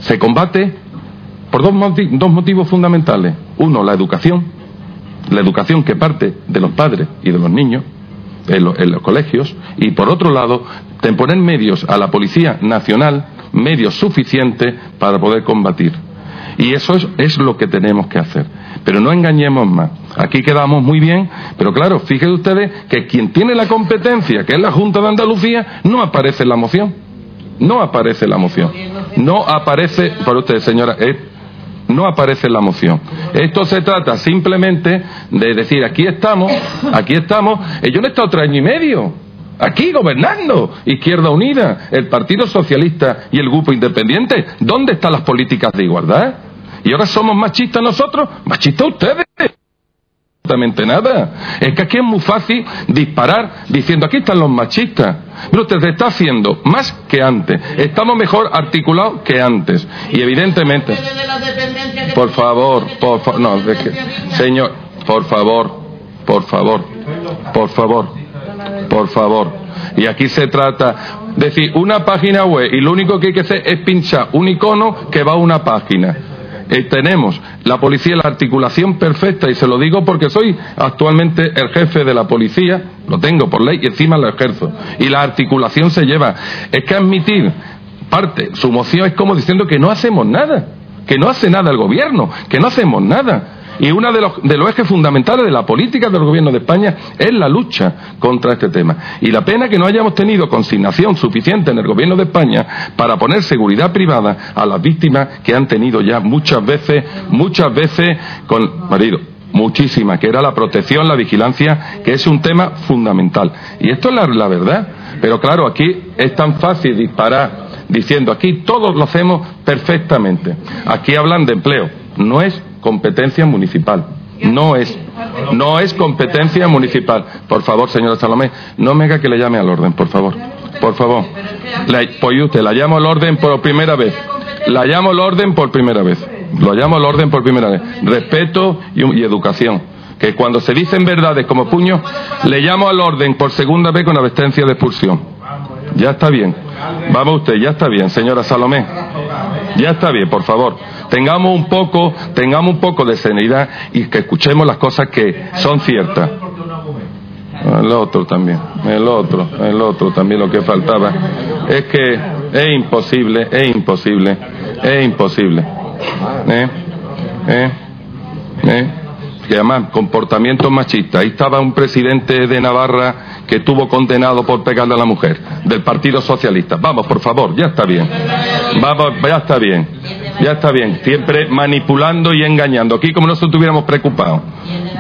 se combate por dos, dos motivos fundamentales. Uno, la educación, la educación que parte de los padres y de los niños en, lo- en los colegios y por otro lado poner medios a la Policía Nacional, medios suficientes para poder combatir. Y eso es, lo que tenemos que hacer. Pero no engañemos más. Aquí quedamos muy bien, pero claro, fíjense ustedes que quien tiene la competencia, que es la Junta de Andalucía, no aparece en la moción. No aparece en la moción. No aparece, por usted, señora, eh, no aparece en la moción. Esto se trata simplemente de decir, aquí estamos, aquí estamos, eh, yo no he estado tres años y medio, aquí gobernando, Izquierda Unida, el Partido Socialista y el Grupo Independiente, ¿dónde están las políticas de igualdad? Y ahora somos machistas nosotros, machistas ustedes. Absolutamente nada. Es que aquí es muy fácil disparar diciendo aquí están los machistas. Pero usted se está haciendo más que antes. Estamos mejor articulados que antes. Y evidentemente. Por favor, por favor. No, es que- señor, por favor, por favor, por favor, por favor. Y aquí se trata de decir una página web y lo único que hay que hacer es pinchar un icono que va a una página. Eh, tenemos la policía, la articulación perfecta, y se lo digo porque soy actualmente el jefe de la policía, lo tengo por ley y encima lo ejerzo. Y la articulación se lleva. Es que admitir parte, su moción es como diciendo que no hacemos nada, que no hace nada el gobierno, que no hacemos nada. Y uno de los, ejes fundamentales de la política del gobierno de España es la lucha contra este tema. Y la pena que no hayamos tenido consignación suficiente en el gobierno de España para poner seguridad privada a las víctimas que han tenido ya muchas veces, muchas veces con marido. Muchísimas, que era la protección, la vigilancia, que es un tema fundamental. Y esto es la, la verdad. Pero claro, aquí es tan fácil disparar diciendo aquí todos lo hacemos perfectamente. Aquí hablan de empleo. No es competencia municipal. No es. No es competencia municipal. Por favor, señora Salomé, no me haga que le llame al orden, por favor. Por favor. La, pues usted, la llamo al orden por primera vez. La llamo al orden por primera vez. Lo llamo al orden por primera vez. Respeto y, y educación. Que cuando se dicen verdades como puño, le llamo al orden por segunda vez con advertencia de expulsión. Ya está bien. Vamos usted, ya está bien, señora Salomé. Ya está bien, por favor. Tengamos un poco, tengamos un poco de serenidad y que escuchemos las cosas que son ciertas. El otro también, el otro, el otro también lo que faltaba. Es que es imposible, es imposible, es imposible. ¿Eh? ¿Eh? ¿Eh? Que además, comportamiento machista. Ahí estaba un presidente de Navarra que estuvo condenado por pegarle a la mujer, del Partido Socialista. Vamos, por favor, ya está bien. Vamos, ya está bien. Ya está bien. Siempre manipulando y engañando. Aquí como no estuviéramos preocupados.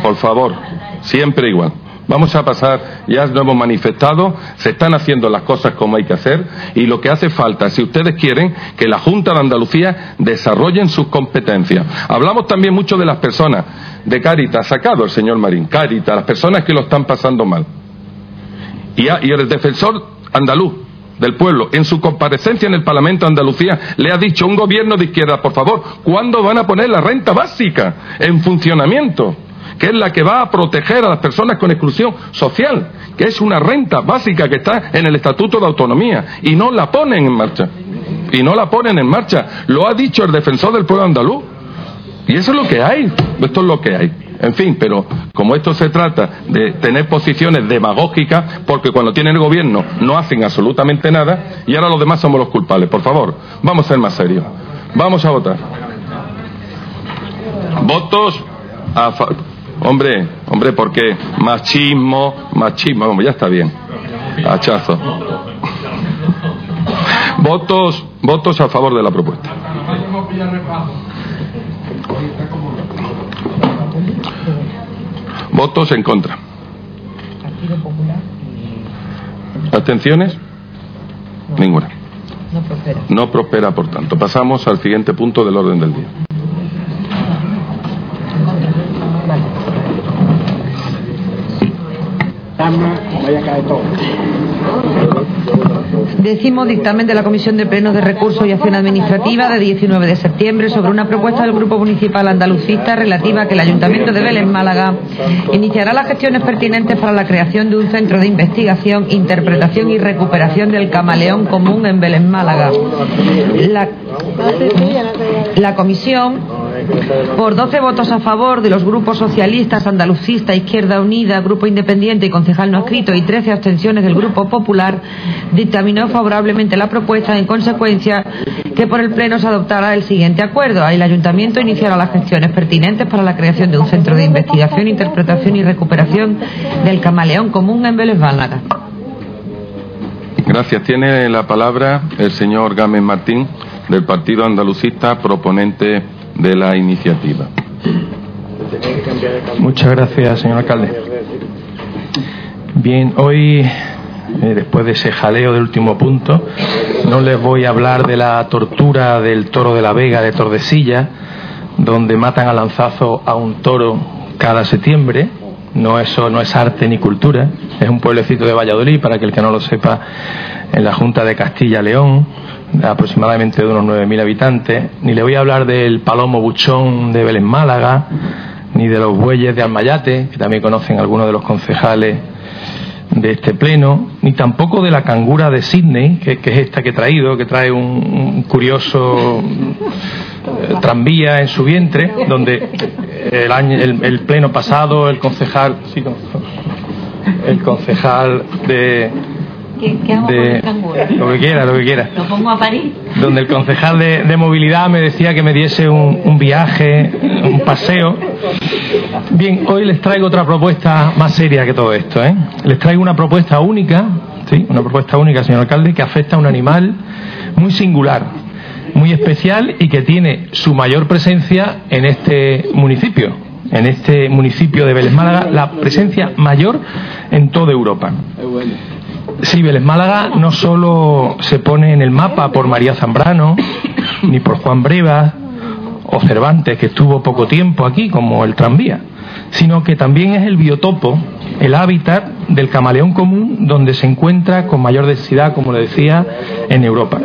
Por favor, siempre igual. Vamos a pasar, ya nos hemos manifestado, se están haciendo las cosas como hay que hacer y lo que hace falta, si ustedes quieren, que la Junta de Andalucía desarrollen sus competencias. Hablamos también mucho de las personas de Cáritas, sacado el señor Marín, Cáritas, las personas que lo están pasando mal. Y, el defensor andaluz del pueblo, en su comparecencia en el Parlamento de Andalucía, le ha dicho a un gobierno de izquierda, por favor, ¿cuándo van a poner la renta básica en funcionamiento? que es la que va a proteger a las personas con exclusión social, que es una renta básica que está en el Estatuto de Autonomía, y no la ponen en marcha. Y no la ponen en marcha. Lo ha dicho el defensor del pueblo andaluz. Y eso es lo que hay. Esto es lo que hay. En fin, pero como esto se trata de tener posiciones demagógicas, porque cuando tienen el gobierno no hacen absolutamente nada, y ahora los demás somos los culpables. Por favor, vamos a ser más serios. Vamos a votar. Votos a Hombre, hombre, porque machismo, machismo, vamos, ya está bien. Hachazo. Votos, votos a favor de la propuesta. Votos en contra. ¿Abstenciones? Ninguna. No prospera. No prospera, por tanto. Pasamos al siguiente punto del orden del día. Décimo dictamen de la Comisión de Plenos de Recursos y Acción Administrativa de 19 de septiembre sobre una propuesta del Grupo Municipal Andalucista relativa a que el Ayuntamiento de Vélez Málaga iniciará las gestiones pertinentes para la creación de un centro de investigación, interpretación y recuperación del camaleón común en Vélez Málaga. La, la comisión por 12 votos a favor de los grupos socialistas, andalucista, Izquierda Unida, Grupo Independiente y Concejal No Escrito y 13 abstenciones del Grupo Popular, dictaminó favorablemente la propuesta en consecuencia que por el Pleno se adoptara el siguiente acuerdo. El Ayuntamiento iniciará las gestiones pertinentes para la creación de un centro de investigación, interpretación y recuperación del camaleón común en Vélez Málaga. Gracias. Tiene la palabra el señor Gámez Martín, del Partido Andalucista, proponente de la iniciativa. Muchas gracias, señor alcalde. Bien, hoy, eh, después de ese jaleo del último punto, no les voy a hablar de la tortura del toro de la Vega de Tordesilla, donde matan a lanzazo a un toro cada septiembre. No, eso no es arte ni cultura, es un pueblecito de Valladolid, para que el que no lo sepa, en la Junta de Castilla-León aproximadamente de unos 9.000 habitantes, ni le voy a hablar del palomo buchón de Belén Málaga, ni de los bueyes de Almayate, que también conocen algunos de los concejales de este pleno, ni tampoco de la cangura de Sydney, que, es esta que he traído, que trae un, curioso eh, tranvía en su vientre, donde el, año, el, pleno pasado el concejal, el concejal de, lo que quiera, lo que quiera. Lo pongo a París. Donde el concejal de, movilidad me decía que me diese un, viaje, un paseo. Bien, hoy les traigo otra propuesta más seria que todo esto. ¿eh? Les traigo una propuesta única, ¿sí? una propuesta única, señor alcalde, que afecta a un animal muy singular, muy especial y que tiene su mayor presencia en este municipio, en este municipio de Vélez Málaga, la presencia mayor en toda Europa. Sí, Vélez Málaga no solo se pone en el mapa por María Zambrano, ni por Juan Breva o Cervantes, que estuvo poco tiempo aquí, como el tranvía, sino que también es el biotopo, el hábitat del camaleón común donde se encuentra con mayor densidad, como le decía, en Europa.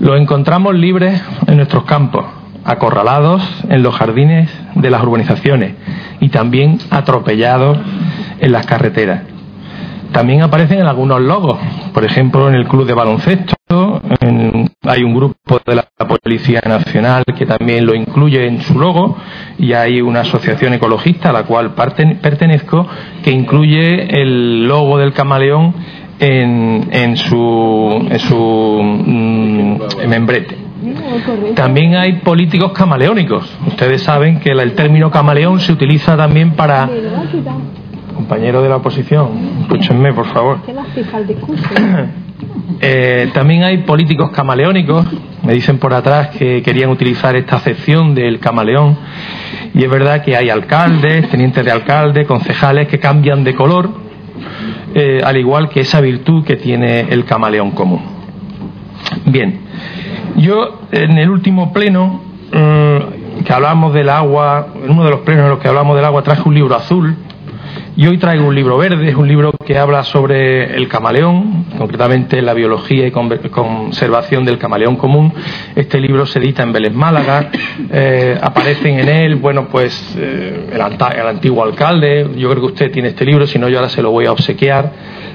Lo encontramos libres en nuestros campos, acorralados en los jardines de las urbanizaciones y también atropellados en las carreteras. También aparecen en algunos logos, por ejemplo en el club de baloncesto, en hay un grupo de la Policía Nacional que también lo incluye en su logo y hay una asociación ecologista a la cual pertenezco que incluye el logo del camaleón en, en su, en su mm, membrete. También hay políticos camaleónicos. Ustedes saben que el término camaleón se utiliza también para compañero de la oposición, escúchenme por favor. Eh, también hay políticos camaleónicos, me dicen por atrás que querían utilizar esta acepción del camaleón, y es verdad que hay alcaldes, tenientes de alcalde, concejales que cambian de color, eh, al igual que esa virtud que tiene el camaleón común. Bien, yo en el último pleno mm, que hablamos del agua, en uno de los plenos en los que hablamos del agua, traje un libro azul y hoy traigo un libro verde, es un libro que habla sobre el camaleón, concretamente la biología y conservación del camaleón común. Este libro se edita en Vélez Málaga, eh, aparecen en él, bueno, pues eh, el, antiguo alcalde, yo creo que usted tiene este libro, si no yo ahora se lo voy a obsequiar,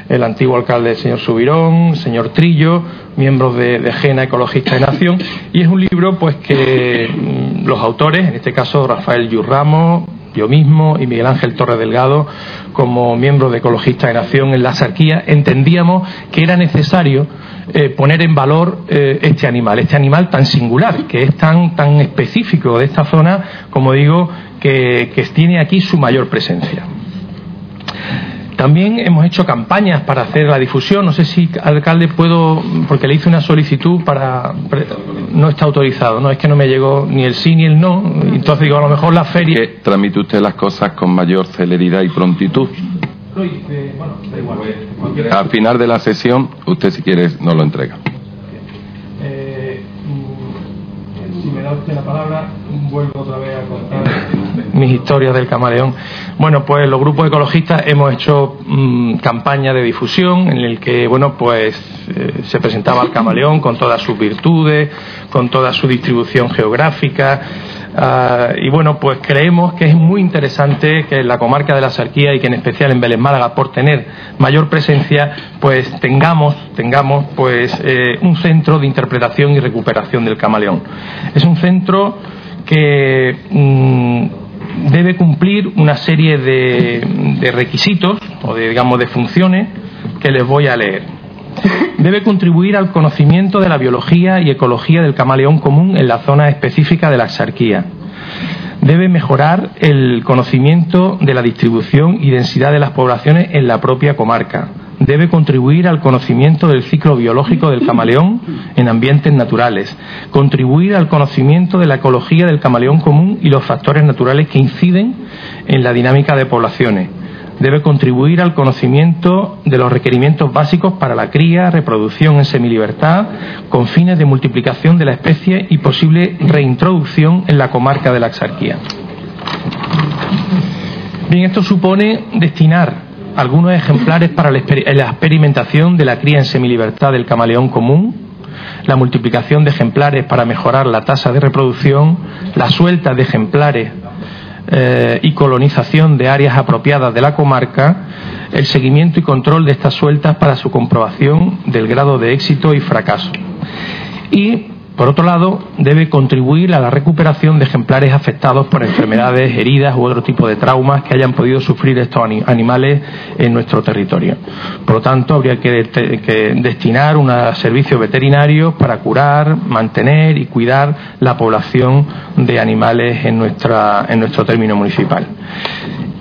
el antiguo alcalde, el señor Subirón, señor Trillo, miembros de, de Gena Ecologista de Nación, y es un libro pues que mm, los autores, en este caso Rafael Yurramo, yo mismo y Miguel Ángel Torre Delgado, como miembro de Ecologistas de Nación en la Sarquía, entendíamos que era necesario eh, poner en valor eh, este animal, este animal tan singular, que es tan, tan específico de esta zona, como digo, que tiene aquí su mayor presencia. También hemos hecho campañas para hacer la difusión. No sé si, alcalde, puedo, porque le hice una solicitud para. No está autorizado, no es que no me llegó ni el sí ni el no. Entonces digo, a lo mejor la feria. Que tramite usted las cosas con mayor celeridad y prontitud. Al final de la sesión, usted, si quiere, nos lo entrega. Eh, mm, si me da usted la palabra, vuelvo otra vez a contar mis historias del camaleón. Bueno, pues los grupos ecologistas hemos hecho mm, campaña de difusión en el que, bueno, pues eh, se presentaba el camaleón con todas sus virtudes, con toda su distribución geográfica. Ah, y bueno, pues creemos que es muy interesante que en la comarca de la Sarquía y que en especial en Vélez Málaga, por tener mayor presencia, pues tengamos, tengamos pues eh, un centro de interpretación y recuperación del camaleón. Es un centro que mm, debe cumplir una serie de, requisitos o de, digamos, de funciones que les voy a leer. Debe contribuir al conocimiento de la biología y ecología del camaleón común en la zona específica de la exarquía. Debe mejorar el conocimiento de la distribución y densidad de las poblaciones en la propia comarca debe contribuir al conocimiento del ciclo biológico del camaleón en ambientes naturales, contribuir al conocimiento de la ecología del camaleón común y los factores naturales que inciden en la dinámica de poblaciones. Debe contribuir al conocimiento de los requerimientos básicos para la cría, reproducción en semilibertad, con fines de multiplicación de la especie y posible reintroducción en la comarca de la Axarquía. Bien, esto supone destinar algunos ejemplares para la experimentación de la cría en semilibertad del camaleón común, la multiplicación de ejemplares para mejorar la tasa de reproducción, la suelta de ejemplares eh, y colonización de áreas apropiadas de la comarca, el seguimiento y control de estas sueltas para su comprobación del grado de éxito y fracaso. Y por otro lado, debe contribuir a la recuperación de ejemplares afectados por enfermedades, heridas u otro tipo de traumas que hayan podido sufrir estos animales en nuestro territorio. Por lo tanto, habría que, destinar unos servicios veterinarios para curar, mantener y cuidar la población de animales en nuestro término municipal.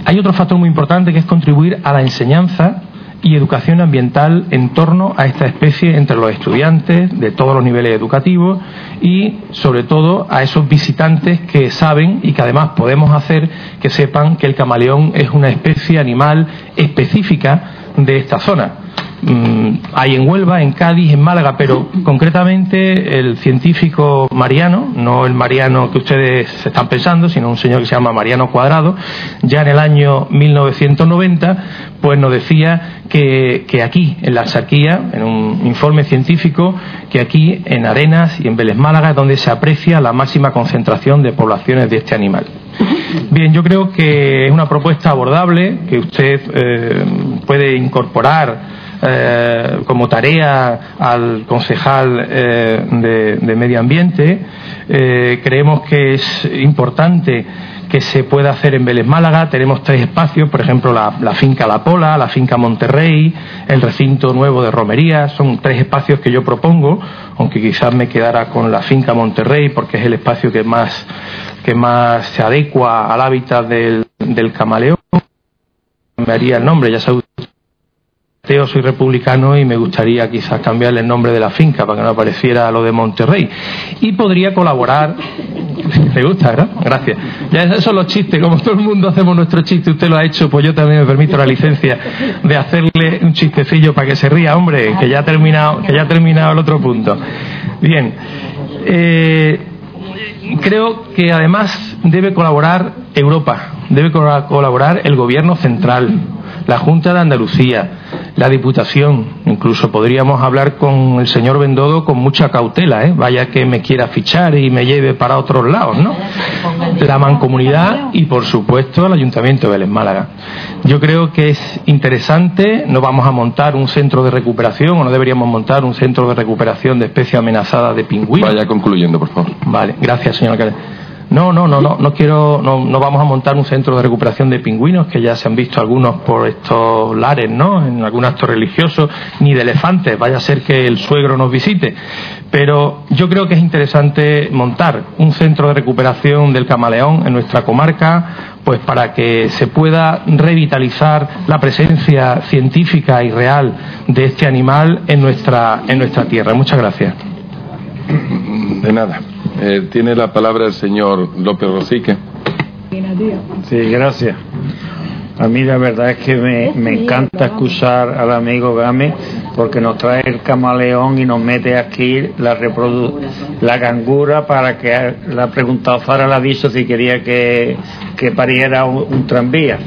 Hay otro factor muy importante que es contribuir a la enseñanza y educación ambiental en torno a esta especie entre los estudiantes de todos los niveles educativos y sobre todo a esos visitantes que saben y que además podemos hacer que sepan que el camaleón es una especie animal específica de esta zona Mm, hay en Huelva, en Cádiz, en Málaga, pero concretamente el científico Mariano, no el Mariano que ustedes están pensando, sino un señor que se llama Mariano Cuadrado, ya en el año 1990, pues nos decía que, que aquí, en la Arsaquía, en un informe científico, que aquí en Arenas y en Vélez Málaga es donde se aprecia la máxima concentración de poblaciones de este animal. Bien, yo creo que es una propuesta abordable que usted eh, puede incorporar eh, como tarea al concejal de, de, Medio Ambiente. creemos que es importante que se pueda hacer en Vélez Málaga. Tenemos tres espacios, por ejemplo, la, finca La Pola, la finca Monterrey, el recinto nuevo de Romería. Son tres espacios que yo propongo, aunque quizás me quedara con la finca Monterrey porque es el espacio que más, que más se adecua al hábitat del, camaleón. Me haría el nombre, ya sabe soy republicano y me gustaría quizás cambiarle el nombre de la finca para que no apareciera lo de Monterrey. Y podría colaborar. ¿Le gusta, verdad? Gracias. Ya esos son los chistes, como todo el mundo hacemos nuestro chiste, usted lo ha hecho, pues yo también me permito la licencia de hacerle un chistecillo para que se ría, hombre, que ya ha terminado, que ya ha terminado el otro punto. Bien. Eh, creo que además debe colaborar Europa, debe colaborar el gobierno central la Junta de Andalucía, la Diputación, incluso podríamos hablar con el señor Bendodo con mucha cautela, ¿eh? vaya que me quiera fichar y me lleve para otros lados, ¿no? La Mancomunidad y, por supuesto, el Ayuntamiento de Vélez Málaga. Yo creo que es interesante, no vamos a montar un centro de recuperación o no deberíamos montar un centro de recuperación de especies amenazadas de pingüinos. Vaya concluyendo, por favor. Vale, gracias, señor alcalde. No, no, no, no, no quiero, no, no vamos a montar un centro de recuperación de pingüinos, que ya se han visto algunos por estos lares, ¿no? En algún acto religioso, ni de elefantes, vaya a ser que el suegro nos visite. Pero yo creo que es interesante montar un centro de recuperación del camaleón en nuestra comarca, pues para que se pueda revitalizar la presencia científica y real de este animal en nuestra, en nuestra tierra. Muchas gracias. De nada. Eh, tiene la palabra el señor López Rosique. Sí, gracias. A mí la verdad es que me, encanta escuchar al amigo Game porque nos trae el camaleón y nos mete aquí la la gangura para que le ha preguntado Fara la dicho si quería que, pariera un, tranvía.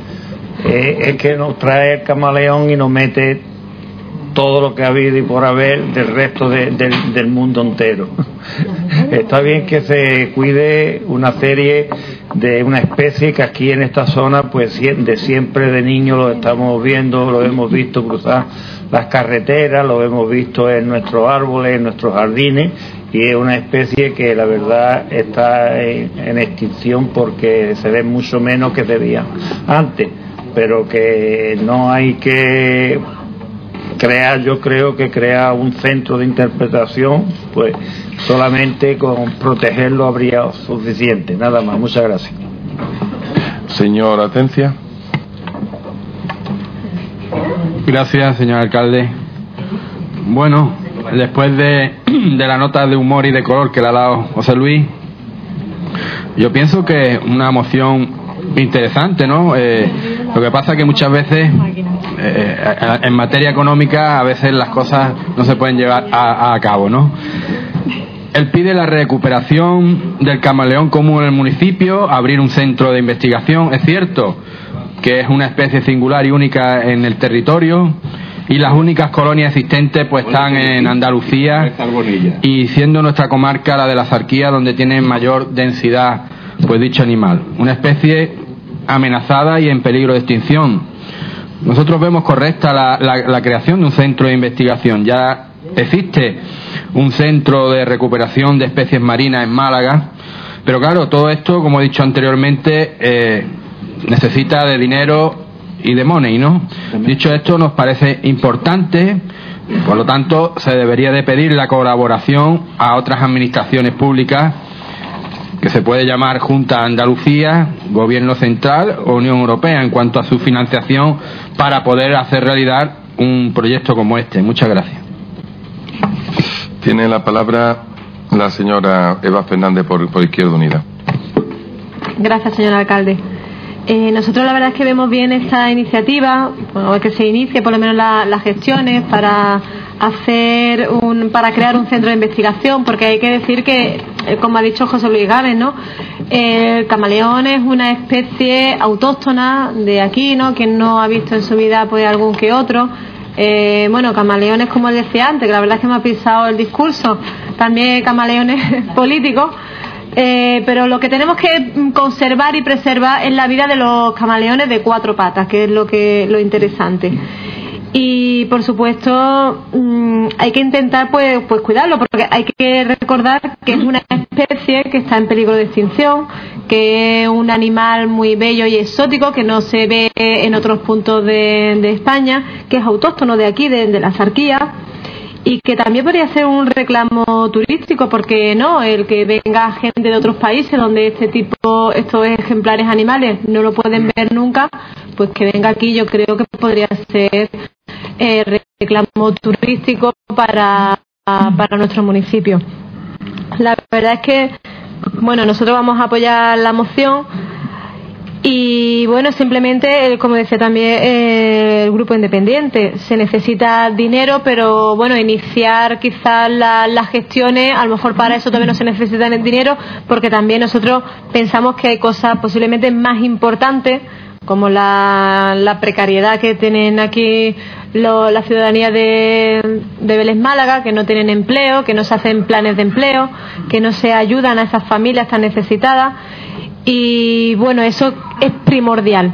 Eh, es que nos trae el camaleón y nos mete todo lo que ha habido y por haber del resto del mundo entero. Está bien que se cuide una serie de una especie que aquí en esta zona, pues de siempre de niños lo estamos viendo, lo hemos visto cruzar las carreteras, lo hemos visto en nuestros árboles, en nuestros jardines, y es una especie que la verdad está en, extinción porque se ve mucho menos que se veía antes, pero que no hay que crea, yo creo que crea un centro de interpretación, pues solamente con protegerlo habría suficiente. Nada más, muchas gracias. Señor Atencia. Gracias, señor alcalde. Bueno, después de, de la nota de humor y de color que le ha dado José Luis, yo pienso que una moción interesante, ¿no? Eh, lo que pasa es que muchas veces eh, en materia económica a veces las cosas no se pueden llevar a, cabo, ¿no? Él pide la recuperación del camaleón común en el municipio, abrir un centro de investigación. Es cierto que es una especie singular y única en el territorio y las únicas colonias existentes pues están en Andalucía y siendo nuestra comarca la de la Zarquía donde tiene mayor densidad pues dicho animal. Una especie amenazada y en peligro de extinción. Nosotros vemos correcta la, creación de un centro de investigación. Ya existe un centro de recuperación de especies marinas en Málaga, pero claro, todo esto, como he dicho anteriormente, eh, necesita de dinero y de money, ¿no? Dicho esto, nos parece importante, por lo tanto, se debería de pedir la colaboración a otras administraciones públicas que se puede llamar Junta Andalucía, Gobierno Central o Unión Europea en cuanto a su financiación para poder hacer realidad un proyecto como este. Muchas gracias. Tiene la palabra la señora Eva Fernández por, Izquierda Unida. Gracias, señor alcalde. Eh, nosotros la verdad es que vemos bien esta iniciativa, bueno, que se inicie por lo menos las gestiones para hacer un, para crear un centro de investigación, porque hay que decir que, eh, como ha dicho José Luis Gávez, ¿no? El camaleón es una especie autóctona de aquí, ¿no? Quien no ha visto en su vida pues algún que otro. Eh, bueno, camaleones, como decía antes, que la verdad es que me ha pisado el discurso, también camaleones políticos. Eh, pero lo que tenemos que conservar y preservar es la vida de los camaleones de cuatro patas, que es lo que lo interesante. y por supuesto mm, hay que intentar pues, pues cuidarlo porque hay que recordar que es una especie que está en peligro de extinción que es un animal muy bello y exótico que no se ve en otros puntos de, España que es autóctono de aquí de, de la Sarquía y que también podría ser un reclamo turístico porque no el que venga gente de otros países donde este tipo estos ejemplares animales no lo pueden ver nunca pues que venga aquí yo creo que podría ser eh, reclamo turístico para, para nuestro municipio. La verdad es que, bueno, nosotros vamos a apoyar la moción y, bueno, simplemente, como decía también eh, el grupo independiente, se necesita dinero, pero, bueno, iniciar quizás las gestiones, a lo mejor para eso también no se necesita dinero, porque también nosotros pensamos que hay cosas posiblemente más importantes como la, precariedad que tienen aquí la ciudadanía de, de Vélez Málaga, que no tienen empleo, que no se hacen planes de empleo, que no se ayudan a esas familias tan necesitadas. Y bueno, eso es primordial.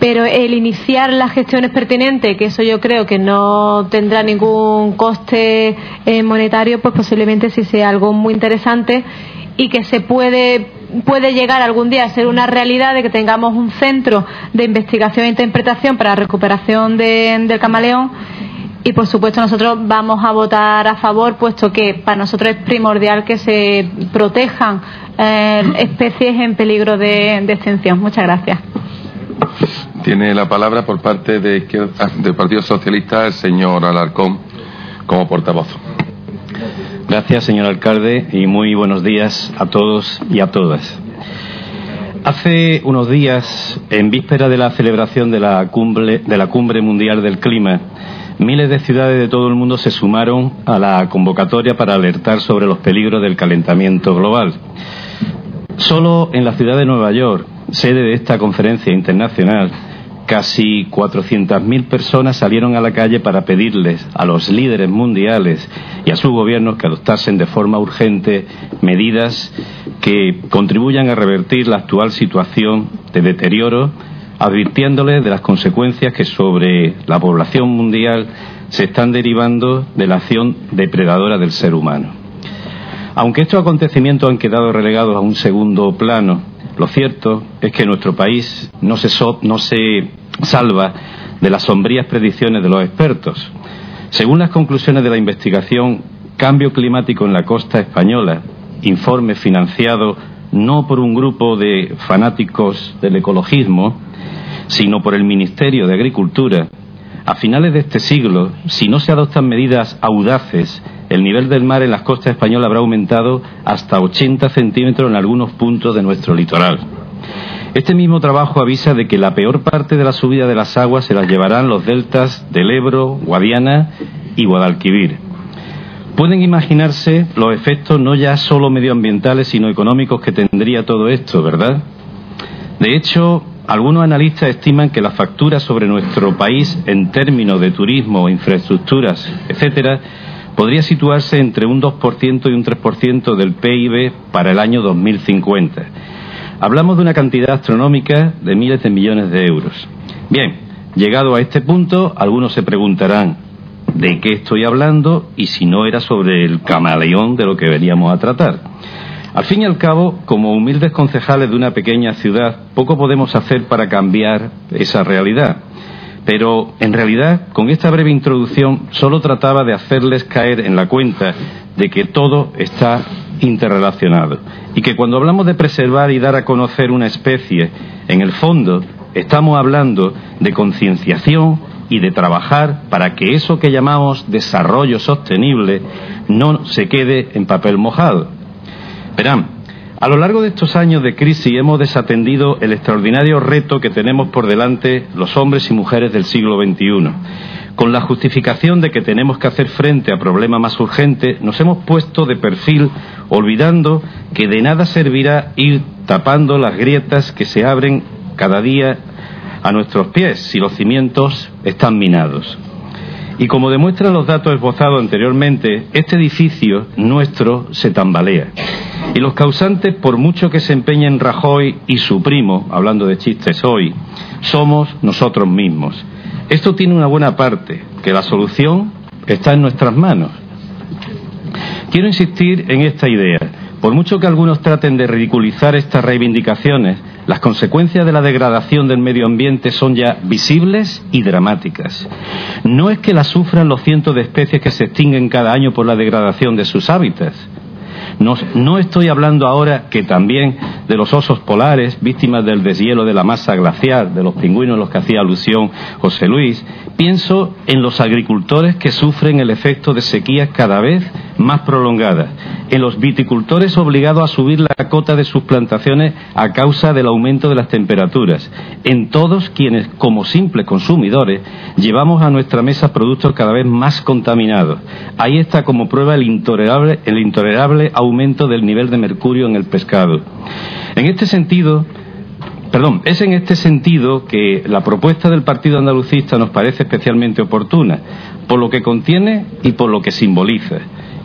Pero el iniciar las gestiones pertinentes, que eso yo creo que no tendrá ningún coste eh, monetario, pues posiblemente sí sea algo muy interesante y que se puede puede llegar algún día a ser una realidad de que tengamos un centro de investigación e interpretación para la recuperación del camaleón y por supuesto nosotros vamos a votar a favor puesto que para nosotros es primordial que se protejan eh, especies en peligro de, extinción. Muchas gracias. Tiene la palabra por parte de, del Partido Socialista el señor Alarcón como portavoz. Gracias, señor alcalde, y muy buenos días a todos y a todas. Hace unos días, en víspera de la celebración de la cumbre, de la cumbre mundial del clima, miles de ciudades de todo el mundo se sumaron a la convocatoria para alertar sobre los peligros del calentamiento global. Solo en la ciudad de Nueva York, sede de esta conferencia internacional, Casi 400.000 personas salieron a la calle para pedirles a los líderes mundiales y a sus gobiernos que adoptasen de forma urgente medidas que contribuyan a revertir la actual situación de deterioro, advirtiéndoles de las consecuencias que sobre la población mundial se están derivando de la acción depredadora del ser humano. Aunque estos acontecimientos han quedado relegados a un segundo plano, lo cierto es que nuestro país no se, no se salva de las sombrías predicciones de los expertos. Según las conclusiones de la investigación Cambio Climático en la Costa Española, informe financiado no por un grupo de fanáticos del ecologismo, sino por el Ministerio de Agricultura, a finales de este siglo, si no se adoptan medidas audaces, el nivel del mar en las costas españolas habrá aumentado hasta 80 centímetros en algunos puntos de nuestro litoral. Este mismo trabajo avisa de que la peor parte de la subida de las aguas se las llevarán los deltas del Ebro, Guadiana y Guadalquivir. Pueden imaginarse los efectos no ya solo medioambientales, sino económicos que tendría todo esto, ¿verdad? De hecho, algunos analistas estiman que la factura sobre nuestro país en términos de turismo, infraestructuras, etcétera, podría situarse entre un 2% y un 3% del PIB para el año 2050. Hablamos de una cantidad astronómica de miles de millones de euros. Bien, llegado a este punto, algunos se preguntarán de qué estoy hablando y si no era sobre el camaleón de lo que veníamos a tratar. Al fin y al cabo, como humildes concejales de una pequeña ciudad, poco podemos hacer para cambiar esa realidad. Pero, en realidad, con esta breve introducción solo trataba de hacerles caer en la cuenta de que todo está interrelacionado y que cuando hablamos de preservar y dar a conocer una especie, en el fondo estamos hablando de concienciación y de trabajar para que eso que llamamos desarrollo sostenible no se quede en papel mojado. Verán, a lo largo de estos años de crisis hemos desatendido el extraordinario reto que tenemos por delante los hombres y mujeres del siglo XXI. Con la justificación de que tenemos que hacer frente a problemas más urgentes, nos hemos puesto de perfil olvidando que de nada servirá ir tapando las grietas que se abren cada día a nuestros pies si los cimientos están minados. Y como demuestran los datos esbozados anteriormente, este edificio nuestro se tambalea. Y los causantes, por mucho que se empeñen Rajoy y su primo, hablando de chistes hoy, somos nosotros mismos. Esto tiene una buena parte, que la solución está en nuestras manos. Quiero insistir en esta idea. Por mucho que algunos traten de ridiculizar estas reivindicaciones, las consecuencias de la degradación del medio ambiente son ya visibles y dramáticas. No es que las sufran los cientos de especies que se extinguen cada año por la degradación de sus hábitats. No, estoy hablando ahora que también de los osos polares, víctimas del deshielo de la masa glacial, de los pingüinos a los que hacía alusión José Luis. Pienso en los agricultores que sufren el efecto de sequías cada vez más prolongadas, en los viticultores obligados a subir la cota de sus plantaciones a causa del aumento de las temperaturas, en todos quienes, como simples consumidores, llevamos a nuestra mesa productos cada vez más contaminados. Ahí está como prueba el intolerable, el intolerable aumento del nivel de mercurio en el pescado. En este sentido, perdón, es en este sentido que la propuesta del Partido Andalucista nos parece especialmente oportuna, por lo que contiene y por lo que simboliza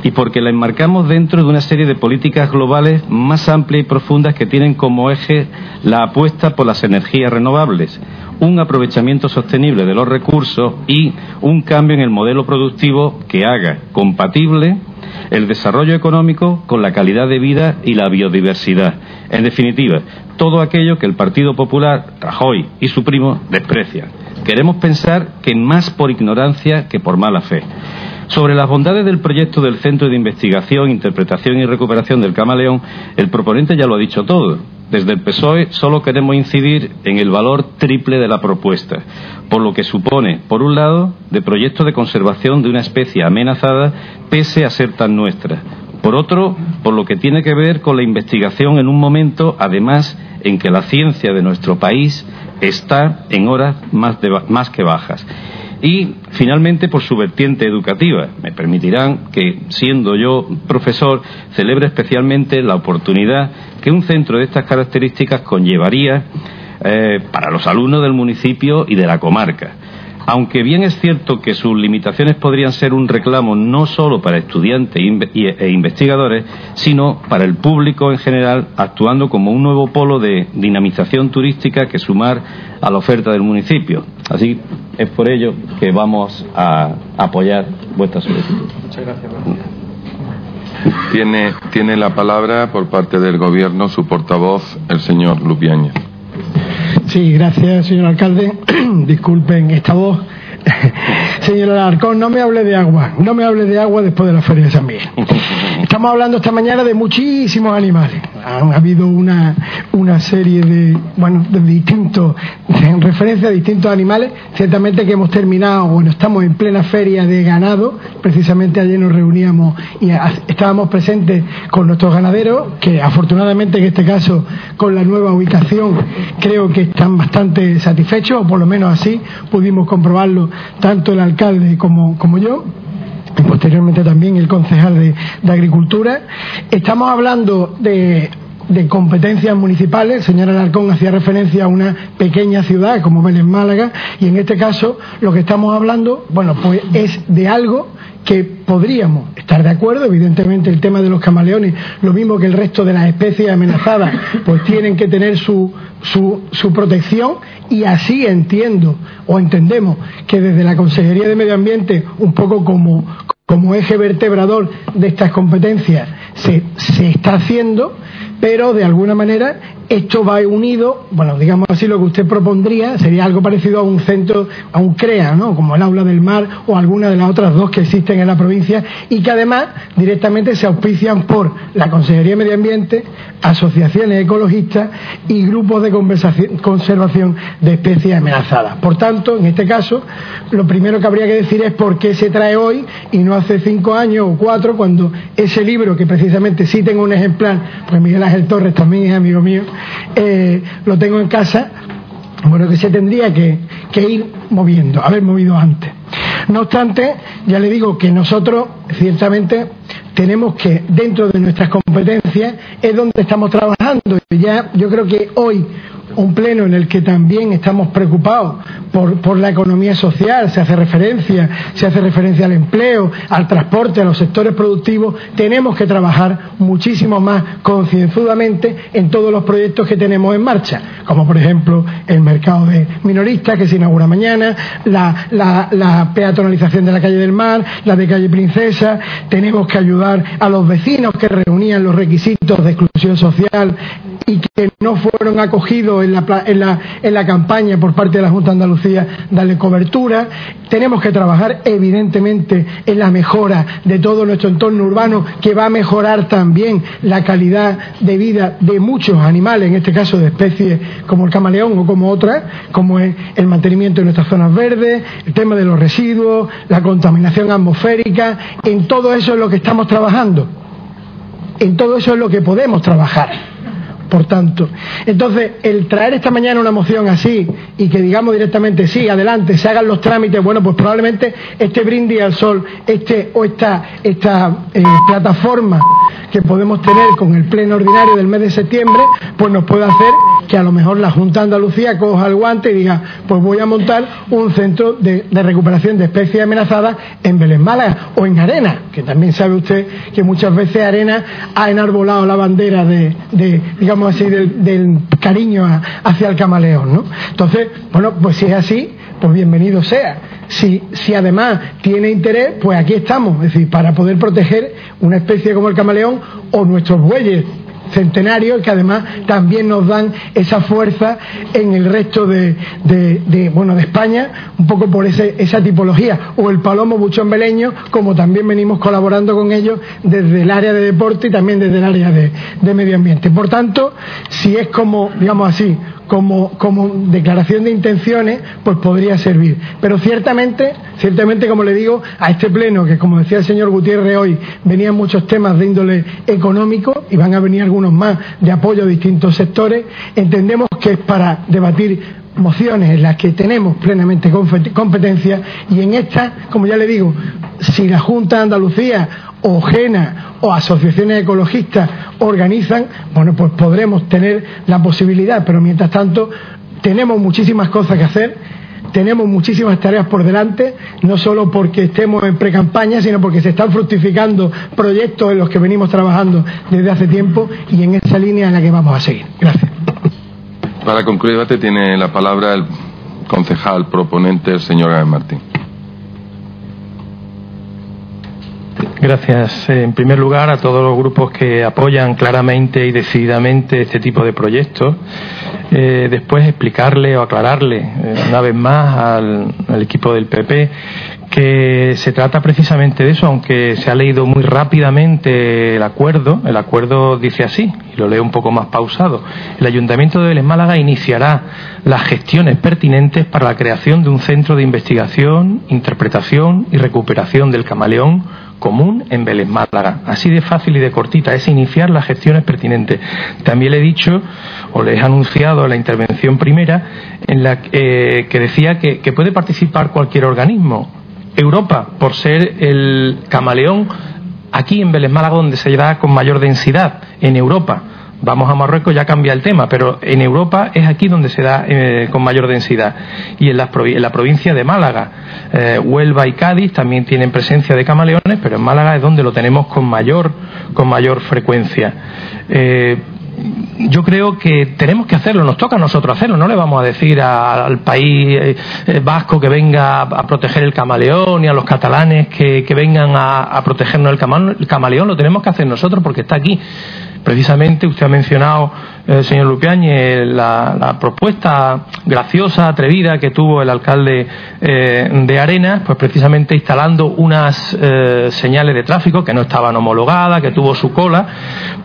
y porque la enmarcamos dentro de una serie de políticas globales más amplias y profundas que tienen como eje la apuesta por las energías renovables, un aprovechamiento sostenible de los recursos y un cambio en el modelo productivo que haga compatible el desarrollo económico con la calidad de vida y la biodiversidad. En definitiva, todo aquello que el Partido Popular, Rajoy y su primo desprecian. Queremos pensar que más por ignorancia que por mala fe. Sobre las bondades del proyecto del Centro de Investigación, Interpretación y Recuperación del Camaleón, el proponente ya lo ha dicho todo. Desde el PSOE solo queremos incidir en el valor triple de la propuesta, por lo que supone, por un lado, de proyecto de conservación de una especie amenazada pese a ser tan nuestra. Por otro, por lo que tiene que ver con la investigación en un momento, además, en que la ciencia de nuestro país está en horas más, que bajas y finalmente por su vertiente educativa. Me permitirán que, siendo yo profesor, celebre especialmente la oportunidad que un centro de estas características conllevaría eh, para los alumnos del municipio y de la comarca. Aunque bien es cierto que sus limitaciones podrían ser un reclamo no solo para estudiantes e investigadores, sino para el público en general, actuando como un nuevo polo de dinamización turística que sumar a la oferta del municipio. Así es por ello que vamos a apoyar vuestra solicitud. Muchas gracias. Tiene, tiene la palabra por parte del Gobierno su portavoz, el señor Lupiáñez. Sí, gracias, señor alcalde. Disculpen esta voz. Señor Alarcón, no me hable de agua, no me hable de agua después de la Feria de San Miguel. Estamos hablando esta mañana de muchísimos animales. Ha habido una, una serie de, bueno, de distintos, en referencia a distintos animales. Ciertamente que hemos terminado, bueno, estamos en plena feria de ganado. Precisamente ayer nos reuníamos y estábamos presentes con nuestros ganaderos, que afortunadamente en este caso, con la nueva ubicación, creo que están bastante satisfechos, o por lo menos así pudimos comprobarlo tanto el alcalde como, como yo y posteriormente también el concejal de, Agricultura. Estamos hablando de de competencias municipales. El señor Alarcón hacía referencia a una pequeña ciudad como Vélez Málaga y en este caso lo que estamos hablando, bueno, pues es de algo que podríamos estar de acuerdo, evidentemente el tema de los camaleones, lo mismo que el resto de las especies amenazadas, pues tienen que tener su, su, su protección. Y así entiendo o entendemos que desde la Consejería de Medio Ambiente, un poco como, como eje vertebrador de estas competencias, se, se está haciendo, pero de alguna manera esto va unido, bueno, digamos así, lo que usted propondría sería algo parecido a un centro, a un CREA, ¿no? Como el Aula del Mar o alguna de las otras dos que existen en la provincia y que además directamente se auspician por la Consejería de Medio Ambiente, asociaciones ecologistas y grupos de conservación de especies amenazadas. Por tanto, en este caso, lo primero que habría que decir es por qué se trae hoy y no hace cinco años o cuatro, cuando ese libro, que precisamente sí tengo un ejemplar, pues Miguel Ángel Torres también es amigo mío, eh, lo tengo en casa, bueno, que se tendría que, ir moviendo, haber movido antes. No obstante, ya le digo que nosotros, ciertamente, tenemos que, dentro de nuestras competencias, es donde estamos trabajando. Ya, yo creo que hoy, un pleno en el que también estamos preocupados por, la economía social, se hace referencia, se hace referencia al empleo, al transporte, a los sectores productivos, tenemos que trabajar muchísimo más concienzudamente en todos los proyectos que tenemos en marcha, como por ejemplo el mercado de minoristas que se inaugura mañana, la, la peatonalización de la calle del Mar, la de calle Princesa, tenemos que ayudar a los vecinos que reunían los requisitos de exclusión social y que no fueron acogidos en la, campaña por parte de la Junta de Andalucía, darle cobertura. Tenemos que trabajar, evidentemente, en la mejora de todo nuestro entorno urbano, que va a mejorar también la calidad de vida de muchos animales, en este caso de especies como el camaleón o como otras, como es el mantenimiento de nuestras zonas verdes, el tema de los residuos, la contaminación atmosférica. En todo eso es lo que estamos trabajando. En todo eso es lo que podemos trabajar por tanto. Entonces, el traer esta mañana una moción así y que digamos directamente sí, adelante, se hagan los trámites, bueno, pues probablemente este brindis al sol, este o esta, esta eh, plataforma que podemos tener con el pleno ordinario del mes de septiembre, pues nos puede hacer que a lo mejor la Junta de Andalucía coja el guante y diga, pues voy a montar un centro de, recuperación de especies amenazadas en Belén Málaga o en Arena, que también sabe usted que muchas veces Arena ha enarbolado la bandera de, de digamos, así, del, cariño hacia el camaleón, ¿no? Entonces, bueno, pues si es así, pues bienvenido sea. Si, si además tiene interés, pues aquí estamos, es decir, para poder proteger una especie como el camaleón o nuestros bueyes centenarios que además también nos dan esa fuerza en el resto de, bueno de España un poco por ese, esa tipología. O el palomo buchón beleño como también venimos colaborando con ellos desde el área de deporte y también desde el área de, de medio ambiente. Por tanto si es como digamos así como, como declaración de intenciones, pues podría servir. Pero ciertamente, ciertamente, como le digo, a este pleno, que como decía el señor Gutiérrez hoy, venían muchos temas de índole económico y van a venir algunos más de apoyo a distintos sectores, entendemos que es para debatir mociones en las que tenemos plenamente competencia y en esta, como ya le digo, si la Junta de Andalucía o GENA o asociaciones ecologistas organizan, bueno, pues podremos tener la posibilidad, pero mientras tanto tenemos muchísimas cosas que hacer, tenemos muchísimas tareas por delante, no solo porque estemos en pre-campaña, sino porque se están fructificando proyectos en los que venimos trabajando desde hace tiempo y en esa línea en la que vamos a seguir. Gracias. Para concluir el debate tiene la palabra el concejal proponente, el señor Martín. Gracias. En primer lugar, a todos los grupos que apoyan claramente y decididamente este tipo de proyectos. Eh, después, explicarle o aclararle eh, una vez más al, al, equipo del PP que se trata precisamente de eso, aunque se ha leído muy rápidamente el acuerdo. El acuerdo dice así, y lo leo un poco más pausado. El Ayuntamiento de Vélez Málaga iniciará las gestiones pertinentes para la creación de un centro de investigación, interpretación y recuperación del camaleón común en Vélez Málaga. Así de fácil y de cortita, es iniciar las gestiones pertinentes. También le he dicho, o le he anunciado en la intervención primera, en la eh, que decía que puede participar cualquier organismo. Europa, por ser el camaleón aquí en Vélez Málaga donde se da con mayor densidad, en Europa vamos a Marruecos ya cambia el tema, pero en Europa es aquí donde se da eh, con mayor densidad. Y en la, en la provincia de Málaga, eh, Huelva y Cádiz también tienen presencia de camaleones, pero en Málaga es donde lo tenemos con mayor, con mayor frecuencia. Eh, yo creo que tenemos que hacerlo, nos toca a nosotros hacerlo, no le vamos a decir al país vasco que venga a proteger el camaleón y a los catalanes que, vengan a, protegernos el camaleón, lo tenemos que hacer nosotros porque está aquí. Precisamente usted ha mencionado, eh, señor Lupiáñez, la, propuesta graciosa, atrevida que tuvo el alcalde eh, de Arenas, pues precisamente instalando unas eh, señales de tráfico que no estaban homologadas, que tuvo su cola,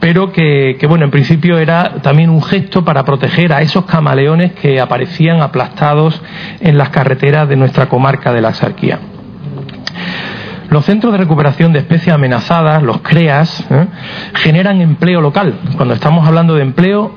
pero que, bueno, en principio era también un gesto para proteger a esos camaleones que aparecían aplastados en las carreteras de nuestra comarca de la Axarquía. Los centros de recuperación de especies amenazadas, los CREAS, ¿eh? generan empleo local. Cuando estamos hablando de empleo,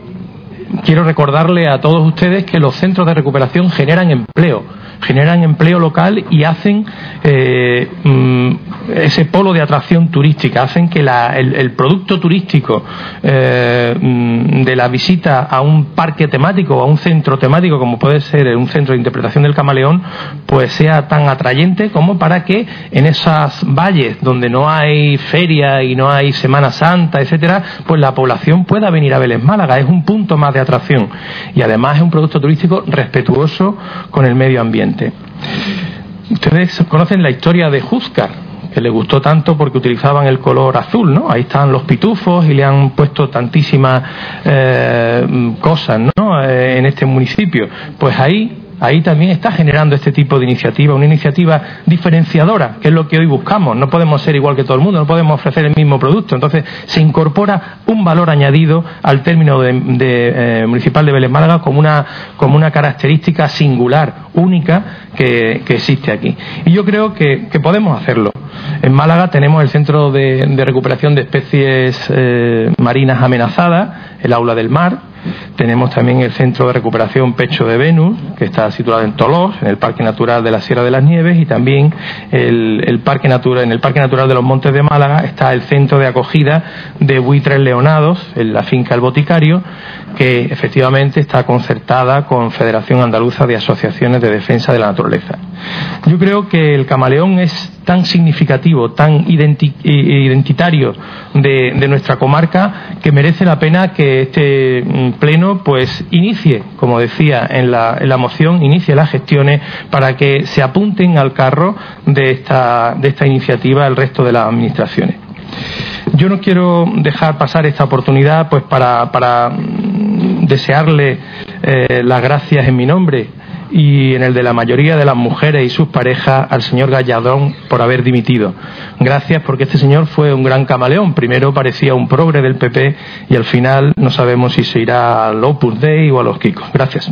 quiero recordarle a todos ustedes que los centros de recuperación generan empleo. Generan empleo local y hacen eh, mm, ese polo de atracción turística, hacen que el, producto turístico eh, mm, de la visita a un parque temático o a un centro temático, como puede ser un centro de interpretación del camaleón, pues sea tan atrayente como para que en esas valles donde no hay feria y no hay Semana Santa, etcétera, pues la población pueda venir a Vélez Málaga. Es un punto más de atracción y además es un producto turístico respetuoso con el medio ambiente. Ustedes conocen la historia de Júzcar, que le gustó tanto porque utilizaban el color azul, ¿no? Ahí están los pitufos y le han puesto tantísimas eh, cosas, ¿no? Eh, en este municipio. Pues ahí ahí también está generando este tipo de iniciativa, una iniciativa diferenciadora, que es lo que hoy buscamos. No podemos ser igual que todo el mundo, no podemos ofrecer el mismo producto. Entonces se incorpora un valor añadido al término de, eh, municipal de Vélez Málaga como una, característica singular, única, que, existe aquí. Y yo creo que, podemos hacerlo. En Málaga tenemos el Centro de, Recuperación de Especies eh, Marinas Amenazadas, el Aula del Mar, tenemos también el Centro de Recuperación Pecho de Venus, que está situado en Tolós, en el Parque Natural de la Sierra de las Nieves, y también el, Parque Natural, en el Parque Natural de los Montes de Málaga está el Centro de Acogida de Buitres Leonados, en la finca El Boticario, que efectivamente está concertada con Federación Andaluza de Asociaciones de Defensa de la Naturaleza. Yo creo que el camaleón es tan significativo, tan identitario de, nuestra comarca, que merece la pena que este mm, pleno pues inicie, como decía en la, en la moción, inicie las gestiones para que se apunten al carro de esta, de esta iniciativa el resto de las administraciones. Yo no quiero dejar pasar esta oportunidad pues para, para mm, desearle eh, las gracias en mi nombre y en el de la mayoría de las mujeres y sus parejas al señor Galladón por haber dimitido. Gracias porque este señor fue un gran camaleón. Primero parecía un progre del PP y al final no sabemos si se irá al Opus Dei o a los Kikos. Gracias.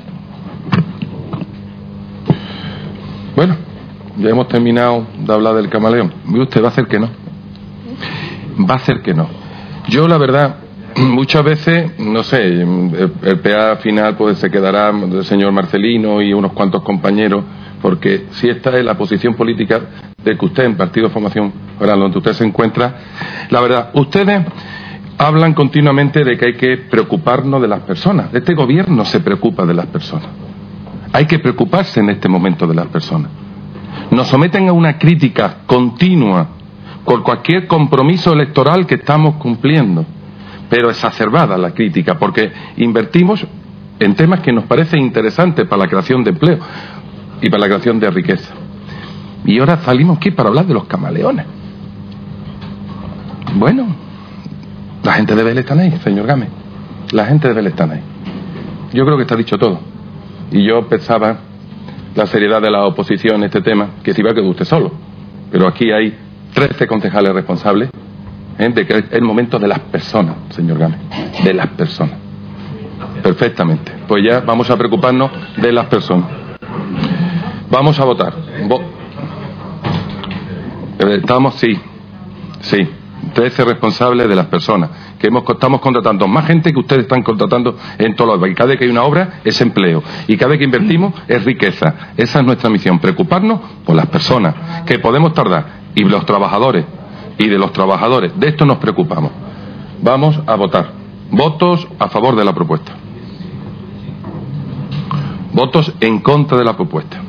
Bueno, ya hemos terminado de hablar del camaleón. Usted va a hacer que no. Va a hacer que no. Yo, la verdad, muchas veces, no sé, el, PA final pues se quedará el señor Marcelino y unos cuantos compañeros, porque si esta es la posición política de que usted en Partido de Formación Oral, donde usted se encuentra, la verdad, ustedes hablan continuamente de que hay que preocuparnos de las personas. Este gobierno se preocupa de las personas. Hay que preocuparse en este momento de las personas. Nos someten a una crítica continua por cualquier compromiso electoral que estamos cumpliendo pero exacerbada la crítica, porque invertimos en temas que nos parecen interesantes para la creación de empleo y para la creación de riqueza. Y ahora salimos aquí para hablar de los camaleones. Bueno, la gente de Vélez está ahí, señor Gámez. La gente de Vélez está ahí. Yo creo que está dicho todo. Y yo pensaba la seriedad de la oposición en este tema, que si iba a quedar usted solo. Pero aquí hay 13 concejales responsables ¿eh? de que es el momento de las personas, señor Gámez, de las personas. Perfectamente. Pues ya vamos a preocuparnos de las personas. Vamos a votar. Eh, estamos, sí, sí, 13 responsables de las personas que hemos, estamos contratando más gente que ustedes están contratando en todos los Y cada vez que hay una obra es empleo. Y cada vez que invertimos es riqueza. Esa es nuestra misión, preocuparnos por las personas, que podemos tardar. Y los trabajadores, y de los trabajadores. De esto nos preocupamos. Vamos a votar. Votos a favor de la propuesta. Votos en contra de la propuesta.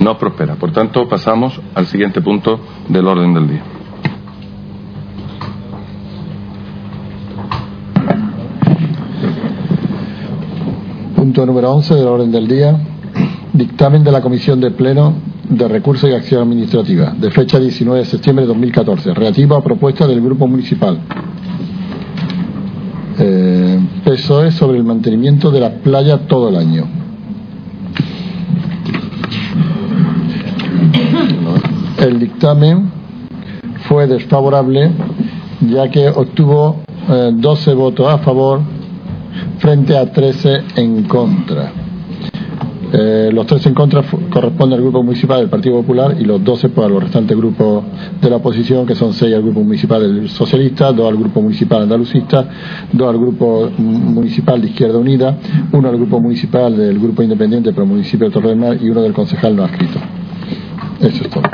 No prospera. Por tanto, pasamos al siguiente punto del orden del día. Punto número 11 del orden del día. Dictamen de la Comisión de Pleno de Recursos y Acción Administrativa, de fecha 19 de septiembre de 2014, relativo a propuesta del Grupo Municipal. Eh, PSOE sobre el mantenimiento de las playas todo el año. El dictamen fue desfavorable ya que obtuvo 12 eh, votos a favor frente a 13 en contra. Eh, los tres en contra corresponden al Grupo Municipal del Partido Popular y los 12 para los restantes grupos de la oposición, que son seis al Grupo Municipal del Socialista, dos al Grupo Municipal Andalucista, dos al Grupo Municipal de Izquierda Unida, uno al Grupo Municipal del Grupo Independiente para el Municipio de Torre del Mar y uno del concejal no adscrito. Eso es todo.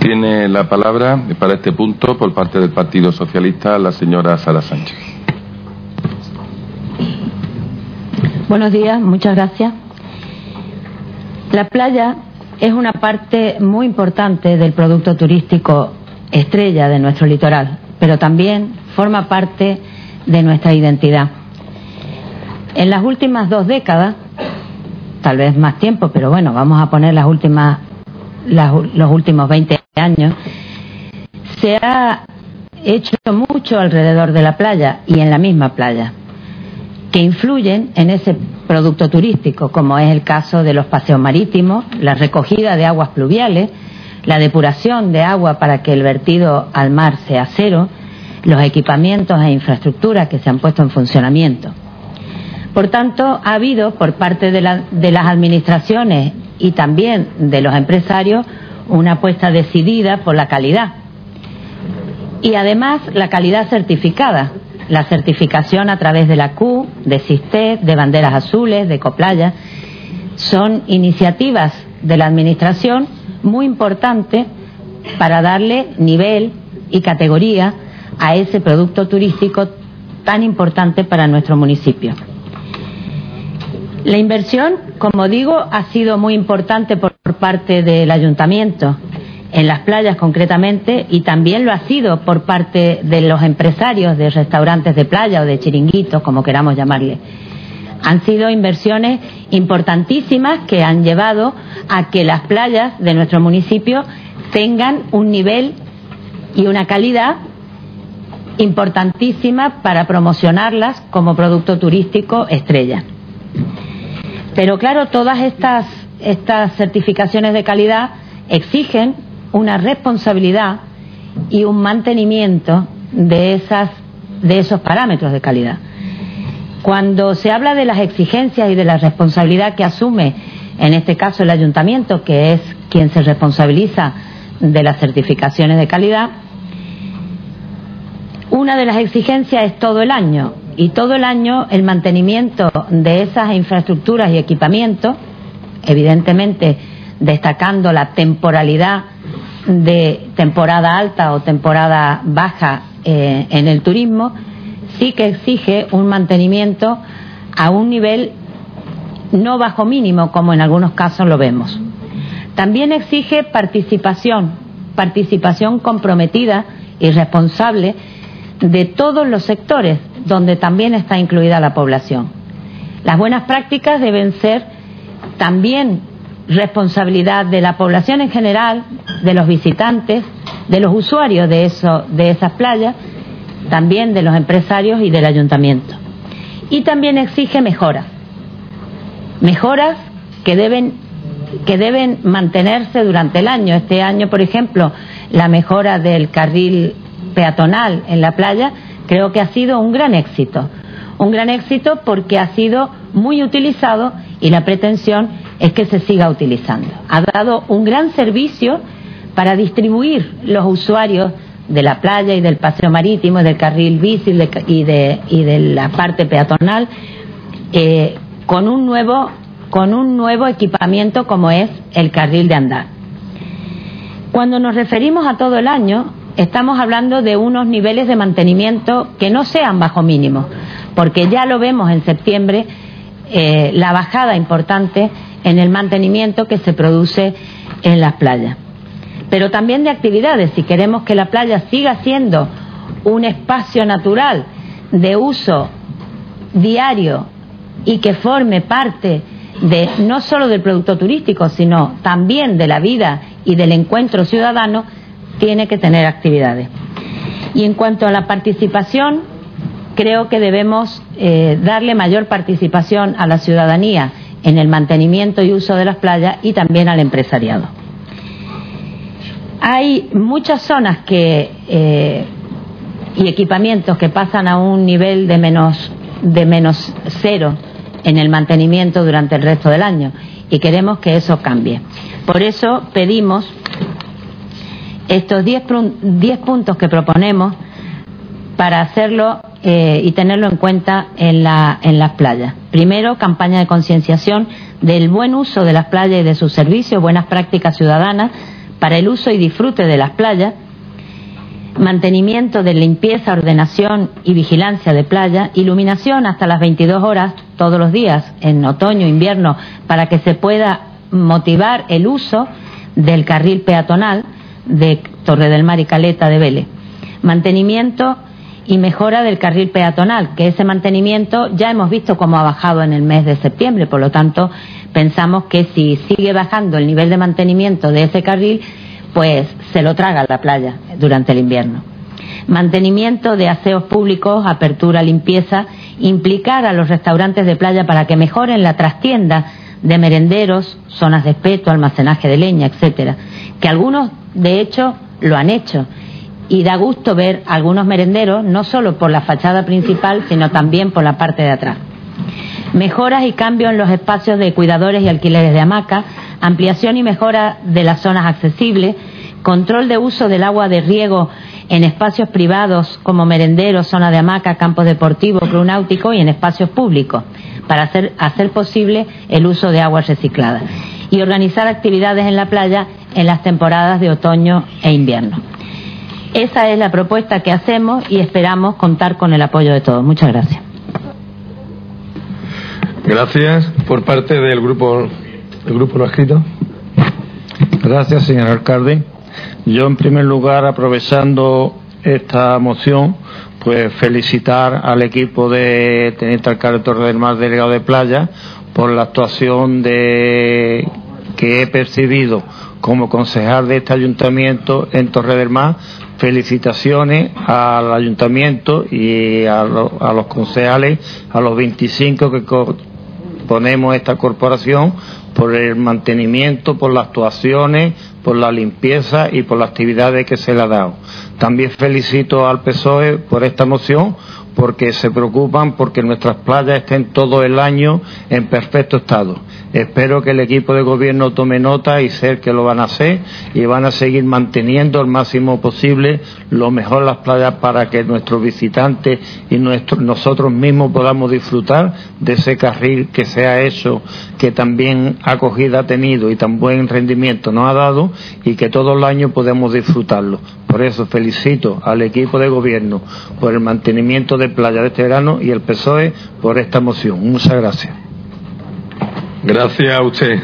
Tiene la palabra para este punto por parte del Partido Socialista la señora Sara Sánchez. Buenos días, muchas gracias. La playa es una parte muy importante del producto turístico estrella de nuestro litoral, pero también forma parte de nuestra identidad. En las últimas dos décadas, tal vez más tiempo, pero bueno, vamos a poner las últimas, los últimos 20 años, se ha hecho mucho alrededor de la playa y en la misma playa que influyen en ese producto turístico, como es el caso de los paseos marítimos, la recogida de aguas pluviales, la depuración de agua para que el vertido al mar sea cero, los equipamientos e infraestructuras que se han puesto en funcionamiento. Por tanto, ha habido por parte de, las administraciones y también de los empresarios una apuesta decidida por la calidad. Y además la calidad certificada, la certificación a través de la Q, de SISTE, de banderas azules, de Coplaya, son iniciativas de la Administración muy importantes para darle nivel y categoría a ese producto turístico tan importante para nuestro municipio. La inversión, como digo, ha sido muy importante por parte del ayuntamiento en las playas concretamente y también lo ha sido por parte de los empresarios de restaurantes de playa o de chiringuitos, como queramos llamarle. Han sido inversiones importantísimas que han llevado a que las playas de nuestro municipio tengan un nivel y una calidad importantísima para promocionarlas como producto turístico estrella. Pero claro, todas estas, estas certificaciones de calidad exigen una responsabilidad y un mantenimiento de, esas, de esos parámetros de calidad. Cuando se habla de las exigencias y de la responsabilidad que asume, en este caso el ayuntamiento, que es quien se responsabiliza de las certificaciones de calidad, una de las exigencias es todo el año y todo el año el mantenimiento de esas infraestructuras y equipamientos, evidentemente destacando la temporalidad de temporada alta o temporada baja eh, en el turismo, sí que exige un mantenimiento a un nivel no bajo mínimo, como en algunos casos lo vemos. También exige participación, participación comprometida y responsable de todos los sectores donde también está incluida la población. Las buenas prácticas deben ser también responsabilidad de la población en general, de los visitantes, de los usuarios de, eso, de esas playas, también de los empresarios y del ayuntamiento. Y también exige mejoras, mejoras que deben, que deben mantenerse durante el año. Este año, por ejemplo, la mejora del carril peatonal en la playa creo que ha sido un gran éxito. Un gran éxito porque ha sido muy utilizado y la pretensión es que se siga utilizando. Ha dado un gran servicio para distribuir los usuarios de la playa y del paseo marítimo, del carril bici y de, y de la parte peatonal eh, con, un nuevo, con un nuevo equipamiento como es el carril de andar. Cuando nos referimos a todo el año, estamos hablando de unos niveles de mantenimiento que no sean bajo mínimo, porque ya lo vemos en septiembre, eh, la bajada importante en el mantenimiento que se produce en las playas. Pero también de actividades, si queremos que la playa siga siendo un espacio natural de uso diario y que forme parte de no solo del producto turístico, sino también de la vida y del encuentro ciudadano, tiene que tener actividades. Y en cuanto a la participación, creo que debemos eh, darle mayor participación a la ciudadanía en el mantenimiento y uso de las playas y también al empresariado. Hay muchas zonas que, eh, y equipamientos que pasan a un nivel de menos, de menos cero en el mantenimiento durante el resto del año y queremos que eso cambie. Por eso pedimos estos 10 puntos que proponemos para hacerlo eh, y tenerlo en cuenta en, la, en las playas. Primero, campaña de concienciación del buen uso de las playas y de sus servicios, buenas prácticas ciudadanas para el uso y disfrute de las playas, mantenimiento de limpieza, ordenación y vigilancia de playa, iluminación hasta las 22 horas todos los días, en otoño, invierno, para que se pueda motivar el uso del carril peatonal de Torre del Mar y Caleta de Vélez. Mantenimiento y mejora del carril peatonal, que ese mantenimiento ya hemos visto cómo ha bajado en el mes de septiembre, por lo tanto pensamos que si sigue bajando el nivel de mantenimiento de ese carril, pues se lo traga la playa durante el invierno. Mantenimiento de aseos públicos, apertura, limpieza, implicar a los restaurantes de playa para que mejoren la trastienda de merenderos, zonas de espeto, almacenaje de leña, etcétera, que algunos de hecho lo han hecho y da gusto ver algunos merenderos, no solo por la fachada principal, sino también por la parte de atrás. Mejoras y cambios en los espacios de cuidadores y alquileres de hamaca, ampliación y mejora de las zonas accesibles, control de uso del agua de riego en espacios privados como merenderos, zona de hamaca, campos deportivos, club náutico y en espacios públicos, para hacer, hacer posible el uso de agua reciclada. Y organizar actividades en la playa en las temporadas de otoño e invierno. Esa es la propuesta que hacemos y esperamos contar con el apoyo de todos. Muchas gracias. Gracias. Por parte del grupo, el grupo no escrito. Gracias, señor alcalde. Yo, en primer lugar, aprovechando esta moción, pues felicitar al equipo de Teniente Alcalde Torre del Mar, delegado de Playa, por la actuación de que he percibido como concejal de este ayuntamiento en Torre del Mar felicitaciones al ayuntamiento y a, los concejales, a los 25 que ponemos esta corporación por el mantenimiento, por las actuaciones, por la limpieza y por las actividades que se le ha dado. También felicito al PSOE por esta moción porque se preocupan porque nuestras playas estén todo el año en perfecto estado. Espero que el equipo de gobierno tome nota y sé que lo van a hacer y van a seguir manteniendo al máximo posible lo mejor las playas para que nuestros visitantes y nosotros mismos podamos disfrutar de ese carril que se ha hecho, que también acogida ha tenido y tan buen rendimiento nos ha dado y que todo el año podemos disfrutarlo. Por eso felicito al equipo de gobierno por el mantenimiento de playa de este verano y el PSOE por esta moción. Muchas gracias. Gracias a usted.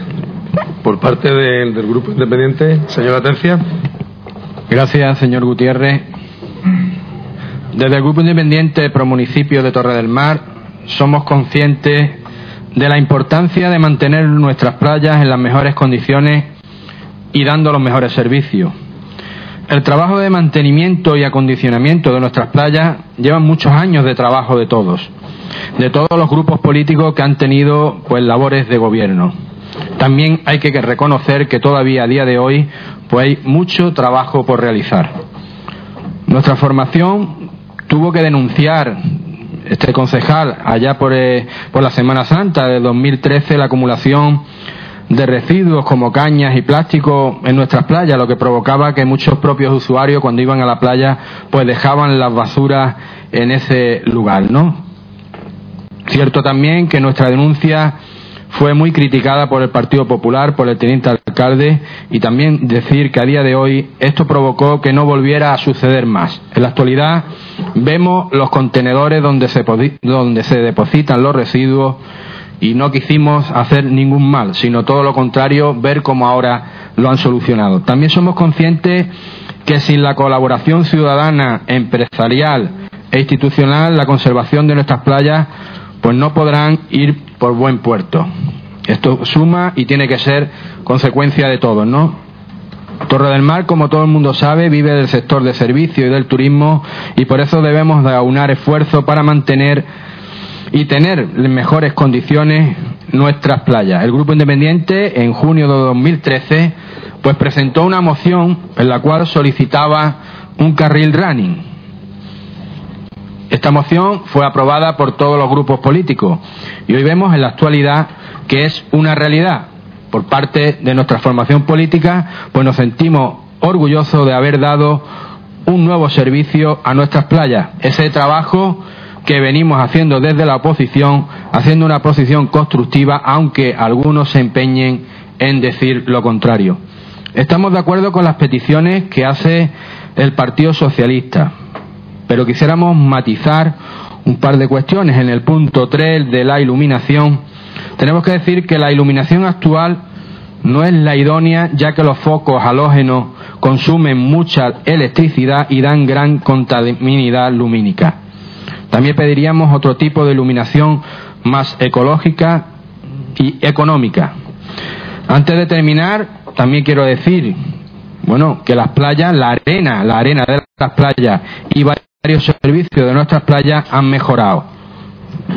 Por parte del, Grupo Independiente, señora Atencia. Gracias, señor Gutiérrez. Desde el Grupo Independiente Pro Municipio de Torre del Mar somos conscientes de la importancia de mantener nuestras playas en las mejores condiciones y dando los mejores servicios. El trabajo de mantenimiento y acondicionamiento de nuestras playas lleva muchos años de trabajo de todos de todos los grupos políticos que han tenido pues labores de gobierno. También hay que reconocer que todavía a día de hoy pues hay mucho trabajo por realizar. Nuestra formación tuvo que denunciar este concejal allá por, eh, por la Semana Santa de 2013 la acumulación de residuos como cañas y plástico en nuestras playas, lo que provocaba que muchos propios usuarios cuando iban a la playa pues dejaban las basuras en ese lugar, ¿no? Cierto también que nuestra denuncia fue muy criticada por el Partido Popular, por el teniente alcalde, y también decir que a día de hoy esto provocó que no volviera a suceder más. En la actualidad vemos los contenedores donde se, donde se depositan los residuos y no quisimos hacer ningún mal, sino todo lo contrario, ver cómo ahora lo han solucionado. También somos conscientes que sin la colaboración ciudadana, empresarial e institucional, la conservación de nuestras playas pues no podrán ir por buen puerto. Esto suma y tiene que ser consecuencia de todos, ¿no? Torre del Mar, como todo el mundo sabe, vive del sector de servicio y del turismo y por eso debemos de aunar esfuerzos para mantener y tener en mejores condiciones nuestras playas. El Grupo Independiente, en junio de 2013, pues presentó una moción en la cual solicitaba un carril running Esta moción fue aprobada por todos los grupos políticos y hoy vemos en la actualidad que es una realidad. Por parte de nuestra formación política, pues nos sentimos orgullosos de haber dado un nuevo servicio a nuestras playas. Ese trabajo que venimos haciendo desde la oposición, haciendo una posición constructiva, aunque algunos se empeñen en decir lo contrario. Estamos de acuerdo con las peticiones que hace el Partido Socialista, pero quisiéramos matizar un par de cuestiones. En el punto 3 de la iluminación, tenemos que decir que la iluminación actual no es la idónea, ya que los focos halógenos consumen mucha electricidad y dan gran contaminidad lumínica. También pediríamos otro tipo de iluminación más ecológica y económica. Antes de terminar, también quiero decir, bueno, que las playas, la arena, la arena de las playas y varios servicios de nuestras playas han mejorado.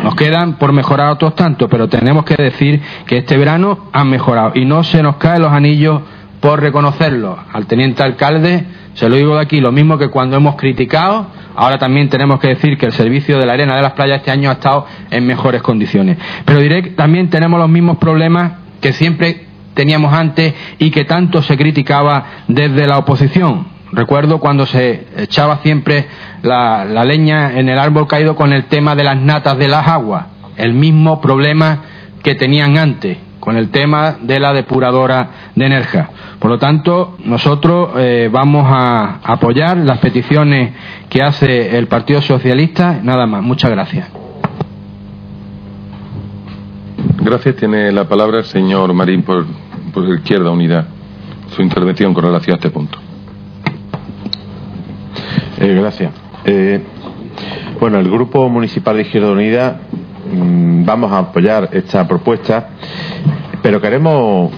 Nos quedan por mejorar otros tantos, pero tenemos que decir que este verano han mejorado y no se nos caen los anillos por reconocerlo. Al teniente alcalde se lo digo de aquí, lo mismo que cuando hemos criticado, ahora también tenemos que decir que el servicio de la arena de las playas este año ha estado en mejores condiciones. Pero diré que también tenemos los mismos problemas que siempre teníamos antes y que tanto se criticaba desde la oposición. Recuerdo cuando se echaba siempre la, leña en el árbol caído con el tema de las natas de las aguas, el mismo problema que tenían antes con el tema de la depuradora de energía. Por lo tanto, nosotros eh, vamos a apoyar las peticiones que hace el Partido Socialista. Nada más. Muchas gracias. Gracias. Tiene la palabra el señor Marín por, por Izquierda Unidad. Su intervención con relación a este punto. Eh, gracias. Eh, bueno, el Grupo Municipal de Izquierda Unida mm, vamos a apoyar esta propuesta, pero queremos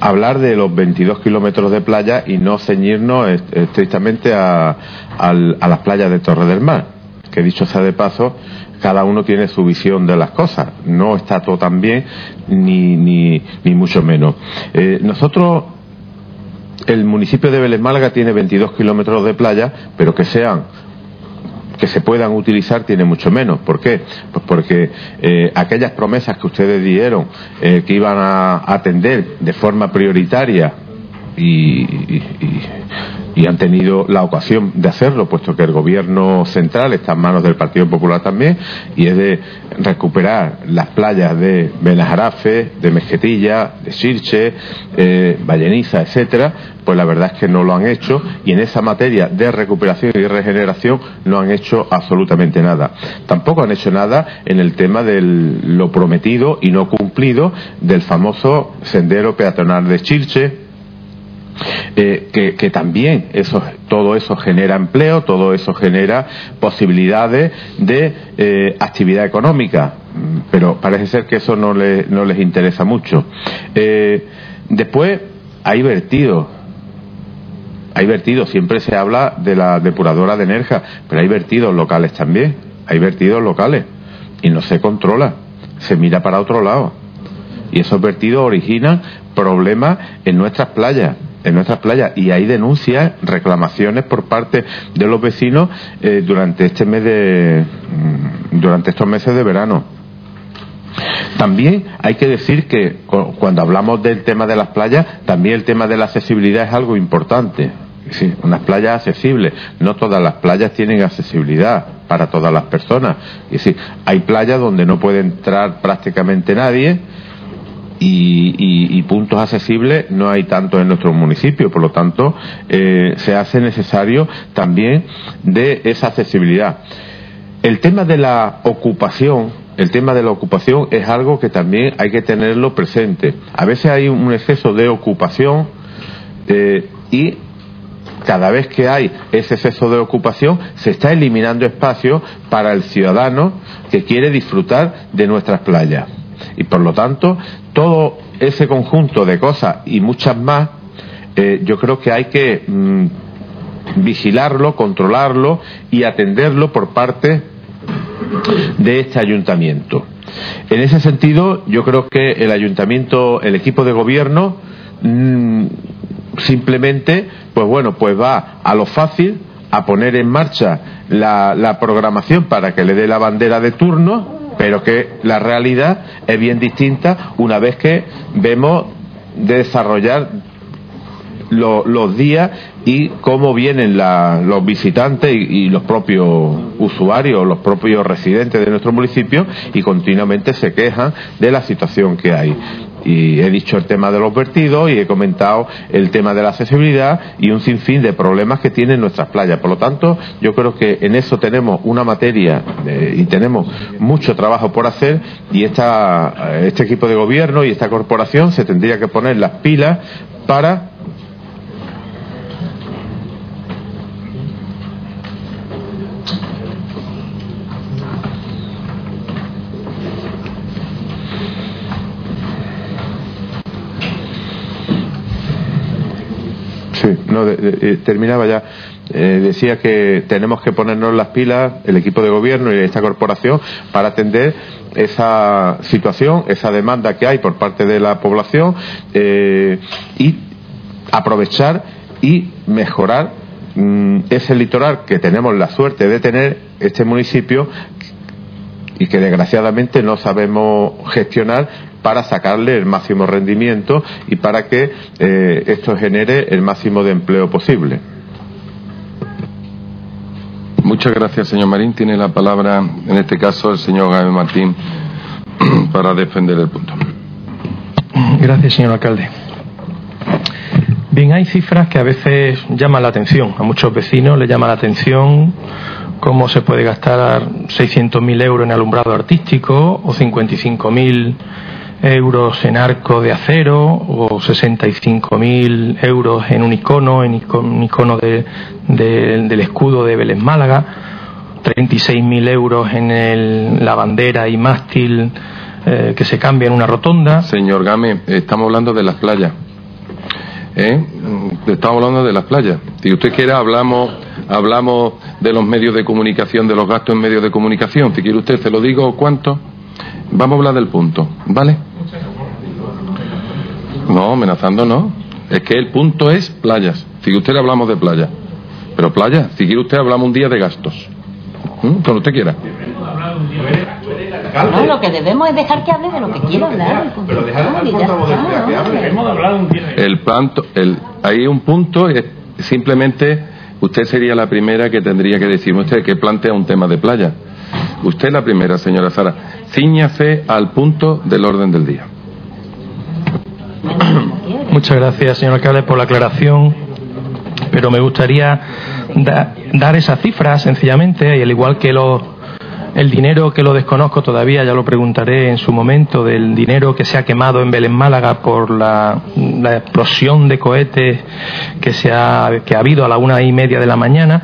hablar de los 22 kilómetros de playa y no ceñirnos estrictamente a, las playas de Torre del Mar, que dicho sea de paso, cada uno tiene su visión de las cosas. No está todo tan bien, ni, ni, ni mucho menos. Eh, nosotros el municipio de Vélez Málaga tiene 22 kilómetros de playa, pero que sean que se puedan utilizar tiene mucho menos. ¿Por qué? Pues porque eh, aquellas promesas que ustedes dieron eh, que iban a atender de forma prioritaria y, y han tenido la ocasión de hacerlo, puesto que el gobierno central está en manos del Partido Popular también, y es de recuperar las playas de Benajarafe, de Mezquetilla, de Sirche, eh, Valleniza, etcétera, pues la verdad es que no lo han hecho y en esa materia de recuperación y regeneración no han hecho absolutamente nada. Tampoco han hecho nada en el tema de lo prometido y no cumplido del famoso sendero peatonal de Chirche, eh, que, también eso, todo eso genera empleo, todo eso genera posibilidades de eh, actividad económica, pero parece ser que eso no, no les interesa mucho. Eh, después hay vertidos. Hay vertidos, siempre se habla de la depuradora de energía, pero hay vertidos locales también, hay vertidos locales y no se controla, se mira para otro lado. Y esos vertidos originan problemas en nuestras playas en nuestras playas y hay denuncias, reclamaciones por parte de los vecinos eh, durante este mes de mm, durante estos meses de verano. También hay que decir que cuando hablamos del tema de las playas, también el tema de la accesibilidad es algo importante. Unas playas accesibles. No todas las playas tienen accesibilidad para todas las personas. Y sí, hay playas donde no puede entrar prácticamente nadie y, puntos accesibles no hay tanto en nuestro municipio, por lo tanto eh, se hace necesario también de esa accesibilidad. El tema de la ocupación, el tema de la ocupación es algo que también hay que tenerlo presente. A veces hay un exceso de ocupación eh, y cada vez que hay ese exceso de ocupación, se está eliminando espacio para el ciudadano que quiere disfrutar de nuestras playas. Y por lo tanto, todo ese conjunto de cosas y muchas más, eh, yo creo que hay que mm, vigilarlo, controlarlo y atenderlo por parte de este ayuntamiento. En ese sentido, yo creo que el ayuntamiento, el equipo de gobierno, mm, simplemente, pues bueno, pues va a lo fácil, a poner en marcha la, la programación para que le dé la bandera de turno, pero que la realidad es bien distinta una vez que vemos desarrollar los días y cómo vienen los visitantes y, los propios usuarios, los propios residentes de nuestro municipio y continuamente se quejan de la situación que hay y he dicho el tema de los vertidos y he comentado el tema de la accesibilidad y un sinfín de problemas que tienen nuestras playas. Por lo tanto, yo creo que en eso tenemos una materia eh, y tenemos mucho trabajo por hacer y esta, este equipo de gobierno y esta corporación se tendría que poner las pilas para no, eh, terminaba ya. Eh, decía que tenemos que ponernos las pilas, el equipo de gobierno y esta corporación, para atender esa situación, esa demanda que hay por parte de la población eh, y aprovechar y mejorar mm, ese litoral que tenemos la suerte de tener este municipio y que desgraciadamente no sabemos gestionar para sacarle el máximo rendimiento y para que eh, esto genere el máximo de empleo posible. Muchas gracias, señor Marín. Tiene la palabra, en este caso, el señor Gabriel Martín para defender el punto. Gracias, señor alcalde. Bien, hay cifras que a veces llaman la atención. A muchos vecinos les llama la atención cómo se puede gastar 600.000 euros en alumbrado artístico o 55.000 euros en arco de acero o 65.000 euros en un icono, en un icono del escudo de Vélez Málaga, 36.000 euros en la bandera y mástil eh, que se cambia en una rotonda. Señor Game, estamos hablando de las playas. ¿Eh? Estamos hablando de las playas. Si usted quiere, hablamos, hablamos de los medios de comunicación, de los gastos en medios de comunicación. Si quiere usted, se lo digo cuánto. Vamos a hablar del punto, ¿vale? No, amenazando no. Es que el punto es playas. Si usted hablamos de playa. Pero playa, si quiere usted hablamos un día de gastos. ¿Mm? Cuando usted quiera. No, lo que debemos es dejar que hable de lo que quiera hablar. Pero El planto, el, hay un punto, es simplemente usted sería la primera que tendría que decirme usted que plantea un tema de playa. Usted la primera, señora Sara. Cíñase al punto del orden del día. Muchas gracias, señor alcalde, por la aclaración. Pero me gustaría dar esa cifra, sencillamente, y al igual que el dinero que lo desconozco todavía, ya lo preguntaré en su momento, del dinero que se ha quemado en Belén Málaga por la, explosión de cohetes que, se ha, que ha habido a la una y media de la mañana.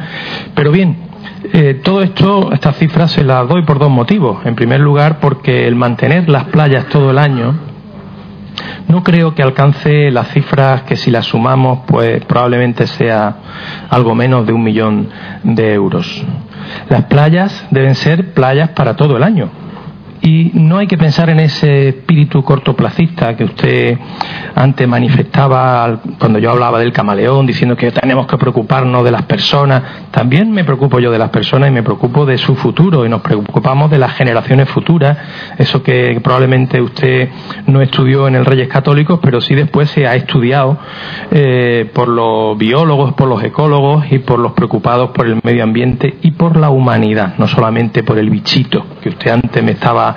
Pero bien, eh, todo esto, estas cifras se las doy por dos motivos. En primer lugar, porque el mantener las playas todo el año no creo que alcance las cifras que si las sumamos, pues probablemente sea algo menos de un millón de euros. Las playas deben ser playas para todo el año, y no hay que pensar en ese espíritu cortoplacista que usted antes manifestaba cuando yo hablaba del camaleón, diciendo que tenemos que preocuparnos de las personas. También me preocupo yo de las personas y me preocupo de su futuro y nos preocupamos de las generaciones futuras. Eso que probablemente usted no estudió en el Reyes Católicos, pero sí después se ha estudiado eh, por los biólogos, por los ecólogos y por los preocupados por el medio ambiente y por la humanidad, no solamente por el bichito que usted antes me estaba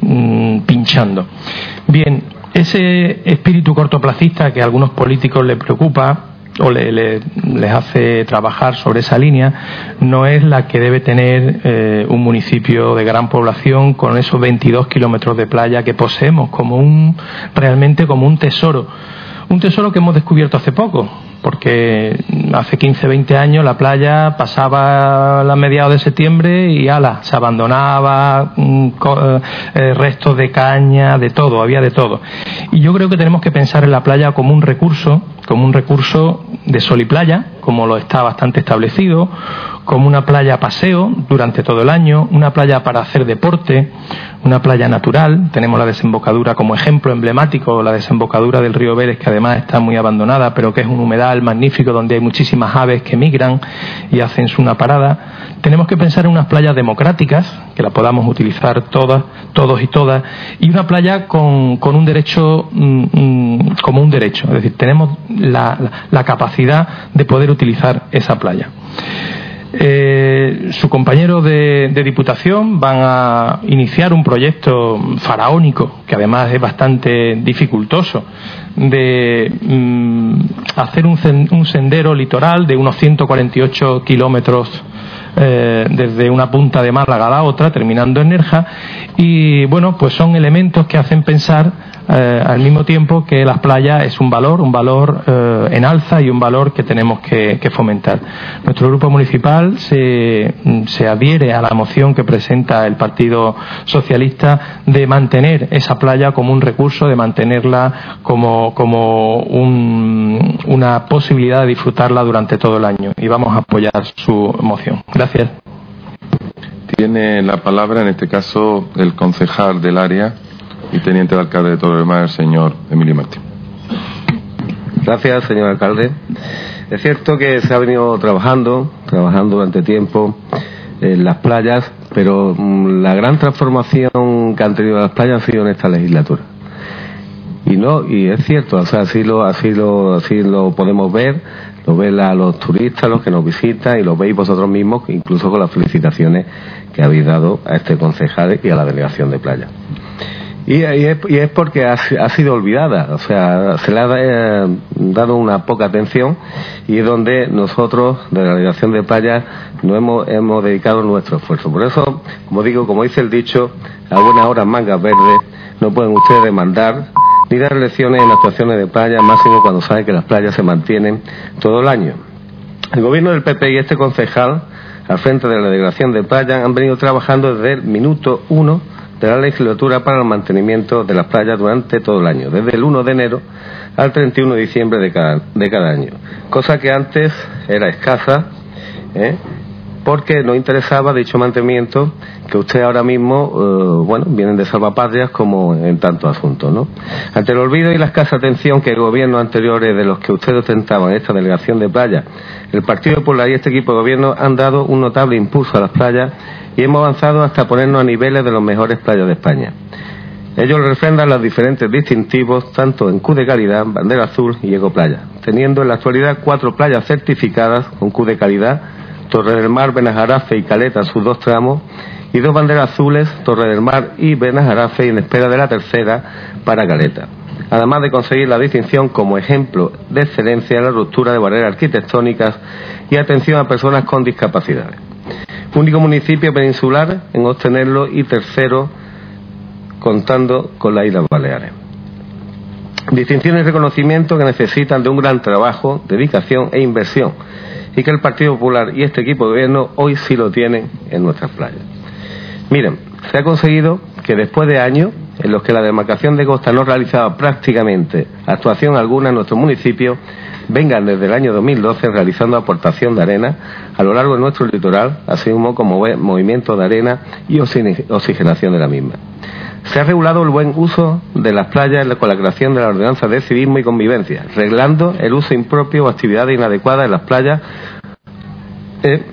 Mm, pinchando. Bien, ese espíritu cortoplacista que a algunos políticos les preocupa o les hace trabajar sobre esa línea no es la que debe tener eh, un municipio de gran población con esos 22 kilómetros de playa que poseemos como un realmente como un tesoro un tesoro que hemos descubierto hace poco porque hace 15, 20 años la playa pasaba la mediados de septiembre y ala, se abandonaba, mm, eh, eh, restos de caña, de todo, había de todo. Y yo creo que tenemos que pensar en la playa como un recurso, como un recurso de sol y playa, como lo está bastante establecido, como una playa paseo durante todo el año, una playa para hacer deporte, una playa natural. Tenemos la desembocadura como ejemplo emblemático, la desembocadura del río Vélez, que además está muy abandonada, pero que es un humedal magnífico donde hay muchísimas aves que migran y hacen su una parada. Tenemos que pensar en unas playas democráticas, que la podamos utilizar todas, todos y todas, y una playa con, con un derecho mm, mm, como un derecho. Es decir, tenemos la, la capacidad de poder utilizar esa playa. Eh, su compañero de, Diputación van a iniciar un proyecto faraónico, que además es bastante dificultoso, de mm, hacer un, un, sendero litoral de unos 148 kilómetros eh, desde una punta de Málaga a la otra, terminando en Nerja, y bueno, pues son elementos que hacen pensar eh, al mismo tiempo que las playas es un valor, un valor eh, en alza y un valor que tenemos que, fomentar. Nuestro grupo municipal se, se, adhiere a la moción que presenta el Partido Socialista de mantener esa playa como un recurso, de mantenerla como, un, una posibilidad de disfrutarla durante todo el año y vamos a apoyar su moción. Gracias. Tiene la palabra en este caso el concejal del área y teniente de alcalde de Torre el señor Emilio Martín. Gracias, señor alcalde. Es cierto que se ha venido trabajando, trabajando durante tiempo en las playas, pero mm, la gran transformación que han tenido las playas ha sido en esta legislatura. Y no, y es cierto, o sea, así lo, así lo, así lo podemos ver, lo ven a los turistas, los que nos visitan y lo veis vosotros mismos, incluso con las felicitaciones que habéis dado a este concejal y a la delegación de playa. Y, es, porque ha, sido olvidada, o sea, se le ha eh, dado una poca atención y es donde nosotros, de la delegación de playa, nos hemos, hemos dedicado nuestro esfuerzo. Por eso, como digo, como dice el dicho, a buenas horas mangas verdes, no pueden ustedes demandar ni dar lecciones en actuaciones de playa, máximo cuando saben que las playas se mantienen todo el año. El gobierno del PP y este concejal, al frente de la delegación de playa, han venido trabajando desde el minuto uno de la legislatura para el mantenimiento de las playas durante todo el año, desde el 1 de enero al 31 de diciembre de cada, de cada año, cosa que antes era escasa, ¿eh? Porque no interesaba dicho mantenimiento que usted ahora mismo, eh, bueno, vienen de salvapatrias como en tantos asuntos, ¿no? Ante el olvido y la escasa atención que gobiernos anteriores de los que usted ostentaba en esta delegación de playa, el Partido Popular y este equipo de gobierno han dado un notable impulso a las playas y hemos avanzado hasta ponernos a niveles de los mejores playas de España. Ellos refrendan los diferentes distintivos tanto en Q de calidad, bandera azul y ecoplaya, teniendo en la actualidad cuatro playas certificadas con Q de calidad, Torre del Mar, Benajarafe y Caleta, sus dos tramos, y dos banderas azules, Torre del Mar y Benajarafe, en espera de la tercera para Caleta. Además de conseguir la distinción como ejemplo de excelencia en la ruptura de barreras arquitectónicas y atención a personas con discapacidades único municipio peninsular en obtenerlo y tercero contando con las Islas Baleares. Distinciones y reconocimiento que necesitan de un gran trabajo, dedicación e inversión y que el Partido Popular y este equipo de gobierno hoy sí lo tienen en nuestras playas. Miren, se ha conseguido que después de años en los que la demarcación de costa no realizaba prácticamente actuación alguna en nuestro municipio, vengan desde el año 2012 realizando aportación de arena a lo largo de nuestro litoral, así como como movimiento de arena y oxigenación de la misma. Se ha regulado el buen uso de las playas con la creación de la ordenanza de civismo y convivencia, reglando el uso impropio o actividades inadecuadas en las playas eh,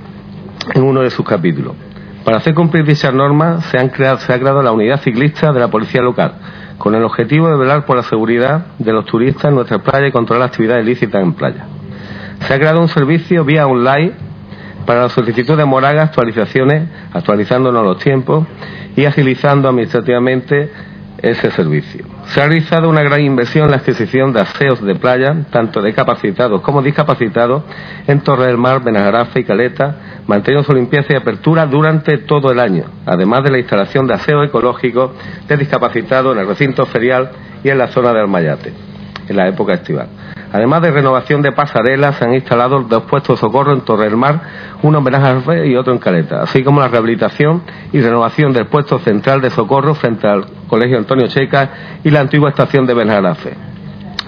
en uno de sus capítulos. Para hacer cumplir dichas normas se, han creado, se ha creado la unidad ciclista de la policía local, con el objetivo de velar por la seguridad de los turistas en nuestra playa y controlar actividades ilícitas en playa. Se ha creado un servicio vía online para la solicitud de moraga, actualizaciones, actualizándonos los tiempos y agilizando administrativamente ese servicio. Se ha realizado una gran inversión en la adquisición de aseos de playa, tanto de capacitados como discapacitados, en Torre del Mar, Benajarafe y Caleta, manteniendo su limpieza y apertura durante todo el año, además de la instalación de aseo ecológico de discapacitados en el recinto ferial y en la zona del Mayate, en la época estival. Además de renovación de pasarelas, se han instalado dos puestos de socorro en Torre del Mar, uno en Benajarafe y otro en Caleta, así como la rehabilitación y renovación del puesto central de socorro frente al Colegio Antonio Checa y la antigua estación de Benajarafe.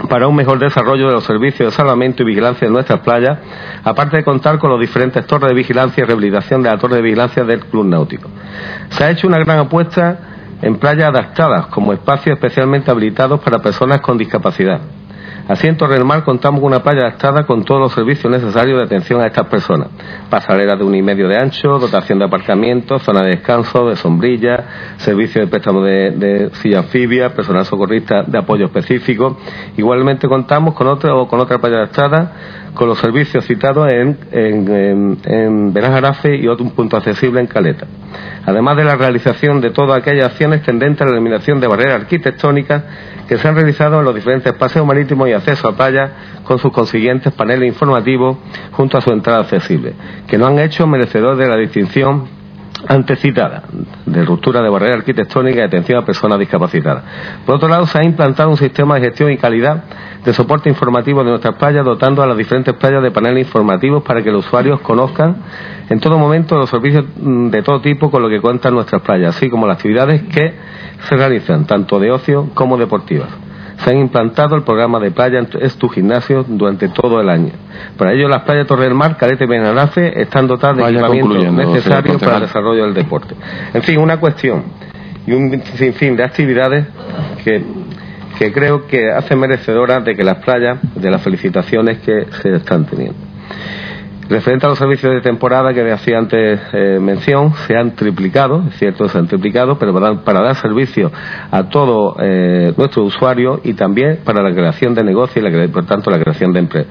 para un mejor desarrollo de los servicios de salvamento y vigilancia de nuestras playas, aparte de contar con los diferentes torres de vigilancia y rehabilitación de la torre de vigilancia del Club Náutico. Se ha hecho una gran apuesta en playas adaptadas como espacios especialmente habilitados para personas con discapacidad. Así en del Mar contamos con una playa adaptada con todos los servicios necesarios de atención a estas personas. Pasarelas de un y medio de ancho, dotación de aparcamiento, zona de descanso, de sombrilla, servicio de préstamo de, silla anfibia, personal socorrista de apoyo específico. Igualmente contamos con otra, con otra playa adaptada con los servicios citados en, en, en, y otro punto accesible en Caleta. Además de la realización de todas aquellas acciones tendentes a la eliminación de barreras arquitectónicas que se han realizado en los diferentes paseos marítimos y acceso a playa con sus consiguientes paneles informativos junto a su entrada accesible, que no han hecho merecedor de la distinción antecitada de ruptura de barrera arquitectónica y atención a personas discapacitadas. Por otro lado, se ha implantado un sistema de gestión y calidad de soporte informativo de nuestras playas, dotando a las diferentes playas de paneles informativos para que los usuarios conozcan en todo momento los servicios mm, de todo tipo con lo que cuentan nuestras playas, así como las actividades que se realizan, tanto de ocio como deportivas se han implantado el programa de playa Es tu gimnasio durante todo el año. Para ello, las playas Torre del Mar, Calete y Benalace están dotadas de equipamiento necesario para el desarrollo del deporte. En fin, una cuestión y un sinfín de actividades que, que creo que hacen merecedoras de que las playas, de las felicitaciones que se están teniendo. Referente a los servicios de temporada que hacía antes eh, mención, se han triplicado, es cierto, se han triplicado, pero para, dar servicio a todo eh, nuestro usuario y también para la creación de negocio y, por tanto, la creación de empleo.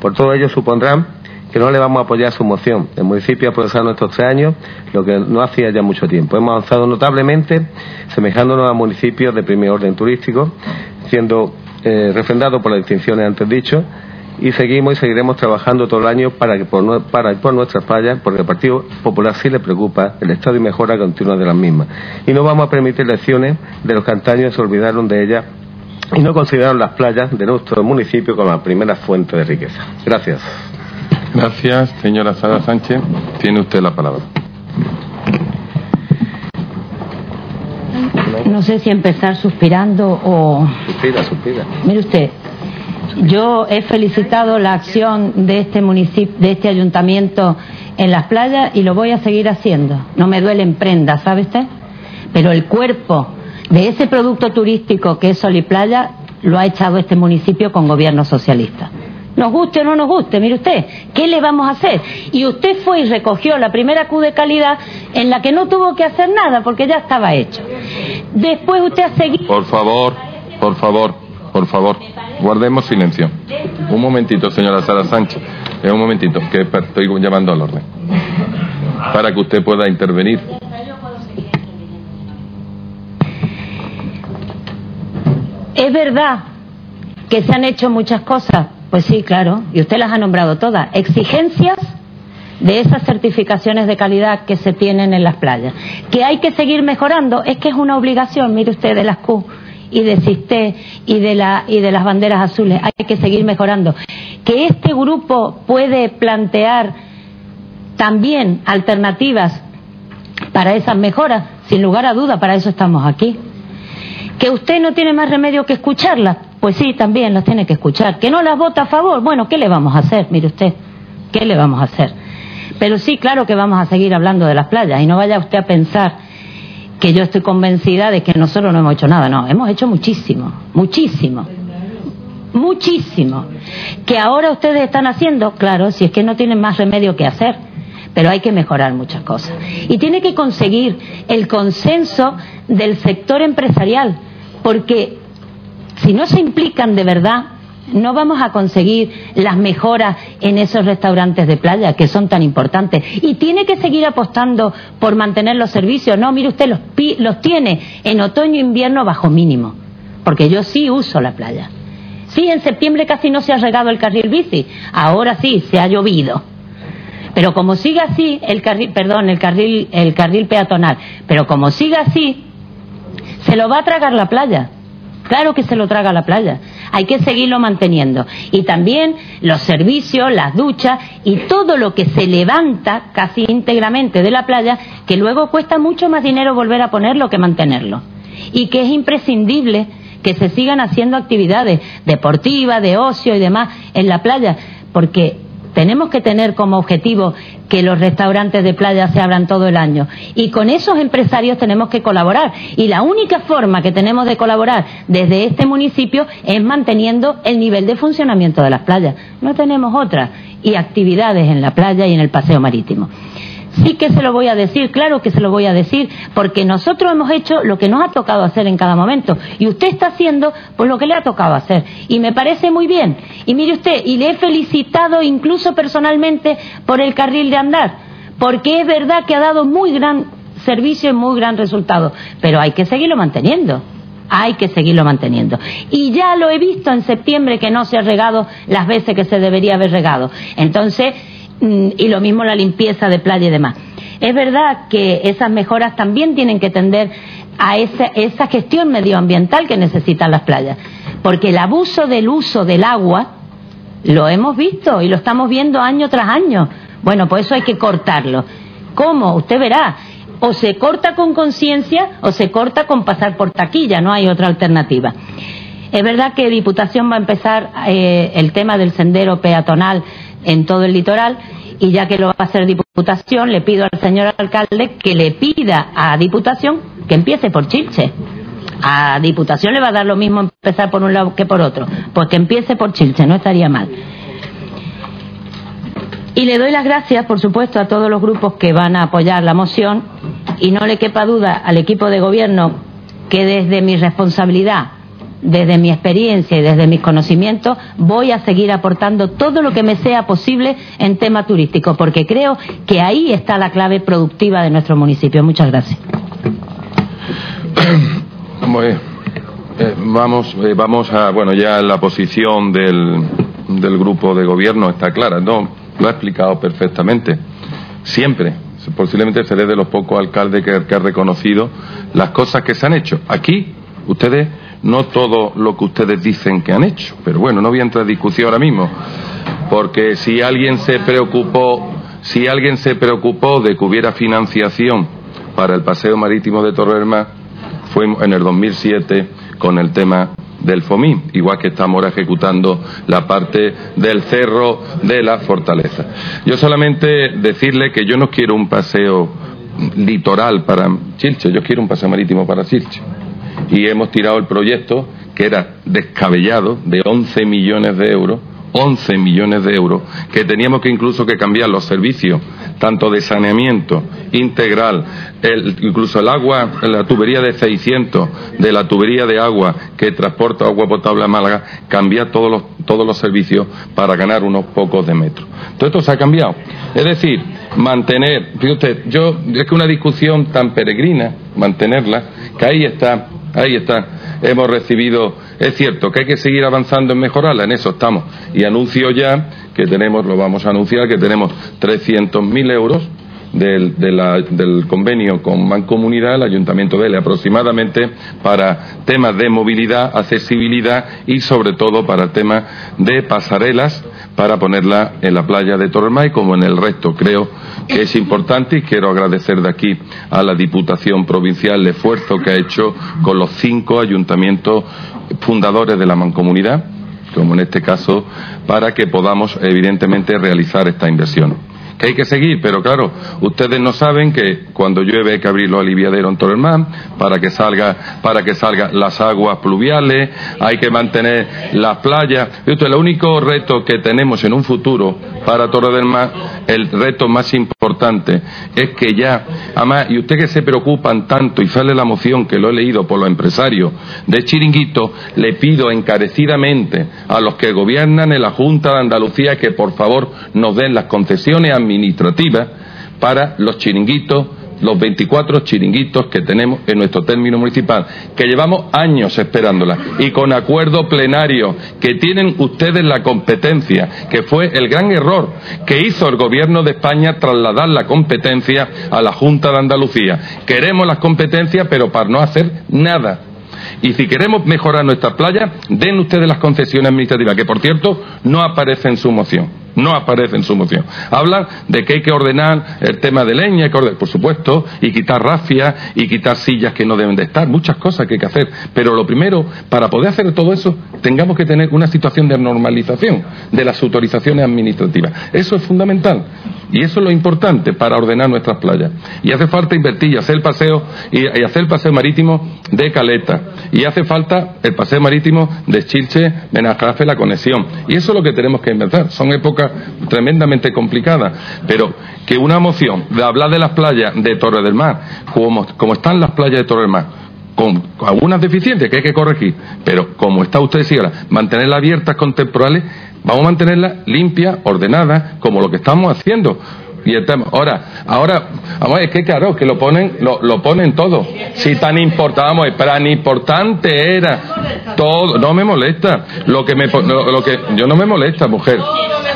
Por todo ello, supondrán que no le vamos a apoyar su moción. El municipio ha procesado estos tres años lo que no hacía ya mucho tiempo. Hemos avanzado notablemente, semejándonos a municipios de primer orden turístico, siendo eh, por las distinciones antes dicho y seguimos y seguiremos trabajando todo el año para que por, para por nuestras playas, porque al Partido Popular sí le preocupa el estado y mejora continua de las mismas. Y no vamos a permitir lecciones de los que antaño se olvidaron de ellas y no consideraron las playas de nuestro municipio como la primera fuente de riqueza. Gracias. Gracias, señora Sara Sánchez. Tiene usted la palabra. No sé si empezar suspirando o. Suspira, suspira. Mire usted, yo he felicitado la acción de este municipio, de este ayuntamiento en las playas y lo voy a seguir haciendo. No me duele en prenda, ¿sabe usted? Pero el cuerpo de ese producto turístico que es Sol y Playa lo ha echado este municipio con gobierno socialista. Nos guste o no nos guste, mire usted, ¿qué le vamos a hacer? Y usted fue y recogió la primera Q de calidad en la que no tuvo que hacer nada porque ya estaba hecho. Después usted ha seguido. Por favor, por favor, por favor. Guardemos silencio. Un momentito, señora Sara Sánchez. Eh, un momentito, que estoy llamando al orden. Para que usted pueda intervenir. Es verdad que se han hecho muchas cosas. Pues sí, claro. Y usted las ha nombrado todas. Exigencias de esas certificaciones de calidad que se tienen en las playas. Que hay que seguir mejorando. Es que es una obligación, mire usted, de las Q y de CISTE y de, la, y de las banderas azules. Hay que seguir mejorando. Que este grupo puede plantear también alternativas para esas mejoras, sin lugar a duda, para eso estamos aquí. Que usted no tiene más remedio que escucharlas, pues sí, también las tiene que escuchar. Que no las vota a favor, bueno, ¿qué le vamos a hacer? Mire usted, ¿qué le vamos a hacer? Pero sí, claro que vamos a seguir hablando de las playas y no vaya usted a pensar que yo estoy convencida de que nosotros no hemos hecho nada, no, hemos hecho muchísimo, muchísimo, muchísimo. Que ahora ustedes están haciendo, claro, si es que no tienen más remedio que hacer, pero hay que mejorar muchas cosas. Y tiene que conseguir el consenso del sector empresarial, porque si no se implican de verdad, no vamos a conseguir las mejoras en esos restaurantes de playa que son tan importantes. Y tiene que seguir apostando por mantener los servicios. No, mire usted, los, los tiene en otoño e invierno bajo mínimo. Porque yo sí uso la playa. Sí, en septiembre casi no se ha regado el carril bici. Ahora sí, se ha llovido. Pero como siga así, el carril, perdón, el carril, el carril peatonal, pero como siga así, se lo va a tragar la playa. Claro que se lo traga la playa. Hay que seguirlo manteniendo. Y también los servicios, las duchas y todo lo que se levanta casi íntegramente de la playa, que luego cuesta mucho más dinero volver a ponerlo que mantenerlo. Y que es imprescindible que se sigan haciendo actividades deportivas, de ocio y demás en la playa, porque tenemos que tener como objetivo que los restaurantes de playa se abran todo el año. Y con esos empresarios tenemos que colaborar. Y la única forma que tenemos de colaborar desde este municipio es manteniendo el nivel de funcionamiento de las playas. No tenemos otra. Y actividades en la playa y en el paseo marítimo. Sí que se lo voy a decir, claro que se lo voy a decir, porque nosotros hemos hecho lo que nos ha tocado hacer en cada momento y usted está haciendo pues lo que le ha tocado hacer y me parece muy bien. Y mire usted, y le he felicitado incluso personalmente por el carril de andar, porque es verdad que ha dado muy gran servicio y muy gran resultado, pero hay que seguirlo manteniendo hay que seguirlo manteniendo. Y ya lo he visto en septiembre que no se ha regado las veces que se debería haber regado. Entonces, y lo mismo la limpieza de playa y demás. Es verdad que esas mejoras también tienen que tender a esa, esa gestión medioambiental que necesitan las playas, porque el abuso del uso del agua lo hemos visto y lo estamos viendo año tras año. Bueno, pues eso hay que cortarlo. ¿Cómo? Usted verá. O se corta con conciencia o se corta con pasar por taquilla, no hay otra alternativa. Es verdad que Diputación va a empezar eh, el tema del sendero peatonal en todo el litoral y ya que lo va a hacer Diputación, le pido al señor alcalde que le pida a Diputación que empiece por Chilche. A Diputación le va a dar lo mismo empezar por un lado que por otro, pues que empiece por Chilche, no estaría mal. Y le doy las gracias, por supuesto, a todos los grupos que van a apoyar la moción y no le quepa duda al equipo de gobierno que desde mi responsabilidad desde mi experiencia y desde mis conocimientos, voy a seguir aportando todo lo que me sea posible en tema turístico, porque creo que ahí está la clave productiva de nuestro municipio. Muchas gracias. Eh, vamos, eh, vamos a, bueno, ya la posición del, del grupo de gobierno está clara, ¿no? Lo ha explicado perfectamente. Siempre, posiblemente seré de los pocos alcaldes que, que ha reconocido las cosas que se han hecho. Aquí, ustedes no todo lo que ustedes dicen que han hecho. Pero bueno, no voy a entrar en discusión ahora mismo, porque si alguien se preocupó, si alguien se preocupó de que hubiera financiación para el paseo marítimo de Torrelma, fue en el 2007 con el tema del FOMI, igual que estamos ahora ejecutando la parte del cerro de la fortaleza. Yo solamente decirle que yo no quiero un paseo litoral para Chilche, yo quiero un paseo marítimo para Chilche y hemos tirado el proyecto que era descabellado de 11 millones de euros 11 millones de euros, que teníamos que incluso que cambiar los servicios, tanto de saneamiento integral, incluso el agua, la tubería de 600, de la tubería de agua que transporta agua potable a Málaga, cambiar todos los, todos los servicios para ganar unos pocos de metros. Todo esto se ha cambiado. Es decir, mantener, fíjate yo, es que una discusión tan peregrina, mantenerla, que ahí está Ahí está. Hemos recibido, es cierto que hay que seguir avanzando en mejorarla, en eso estamos. Y anuncio ya que tenemos, lo vamos a anunciar, que tenemos 300.000 euros del, convenio con Mancomunidad, el Ayuntamiento de L, aproximadamente para temas de movilidad, accesibilidad y sobre todo para temas de pasarelas para ponerla en la playa de Torremay como en el resto. Creo que es importante y quiero agradecer de aquí a la Diputación Provincial el esfuerzo que ha hecho con los cinco ayuntamientos fundadores de la Mancomunidad, como en este caso, para que podamos evidentemente realizar esta inversión que hay que seguir, pero claro, ustedes no saben que cuando llueve hay que abrir los aliviaderos en Torremán para que salga, para que salgan las aguas pluviales, hay que mantener las playas. Esto el único reto que tenemos en un futuro para Torre del Mar, el reto más importante es que ya, además, y ustedes que se preocupan tanto y sale la moción que lo he leído por los empresarios de Chiringuito, le pido encarecidamente a los que gobiernan en la Junta de Andalucía que por favor nos den las concesiones a administrativa para los chiringuitos, los 24 chiringuitos que tenemos en nuestro término municipal, que llevamos años esperándola y con acuerdo plenario, que tienen ustedes la competencia, que fue el gran error que hizo el gobierno de España trasladar la competencia a la Junta de Andalucía. Queremos las competencias, pero para no hacer nada. Y si queremos mejorar nuestra playa, den ustedes las concesiones administrativas, que por cierto no aparece en su moción no aparece en su moción. Hablan de que hay que ordenar el tema de leña, por supuesto, y quitar rafias y quitar sillas que no deben de estar, muchas cosas que hay que hacer. Pero lo primero, para poder hacer todo eso, tengamos que tener una situación de normalización de las autorizaciones administrativas. Eso es fundamental. Y eso es lo importante para ordenar nuestras playas. Y hace falta invertir y hacer el paseo, y, hacer el paseo marítimo de Caleta. Y hace falta el paseo marítimo de Chilche, Benajafe, la conexión. Y eso es lo que tenemos que inventar. Son épocas tremendamente complicadas. Pero que una moción de hablar de las playas de Torre del Mar, como, están las playas de Torre del Mar, con algunas deficiencias que hay que corregir, pero como está usted decía, mantenerlas abiertas con temporales, vamos a mantenerlas limpias, ordenadas, como lo que estamos haciendo. Y ahora, ahora, vamos, es que claro, que lo ponen, lo, ponen todo. Si tan importante, tan importante era todo, no me molesta. Lo que me, lo, que, yo no me molesta, mujer.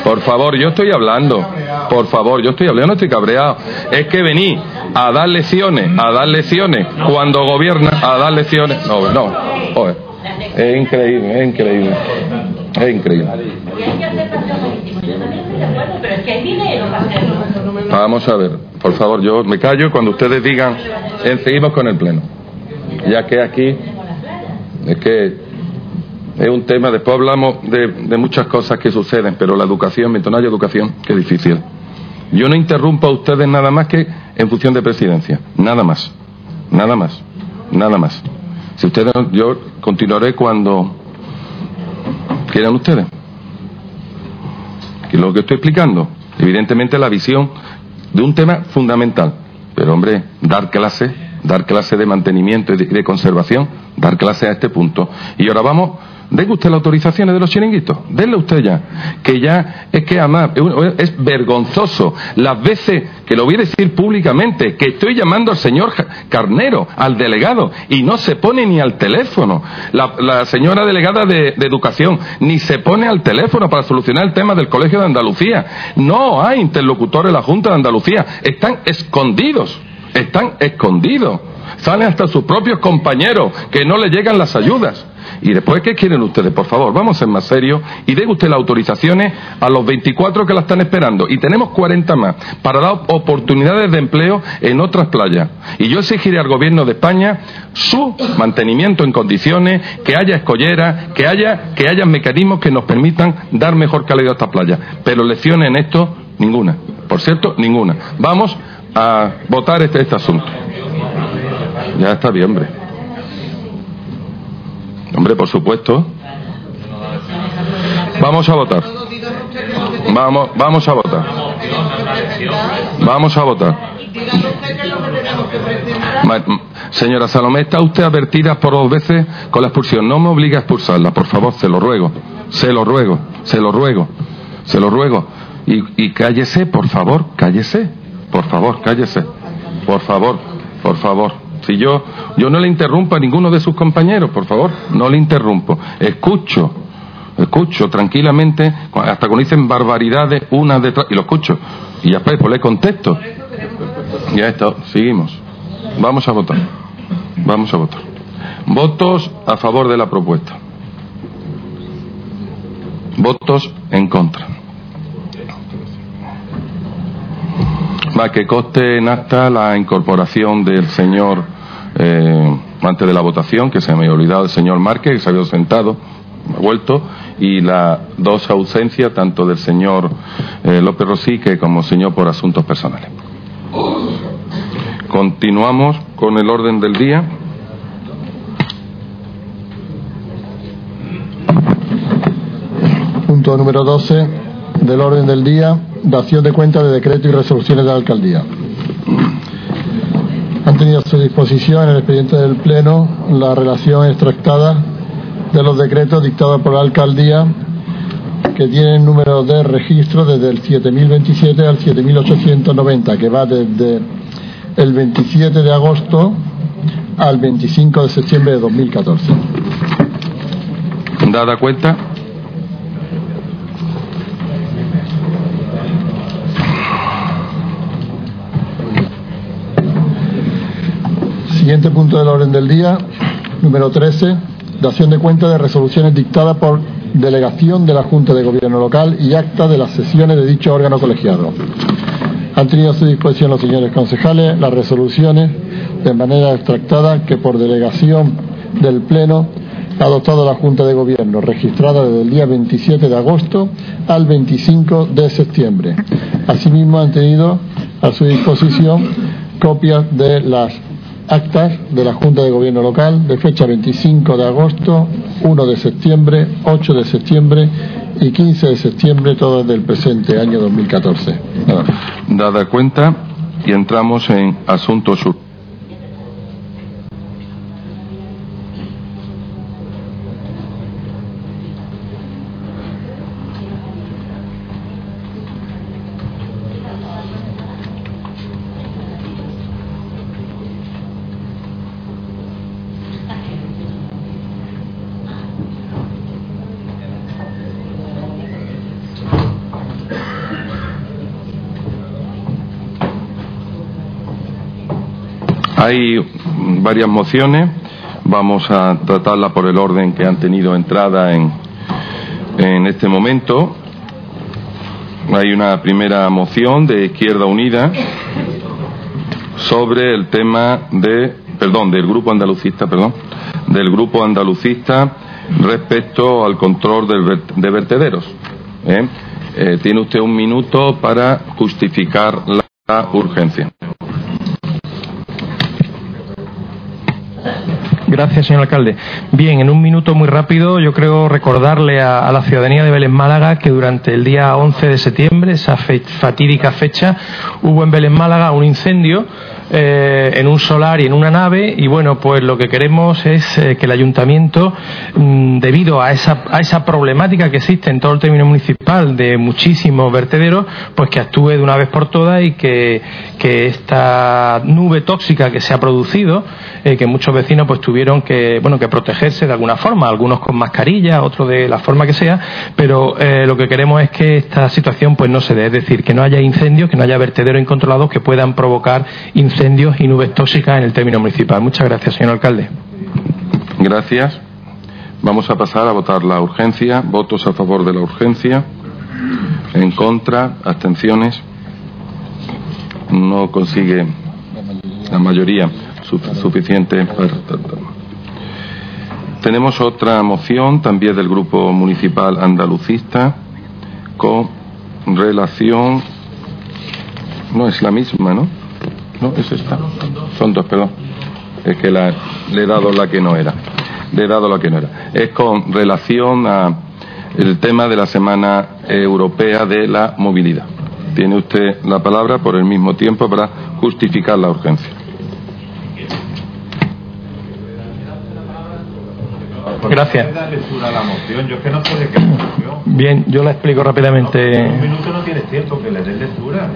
Por favor, yo estoy hablando. Por favor, yo estoy hablando, no estoy cabreado. Es que vení a dar lecciones, a dar lecciones, cuando gobierna, a dar lecciones. No, no, Es increíble, es increíble. Es increíble. Vamos a ver, por favor, yo me callo cuando ustedes digan, seguimos con el pleno. Ya que aquí es que es un tema, después hablamos de, de muchas cosas que suceden, pero la educación, mientras no hay educación, qué difícil. Yo no interrumpo a ustedes nada más que en función de presidencia, nada más, nada más, nada más. Si ustedes, yo continuaré cuando quieran ustedes. Que lo que estoy explicando, evidentemente la visión de un tema fundamental. Pero hombre, dar clase, dar clase de mantenimiento y de, conservación, dar clase a este punto. Y ahora vamos Denle usted las autorizaciones de los chiringuitos. Denle usted ya. Que ya es que además es vergonzoso las veces que lo voy a decir públicamente, que estoy llamando al señor Carnero, al delegado, y no se pone ni al teléfono. La, señora delegada de, de, Educación ni se pone al teléfono para solucionar el tema del Colegio de Andalucía. No hay interlocutores en la Junta de Andalucía. Están escondidos. Están escondidos. Salen hasta sus propios compañeros que no le llegan las ayudas. Y después, ¿qué quieren ustedes? Por favor, vamos a ser más serios y den usted las autorizaciones a los 24 que la están esperando. Y tenemos 40 más para dar oportunidades de empleo en otras playas. Y yo exigiré al Gobierno de España su mantenimiento en condiciones, que haya escolleras, que haya, que haya mecanismos que nos permitan dar mejor calidad a estas playas. Pero lecciones en esto, ninguna. Por cierto, ninguna. Vamos a votar este, este asunto. Ya está bien, hombre. Hombre, por supuesto. Vamos a votar. Vamos, vamos a votar. Vamos a votar. Señora Salomé, está usted advertida por dos veces con la expulsión. No me obligue a expulsarla, por favor, se lo ruego. Se lo ruego, se lo ruego, se lo ruego. Y, y cállese, por favor, cállese. Por favor, cállese. Por favor, por favor. Si yo, yo no le interrumpo a ninguno de sus compañeros, por favor, no le interrumpo. Escucho, escucho tranquilamente, hasta cuando dicen barbaridades una detrás, y lo escucho. Y después pues le contesto. Ya está, seguimos. Vamos a votar. Vamos a votar. Votos a favor de la propuesta. Votos en contra. Va que coste en acta la incorporación del señor eh, antes de la votación, que se me había olvidado el señor Márquez, que se había sentado, ha vuelto, y las dos ausencias, tanto del señor eh, López Rosique como señor por asuntos personales. Continuamos con el orden del día. Punto número 12 del orden del día, dación de cuenta de decretos y resoluciones de la alcaldía han tenido a su disposición en el expediente del Pleno la relación extractada de los decretos dictados por la alcaldía que tienen número de registro desde el 7027 al 7890, que va desde el 27 de agosto al 25 de septiembre de 2014. Dada cuenta, Siguiente punto del orden del día, número 13, dación de cuenta de resoluciones dictadas por delegación de la Junta de Gobierno local y acta de las sesiones de dicho órgano colegiado. Han tenido a su disposición los señores concejales las resoluciones de manera extractada que por delegación del Pleno ha adoptado la Junta de Gobierno, registrada desde el día 27 de agosto al 25 de septiembre. Asimismo, han tenido a su disposición copias de las actas de la Junta de Gobierno local de fecha 25 de agosto, 1 de septiembre, 8 de septiembre y 15 de septiembre, todas del presente año 2014. Dada cuenta, y entramos en asuntos varias mociones, vamos a tratarlas por el orden que han tenido entrada en, en este momento. Hay una primera moción de Izquierda Unida sobre el tema de, perdón, del grupo andalucista, perdón, del grupo andalucista respecto al control de vertederos. ¿eh? Eh, tiene usted un minuto para justificar la urgencia. Gracias, señor alcalde. Bien, en un minuto muy rápido, yo creo recordarle a, la ciudadanía de Belén Málaga que durante el día 11 de septiembre, esa fatídica fecha, hubo en Belén Málaga un incendio eh, en un solar y en una nave y bueno, pues lo que queremos es eh, que el ayuntamiento, mm, debido a esa, a esa problemática que existe en todo el término municipal de muchísimos vertederos, pues que actúe de una vez por todas y que, que esta nube tóxica que se ha producido, eh, que muchos vecinos pues tuvieron que, bueno, que protegerse de alguna forma, algunos con mascarilla, otros de la forma que sea, pero lo que queremos es que esta situación pues no se dé, es decir, que no haya incendios, que no haya vertederos incontrolados que puedan provocar incendios incendios y nubes tóxicas en el término municipal. Muchas gracias, señor alcalde. Gracias. Vamos a pasar a votar la urgencia. Votos a favor de la urgencia. En contra. Abstenciones. No consigue la mayoría suficiente para. Tenemos otra moción también del Grupo Municipal Andalucista con relación. No es la misma, ¿no? No, es esta. Son dos, perdón. Es que la, le he dado la que no era. Le he dado la que no era. Es con relación a el tema de la Semana Europea de la Movilidad. Tiene usted la palabra por el mismo tiempo para justificar la urgencia. Gracias. Bien, yo la explico rápidamente. un minuto no tienes tiempo, que le des lectura.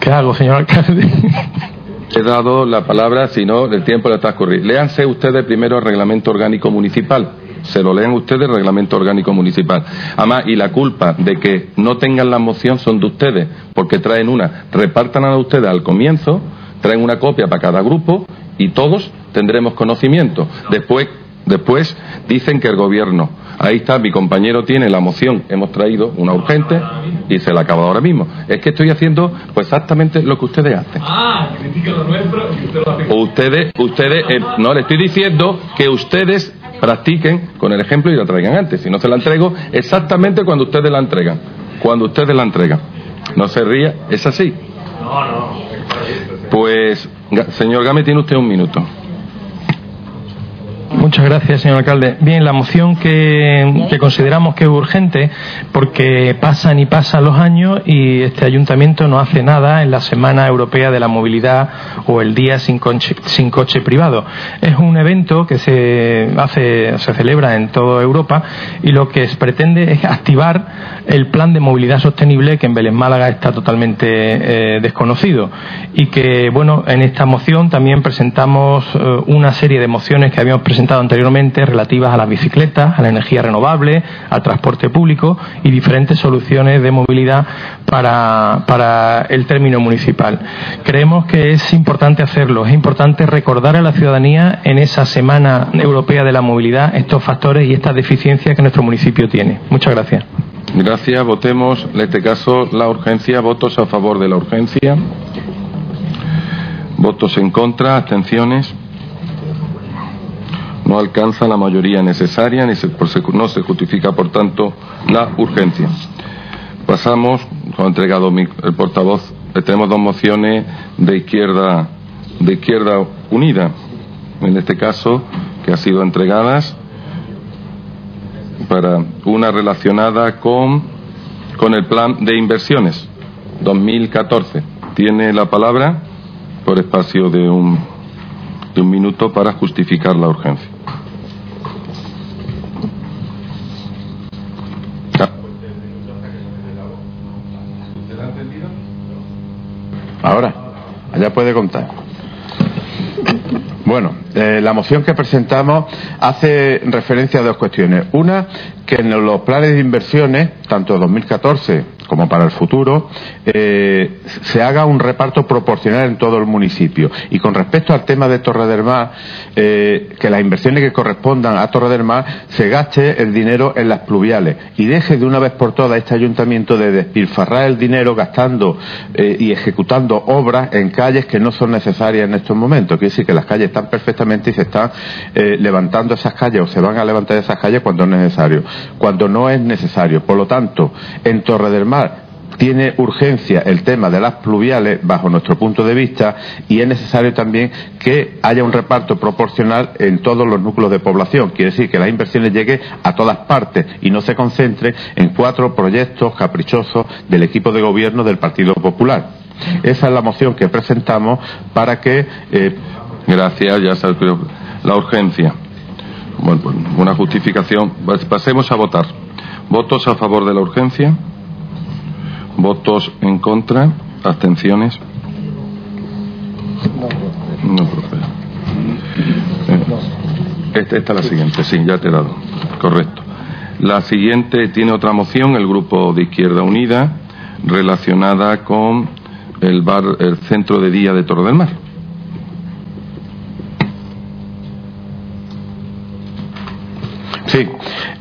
¿Qué hago, señor alcalde? He dado la palabra, si no, el tiempo le está a escurrir. Léanse ustedes primero el reglamento orgánico municipal. Se lo lean ustedes el reglamento orgánico municipal. Además, y la culpa de que no tengan la moción son de ustedes, porque traen una. Repartan a ustedes al comienzo, traen una copia para cada grupo y todos tendremos conocimiento. Después, después dicen que el gobierno Ahí está, mi compañero tiene la moción, hemos traído una urgente y se la acaba ahora mismo. Es que estoy haciendo pues exactamente lo que ustedes hacen. Ah, critica lo nuestro y usted lo hace. Ustedes, ustedes, eh, no, le estoy diciendo que ustedes practiquen con el ejemplo y la traigan antes. Si no se la entrego, exactamente cuando ustedes la entregan. Cuando ustedes la entregan. No se ría, es así. No, no. Pues, señor Game, tiene usted un minuto. Muchas gracias, señor alcalde. Bien, la moción que, consideramos que es urgente porque pasan y pasan los años y este ayuntamiento no hace nada en la Semana Europea de la Movilidad o el Día sin coche, sin coche privado. Es un evento que se hace, se celebra en toda Europa y lo que pretende es activar el plan de movilidad sostenible que en Belén Málaga está totalmente eh, desconocido y que, bueno, en esta moción también presentamos eh, una serie de mociones que habíamos presentado comentado anteriormente relativas a las bicicletas, a la energía renovable, al transporte público y diferentes soluciones de movilidad para, para el término municipal. Creemos que es importante hacerlo, es importante recordar a la ciudadanía en esa Semana Europea de la Movilidad estos factores y estas deficiencias que nuestro municipio tiene. Muchas gracias. Gracias. Votemos, en este caso, la urgencia. Votos a favor de la urgencia. Votos en contra. Abstenciones. No alcanza la mayoría necesaria, ni se, no se justifica, por tanto, la urgencia. Pasamos, lo ha entregado el portavoz, tenemos dos mociones de izquierda, de izquierda unida, en este caso, que han sido entregadas para una relacionada con, con el plan de inversiones 2014. Tiene la palabra por espacio de un, de un minuto para justificar la urgencia. Ahora, allá puede contar. Bueno, eh, la moción que presentamos hace referencia a dos cuestiones. Una, que en los planes de inversiones, tanto 2014 como para el futuro, eh, se haga un reparto proporcional en todo el municipio. Y con respecto al tema de Torre del Mar, eh, que las inversiones que correspondan a Torre del Mar se gaste el dinero en las pluviales y deje de una vez por todas este ayuntamiento de despilfarrar el dinero gastando y ejecutando obras en calles que no son necesarias en estos momentos. Quiere decir que las calles están perfectamente y se están levantando esas calles o se van a levantar esas calles cuando es necesario cuando no es necesario. Por lo tanto, en Torre del Mar tiene urgencia el tema de las pluviales bajo nuestro punto de vista y es necesario también que haya un reparto proporcional en todos los núcleos de población. Quiere decir que las inversiones lleguen a todas partes y no se concentren en cuatro proyectos caprichosos del equipo de gobierno del Partido Popular. Esa es la moción que presentamos para que. Eh, Gracias, ya se la urgencia. Bueno, pues una justificación. Pasemos a votar. ¿Votos a favor de la urgencia? ¿Votos en contra? ¿Abstenciones? No procede. Eh, esta, esta es la siguiente, sí, ya te he dado. Correcto. La siguiente tiene otra moción, el Grupo de Izquierda Unida, relacionada con el, bar, el Centro de Día de Toro del Mar. Sí.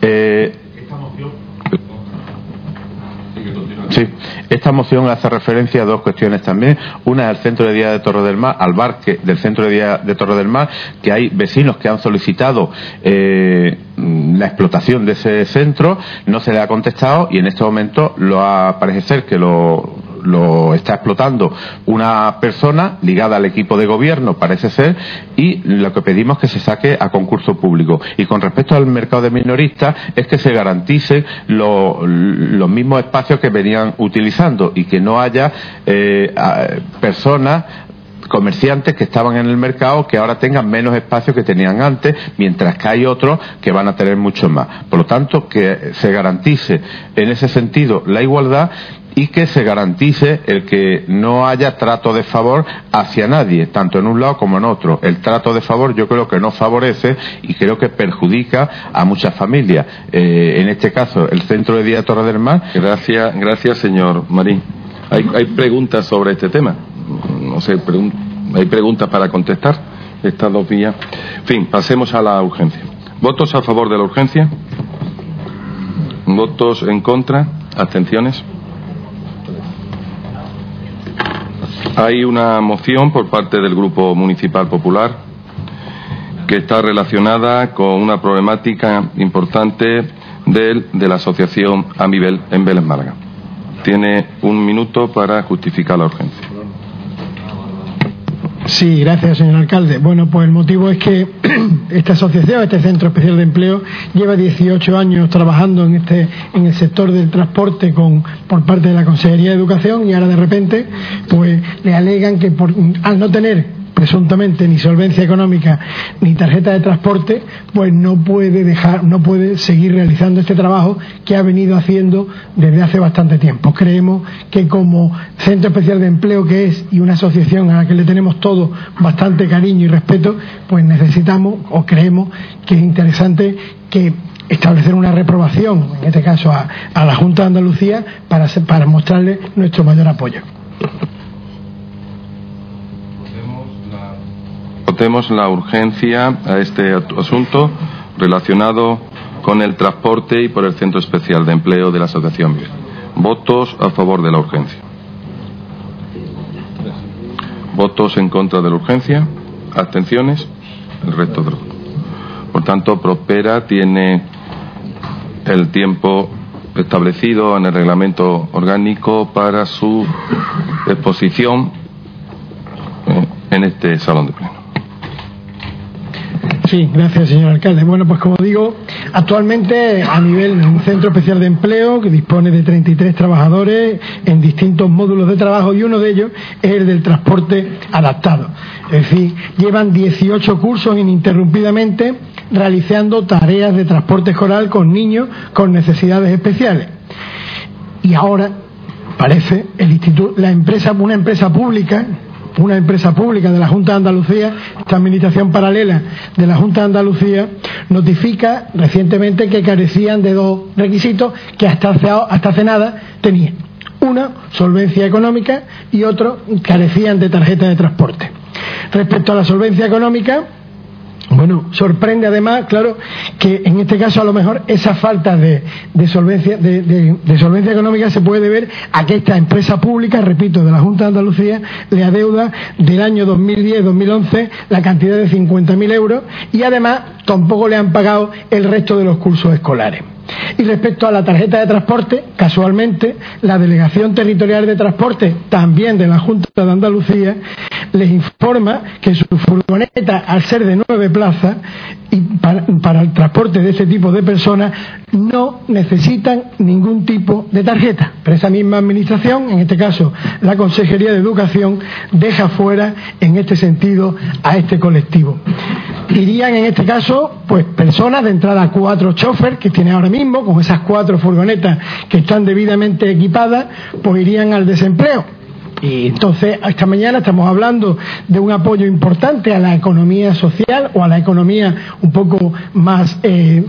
Eh, sí. Esta moción hace referencia a dos cuestiones también. Una es al centro de día de Torre del Mar, al bar del centro de día de Torre del Mar, que hay vecinos que han solicitado eh, la explotación de ese centro, no se le ha contestado y en este momento lo ha, parece ser que lo lo está explotando una persona ligada al equipo de gobierno, parece ser, y lo que pedimos es que se saque a concurso público. Y con respecto al mercado de minoristas, es que se garanticen los mismos espacios que venían utilizando y que no haya eh, personas comerciantes que estaban en el mercado que ahora tengan menos espacio que tenían antes, mientras que hay otros que van a tener mucho más. Por lo tanto, que se garantice en ese sentido la igualdad y que se garantice el que no haya trato de favor hacia nadie, tanto en un lado como en otro. El trato de favor yo creo que no favorece y creo que perjudica a muchas familias. Eh, en este caso, el Centro de Día Torre del Mar. Gracias, gracias señor Marín. ¿Hay, hay preguntas sobre este tema? No sé, hay preguntas para contestar estas dos vías. En fin, pasemos a la urgencia. ¿Votos a favor de la urgencia? ¿Votos en contra? ¿Abstenciones? Hay una moción por parte del Grupo Municipal Popular que está relacionada con una problemática importante de, de la asociación Amibel en Vélez Málaga. Tiene un minuto para justificar la urgencia. Sí, gracias, señor alcalde. Bueno, pues el motivo es que esta asociación, este Centro Especial de Empleo, lleva 18 años trabajando en este en el sector del transporte con por parte de la Consejería de Educación y ahora de repente, pues le alegan que por, al no tener presuntamente ni solvencia económica ni tarjeta de transporte, pues no puede dejar, no puede seguir realizando este trabajo que ha venido haciendo desde hace bastante tiempo. Creemos que como centro especial de empleo que es y una asociación a la que le tenemos todos bastante cariño y respeto, pues necesitamos o creemos que es interesante que establecer una reprobación, en este caso a, la Junta de Andalucía, para, para mostrarle nuestro mayor apoyo. Votemos la urgencia a este asunto relacionado con el transporte y por el Centro Especial de Empleo de la Asociación Votos a favor de la urgencia. Votos en contra de la urgencia. Abstenciones. El resto de Por tanto, Prospera tiene el tiempo establecido en el reglamento orgánico para su exposición eh, en este salón de pleno. Sí, gracias, señor alcalde. Bueno, pues como digo, actualmente a nivel de un centro especial de empleo que dispone de 33 trabajadores en distintos módulos de trabajo y uno de ellos es el del transporte adaptado. Es decir, llevan 18 cursos ininterrumpidamente realizando tareas de transporte escolar con niños con necesidades especiales. Y ahora parece el instituto, la empresa, una empresa pública, una empresa pública de la Junta de Andalucía, esta administración paralela de la Junta de Andalucía, notifica recientemente que carecían de dos requisitos que hasta hace, nada tenían. Una, solvencia económica y otro, carecían de tarjeta de transporte. Respecto a la solvencia económica, bueno, sorprende además, claro, que en este caso a lo mejor esa falta de, solvencia, económica se puede ver a que esta empresa pública, repito, de la Junta de Andalucía, le adeuda del año 2010-2011 la cantidad de 50.000 euros y además tampoco le han pagado el resto de los cursos escolares. Y respecto a la tarjeta de transporte, casualmente, la Delegación Territorial de Transporte, también de la Junta de Andalucía, les informa que su furgoneta, al ser de nueve plazas, y para, el transporte de ese tipo de personas no necesitan ningún tipo de tarjeta. Pero esa misma administración, en este caso la Consejería de Educación, deja fuera en este sentido a este colectivo. Irían en este caso, pues personas de entrada cuatro chofer que tiene ahora mismo, con esas cuatro furgonetas que están debidamente equipadas, pues irían al desempleo. Y entonces, esta mañana estamos hablando de un apoyo importante a la economía social o a la economía un poco más eh,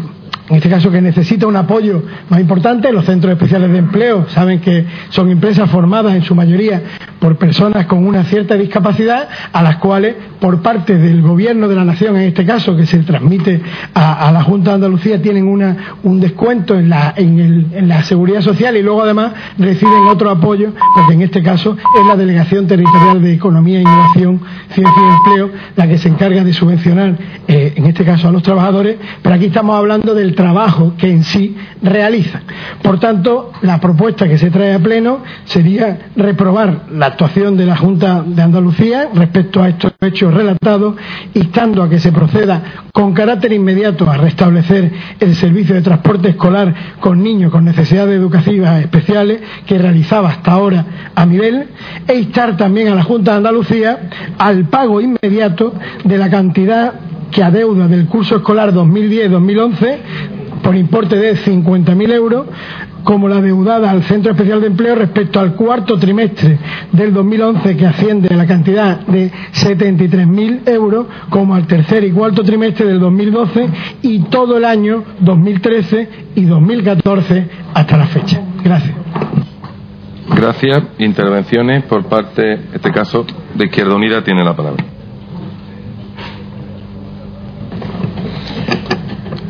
en este caso que necesita un apoyo más importante, los centros especiales de empleo saben que son empresas formadas en su mayoría por personas con una cierta discapacidad, a las cuales por parte del gobierno de la nación, en este caso, que se transmite a, la Junta de Andalucía, tienen una, un descuento en la, en, la seguridad social y luego además reciben otro apoyo, porque en este caso es la Delegación Territorial de Economía, Innovación, Ciencia y Empleo la que se encarga de subvencionar, eh, en este caso, a los trabajadores, pero aquí estamos hablando del trabajo que en sí realizan. Por tanto, la propuesta que se trae a pleno sería reprobar la actuación de la Junta de Andalucía respecto a estos hechos relatados, instando a que se proceda con carácter inmediato a restablecer el servicio de transporte escolar con niños con necesidades educativas especiales que realizaba hasta ahora a nivel, e instar también a la Junta de Andalucía al pago inmediato de la cantidad que adeuda del curso escolar 2010-2011 por importe de 50.000 euros, como la deudada al Centro Especial de Empleo respecto al cuarto trimestre del 2011, que asciende a la cantidad de 73.000 euros, como al tercer y cuarto trimestre del 2012 y todo el año 2013 y 2014 hasta la fecha. Gracias. Gracias. Intervenciones por parte, en este caso, de Izquierda Unida tiene la palabra.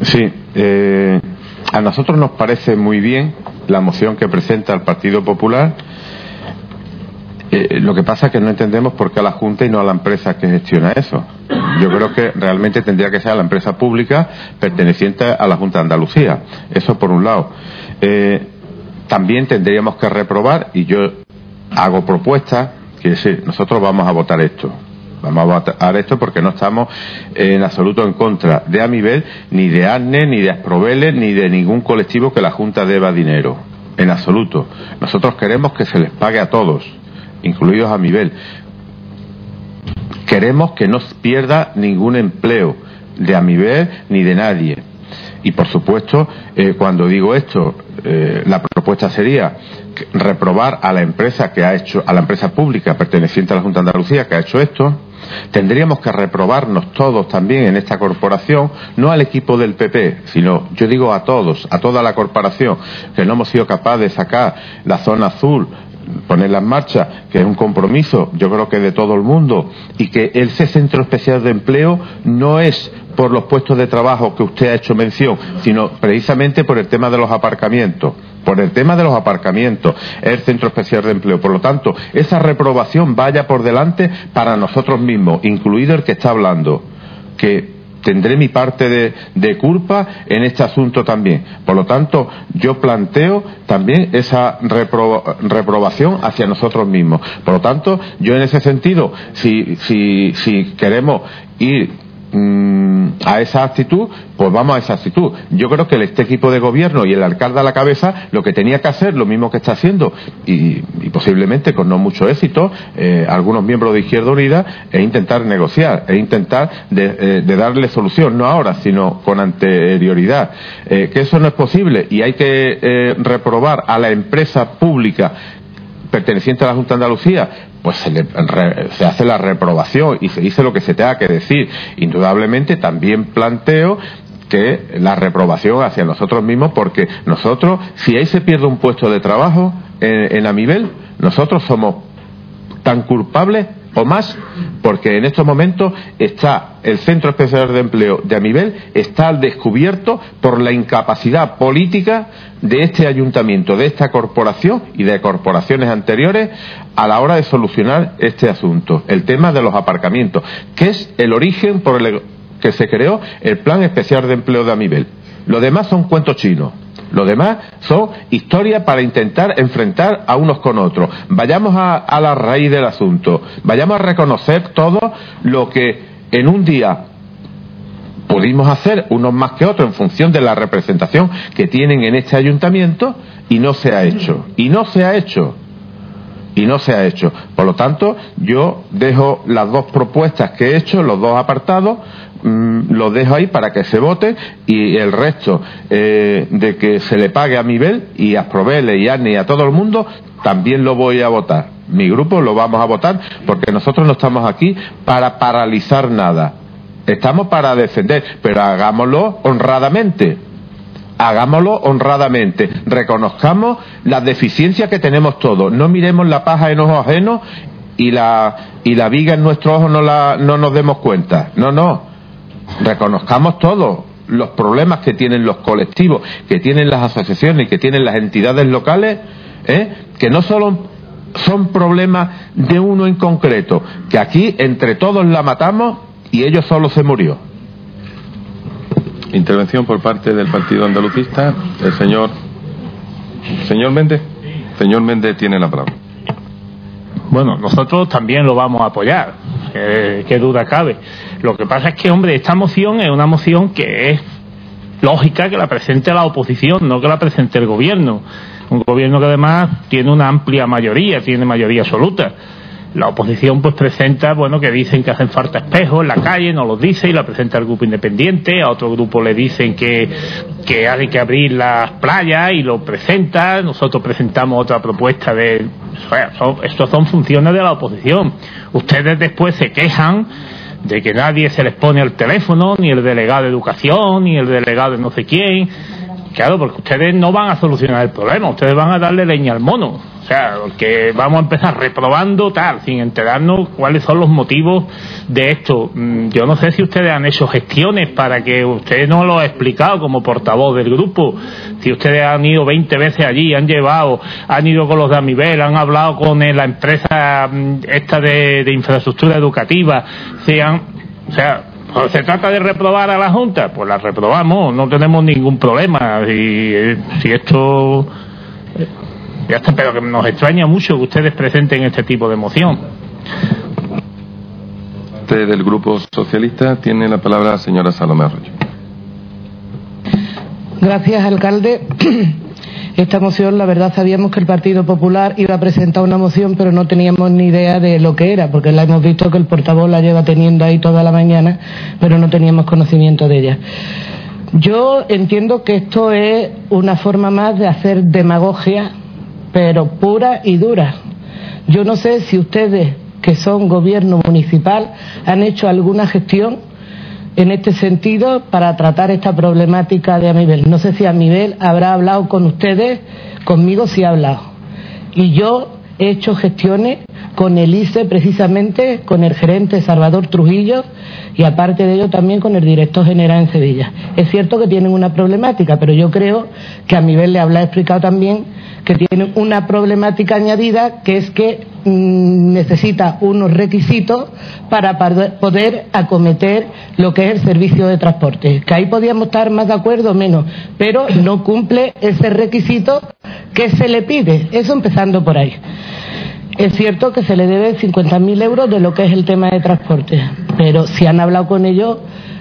Sí, eh, a nosotros nos parece muy bien la moción que presenta el Partido Popular. Eh, lo que pasa es que no entendemos por qué a la Junta y no a la empresa que gestiona eso. Yo creo que realmente tendría que ser a la empresa pública perteneciente a la Junta de Andalucía. Eso por un lado. Eh, también tendríamos que reprobar, y yo hago propuestas, que decir, nosotros vamos a votar esto. Vamos a votar esto porque no estamos en absoluto en contra de Amibel, ni de ARNE, ni de Asproveles, ni de ningún colectivo que la Junta deba dinero. En absoluto. Nosotros queremos que se les pague a todos, incluidos Amibel. Queremos que no pierda ningún empleo de Amiber ni de nadie. Y por supuesto, eh, cuando digo esto, eh, la propuesta sería reprobar a la empresa que ha hecho, a la empresa pública perteneciente a la Junta de Andalucía que ha hecho esto. Tendríamos que reprobarnos todos también en esta corporación, no al equipo del PP, sino yo digo a todos, a toda la corporación, que no hemos sido capaces de sacar la zona azul, ponerla en marcha, que es un compromiso, yo creo que de todo el mundo, y que ese centro especial de empleo no es por los puestos de trabajo que usted ha hecho mención, sino precisamente por el tema de los aparcamientos por el tema de los aparcamientos, el Centro Especial de Empleo. Por lo tanto, esa reprobación vaya por delante para nosotros mismos, incluido el que está hablando, que tendré mi parte de, culpa en este asunto también. Por lo tanto, yo planteo también esa reprobación hacia nosotros mismos. Por lo tanto, yo en ese sentido, si, si, si queremos ir Mm, a esa actitud, pues vamos a esa actitud. Yo creo que este equipo de gobierno y el alcalde a la cabeza lo que tenía que hacer, lo mismo que está haciendo, y, posiblemente con no mucho éxito, eh, algunos miembros de Izquierda Unida, es intentar negociar, es intentar de, eh, darle solución, no ahora, sino con anterioridad. Eh, que eso no es posible y hay que reprobar a la empresa pública perteneciente a la Junta de Andalucía, pues se, hace la reprobación y se dice lo que se tenga que decir. Indudablemente también planteo que la reprobación hacia nosotros mismos, porque nosotros, si ahí se pierde un puesto de trabajo en, en Amibel, nosotros somos tan culpables o más, porque en estos momentos está el Centro Especial de Empleo de Amibel, está al descubierto por la incapacidad política de este ayuntamiento, de esta corporación y de corporaciones anteriores a la hora de solucionar este asunto, el tema de los aparcamientos, que es el origen por el que se creó el Plan Especial de Empleo de Amibel. Lo demás son cuentos chinos. Lo demás son historias para intentar enfrentar a unos con otros. Vayamos a, la raíz del asunto. Vayamos a reconocer todo lo que en un día pudimos hacer, unos más que otros, en función de la representación que tienen en este ayuntamiento, y no se ha hecho. Y no se ha hecho. Y no se ha hecho. Por lo tanto, yo dejo las dos propuestas que he hecho, los dos apartados, Mm, lo dejo ahí para que se vote y el resto eh, de que se le pague a Mibel y a Provele y a Arne y a todo el mundo también lo voy a votar. Mi grupo lo vamos a votar porque nosotros no estamos aquí para paralizar nada. Estamos para defender, pero hagámoslo honradamente. Hagámoslo honradamente. Reconozcamos las deficiencias que tenemos todos. No miremos la paja en ojos ajenos y la, y la viga en nuestro ojo no, la, no nos demos cuenta. No, no reconozcamos todos los problemas que tienen los colectivos, que tienen las asociaciones que tienen las entidades locales, ¿eh? que no solo son problemas de uno en concreto, que aquí entre todos la matamos y ellos solo se murió. Intervención por parte del Partido Andalucista, el señor señor Méndez. Señor Méndez tiene la palabra. Bueno, nosotros también lo vamos a apoyar, qué duda cabe. Lo que pasa es que, hombre, esta moción es una moción que es lógica que la presente la oposición, no que la presente el gobierno. Un gobierno que además tiene una amplia mayoría, tiene mayoría absoluta. La oposición pues presenta, bueno, que dicen que hacen falta espejos en la calle, no los dice y la presenta el grupo independiente, a otro grupo le dicen que, que hay que abrir las playas y lo presenta, nosotros presentamos otra propuesta de... O sea, estos son funciones de la oposición. Ustedes después se quejan de que nadie se les pone al teléfono, ni el delegado de educación, ni el delegado de no sé quién. Claro, porque ustedes no van a solucionar el problema, ustedes van a darle leña al mono. O sea, porque vamos a empezar reprobando tal, sin enterarnos cuáles son los motivos de esto. Mm, yo no sé si ustedes han hecho gestiones para que ustedes no lo ha explicado como portavoz del grupo. Si ustedes han ido 20 veces allí, han llevado, han ido con los de Amibel, han hablado con la empresa mm, esta de, infraestructura educativa, sean, o sea, ¿Se trata de reprobar a la Junta? Pues la reprobamos, no tenemos ningún problema. Y eh, si esto ya está, pero que nos extraña mucho que ustedes presenten este tipo de moción. Del Grupo Socialista tiene la palabra la señora Salomé Arroyo. Gracias, alcalde. esta moción, la verdad sabíamos que el Partido Popular iba a presentar una moción, pero no teníamos ni idea de lo que era, porque la hemos visto que el portavoz la lleva teniendo ahí toda la mañana, pero no teníamos conocimiento de ella. Yo entiendo que esto es una forma más de hacer demagogia, pero pura y dura. Yo no sé si ustedes, que son gobierno municipal, han hecho alguna gestión en este sentido para tratar esta problemática de Amibel. No sé si Amibel habrá hablado con ustedes, conmigo sí ha hablado. Y yo he hecho gestiones con el ICE precisamente, con el gerente Salvador Trujillo y aparte de ello también con el director general en Sevilla. Es cierto que tienen una problemática, pero yo creo que a nivel le habla explicado también que tienen una problemática añadida que es que necesita unos requisitos para poder acometer lo que es el servicio de transporte. Que ahí podíamos estar más de acuerdo o menos, pero no cumple ese requisito que se le pide. Eso empezando por ahí. Es cierto que se le debe 50.000 euros de lo que es el tema de transporte, pero si han hablado con ellos,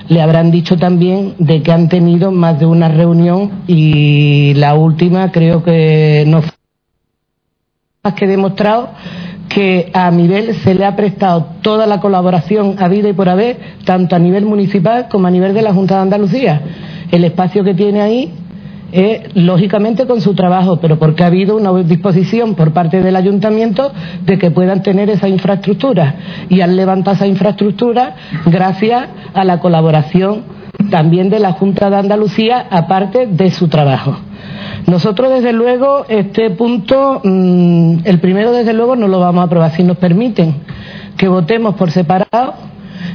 le habrán dicho también de que han tenido más de una reunión y la última creo que no fue que demostrado que a nivel se le ha prestado toda la colaboración a vida y por haber, tanto a nivel municipal como a nivel de la Junta de Andalucía. El espacio que tiene ahí eh, lógicamente con su trabajo, pero porque ha habido una disposición por parte del ayuntamiento de que puedan tener esa infraestructura y han levantado esa infraestructura gracias a la colaboración también de la Junta de Andalucía, aparte de su trabajo. Nosotros, desde luego, este punto, mm, el primero, desde luego, no lo vamos a aprobar si nos permiten que votemos por separado.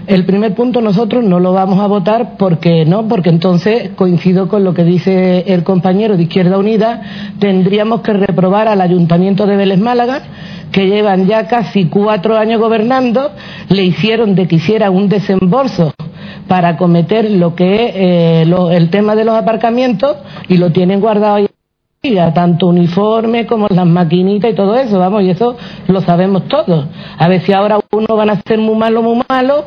El primer punto nosotros no lo vamos a votar porque no, porque entonces coincido con lo que dice el compañero de Izquierda Unida, tendríamos que reprobar al Ayuntamiento de Vélez Málaga, que llevan ya casi cuatro años gobernando, le hicieron de que hiciera un desembolso para acometer lo que es eh, el tema de los aparcamientos y lo tienen guardado ahí tanto uniforme como las maquinitas y todo eso, vamos, y eso lo sabemos todos. A ver si ahora uno van a ser muy malo, muy malo,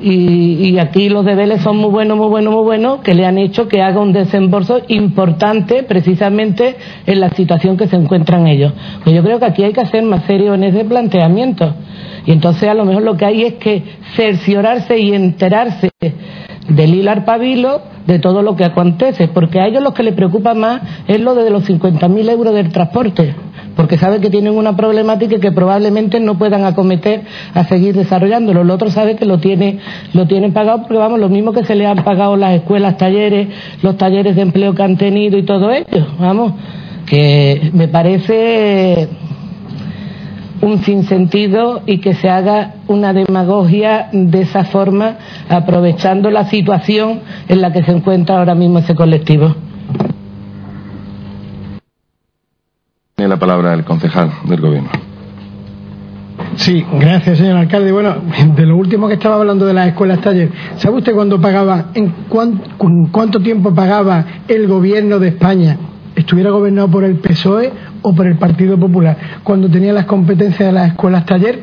y, y, aquí los deberes son muy buenos, muy buenos, muy buenos, que le han hecho que haga un desembolso importante precisamente en la situación que se encuentran ellos. Pues yo creo que aquí hay que ser más serio en ese planteamiento. Y entonces a lo mejor lo que hay es que cerciorarse y enterarse del hilar pabilo de todo lo que acontece, porque a ellos lo que les preocupa más es lo de los 50.000 euros del transporte, porque saben que tienen una problemática que probablemente no puedan acometer a seguir desarrollándolo. El otro sabe que lo tiene lo tienen pagado porque vamos, lo mismo que se le han pagado las escuelas, talleres, los talleres de empleo que han tenido y todo ello, vamos, que me parece un sinsentido y que se haga una demagogia de esa forma, aprovechando la situación en la que se encuentra ahora mismo ese colectivo. Tiene la palabra el concejal del gobierno. Sí, gracias, señor alcalde. Bueno, de lo último que estaba hablando de las escuelas taller, ¿sabe usted cuándo pagaba, en cuánto tiempo pagaba el gobierno de España estuviera gobernado por el PSOE o por el Partido Popular, cuando tenía las competencias de las escuelas taller,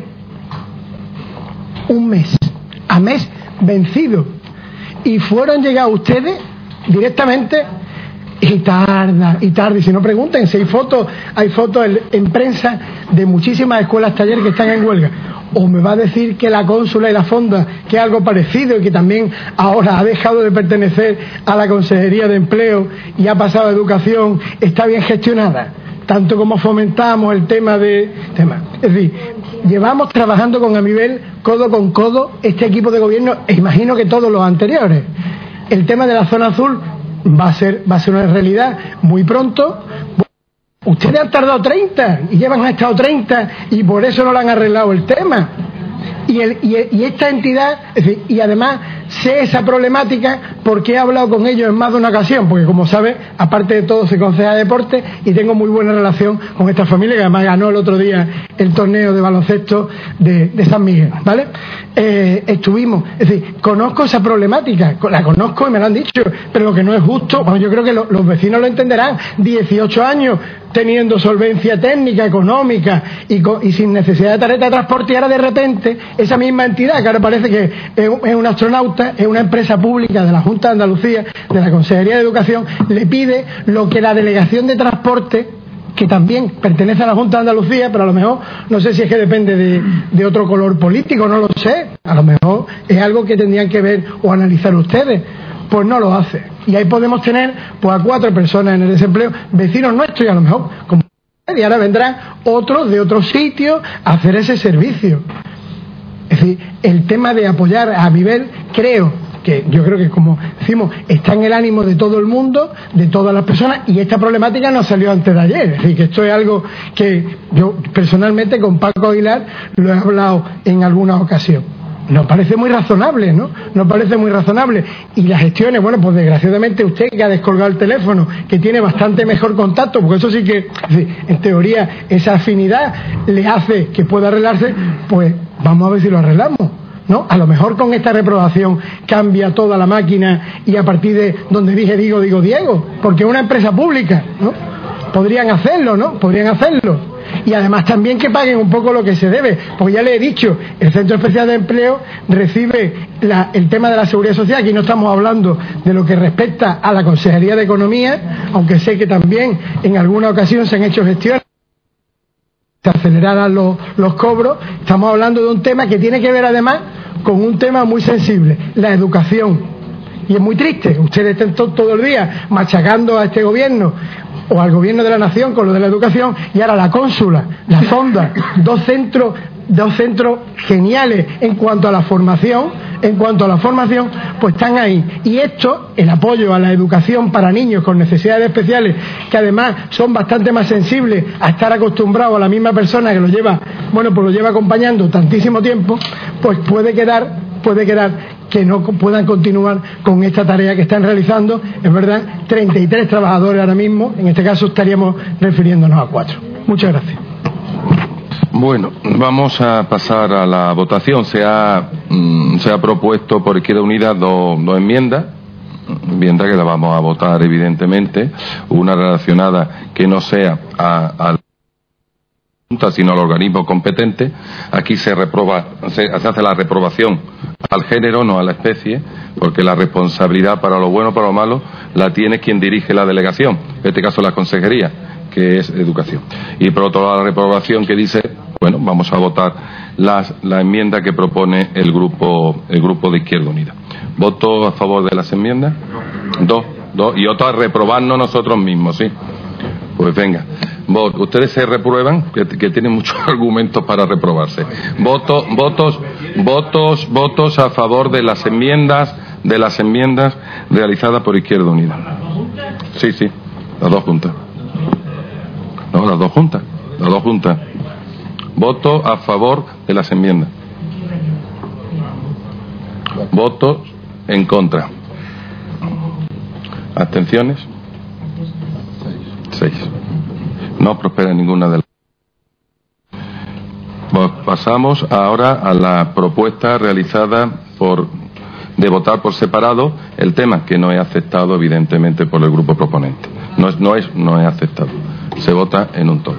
un mes, a mes vencido. Y fueron llegados ustedes directamente y tarda, y tarda. Y si no pregunten, si hay fotos, hay fotos en prensa de muchísimas escuelas taller que están en huelga o me va a decir que la cónsula y la fonda, que es algo parecido y que también ahora ha dejado de pertenecer a la Consejería de Empleo y ha pasado a Educación, está bien gestionada, tanto como fomentamos el tema de... Es decir, llevamos trabajando con Amibel codo con codo este equipo de gobierno e imagino que todos los anteriores. El tema de la zona azul va a ser, va a ser una realidad muy pronto. Ustedes han tardado 30 y llevan han estado 30 y por eso no le han arreglado el tema. Y, el, y, esta entidad, y además sé esa problemática porque he hablado con ellos en más de una ocasión, porque como sabe, aparte de todo, se concede deporte y tengo muy buena relación con esta familia que además ganó el otro día el torneo de baloncesto de, San Miguel, ¿vale? Eh, estuvimos, es decir, conozco esa problemática, la conozco y me lo han dicho, pero lo que no es justo, bueno, yo creo que los vecinos lo entenderán, 18 años teniendo solvencia técnica, económica y, y sin necesidad de tarjeta de transporte y ahora de repente esa misma entidad que ahora parece que es un astronauta, es una empresa pública de la Junta de Andalucía, de la Consejería de Educación, le pide lo que la Delegación de Transporte que también pertenece a la Junta de Andalucía, pero a lo mejor no sé si es que depende de, otro color político, no lo sé. A lo mejor es algo que tendrían que ver o analizar ustedes. Pues no lo hace. Y ahí podemos tener pues, a cuatro personas en el desempleo, vecinos nuestros, y a lo mejor, como y ahora vendrán otros de otros sitios a hacer ese servicio. Es decir, el tema de apoyar a nivel, creo que yo creo que como decimos, está en el ánimo de todo el mundo, de todas las personas, y esta problemática no salió antes de ayer. Es decir, que esto es algo que yo personalmente con Paco Aguilar lo he hablado en alguna ocasión. Nos parece muy razonable, ¿no? Nos parece muy razonable. Y las gestiones, bueno, pues desgraciadamente usted que ha descolgado el teléfono, que tiene bastante mejor contacto, porque eso sí que, en teoría, esa afinidad le hace que pueda arreglarse, pues vamos a ver si lo arreglamos. ¿no? A lo mejor con esta reprobación cambia toda la máquina y a partir de donde dije digo, digo Diego, porque es una empresa pública, ¿no? Podrían hacerlo, ¿no? Podrían hacerlo. Y además también que paguen un poco lo que se debe, porque ya le he dicho, el Centro Especial de Empleo recibe el tema de la seguridad social, aquí no estamos hablando de lo que respecta a la Consejería de Economía, aunque sé que también en alguna ocasión se han hecho gestiones se aceleraran los, los cobros. Estamos hablando de un tema que tiene que ver además con un tema muy sensible, la educación. Y es muy triste, ustedes estén todo el día machacando a este gobierno o al gobierno de la nación con lo de la educación y ahora la cónsula, la sonda, dos centros dos centros geniales en cuanto a la formación, en cuanto a la formación, pues están ahí. Y esto, el apoyo a la educación para niños con necesidades especiales, que además son bastante más sensibles a estar acostumbrados a la misma persona que lo lleva, bueno, pues lo lleva acompañando tantísimo tiempo, pues puede quedar, puede quedar que no puedan continuar con esta tarea que están realizando, es verdad, 33 trabajadores ahora mismo, en este caso estaríamos refiriéndonos a cuatro. Muchas gracias. Bueno, vamos a pasar a la votación. Se ha, mm, se ha propuesto por Izquierda Unida dos, enmiendas. Enmienda que la vamos a votar, evidentemente. Una relacionada que no sea a, Junta, sino al organismo competente. Aquí se, reproba, se, hace la reprobación al género, no a la especie, porque la responsabilidad para lo bueno o para lo malo la tiene quien dirige la delegación, en este caso la consejería que es educación. Y por otro lado, la reprobación que dice, bueno, vamos a votar la enmienda que propone el grupo, el grupo de Izquierda Unida. ¿Voto a favor de las enmiendas? Dos, dos. Y otro a reprobarnos nosotros mismos, ¿sí? Pues venga. Ustedes se reprueban, que, tienen muchos argumentos para reprobarse. Voto, votos, votos, votos a favor de las enmiendas, de las enmiendas realizadas por Izquierda Unida. Sí, sí, las dos juntas. No, las dos juntas. Las dos juntas. Voto a favor de las enmiendas. Voto en contra. ¿Abstenciones? Seis. No prospera ninguna de las. Pasamos ahora a la propuesta realizada por de votar por separado el tema que no he aceptado evidentemente por el grupo proponente. No es, no es, no aceptado se vota en un todo.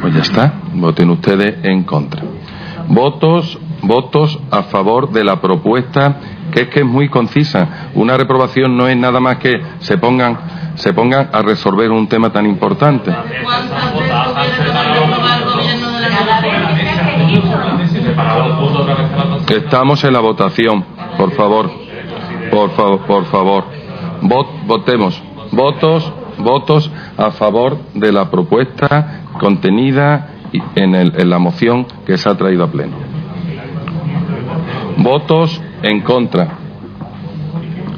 Pues ya está, voten ustedes en contra. Votos, votos a favor de la propuesta, que es que es muy concisa. Una reprobación no es nada más que se pongan, se pongan a resolver un tema tan importante. Estamos en la votación, por favor, por favor, por favor. votemos. Votos, votos a favor de la propuesta contenida en, en la moción que se ha traído a pleno. Votos en contra.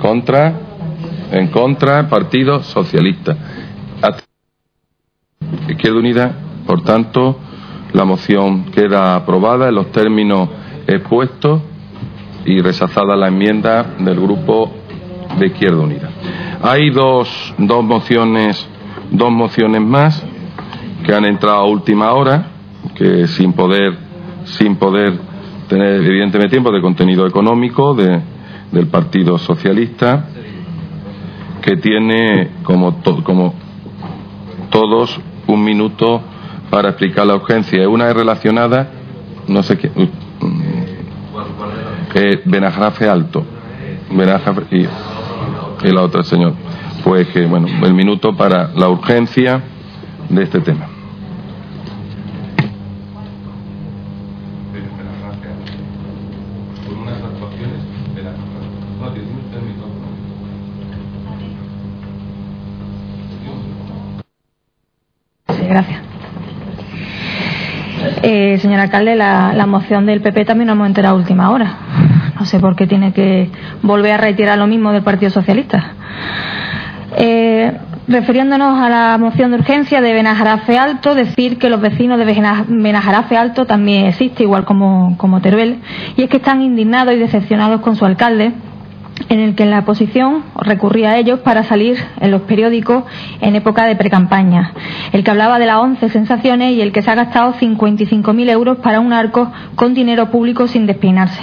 Contra, en contra, Partido Socialista. Izquierda Unida, por tanto, la moción queda aprobada en los términos expuestos y rechazada la enmienda del Grupo de Izquierda Unida. Hay dos, dos mociones, dos mociones más que han entrado a última hora, que sin poder, sin poder tener evidentemente tiempo de contenido económico de, del Partido Socialista, que tiene como, como todos un minuto para explicar la urgencia. Una es relacionada, no sé qué, eh, Benajarafe Alto. Benajarafe y, y la otra, señor. Pues que, bueno, el minuto para la urgencia de este tema. Sí, gracias. Señor alcalde, la, moción del PP también nos hemos enterado a última hora. No sé por qué tiene que volver a retirar lo mismo del Partido Socialista. Eh, refiriéndonos a la moción de urgencia de Benajarafe Alto, decir que los vecinos de Bena- Benajarafe Alto también existe, igual como, como Teruel, y es que están indignados y decepcionados con su alcalde, en el que la oposición recurría a ellos para salir en los periódicos en época de precampaña. El que hablaba de las 11 sensaciones y el que se ha gastado 55.000 euros para un arco con dinero público sin despeinarse.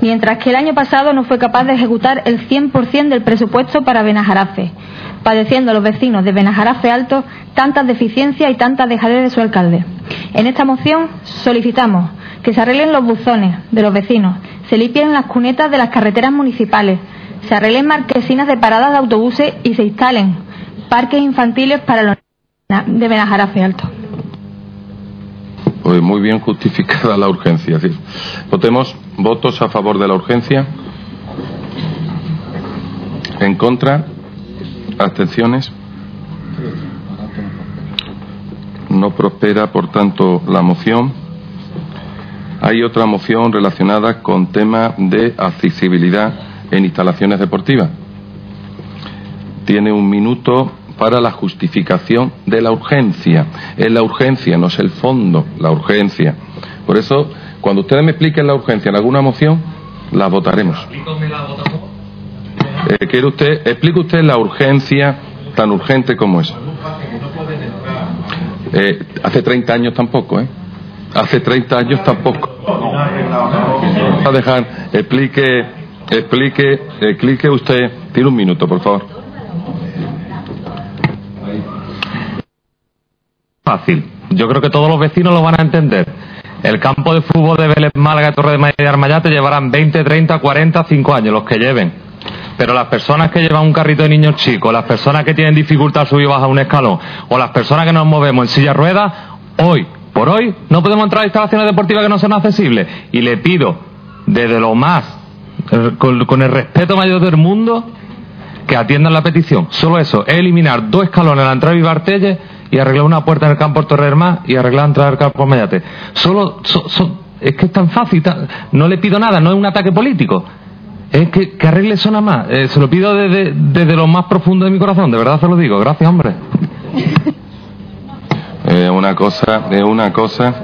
Mientras que el año pasado no fue capaz de ejecutar el 100% del presupuesto para Benajarafe, padeciendo los vecinos de Benajarafe Alto tantas deficiencias y tantas dejadez de su alcalde. En esta moción solicitamos que se arreglen los buzones de los vecinos, se limpien las cunetas de las carreteras municipales, se arreglen marquesinas de paradas de autobuses y se instalen parques infantiles para los de Benajarafe Alto. Pues muy bien justificada la urgencia. Votemos votos a favor de la urgencia. En contra. Abstenciones. No prospera, por tanto, la moción. Hay otra moción relacionada con tema de accesibilidad en instalaciones deportivas. Tiene un minuto para la justificación de la urgencia. Es la urgencia, no es el fondo, la urgencia. Por eso, cuando ustedes me expliquen la urgencia en alguna moción, la votaremos. Eh, ¿Quiere usted, explique usted la urgencia tan urgente como es? Eh, hace 30 años tampoco, ¿eh? Hace 30 años tampoco. A dejar, explique, explique, explique usted. Tiene un minuto, por favor. Fácil. Yo creo que todos los vecinos lo van a entender. El campo de fútbol de Vélez Málaga, Torre de María y Armayate llevarán 20, 30, 40, 5 años, los que lleven. Pero las personas que llevan un carrito de niños chicos, las personas que tienen dificultad subir bajar un escalón, o las personas que nos movemos en silla de ruedas, hoy, por hoy, no podemos entrar a instalaciones deportivas que no son accesibles. Y le pido, desde lo más, eh, con, el respeto mayor del mundo, que atiendan la petición. Solo eso, es eliminar dos escalones en la entrada de Vivartelle y arreglar una puerta en el campo Torre Hermá y arreglar la entrada del campo Mayate. Solo, so- es que es tan fácil, no le pido nada, no es un ataque político. Es que, que arregle eso nada más. Eh, se lo pido desde, desde lo más profundo de mi corazón, de verdad se lo digo. Gracias, hombre. Es una cosa, es una cosa,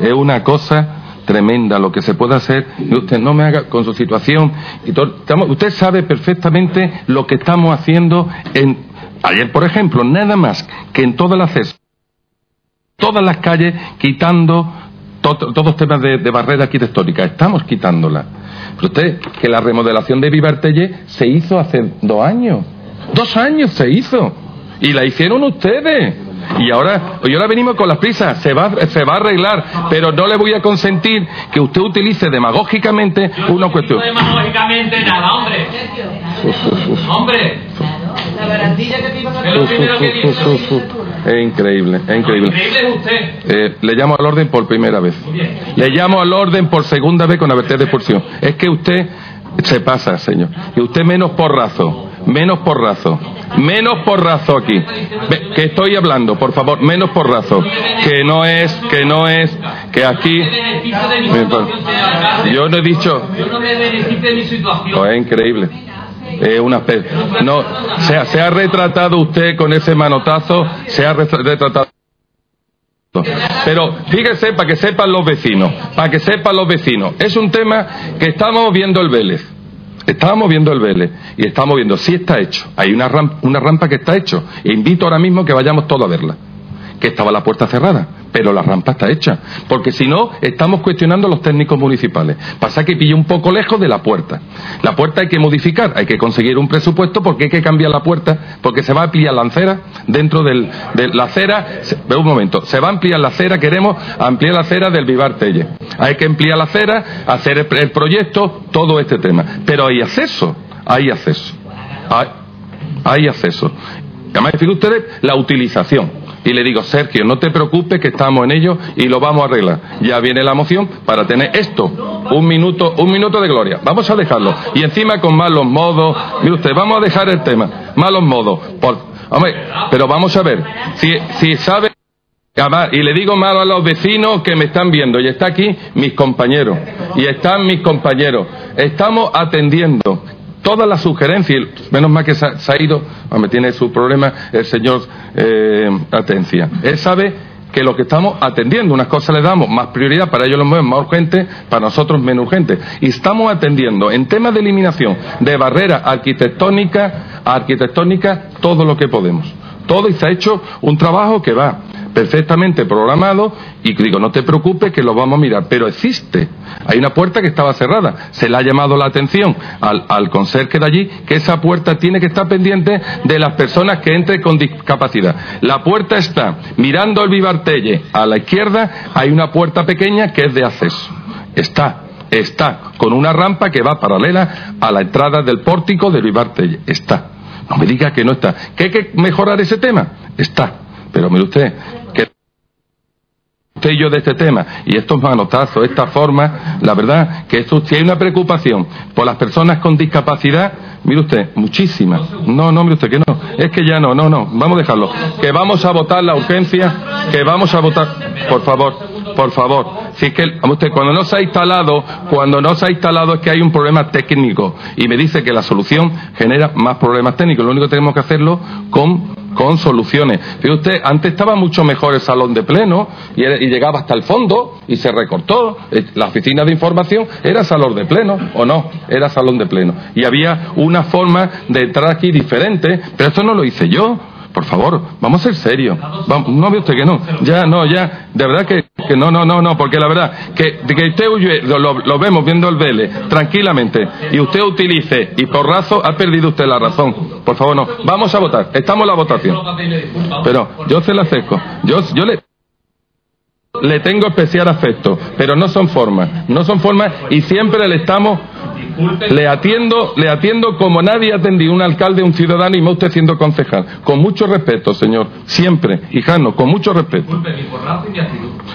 es una cosa tremenda lo que se puede hacer y usted no me haga con su situación y estamos- usted sabe perfectamente lo que estamos haciendo en ayer por ejemplo nada más que en todo el acceso todas las calles quitando to- todos temas de, de barrera arquitectónica estamos quitándola. Pero usted que la remodelación de Vivartelle se hizo hace dos años. Dos años se hizo. Y la hicieron ustedes y ahora, y ahora venimos con las prisas, se va, se va a arreglar, pero no le voy a consentir que usted utilice demagógicamente una cuestión. Demagógicamente nada, hombre. Hombre. La garantía que te a lo primero que dice. Es increíble, es increíble. Increíble es usted. Eh, le llamo al orden por primera vez. Le llamo al orden por segunda vez con advertencia de expulsión. Es que usted se pasa, señor. Y usted menos porrazo, menos porrazo, menos porrazo aquí. Que estoy hablando, por favor, menos porrazo. Que no es, que no es, que aquí. Alcalde. Yo no he dicho. No. Oh, es increíble. Es una no, se se ha retratado usted con ese manotazo, se ha retra- retratado. Pero fíjese para que sepan los vecinos, para que sepan los vecinos. Es un tema que estamos viendo el Vélez. Estamos viendo el Vélez y estamos viendo si está hecho. Hay una rampa, una rampa que está hecho. E invito ahora mismo que vayamos todos a verla. Que estaba la puerta cerrada, pero la rampa está hecha. Porque si no, estamos cuestionando a los técnicos municipales. Pasa que pilla un poco lejos de la puerta. La puerta hay que modificar, hay que conseguir un presupuesto porque hay que cambiar la puerta, porque se va a ampliar la acera dentro del, de la acera. ve un momento, se va a ampliar la acera, queremos ampliar la acera del Vivar Telle. Hay que ampliar la acera, hacer el, el proyecto, todo este tema. Pero hay acceso, hay acceso. Hay, hay acceso. Además, fíjense ustedes la utilización. Y le digo, Sergio, no te preocupes que estamos en ello y lo vamos a arreglar. Ya viene la moción para tener esto, un minuto, un minuto de gloria. Vamos a dejarlo. Y encima con malos modos, mire usted, vamos a dejar el tema, malos modos. Pero vamos a ver, si, si sabe y le digo malo a los vecinos que me están viendo, y está aquí mis compañeros, y están mis compañeros. Estamos atendiendo todas las sugerencias, y menos mal que se ha, se ha ido, me tiene su problema el señor eh, Atencia. Él sabe que lo que estamos atendiendo, unas cosas le damos más prioridad, para ellos lo movemos más urgente, para nosotros menos urgente. Y estamos atendiendo en temas de eliminación de barreras arquitectónicas, arquitectónicas, todo lo que podemos. Todo ha hecho un trabajo que va perfectamente programado y digo, no te preocupes que lo vamos a mirar, pero existe. Hay una puerta que estaba cerrada. Se le ha llamado la atención al, al conserje de allí que esa puerta tiene que estar pendiente de las personas que entren con discapacidad. La puerta está mirando el Vivartelle a la izquierda, hay una puerta pequeña que es de acceso. Está, está, con una rampa que va paralela a la entrada del pórtico del Vivartelle. Está. No me diga que no está. ¿Que hay que mejorar ese tema? Está. Pero mire usted, que usted y yo de este tema y estos manotazos, esta forma, la verdad que esto, si hay una preocupación por las personas con discapacidad, mire usted, muchísima. No, no, mire usted que no. Es que ya no, no, no. Vamos a dejarlo. Que vamos a votar la urgencia, que vamos a votar, por favor, por favor. Es que usted cuando no se ha instalado, cuando no se ha instalado es que hay un problema técnico y me dice que la solución genera más problemas técnicos. Lo único que tenemos que hacerlo con con soluciones. Fíjate usted, antes estaba mucho mejor el salón de pleno y, y llegaba hasta el fondo y se recortó. Eh, La oficina de información era salón de pleno, ¿o no? Era salón de pleno. Y había una forma de entrar aquí diferente, pero esto no lo hice yo. Por favor, vamos a ser serios. No ve usted que no. Ya, no, ya. De verdad que, no, no, no, no, porque la verdad que, que usted huye- lo, vemos viendo el Vélez tranquilamente y usted utilice y porrazo ha perdido usted la razón. Por favor, no. Vamos a votar. Estamos en la votación. Pero yo se la acerco. Yo, yo le, le tengo especial afecto, pero no son formas. No son formas y siempre le estamos. Le atiendo, le atiendo como nadie ha atendido un alcalde, un ciudadano y más usted siendo concejal. Con mucho respeto, señor. Siempre. Hijano, con mucho respeto.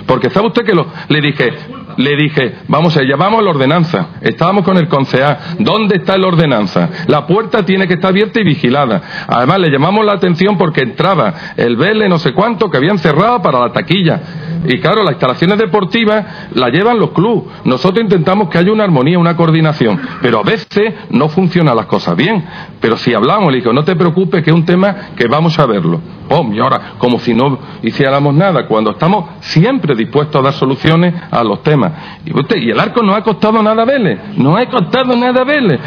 Porque sabe usted que lo, le dije, le dije, vamos a llamamos la ordenanza. Estábamos con el concejal. ¿Dónde está la ordenanza? La puerta tiene que estar abierta y vigilada. Además, le llamamos la atención porque entraba el Vélez no sé cuánto que habían cerrado para la taquilla. Y claro, las instalaciones deportivas las llevan los clubes. Nosotros intentamos que haya una armonía, una coordinación. Pero a veces no funcionan las cosas bien. Pero si hablamos, le digo, no te preocupes que es un tema que vamos a verlo. Oh, y ahora, como si no hiciéramos nada, cuando estamos siempre dispuestos a dar soluciones a los temas. Y, usted, y el arco no ha costado nada a Vélez, no ha costado nada a Vélez.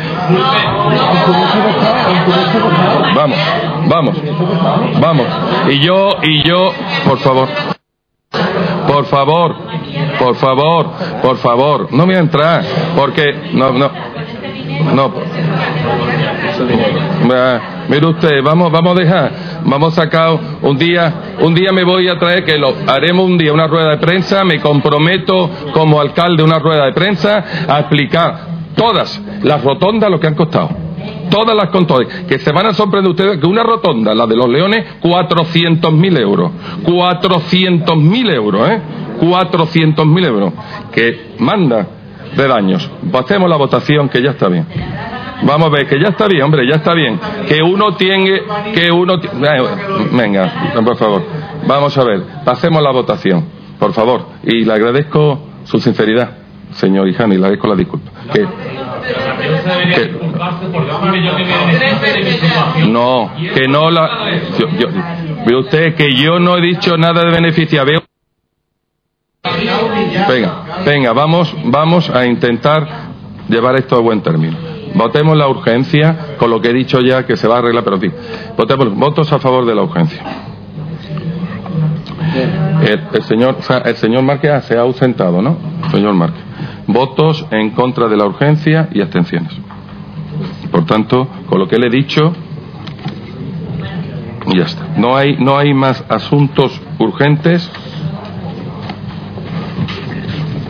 Vamos, vamos, vamos. Y yo, y yo, por favor. Por favor, por favor, por favor, no voy a entrar, porque no, no, no. Ah, Mire usted, vamos, vamos a dejar, vamos a sacar un día, un día me voy a traer que lo haremos un día una rueda de prensa, me comprometo como alcalde una rueda de prensa a explicar todas las rotondas lo que han costado. Todas las contones, que se van a sorprender ustedes que una rotonda, la de los leones, 400.000 euros. 400.000 euros, ¿eh? 400.000 euros. Que manda de daños. Hacemos la votación, que ya está bien. Vamos a ver, que ya está bien, hombre, ya está bien. Que uno tiene, que uno... eh, Venga, por favor. Vamos a ver, pasemos la votación, por favor. Y le agradezco su sinceridad, señor Ijani, le agradezco la disculpa. Que, no, que no la... ve usted que yo no he dicho nada de beneficia. Venga, venga, vamos, vamos a intentar llevar esto a buen término. Votemos la urgencia, con lo que he dicho ya que se va a arreglar, pero fin. Votemos, votos a favor de la urgencia. El, señor, el señor Márquez se ha ausentado, ¿no? Señor Márquez. Votos en contra de la urgencia y abstenciones. Por tanto, con lo que le he dicho, ya está. No hay, no hay más asuntos urgentes.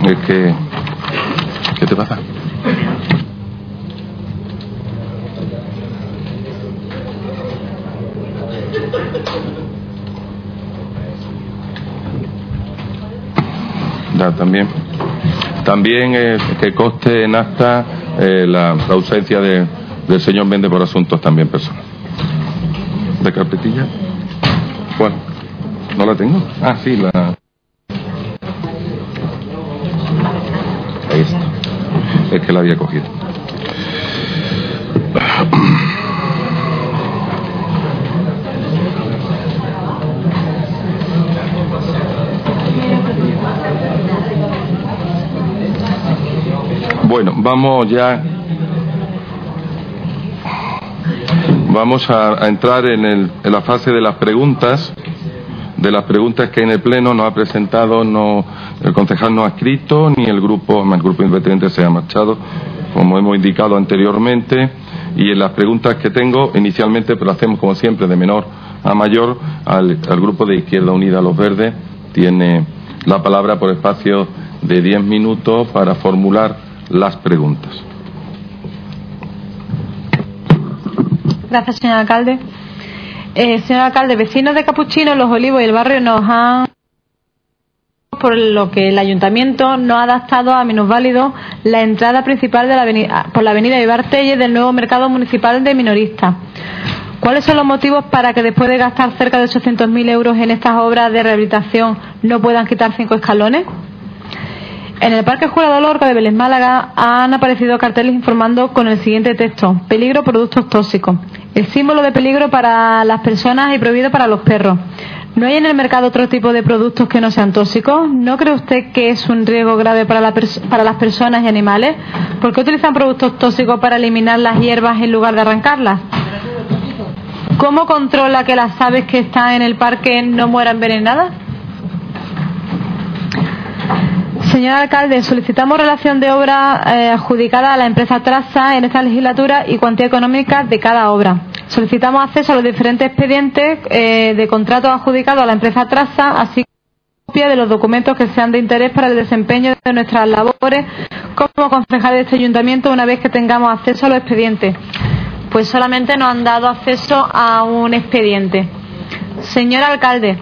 Es que, ¿Qué te pasa? Ya, también. También eh, que coste en acta eh, la, la ausencia de, del señor Méndez por asuntos también personales. ¿De carpetilla? Bueno, ¿no la tengo? Ah, sí, la. Es que la había cogido. Bueno, vamos ya. Vamos a, entrar en, el- en la fase de las preguntas. De las preguntas que en el Pleno no ha presentado, no, el concejal no ha escrito, ni el grupo, el grupo independiente se ha marchado, como hemos indicado anteriormente. Y en las preguntas que tengo, inicialmente, pero hacemos como siempre de menor a mayor, al, grupo de Izquierda Unida Los Verdes tiene la palabra por espacio de diez minutos para formular las preguntas. Gracias, señor alcalde. Eh, señor alcalde, vecinos de Capuchino, Los Olivos y el barrio nos han por lo que el ayuntamiento no ha adaptado a minusválidos la entrada principal de la avenida, por la avenida del nuevo mercado municipal de minoristas. ¿Cuáles son los motivos para que después de gastar cerca de 800.000 euros en estas obras de rehabilitación no puedan quitar cinco escalones? En el Parque Jurado Lorca de Vélez Málaga han aparecido carteles informando con el siguiente texto: Peligro, productos tóxicos. El símbolo de peligro para las personas y prohibido para los perros. ¿No hay en el mercado otro tipo de productos que no sean tóxicos? ¿No cree usted que es un riesgo grave para, las personas y animales? ¿Por qué utilizan productos tóxicos para eliminar las hierbas en lugar de arrancarlas? ¿Cómo controla que las aves que están en el parque no mueran envenenadas? Señor alcalde, solicitamos relación de obra eh, adjudicada a la empresa Traza en esta legislatura y cuantía económica de cada obra. Solicitamos acceso a los diferentes expedientes eh, de contratos adjudicados a la empresa Traza, así como copia de los documentos que sean de interés para el desempeño de nuestras labores como concejal de este ayuntamiento una vez que tengamos acceso a los expedientes. Pues solamente nos han dado acceso a un expediente. Señor alcalde,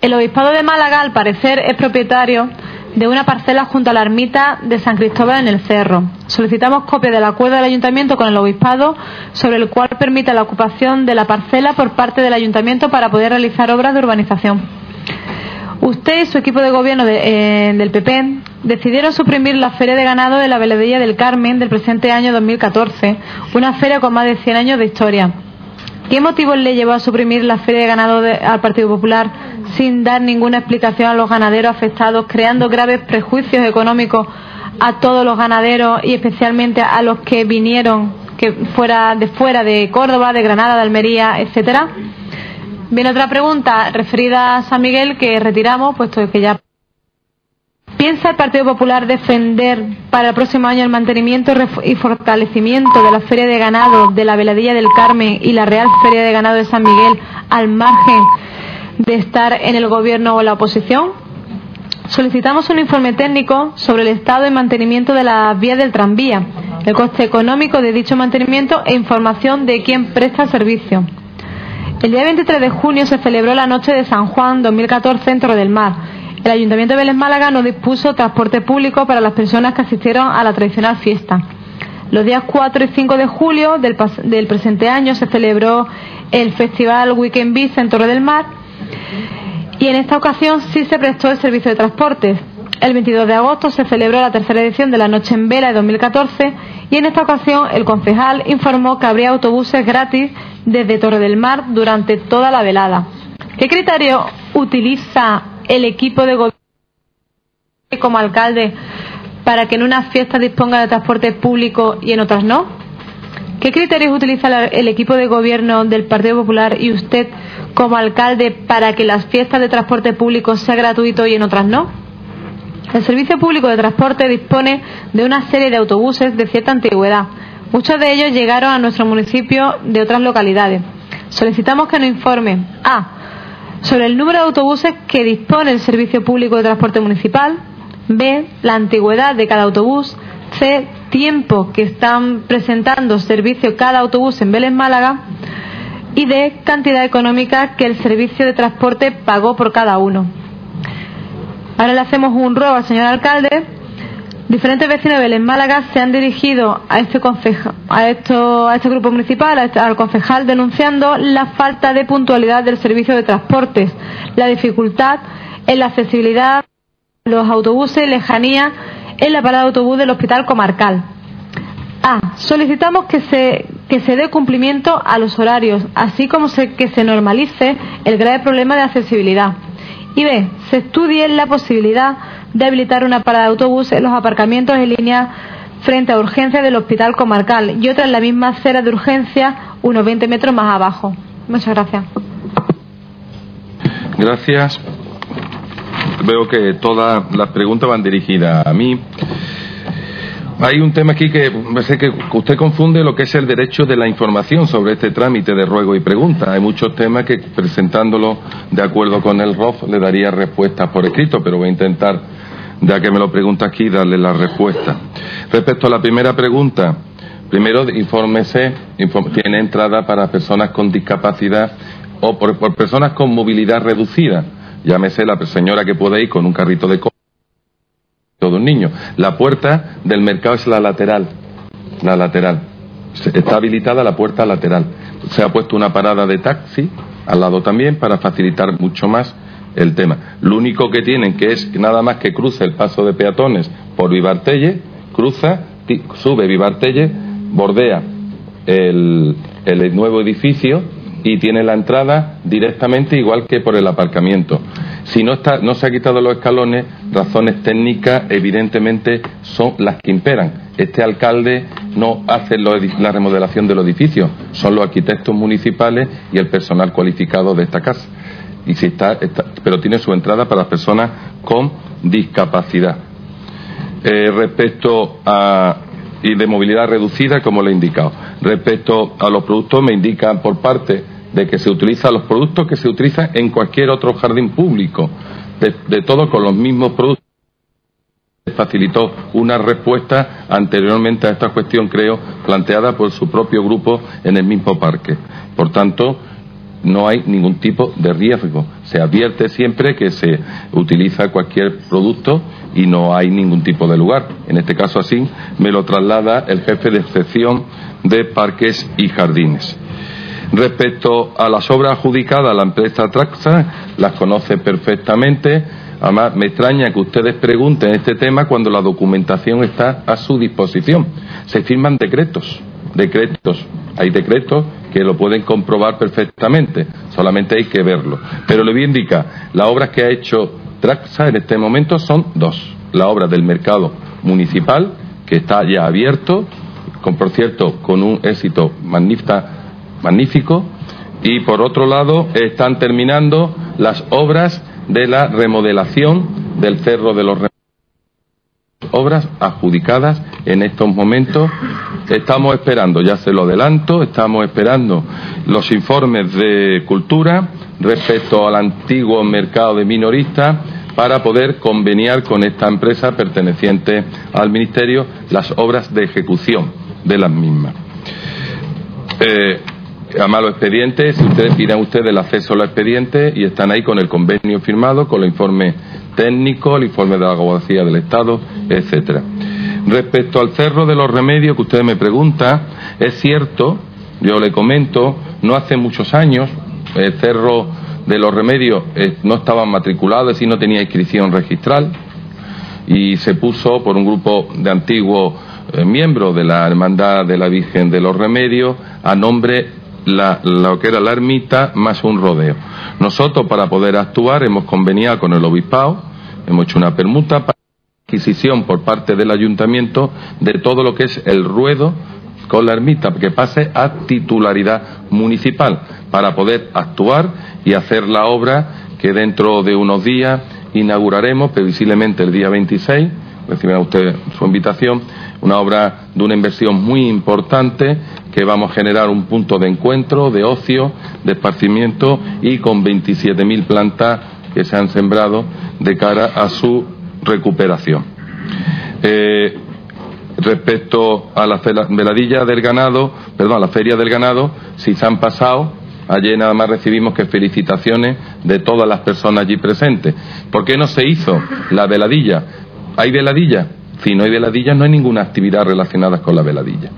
el obispado de Málaga, al parecer, es propietario de una parcela junto a la ermita de San Cristóbal en el Cerro. Solicitamos copia del acuerdo del ayuntamiento con el obispado sobre el cual permite la ocupación de la parcela por parte del ayuntamiento para poder realizar obras de urbanización. Usted y su equipo de gobierno de- eh, del PP decidieron suprimir la feria de ganado de la Veladilla del Carmen del presente año 2014, una feria con más de 100 años de historia. ¿Qué motivos le llevó a suprimir la feria de ganado al Partido Popular sin dar ninguna explicación a los ganaderos afectados, creando graves prejuicios económicos a todos los ganaderos y especialmente a los que vinieron que fuera de fuera de Córdoba, de Granada, de Almería, etcétera? Viene otra pregunta referida a San Miguel que retiramos, puesto que ya ¿Piensa el Partido Popular defender para el próximo año el mantenimiento y fortalecimiento de la Feria de Ganado de la Veladilla del Carmen y la Real Feria de Ganado de San Miguel al margen de estar en el gobierno o la oposición? Solicitamos un informe técnico sobre el estado y mantenimiento de las vías del tranvía, el coste económico de dicho mantenimiento e información de quién presta el servicio. El día 23 de junio se celebró la Noche de San Juan 2014 en del Mar. El Ayuntamiento de Vélez Málaga no dispuso transporte público para las personas que asistieron a la tradicional fiesta. Los días 4 y 5 de julio del, presente año se celebró el Festival Weekend Beach en Torre del Mar y en esta ocasión sí se prestó el servicio de transportes. El 22 de agosto se celebró la tercera edición de la Noche en Vela de 2014 y en esta ocasión el concejal informó que habría autobuses gratis desde Torre del Mar durante toda la velada. ¿Qué criterio utiliza el equipo de gobierno como alcalde para que en unas fiestas disponga de transporte público y en otras no? ¿Qué criterios utiliza el equipo de gobierno del Partido Popular y usted como alcalde para que las fiestas de transporte público sean gratuitos y en otras no? El Servicio Público de Transporte dispone de una serie de autobuses de cierta antigüedad. Muchos de ellos llegaron a nuestro municipio de otras localidades. Solicitamos que nos informe A. Sobre el número de autobuses que dispone el Servicio Público de Transporte Municipal. B. La antigüedad de cada autobús. C. Tiempo que están presentando servicio cada autobús en Vélez Málaga. Y D. Cantidad económica que el servicio de transporte pagó por cada uno. Ahora le hacemos un ruego al señor alcalde. Diferentes vecinos de Málaga se han dirigido a este, esto, a este grupo municipal, este, al concejal, denunciando la falta de puntualidad del servicio de transportes, la dificultad en la accesibilidad los autobuses, lejanía en la parada de autobús del Hospital Comarcal. A. Solicitamos que se, que se dé cumplimiento a los horarios, así como que se normalice el grave problema de accesibilidad. Y B. Se estudie la posibilidad de habilitar una parada de autobús en los aparcamientos en línea frente a urgencia del Hospital Comarcal y otra en la misma acera de urgencia, unos 20 metros más abajo. Muchas gracias. Gracias. Veo que todas las preguntas van dirigidas a mí. Hay un tema aquí que sé que usted confunde lo que es el derecho de la información sobre este trámite de ruego y pregunta. Hay muchos temas que presentándolo de acuerdo con el ROF le daría respuestas por escrito, pero voy a intentar, ya que me lo pregunta aquí, darle la respuesta. Respecto a la primera pregunta, primero infórmese, tiene entrada para personas con discapacidad o por, personas con movilidad reducida. Llámese la señora que puede ir con un carrito de todo un niño. La puerta del mercado es la lateral, la lateral. Está habilitada la puerta lateral. Se ha puesto una parada de taxi al lado también para facilitar mucho más el tema. Lo único que tienen que es nada más que cruza el paso de peatones por Vivartelle, cruza, sube Vivartelle, bordea el nuevo edificio y tiene la entrada directamente igual que por el aparcamiento. Si no, está, no se ha quitado los escalones, razones técnicas evidentemente son las que imperan. Este alcalde no hace la remodelación del edificio, son los arquitectos municipales y el personal cualificado de esta casa. Y si está, pero tiene su entrada para personas con discapacidad. Eh, respecto a y de movilidad reducida, como le he indicado. Respecto a los productos, me indican por parte de que se utilizan los productos que se utilizan en cualquier otro jardín público, de, todo con los mismos productos. Facilitó una respuesta anteriormente a esta cuestión, creo, planteada por su propio grupo en el mismo parque. Por tanto, no hay ningún tipo de riesgo. Se advierte siempre que se utiliza cualquier producto y no hay ningún tipo de lugar. En este caso así me lo traslada el jefe de sección de parques y jardines. Respecto a las obras adjudicadas a la empresa Traxa, las conoce perfectamente. Además, me extraña que ustedes pregunten este tema cuando la documentación está a su disposición. Se firman decretos, decretos. Hay decretos que lo pueden comprobar perfectamente, solamente hay que verlo. Pero le voy a indicar, las obras que ha hecho Traxa en este momento son dos. La obra del mercado municipal, que está ya abierto, con, por cierto, con un éxito magnífico magnífico. Y por otro lado, están terminando las obras de la remodelación del Cerro de los Remedios. Obras adjudicadas en estos momentos. Estamos esperando, ya se lo adelanto, estamos esperando los informes de cultura respecto al antiguo mercado de minoristas para poder conveniar con esta empresa perteneciente al Ministerio las obras de ejecución de las mismas. Eh, a los expedientes, si ustedes piden ustedes el acceso a los expedientes y están ahí con el convenio firmado, con el informe técnico, el informe de la abogacía del Estado, etcétera. Respecto al cerro de los remedios que usted me pregunta, es cierto, yo le comento, no hace muchos años el cerro de los remedios eh, no estaba matriculado, es decir, no tenía inscripción registral y se puso por un grupo de antiguos eh, miembros de la Hermandad de la Virgen de los Remedios a nombre la, lo que era la ermita más un rodeo. Nosotros para poder actuar hemos convenido con el obispado, hemos hecho una permuta para adquisición por parte del ayuntamiento de todo lo que es el ruedo con la ermita, que pase a titularidad municipal para poder actuar y hacer la obra que dentro de unos días inauguraremos, previsiblemente el día 26, recibirá usted su invitación, una obra de una inversión muy importante que vamos a generar un punto de encuentro, de ocio, de esparcimiento y con 27.000 plantas que se han sembrado de cara a su recuperación. Eh, respecto a la veladilla del ganado, perdón, a la feria del ganado, si se han pasado, ayer nada más recibimos que felicitaciones de todas las personas allí presentes. ¿Por qué no se hizo la veladilla? ¿Hay veladilla? Si no hay veladilla, no hay ninguna actividad relacionada con la veladilla.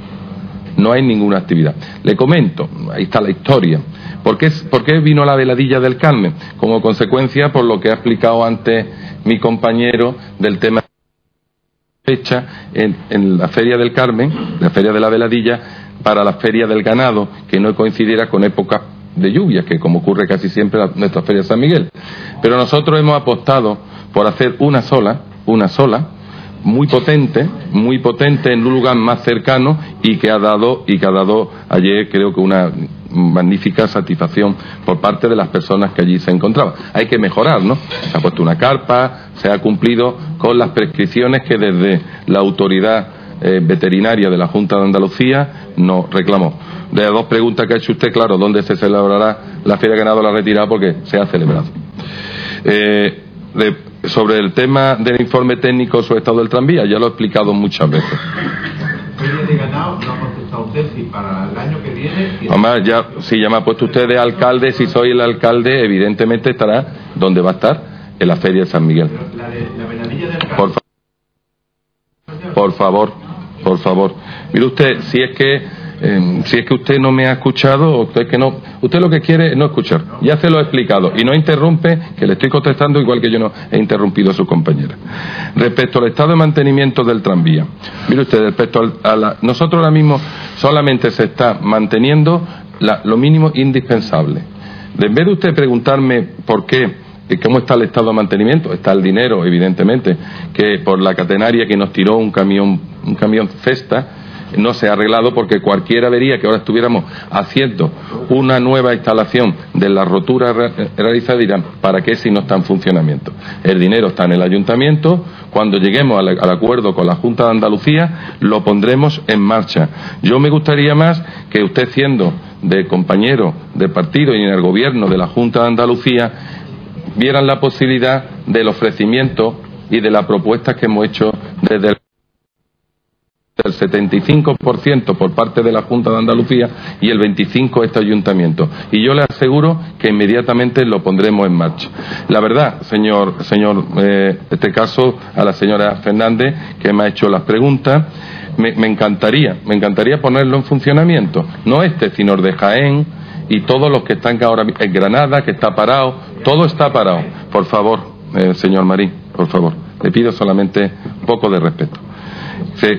No hay ninguna actividad. Le comento, ahí está la historia. ¿Por qué, ¿Por qué vino la veladilla del Carmen? Como consecuencia, por lo que ha explicado antes mi compañero del tema fecha en, en, la Feria del Carmen, la Feria de la Veladilla, para la Feria del Ganado, que no coincidiera con época de lluvia, que como ocurre casi siempre en nuestra Feria de San Miguel. Pero nosotros hemos apostado por hacer una sola, una sola, muy potente, muy potente en un lugar más cercano y que ha dado y que ha dado ayer creo que una magnífica satisfacción por parte de las personas que allí se encontraban. Hay que mejorar, ¿no? Se ha puesto una carpa, se ha cumplido con las prescripciones que desde la autoridad eh, veterinaria de la Junta de Andalucía nos reclamó. De las dos preguntas que ha hecho usted, claro, ¿dónde se celebrará la Feria Ganado la retirada? Porque se ha celebrado. Eh, sobre el tema del informe técnico sobre el estado del tranvía, ya lo he explicado muchas veces. Además, ya, si ya me ha puesto usted de alcalde, si soy el alcalde, evidentemente estará donde va a estar, en la Feria de San Miguel. Por, fa por favor, por favor. Mire usted, si es que eh, si es que usted no me ha escuchado, usted que no, usted lo que quiere es no escuchar. Ya se lo he explicado y no interrumpe, que le estoy contestando igual que yo no he interrumpido a su compañera. Respecto al estado de mantenimiento del tranvía, mire usted, respecto a la, nosotros ahora mismo solamente se está manteniendo lo mínimo indispensable. En vez de usted preguntarme por qué ¿Cómo está el estado de mantenimiento? Está el dinero, evidentemente, que por la catenaria que nos tiró un camión, un camión cesta, no se ha arreglado porque cualquiera vería que ahora estuviéramos haciendo una nueva instalación de la rotura realizada y dirán, ¿para qué si no está en funcionamiento? El dinero está en el ayuntamiento, cuando lleguemos al, al acuerdo con la Junta de Andalucía lo pondremos en marcha. Yo me gustaría más que usted siendo de compañero de partido y en el gobierno de la Junta de Andalucía vieran la posibilidad del ofrecimiento y de la propuesta que hemos hecho desde el el 75% por parte de la Junta de Andalucía y el 25% este ayuntamiento. Y yo le aseguro que inmediatamente lo pondremos en marcha. La verdad, señor, señor, eh, este caso a la señora Fernández que me ha hecho las preguntas, me, encantaría, me encantaría ponerlo en funcionamiento. No este, sino el de Jaén y todos los que están ahora en Granada, que está parado, todo está parado. Por favor, eh, señor Marín, por favor, le pido solamente un poco de respeto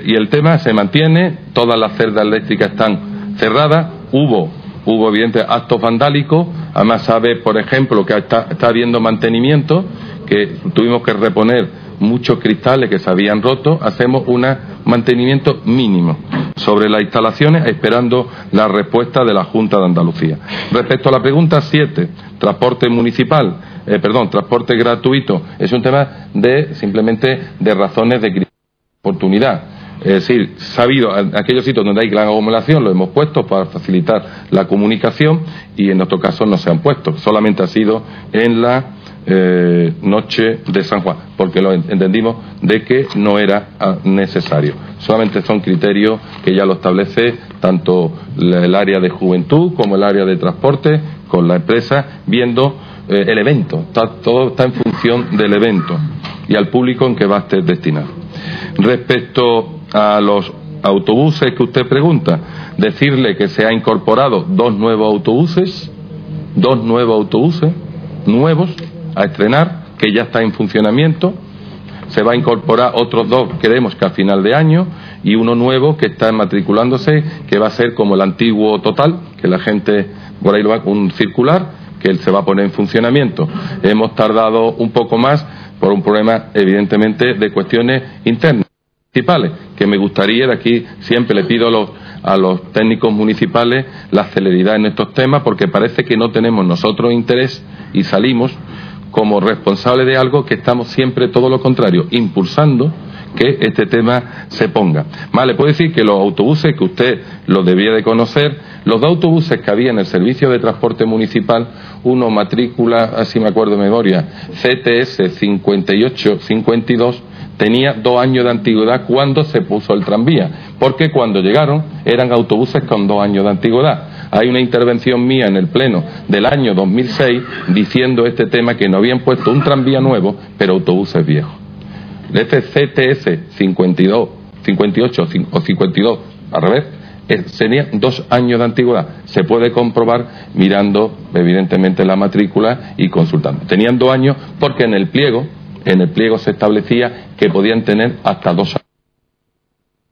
y el tema se mantiene, todas las cerdas eléctricas están cerradas, hubo, hubo evidente actos vandálicos, además sabe, por ejemplo, que está, está habiendo mantenimiento, que tuvimos que reponer muchos cristales que se habían roto, hacemos un mantenimiento mínimo sobre las instalaciones, esperando la respuesta de la Junta de Andalucía. Respecto a la pregunta 7, transporte municipal, eh, perdón, transporte gratuito, es un tema de simplemente de razones de oportunidad. Es decir, sabido aquellos sitios donde hay gran aglomeración lo hemos puesto para facilitar la comunicación y en otro caso no se han puesto. Solamente ha sido en la eh, noche de San Juan, porque lo entendimos de que no era ah, necesario. Solamente son criterios que ya lo establece tanto el área de juventud como el área de transporte con la empresa, viendo eh, el evento. todo está en función del evento y al público en que va a estar destinado. Respecto a los autobuses que usted pregunta, decirle que se ha incorporado dos nuevos autobuses, dos nuevos autobuses nuevos a estrenar, que ya está en funcionamiento. Se va a incorporar otros dos, creemos que a final de año, y uno nuevo que está matriculándose, que va a ser como el antiguo total, que la gente por ahí lo va, un circular, que él se va a poner en funcionamiento. Hemos tardado un poco más por un problema, evidentemente, de cuestiones internas principales, que me gustaría, de aquí siempre le pido a los, a los técnicos municipales la celeridad en estos temas porque parece que no tenemos nosotros interés y salimos como responsables de algo que estamos siempre todo lo contrario, impulsando que este tema se ponga. Más le puedo decir que los autobuses, que usted los debía de conocer, los dos autobuses que había en el servicio de transporte municipal, uno matrícula, así me acuerdo de memoria, CTS 5852, tenía dos años de antigüedad cuando se puso el tranvía, porque cuando llegaron eran autobuses con dos años de antigüedad. Hay una intervención mía en el Pleno del año 2006 diciendo este tema que no habían puesto un tranvía nuevo, pero autobuses viejos. Este CTS 52, 58 o 52, al revés, tenía dos años de antigüedad. Se puede comprobar mirando, evidentemente, la matrícula y consultando. Tenían dos años porque en el pliego, en el pliego se establecía que podían tener hasta dos años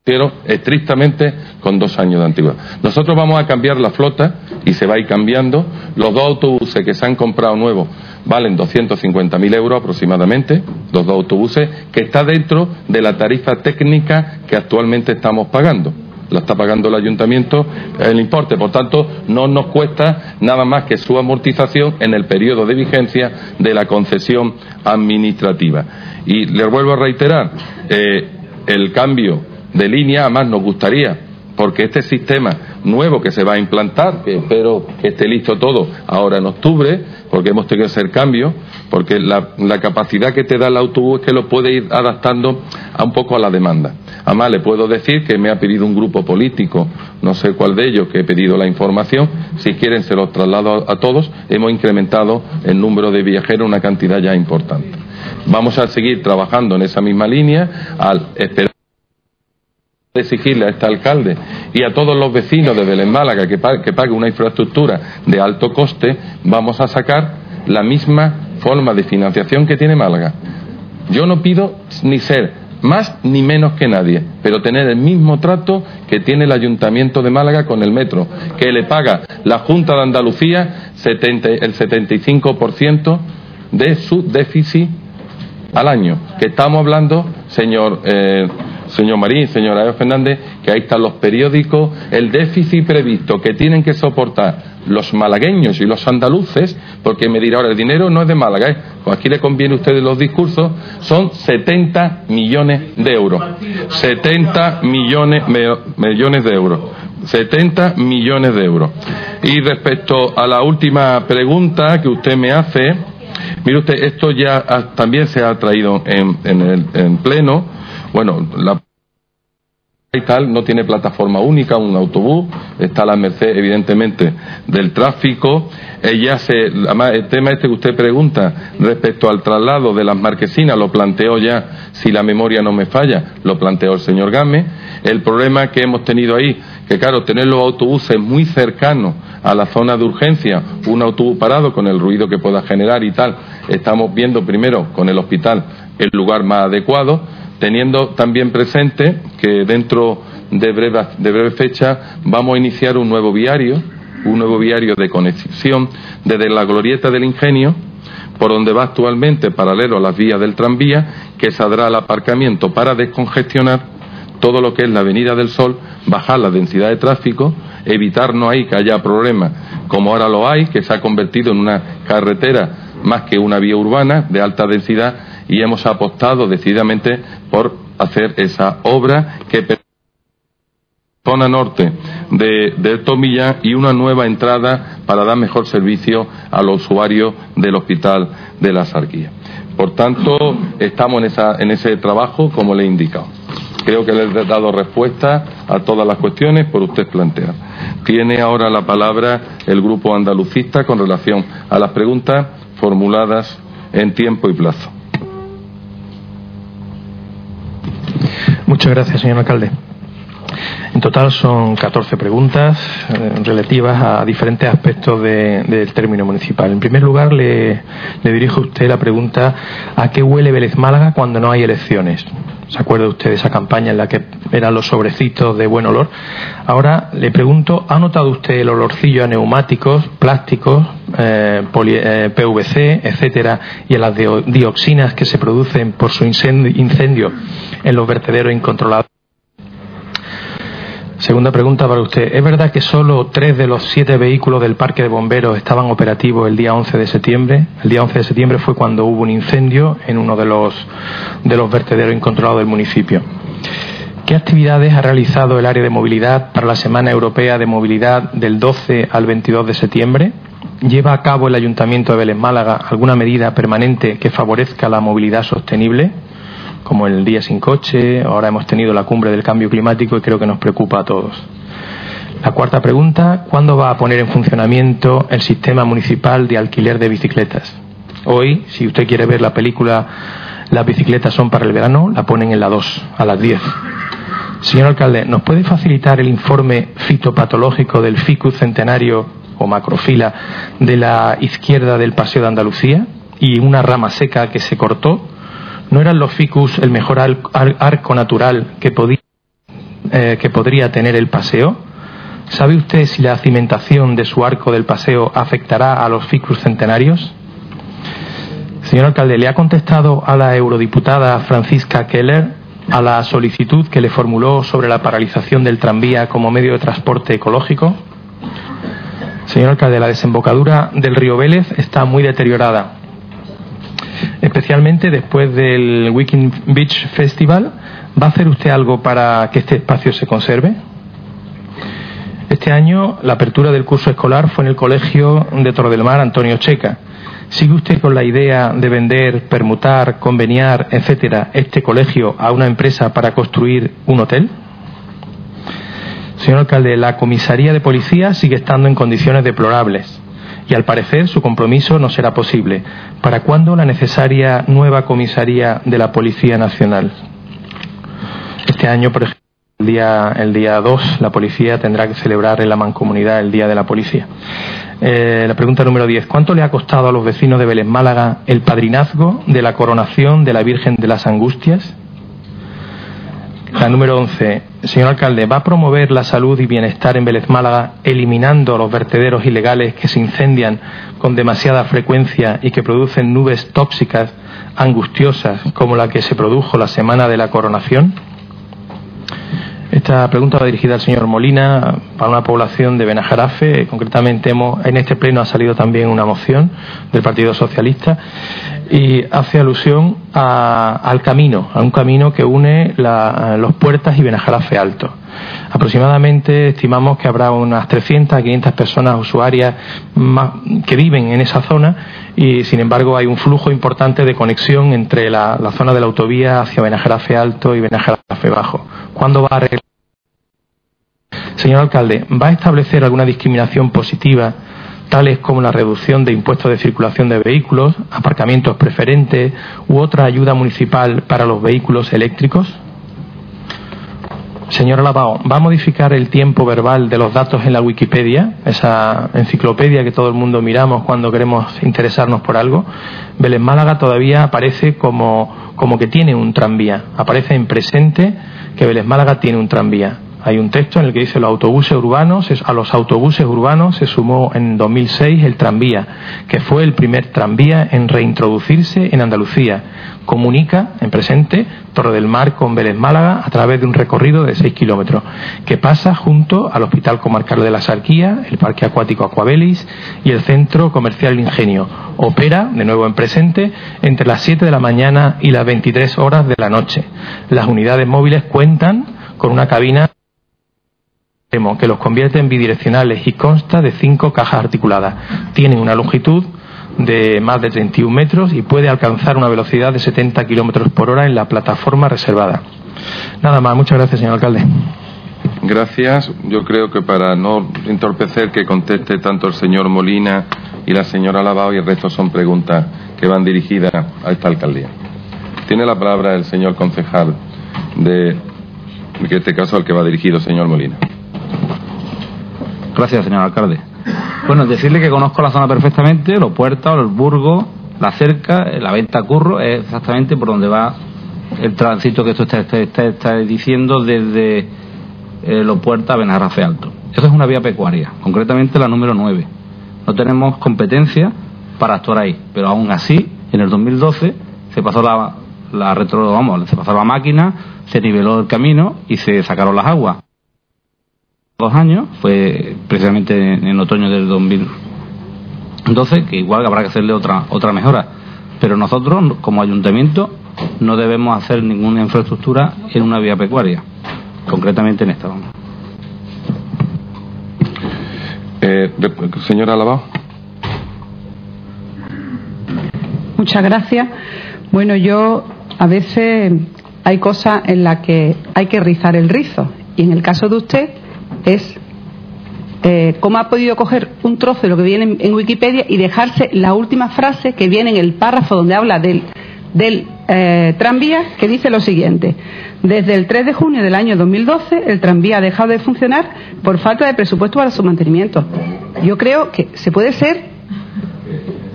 pero estrictamente con dos años de antigüedad. Nosotros vamos a cambiar la flota y se va a ir cambiando. Los dos autobuses que se han comprado nuevos valen 250.000 euros aproximadamente, los dos autobuses, que está dentro de la tarifa técnica que actualmente estamos pagando. La está pagando el ayuntamiento el importe, por tanto, no nos cuesta nada más que su amortización en el periodo de vigencia de la concesión administrativa. Y les vuelvo a reiterar, eh, el cambio de línea, además nos gustaría, porque este sistema nuevo que se va a implantar, que espero que esté listo todo ahora en octubre, porque hemos tenido que hacer cambios, porque la, capacidad que te da el autobús es que lo puede ir adaptando a un poco a la demanda. Además, le puedo decir que me ha pedido un grupo político, no sé cuál de ellos, que he pedido la información. Si quieren, se los traslado a, a todos. Hemos incrementado el número de viajeros una cantidad ya importante. Vamos a seguir trabajando en esa misma línea al esperar exigirle a este alcalde y a todos los vecinos de Belén Málaga que, pague, una infraestructura de alto coste, vamos a sacar la misma forma de financiación que tiene Málaga. Yo no pido ni ser más ni menos que nadie, pero tener el mismo trato que tiene el Ayuntamiento de Málaga con el metro, que le paga la Junta de Andalucía el 75% de su déficit al año. Que estamos hablando, señor eh, señor Marín, señora Eva Fernández, que ahí están los periódicos, el déficit previsto que tienen que soportar los malagueños y los andaluces, porque me dirá ahora, el dinero no es de Málaga, ¿eh? pues aquí le conviene a ustedes los discursos, son 70 millones de euros. 70 millones, millones de euros. 70 millones de euros. Y respecto a la última pregunta que usted me hace, mire usted, esto ya también se ha traído en, en el en pleno bueno, la y tal no tiene plataforma única, un autobús, está a la merced evidentemente del tráfico. Ella se, el tema este que usted pregunta respecto al traslado de las marquesinas lo planteó ya, si la memoria no me falla, lo planteó el señor Game. El problema que hemos tenido ahí, que claro, tener los autobuses muy cercanos a la zona de urgencia, un autobús parado con el ruido que pueda generar y tal, estamos viendo primero con el hospital el lugar más adecuado teniendo también presente que dentro de breve, fecha vamos a iniciar un nuevo viario, un nuevo viario de conexión desde la glorieta del ingenio, por donde va actualmente paralelo a las vías del tranvía, que saldrá al aparcamiento para descongestionar todo lo que es la Avenida del Sol, bajar la densidad de tráfico, evitarnos ahí que haya problemas como ahora lo hay, que se ha convertido en una carretera más que una vía urbana de alta densidad y hemos apostado decididamente por hacer esa obra que zona norte de, de Tomilla y una nueva entrada para dar mejor servicio a los usuarios del Hospital de la Sarquía. Por tanto, estamos en ese trabajo, como le he indicado. Creo que le he dado respuesta a todas las cuestiones por usted plantear. Tiene ahora la palabra el grupo andalucista con relación a las preguntas formuladas en tiempo y plazo. Muchas gracias, señor alcalde. En total son 14 preguntas eh, relativas a diferentes aspectos del término municipal. En primer lugar, le, dirijo a usted la pregunta ¿a qué huele Vélez Málaga cuando no hay elecciones? ¿Se acuerda usted de esa campaña en la que eran los sobrecitos de buen olor? Ahora le pregunto, ¿ha notado usted el olorcillo a neumáticos, plásticos, eh, eh, PVC, etcétera, y a las dioxinas que se producen por su incendio en los vertederos incontrolados? Segunda pregunta para usted. ¿Es verdad que solo tres de los siete vehículos del parque de bomberos estaban operativos el día 11 de septiembre? El día 11 de septiembre fue cuando hubo un incendio en uno de los, de los vertederos incontrolados del municipio. ¿Qué actividades ha realizado el área de movilidad para la Semana Europea de Movilidad del 12 al 22 de septiembre? ¿Lleva a cabo el Ayuntamiento de Vélez Málaga alguna medida permanente que favorezca la movilidad sostenible? Como el día sin coche, ahora hemos tenido la cumbre del cambio climático y creo que nos preocupa a todos. La cuarta pregunta, ¿cuándo va a poner en funcionamiento el sistema municipal de alquiler de bicicletas? Hoy, si usted quiere ver la película Las bicicletas son para el verano, la ponen en la 2, a las 10. Señor alcalde, ¿nos puede facilitar el informe fitopatológico del ficus centenario o macrofila de la izquierda del Paseo de Andalucía y una rama seca que se cortó ¿No eran los ficus el mejor arco natural que, podía, eh, podría tener el paseo? ¿Sabe usted si la cimentación de su arco del paseo afectará a los ficus centenarios? Señor alcalde, ¿le ha contestado a la eurodiputada Francisca Keller a la solicitud que le formuló sobre la paralización del tranvía como medio de transporte ecológico? Señor alcalde, la desembocadura del río Vélez está muy deteriorada especialmente después del Weekend Beach Festival. ¿Va a hacer usted algo para que este espacio se conserve? Este año la apertura del curso escolar fue en el Colegio de Torre del Mar Antonio Checa. ¿Sigue usted con la idea de vender, permutar, conveniar, etcétera, este colegio a una empresa para construir un hotel? Señor alcalde, la comisaría de policía sigue estando en condiciones deplorables y al parecer su compromiso no será posible. ¿Para cuándo la necesaria nueva comisaría de la Policía Nacional? Este año, por ejemplo, el día, el día 2, la policía tendrá que celebrar en la mancomunidad el Día de la Policía. Eh, la pregunta número 10. ¿Cuánto le ha costado a los vecinos de Vélez Málaga el padrinazgo de la coronación de la Virgen de las Angustias? La número 11. Señor alcalde, ¿va a promover la salud y bienestar en Vélez Málaga eliminando los vertederos ilegales que se incendian con demasiada frecuencia y que producen nubes tóxicas angustiosas como la que se produjo la semana de la coronación? Esta pregunta va dirigida al señor Molina para una población de Benajarafe. Concretamente, hemos, en este pleno ha salido también una moción del Partido Socialista y hace alusión al camino, a un camino que une los puertas y Benajarafe Alto. Aproximadamente estimamos que habrá unas 300 a 500 personas usuarias que viven en esa zona y, sin embargo, hay un flujo importante de conexión entre la, zona de la autovía hacia Benajarafe Alto y Benajarafe Bajo. ¿Cuándo va a arreglar? Señor alcalde, ¿va a establecer alguna discriminación positiva, tales como la reducción de impuestos de circulación de vehículos, aparcamientos preferentes u otra ayuda municipal para los vehículos eléctricos? Señora Lavao, ¿va a modificar el tiempo verbal de los datos en la Wikipedia, esa enciclopedia que todo el mundo miramos cuando queremos interesarnos por algo? Vélez Málaga todavía aparece como, como que tiene un tranvía, aparece en presente que Vélez Málaga tiene un tranvía. Hay un texto en el que dice los autobuses urbanos, a los autobuses urbanos se sumó en 2006 el tranvía, que fue el primer tranvía en reintroducirse en Andalucía. Comunica, en presente, Torre del Mar con Vélez Málaga a través de un recorrido de 6 kilómetros, que pasa junto al Hospital Comarcal de la Sarquía, el Parque Acuático Aquabelis y el Centro Comercial Ingenio. Opera, de nuevo en presente, entre las 7 de la mañana y las 23 horas de la noche. Las unidades móviles cuentan con una cabina que los convierte en bidireccionales y consta de cinco cajas articuladas. Tienen una longitud de más de 31 metros y puede alcanzar una velocidad de 70 kilómetros por hora en la plataforma reservada. Nada más, muchas gracias, señor alcalde. Gracias. Yo creo que para no entorpecer que conteste tanto el señor Molina y la señora Lavao y el resto son preguntas que van dirigidas a esta alcaldía. Tiene la palabra el señor concejal de, en este caso al que va dirigido, señor Molina. Gracias, señor alcalde. Bueno, decirle que conozco la zona perfectamente, los puertos, el burgo, la cerca, la venta curro, es exactamente por donde va el tránsito que esto está, diciendo desde eh, los puertos a Benarrafe Alto. Eso es una vía pecuaria, concretamente la número 9. No tenemos competencia para actuar ahí, pero aún así, en el 2012 se pasó la, la retro, vamos, se pasó la máquina, se niveló el camino y se sacaron las aguas. Dos años, fue precisamente en otoño del 2012, que igual habrá que hacerle otra, otra mejora. Pero nosotros, como ayuntamiento, no debemos hacer ninguna infraestructura en una vía pecuaria, concretamente en esta. Eh, señora Lavao. Muchas gracias. Bueno, yo a veces hay cosas en las que hay que rizar el rizo. Y en el caso de usted es eh, cómo ha podido coger un trozo de lo que viene en, Wikipedia y dejarse la última frase que viene en el párrafo donde habla del, del eh, tranvía, que dice lo siguiente. Desde el 3 de junio del año 2012, el tranvía ha dejado de funcionar por falta de presupuesto para su mantenimiento. Yo creo que se puede ser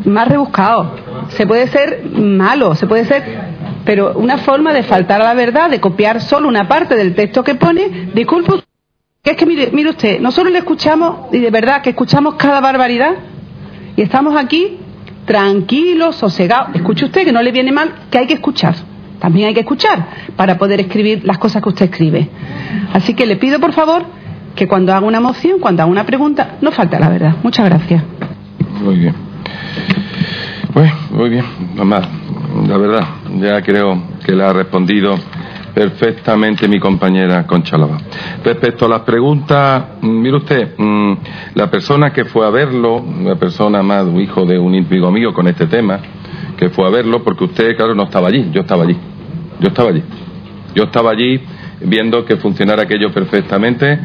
más rebuscado, se puede ser malo, se puede ser pero una forma de faltar a la verdad, de copiar solo una parte del texto que pone, disculpe, es que mire, mire usted, nosotros le escuchamos, y de verdad que escuchamos cada barbaridad, y estamos aquí tranquilos, sosegados. Escuche usted que no le viene mal, que hay que escuchar. También hay que escuchar para poder escribir las cosas que usted escribe. Así que le pido, por favor, que cuando haga una moción, cuando haga una pregunta, no falte la verdad. Muchas gracias. Muy bien. Pues, muy bien, mamá. La verdad, ya creo que le ha respondido perfectamente mi compañera Conchalaba. Respecto a las preguntas, mm, mire usted, mm, la persona que fue a verlo, la persona más, un hijo de un amigo mío con este tema, que fue a verlo, porque usted, claro, no estaba allí, yo estaba allí, yo estaba allí. Yo estaba allí viendo que funcionara aquello perfectamente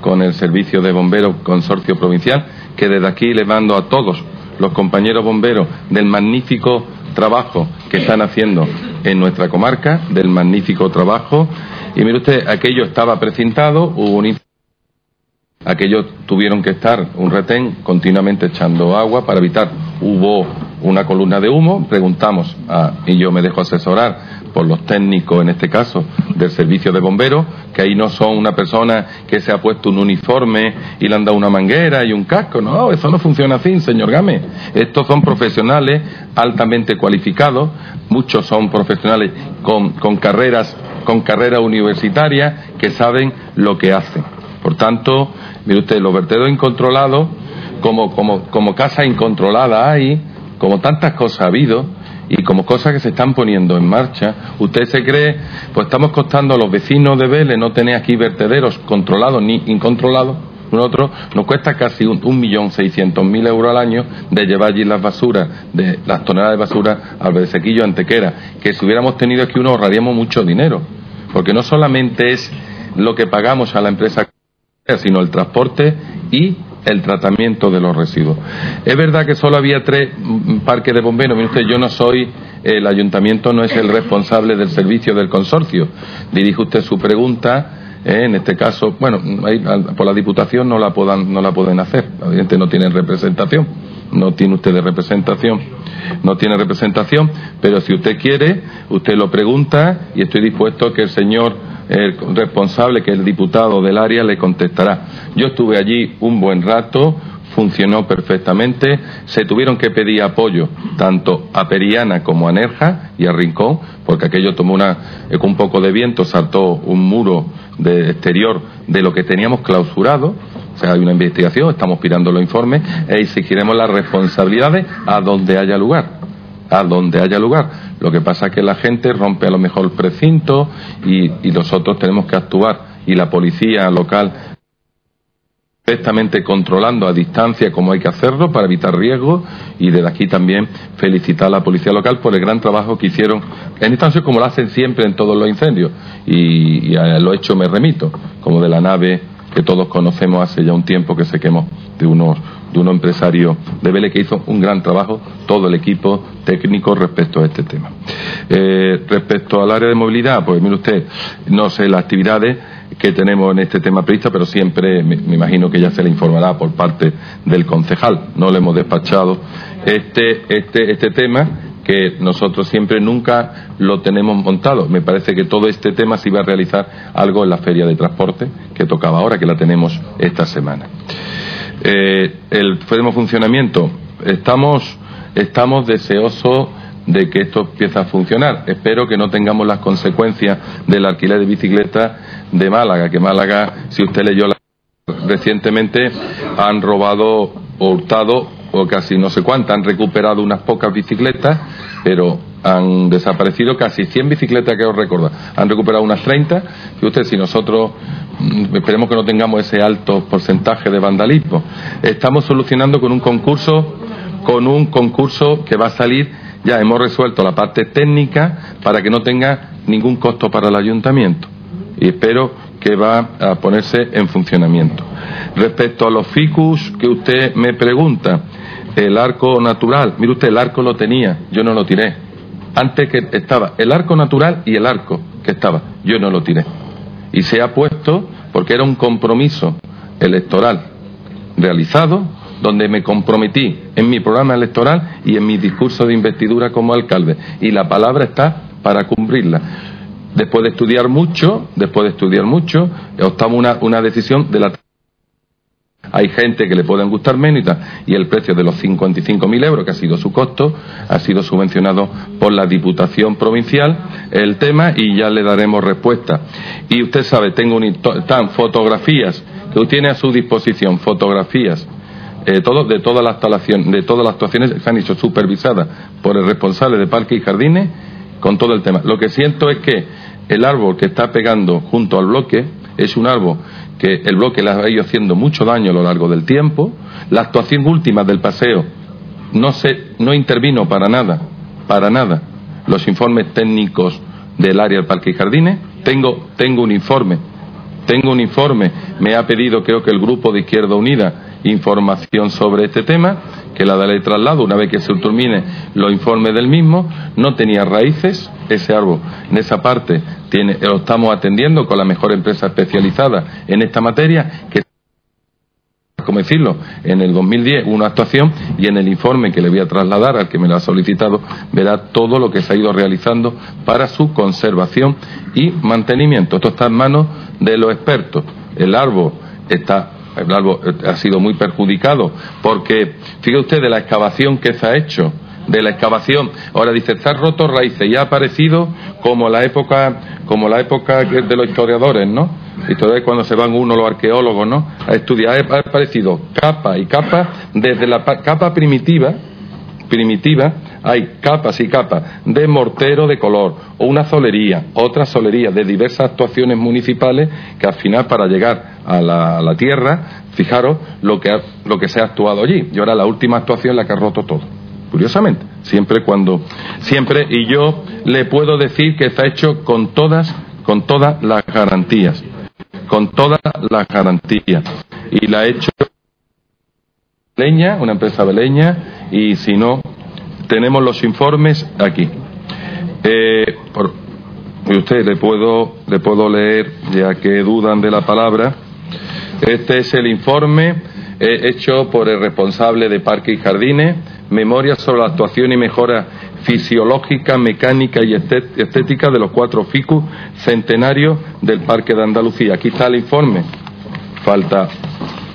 con el servicio de bomberos consorcio provincial, que desde aquí le mando a todos los compañeros bomberos del magnífico trabajo que están haciendo en nuestra comarca, del magnífico trabajo. Y mire usted, aquello estaba precintado, hubo un aquello tuvieron que estar un retén continuamente echando agua para evitar hubo una columna de humo preguntamos y yo me dejo asesorar por los técnicos, en este caso, del servicio de bomberos, que ahí no son una persona que se ha puesto un uniforme y le han dado una manguera y un casco. No, eso no funciona así, señor Game. Estos son profesionales altamente cualificados, muchos son profesionales con, con carreras con carrera universitaria que saben lo que hacen. Por tanto, mire usted, los vertederos incontrolados, como, como, como casa incontrolada hay, como tantas cosas ha habido, y como cosas que se están poniendo en marcha, usted se cree, pues estamos costando a los vecinos de Vélez no tener aquí vertederos controlados ni incontrolados, nosotros nos cuesta casi un, millón seiscientos mil euros al año de llevar allí las basuras, de las toneladas de basura al sequillo Antequera, que si hubiéramos tenido aquí uno ahorraríamos mucho dinero, porque no solamente es lo que pagamos a la empresa, sino el transporte y el tratamiento de los residuos. Es verdad que solo había tres parques de bomberos. Mire usted, yo no soy, el ayuntamiento no es el responsable del servicio del consorcio. Dirige usted su pregunta. Eh, en este caso, bueno, por la Diputación no la, puedan, no la pueden hacer. Evidentemente no tienen representación. No tiene usted representación. No tiene representación. Pero si usted quiere, usted lo pregunta y estoy dispuesto a que el señor responsable, que es el diputado del área, le contestará. Yo estuve allí un buen rato, funcionó perfectamente, se tuvieron que pedir apoyo tanto a Periana como a Nerja y a Rincón, porque aquello tomó una, eh, un poco de viento, saltó un muro de exterior de lo que teníamos clausurado, o sea, hay una investigación, estamos pirando los informes e exigiremos las responsabilidades a donde haya lugar a donde haya lugar. Lo que pasa es que la gente rompe a lo mejor el precinto y, nosotros tenemos que actuar. Y la policía local perfectamente controlando a distancia como hay que hacerlo para evitar riesgos y desde aquí también felicitar a la policía local por el gran trabajo que hicieron en instancias como lo hacen siempre en todos los incendios y, y a lo hecho me remito como de la nave que todos conocemos hace ya un tiempo que se quemó de unos de un empresario de Vélez que hizo un gran trabajo, todo el equipo técnico respecto a este tema. Eh, respecto al área de movilidad, pues mire usted, no sé las actividades que tenemos en este tema previsto, pero siempre me, imagino que ya se le informará por parte del concejal. No le hemos despachado este, este, este tema que nosotros siempre nunca lo tenemos montado. Me parece que todo este tema se iba a realizar algo en la feria de transporte que tocaba ahora, que la tenemos esta semana. Eh, el funcionamiento, estamos, estamos deseosos de que esto empiece a funcionar. Espero que no tengamos las consecuencias del alquiler de bicicleta de Málaga, que Málaga, si usted leyó la recientemente han robado o hurtado o casi no sé cuántas, han recuperado unas pocas bicicletas, pero han desaparecido casi 100 bicicletas que os recordar. Han recuperado unas 30. Y usted, si nosotros mm, esperemos que no tengamos ese alto porcentaje de vandalismo, estamos solucionando con un concurso, con un concurso que va a salir. Ya hemos resuelto la parte técnica para que no tenga ningún costo para el ayuntamiento. Y espero que va a ponerse en funcionamiento. Respecto a los ficus que usted me pregunta, el arco natural, mire usted, el arco lo tenía, yo no lo tiré. Antes que estaba el arco natural y el arco que estaba, yo no lo tiré. Y se ha puesto porque era un compromiso electoral realizado donde me comprometí en mi programa electoral y en mi discurso de investidura como alcalde. Y la palabra está para cumplirla. Después de estudiar mucho, después de estudiar mucho, optamos una, una decisión de la hay gente que le pueden gustar menos y, el precio de los 55.000 euros, que ha sido su costo, ha sido subvencionado por la Diputación Provincial el tema y ya le daremos respuesta. Y usted sabe, tengo un, están fotografías que usted tiene a su disposición, fotografías eh, de todas las instalaciones, de todas las actuaciones se han hecho supervisadas por el responsable de Parques y Jardines con todo el tema. Lo que siento es que el árbol que está pegando junto al bloque es un árbol que el bloque le ha ido haciendo mucho daño a lo largo del tiempo. La actuación última del paseo no, se, no intervino para nada, para nada, los informes técnicos del área del Parque y Jardines. Tengo, tengo un informe, tengo un informe, me ha pedido creo que el grupo de Izquierda Unida información sobre este tema, que la daré traslado una vez que se termine los informes del mismo, no tenía raíces ese árbol. En esa parte tiene, lo estamos atendiendo con la mejor empresa especializada en esta materia, que como decirlo, en el 2010 una actuación y en el informe que le voy a trasladar al que me lo ha solicitado verá todo lo que se ha ido realizando para su conservación y mantenimiento. Esto está en manos de los expertos. El árbol está el árbol ha sido muy perjudicado porque, fíjese usted, de la excavación que se ha hecho, de la excavación, ahora dice, está roto raíces y ha aparecido como la época, como la época de los historiadores, ¿no? Historiadores cuando se van uno los arqueólogos, ¿no? A estudiar, ha aparecido capa y capa, desde la capa primitiva, primitiva, hay capas y capas de mortero de color, una solería, otra solería de diversas actuaciones municipales que al final para llegar a la, tierra, fijaros lo que, lo que se ha actuado allí. Y ahora la última actuación la que ha roto todo. Curiosamente, siempre cuando, siempre, y yo le puedo decir que está hecho con todas, con todas las garantías, con todas las garantías. Y la ha hecho Leña, una empresa beleña, y si no, tenemos los informes aquí. Eh, usted le puedo, le puedo leer, ya que dudan de la palabra. Este es el informe eh, hecho por el responsable de Parque y Jardines, memoria sobre la actuación y mejora fisiológica, mecánica y estética de los cuatro ficus centenarios del Parque de Andalucía. Aquí está el informe. Falta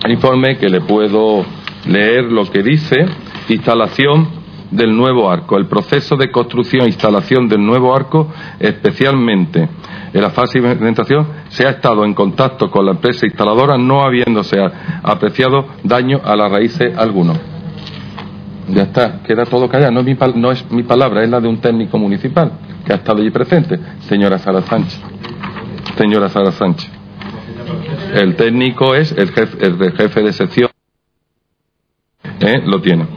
el informe que le puedo leer lo que dice. Instalación del nuevo arco. El proceso de construcción e instalación del nuevo arco, especialmente en la fase de implementación, se ha estado en contacto con la empresa instaladora, no habiéndose apreciado daño a las raíces alguno. Ya está, queda todo callado. No es, mi, no es mi palabra, es la de un técnico municipal que ha estado allí presente, señora Sara Sánchez. Señora Sara Sánchez. El técnico es el jefe, el jefe de sección. ¿Eh? Lo tiene.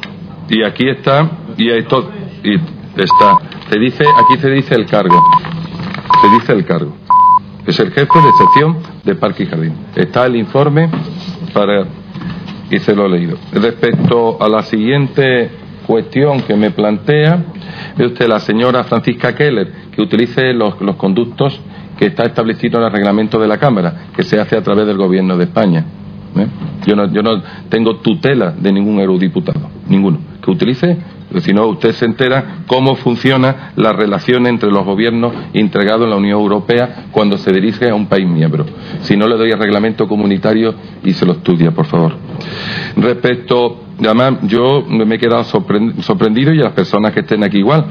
Y aquí está y esto y está. Se dice aquí se dice el cargo. Se dice el cargo. Es el jefe de sección de Parque y Jardín. Está el informe para y se lo he leído. Respecto a la siguiente cuestión que me plantea ve usted la señora Francisca Keller que utilice los, los conductos que está establecido en el reglamento de la Cámara que se hace a través del Gobierno de España ¿eh? yo no, yo no tengo tutela de ningún eurodiputado ninguno que utilice si no usted se entera cómo funciona la relación entre los gobiernos integrados en la Unión Europea cuando se dirige a un país miembro. Si no le doy el reglamento comunitario y se lo estudia, por favor. Respecto, además, yo me he quedado sorprendido y a las personas que estén aquí igual.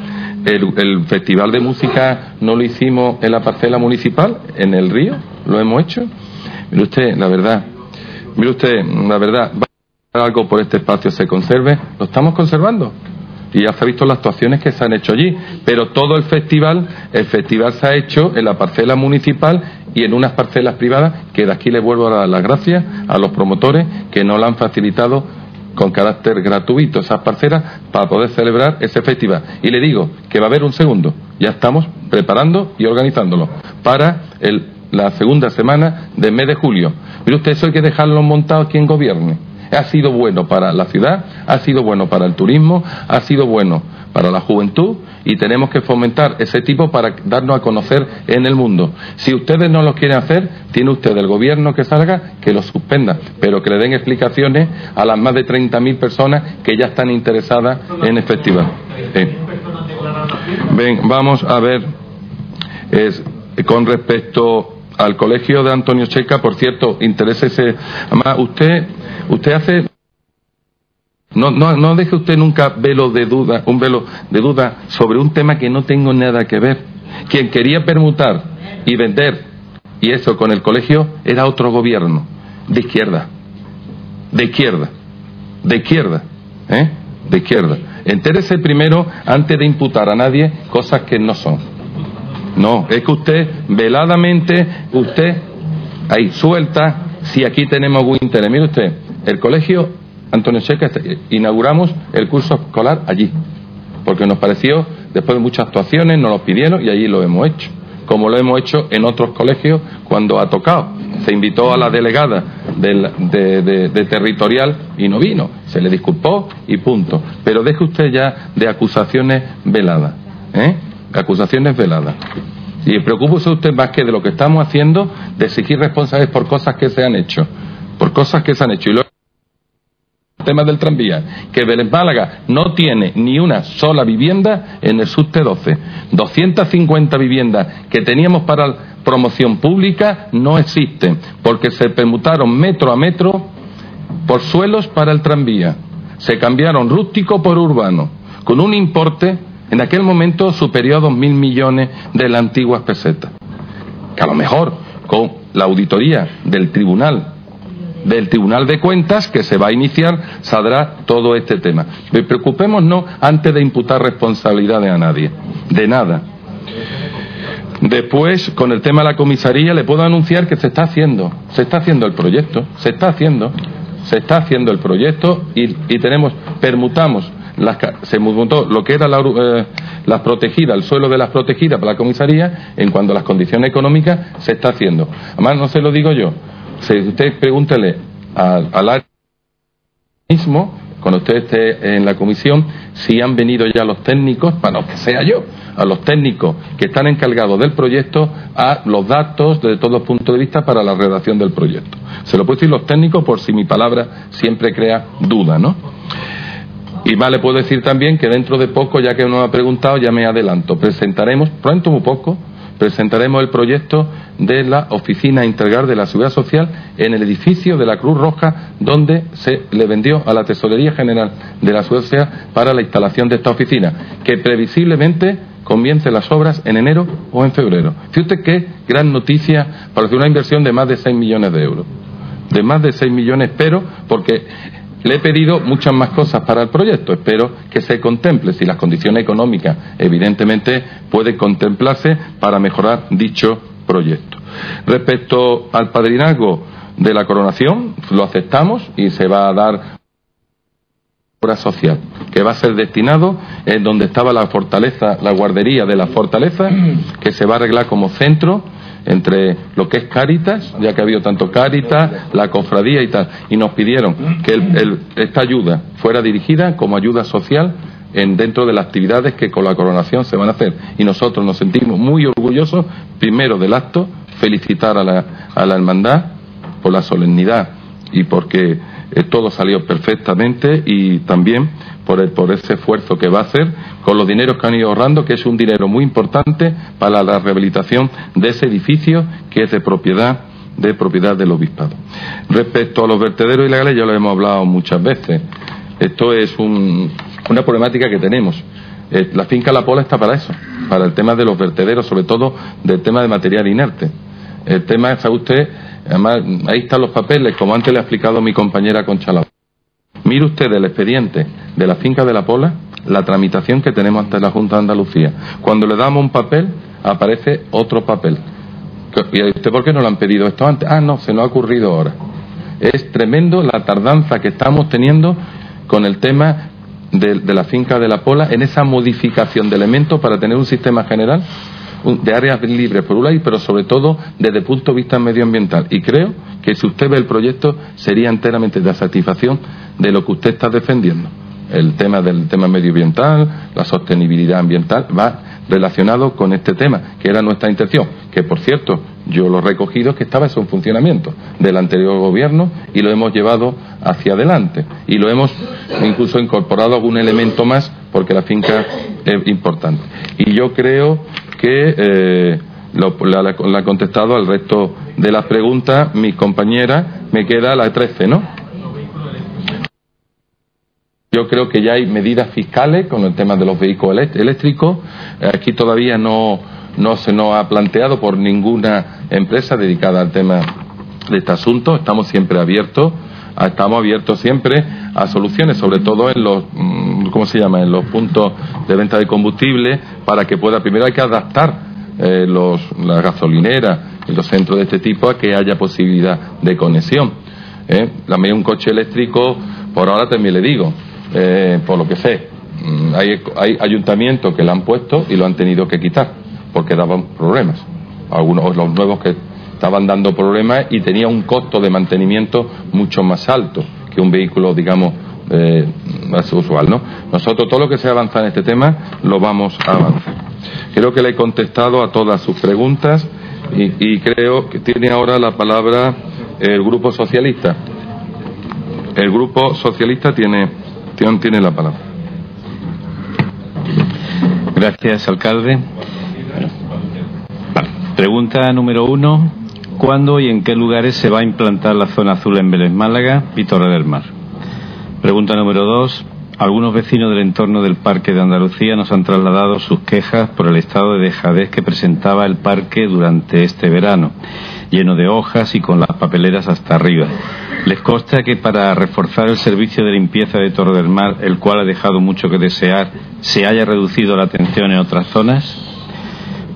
El, el festival de música no lo hicimos en la parcela municipal, en el río, lo hemos hecho. Mire usted, la verdad, Mire usted, la verdad, algo por este espacio se conserve, lo estamos conservando. Y ya se ha visto las actuaciones que se han hecho allí. Pero todo el festival, el festival se ha hecho en la parcela municipal y en unas parcelas privadas, que de aquí le vuelvo a dar las gracias a los promotores que nos la han facilitado con carácter gratuito esas parcelas para poder celebrar ese festival. Y le digo que va a haber un segundo. Ya estamos preparando y organizándolo para el- la segunda semana del mes de julio. Mire usted, eso hay que dejarlo montado quien gobierne. Ha sido bueno para la ciudad, ha sido bueno para el turismo, ha sido bueno para la juventud y tenemos que fomentar ese tipo para darnos a conocer en el mundo. Si ustedes no lo quieren hacer, tiene usted el gobierno que salga que lo suspenda, pero que le den explicaciones a las más de 30.000 personas que ya están interesadas en el festival. Sí. Ven, vamos a ver, con respecto al colegio de Antonio Checa, por cierto, interésese, además, usted, usted hace no, no, no deje usted nunca velo de duda, un velo de duda sobre un tema que no tengo nada que ver. Quien quería permutar y vender y eso con el colegio era otro gobierno de izquierda, de izquierda, de izquierda, ¿eh? De izquierda. Entérese primero antes de imputar a nadie cosas que no son. No, es que usted veladamente, usted ahí suelta, si aquí tenemos interés. Mire usted, el colegio Antonio Checa, este, inauguramos el curso escolar allí, porque nos pareció, después de muchas actuaciones, nos lo pidieron y allí lo hemos hecho, como lo hemos hecho en otros colegios cuando ha tocado. Se invitó a la delegada del- de, de- de territorial y no vino, se le disculpó y punto. Pero deje usted ya de acusaciones veladas, ¿eh? Acusaciones veladas. Y preocúpese usted más que de lo que estamos haciendo, de exigir responsables por cosas que se han hecho, por cosas que se han hecho. Y luego tema del tranvía, que Belén Málaga no tiene ni una sola vivienda en el subte 12. 250 viviendas que teníamos para promoción pública no existen, porque se permutaron metro a metro por suelos para el tranvía. Se cambiaron rústico por urbano, con un importe en aquel momento superior a 2.000 millones de las antiguas pesetas. Que a lo mejor con la auditoría del tribunal del Tribunal de Cuentas que se va a iniciar saldrá todo este tema. Pero preocupémonos antes de imputar responsabilidades a nadie, de nada. Después, con el tema de la comisaría, le puedo anunciar que se está haciendo, se está haciendo el proyecto, se está haciendo, se está haciendo el proyecto y, y tenemos, permutamos, las, se mutó lo que era eh, las protegidas, el suelo de las protegidas para la comisaría, en cuanto a las condiciones económicas, se está haciendo. Además, no se lo digo yo, si usted pregúntele al, al área mismo, cuando usted esté en la comisión, si han venido ya los técnicos, para lo que sea yo, a los técnicos que están encargados del proyecto, a los datos desde todos los puntos de vista para la redacción del proyecto. Se lo puedo decir los técnicos por si mi palabra siempre crea duda, ¿no? Y más le puedo decir también que dentro de poco, ya que uno ha preguntado, ya me adelanto, presentaremos, pronto muy poco, presentaremos el proyecto de la Oficina Integral de la Seguridad Social en el edificio de la Cruz Roja, donde se le vendió a la Tesorería General de la Seguridad Social para la instalación de esta oficina, que previsiblemente comience las obras en enero o en febrero. Fíjate qué gran noticia para una inversión de más de 6 millones de euros. De más de 6 millones, pero porque le he pedido muchas más cosas para el proyecto. Espero que se contemple si las condiciones económicas, evidentemente, pueden contemplarse para mejorar dicho proyecto. Respecto al padrinazgo de la coronación, lo aceptamos y se va a dar obra social, que va a ser destinado en donde estaba la fortaleza, la guardería de la fortaleza, que se va a arreglar como centro entre lo que es Cáritas, ya que ha habido tanto Cáritas, la cofradía y tal, y nos pidieron que el- esta ayuda fuera dirigida como ayuda social en, dentro de las actividades que con la coronación se van a hacer. Y nosotros nos sentimos muy orgullosos, primero del acto, felicitar a la, a la hermandad por la solemnidad y porque eh, todo salió perfectamente y también por, el- por ese esfuerzo que va a hacer con los dineros que han ido ahorrando, que es un dinero muy importante para la rehabilitación de ese edificio que es de propiedad de propiedad del obispado. Respecto a los vertederos ilegales, ya lo hemos hablado muchas veces. Esto es un- una problemática que tenemos. Eh, la finca La Pola está para eso, para el tema de los vertederos, sobre todo del tema de material inerte. El tema, sabe usted, Además, ahí están los papeles, como antes le ha explicado mi compañera Concha Mire usted el expediente de la finca de la Pola, la tramitación que tenemos ante la Junta de Andalucía. Cuando le damos un papel, aparece otro papel. ¿Y usted por qué no lo han pedido esto antes? Ah, no, se nos ha ocurrido ahora. Es tremendo la tardanza que estamos teniendo con el tema de, de la finca de la Pola en esa modificación de elementos para tener un sistema general de áreas libres por un lado, pero sobre todo desde el punto de vista medioambiental. Y creo que si usted ve el proyecto sería enteramente de satisfacción de lo que usted está defendiendo. El tema del tema medioambiental, la sostenibilidad ambiental, va relacionado con este tema, que era nuestra intención, que por cierto, yo lo he recogido que estaba eso en funcionamiento del anterior gobierno y lo hemos llevado hacia adelante y lo hemos incluso incorporado algún elemento más porque la finca es importante. Y yo creo que eh, la, ha contestado al resto de las preguntas mis compañeras. Me queda la 13, ¿no? Yo creo que ya hay medidas fiscales con el tema de los vehículos eléctricos. Aquí todavía no, no se nos ha planteado por ninguna empresa dedicada al tema de este asunto. Estamos siempre abiertos, estamos abiertos siempre a soluciones, sobre todo en los, mm, ¿cómo se llama?, en los puntos de venta de combustible, para que pueda, primero hay que adaptar eh, los, las gasolineras y los centros de este tipo a que haya posibilidad de conexión. ¿eh? La un coche eléctrico, por ahora también le digo, eh, por lo que sé, mm, hay, hay ayuntamientos que lo han puesto y lo han tenido que quitar, porque daban problemas. Algunos, los nuevos que estaban dando problemas y tenía un costo de mantenimiento mucho más alto que un vehículo, digamos, eh, usual, ¿no? Nosotros todo lo que se avanza en este tema lo vamos a avanzar. Creo que le he contestado a todas sus preguntas y, creo que tiene ahora la palabra el Grupo Socialista. El Grupo Socialista tiene, tiene la palabra. Gracias, alcalde. Pregunta número uno. ¿Cuándo y en qué lugares se va a implantar la zona azul en Vélez Málaga y Torre del Mar? Pregunta número dos. Algunos vecinos del entorno del Parque de Andalucía nos han trasladado sus quejas por el estado de dejadez que presentaba el parque durante este verano, lleno de hojas y con las papeleras hasta arriba. Les consta que para reforzar el servicio de limpieza de Torre del Mar, el cual ha dejado mucho que desear, se haya reducido la atención en otras zonas.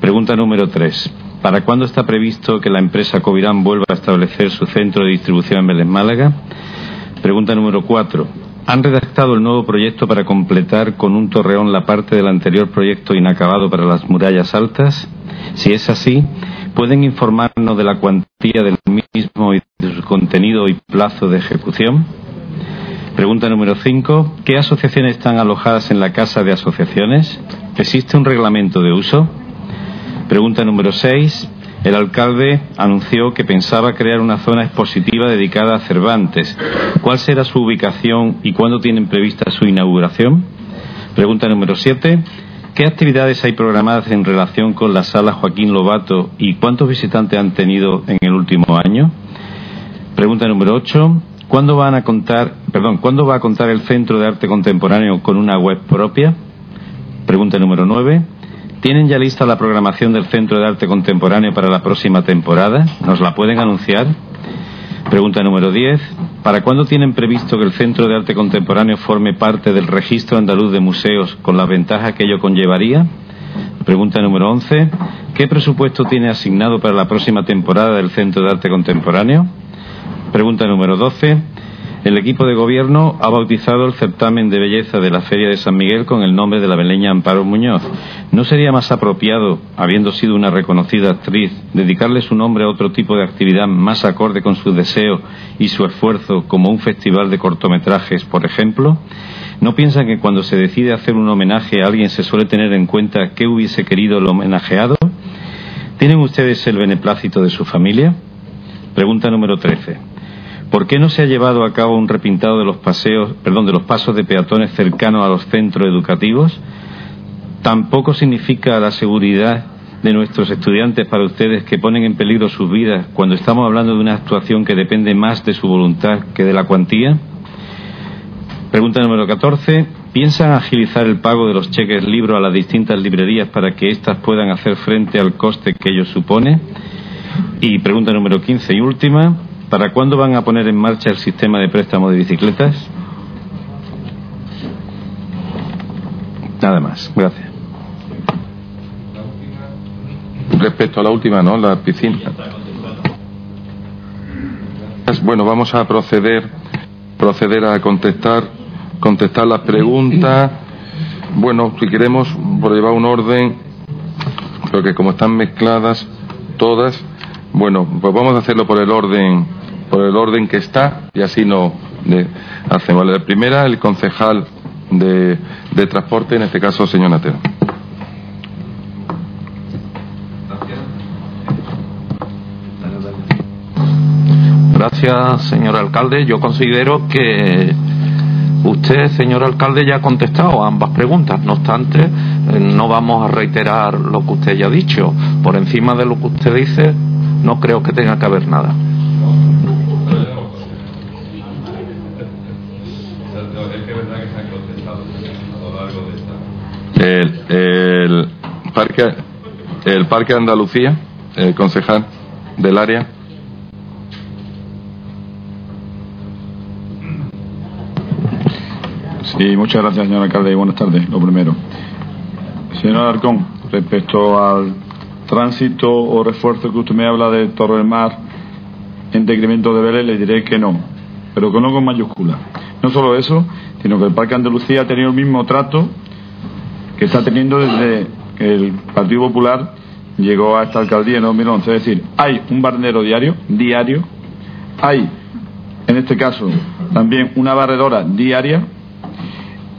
Pregunta número tres. ¿Para cuándo está previsto que la empresa Covirán vuelva a establecer su centro de distribución en Vélez Málaga? Pregunta número cuatro. ¿Han redactado el nuevo proyecto para completar con un torreón la parte del anterior proyecto inacabado para las murallas altas? Si es así, ¿pueden informarnos de la cuantía del mismo y de su contenido y plazo de ejecución? Pregunta número cinco. ¿Qué asociaciones están alojadas en la Casa de Asociaciones? ¿Existe un reglamento de uso? Pregunta número 6. El alcalde anunció que pensaba crear una zona expositiva dedicada a Cervantes. ¿Cuál será su ubicación y cuándo tienen prevista su inauguración? Pregunta número 7. ¿Qué actividades hay programadas en relación con la sala Joaquín Lobato y cuántos visitantes han tenido en el último año? Pregunta número 8. ¿Cuándo van a contar, perdón, cuándo va a contar el Centro de Arte Contemporáneo con una web propia? Pregunta número 9. ¿Tienen ya lista la programación del Centro de Arte Contemporáneo para la próxima temporada? ¿Nos la pueden anunciar? Pregunta número 10. ¿Para cuándo tienen previsto que el Centro de Arte Contemporáneo forme parte del Registro Andaluz de Museos con la ventaja que ello conllevaría? Pregunta número 11. ¿Qué presupuesto tiene asignado para la próxima temporada del Centro de Arte Contemporáneo? Pregunta número 12. El equipo de gobierno ha bautizado el certamen de belleza de la Feria de San Miguel con el nombre de la beleña Amparo Muñoz. ¿No sería más apropiado, habiendo sido una reconocida actriz, dedicarle su nombre a otro tipo de actividad más acorde con su deseo y su esfuerzo, como un festival de cortometrajes, por ejemplo? ¿No piensan que cuando se decide hacer un homenaje a alguien se suele tener en cuenta qué hubiese querido el homenajeado? ¿Tienen ustedes el beneplácito de su familia? Pregunta número 13. ¿Por qué no se ha llevado a cabo un repintado de los paseos, perdón, de los pasos de peatones cercanos a los centros educativos? Tampoco significa la seguridad de nuestros estudiantes para ustedes que ponen en peligro sus vidas cuando estamos hablando de una actuación que depende más de su voluntad que de la cuantía? Pregunta número 14. ¿Piensan agilizar el pago de los cheques libros a las distintas librerías para que éstas puedan hacer frente al coste que ello supone? Y pregunta número 15 y última. ¿Para cuándo van a poner en marcha el sistema de préstamo de bicicletas? Nada más. Gracias. Respecto a la última, ¿no? La piscina. Bueno, vamos a proceder proceder a contestar contestar las preguntas. Bueno, si queremos por llevar un orden, porque como están mezcladas todas, bueno, pues vamos a hacerlo por el orden por el orden que está y así no hacemos. La primera, el concejal de, de transporte, en este caso, señor Natero. Gracias, señor alcalde. Yo considero que usted, señor alcalde, ya ha contestado a ambas preguntas. No obstante, eh, no vamos a reiterar lo que usted ya ha dicho. Por encima de lo que usted dice, no creo que tenga que haber nada. El, parque el parque Andalucía, el concejal del área. Sí, muchas gracias, señor alcalde, y buenas tardes. Lo primero. Señor Alarcón, respecto al tránsito o refuerzo que usted me habla de Torre del Mar en decremento de Vélez, le diré que no, pero que no con mayúscula. No solo eso, sino que el Parque Andalucía ha tenido el mismo trato que está teniendo desde que el Partido Popular llegó a esta alcaldía en 2011. Es decir, hay un barnero diario, diario, hay, en este caso, también una barredora diaria,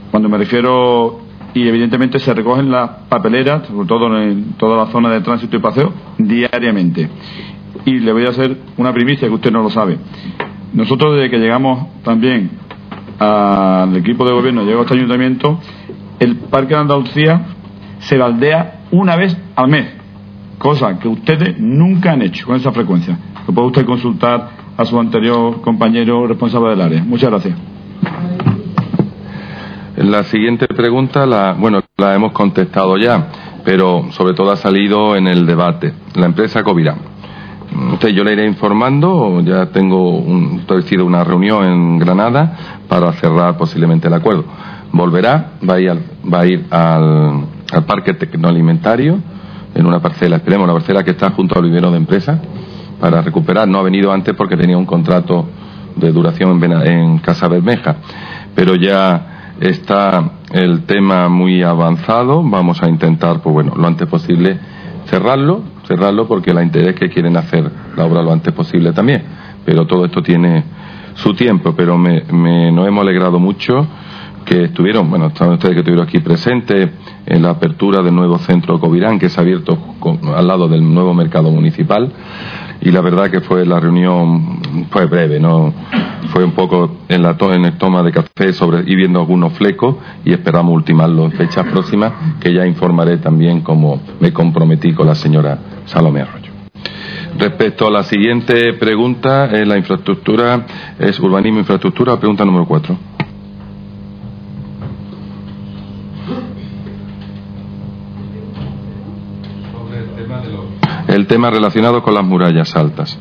cuando me refiero, y evidentemente se recogen las papeleras, sobre todo en toda la zona de tránsito y paseo, diariamente. Y le voy a hacer una primicia que usted no lo sabe. Nosotros desde que llegamos también al equipo de gobierno, llegó a este ayuntamiento, el Parque de Andalucía se baldea una vez al mes, cosa que ustedes nunca han hecho con esa frecuencia. Lo puede usted consultar a su anterior compañero responsable del área. Muchas gracias. La siguiente pregunta, la, bueno, la hemos contestado ya, pero sobre todo ha salido en el debate. La empresa Covirán. Usted, yo le iré informando, ya tengo un, establecido una reunión en Granada para cerrar posiblemente el acuerdo. Volverá, va a ir al, va a ir al, al parque tecnoalimentario, en una parcela, esperemos, una parcela que está junto al vivero de empresa, para recuperar. No ha venido antes porque tenía un contrato de duración en, Casa Bermeja, pero ya está el tema muy avanzado. Vamos a intentar, pues bueno, lo antes posible cerrarlo, cerrarlo porque la interés que quieren hacer la obra lo antes posible también. Pero todo esto tiene su tiempo, pero me, me- nos hemos alegrado mucho que estuvieron, bueno, están ustedes que estuvieron aquí presentes en la apertura del nuevo centro Covirán, que se ha abierto con- al lado del nuevo mercado municipal. Y la verdad que fue la reunión, fue breve, ¿no? Fue un poco en la to- en el toma de café sobre, y viendo algunos flecos y esperamos ultimarlo en fechas próximas, que ya informaré también como me comprometí con la señora Salomé Arroyo. Respecto a la siguiente pregunta, eh, la infraestructura, es urbanismo e infraestructura, pregunta número cuatro. El tema relacionado con las murallas altas.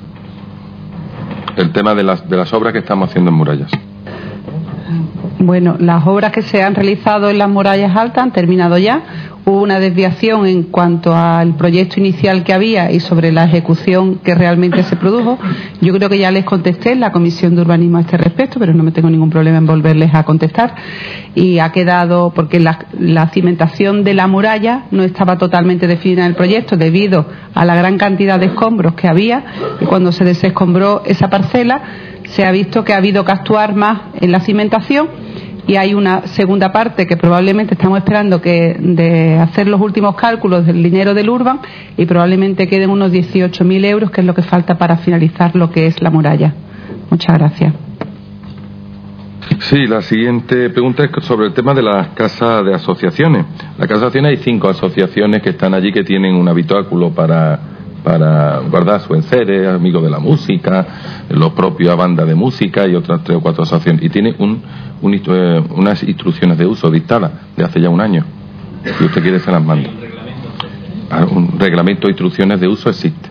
El tema de las, de las obras que estamos haciendo en murallas. Bueno, las obras que se han realizado en las murallas altas han terminado ya. Hubo una desviación en cuanto al proyecto inicial que había y sobre la ejecución que realmente se produjo. Yo creo que ya les contesté en la Comisión de Urbanismo a este respecto, pero no me tengo ningún problema en volverles a contestar. Y ha quedado, porque la, la cimentación de la muralla no estaba totalmente definida en el proyecto debido a la gran cantidad de escombros que había y cuando se desescombró esa parcela se ha visto que ha habido que actuar más en la cimentación y hay una segunda parte que probablemente estamos esperando que de hacer los últimos cálculos del dinero del Urban y probablemente queden unos 18.000 euros que es lo que falta para finalizar lo que es la muralla. Muchas gracias. Sí, la siguiente pregunta es sobre el tema de las casas de asociaciones. La casa de asociaciones hay cinco asociaciones que están allí que tienen un habitáculo para, para guardar su enseres, amigos de la música, los propios a banda de música y otras tres o cuatro asociaciones. Y tiene un, un eh, unas instrucciones de uso dictadas de hace ya un año. Si usted quiere se las mando. Ah, Un reglamento de instrucciones de uso existe.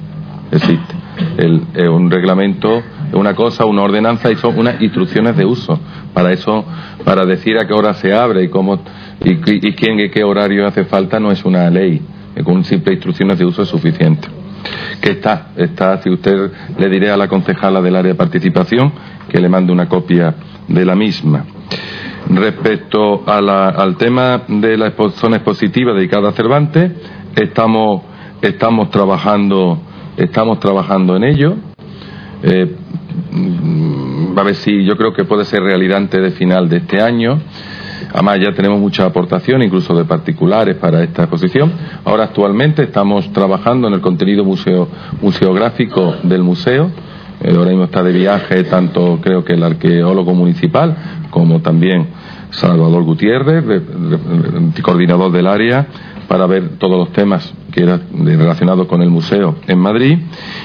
existe. El, un reglamento, es una cosa, una ordenanza y son unas instrucciones de uso. Para eso, para decir a qué hora se abre y cómo y, y quién y qué horario hace falta no es una ley. Con simples instrucciones de uso es suficiente. Que está, está, si usted le diré a la concejala del área de participación que le mande una copia de la misma. Respecto al tema de la zona expositiva dedicada a Cervantes, estamos, estamos trabajando, estamos trabajando en ello. Eh, mm, a ver si yo creo que puede ser realidad antes de final de este año. Además, ya tenemos mucha aportación, incluso de particulares, para esta exposición. Ahora, actualmente, estamos trabajando en el contenido museo, museográfico del museo. Eh, ahora mismo está de viaje tanto, creo que el arqueólogo municipal, como también Salvador Gutiérrez, re- re- coordinador del área, para ver todos los temas que eran relacionados con el museo en Madrid.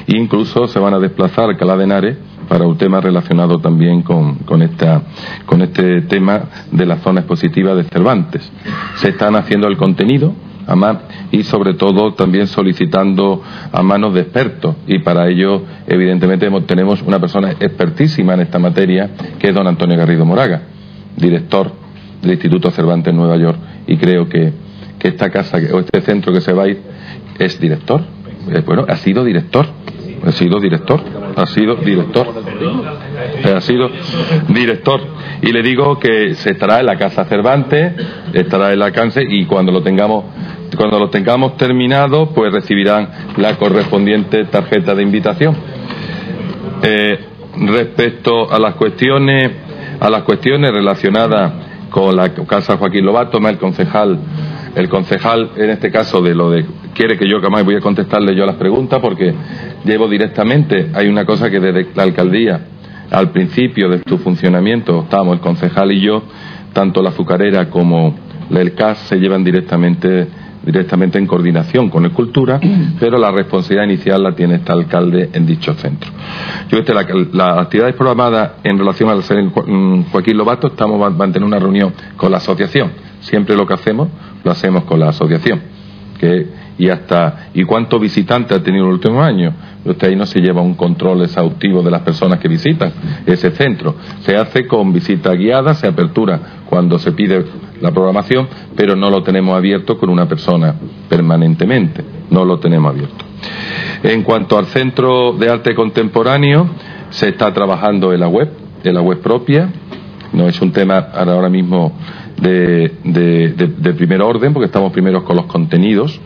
E incluso se van a desplazar a Alcalá de Henares para un tema relacionado también con, con, esta, con este tema de la zona expositiva de Cervantes. Se están haciendo el contenido, y sobre todo también solicitando a manos de expertos. Y para ello, evidentemente, tenemos una persona expertísima en esta materia, que es don Antonio Garrido Moraga, director del Instituto Cervantes en Nueva York. Y creo que, que esta casa o este centro que se va a ir es director. Eh, bueno, ha sido director. Ha sido director. Ha sido director. Ha sido director. Y le digo que se estará en la Casa Cervantes, estará en la cáncer y cuando lo tengamos cuando lo tengamos terminado, pues recibirán la correspondiente tarjeta de invitación. Eh, respecto a las cuestiones a las cuestiones relacionadas con la casa Joaquín Lobato, el concejal el concejal en este caso de lo de quiere que yo que más voy a contestarle yo a las preguntas porque llevo directamente hay una cosa que desde la alcaldía al principio de su funcionamiento estábamos el concejal y yo tanto la azucarera como el CAS se llevan directamente directamente en coordinación con el Cultura, pero la responsabilidad inicial la tiene este alcalde en dicho centro. Yo este, la, las actividades programadas en relación al ser mm, Joaquín Lobato, estamos va- a tener una reunión con la asociación. Siempre lo que hacemos, lo hacemos con la asociación. Y hasta y cuántos visitantes ha tenido en los últimos años. Usted ahí no se lleva un control exhaustivo de las personas que visitan ese centro. Se hace con visita guiada, se apertura cuando se pide la programación, pero no lo tenemos abierto con una persona permanentemente. No lo tenemos abierto. En cuanto al Centro de Arte Contemporáneo, se está trabajando en la web, en la web propia. No es un tema ahora mismo de, de- de- de primer orden, porque estamos primeros con los contenidos.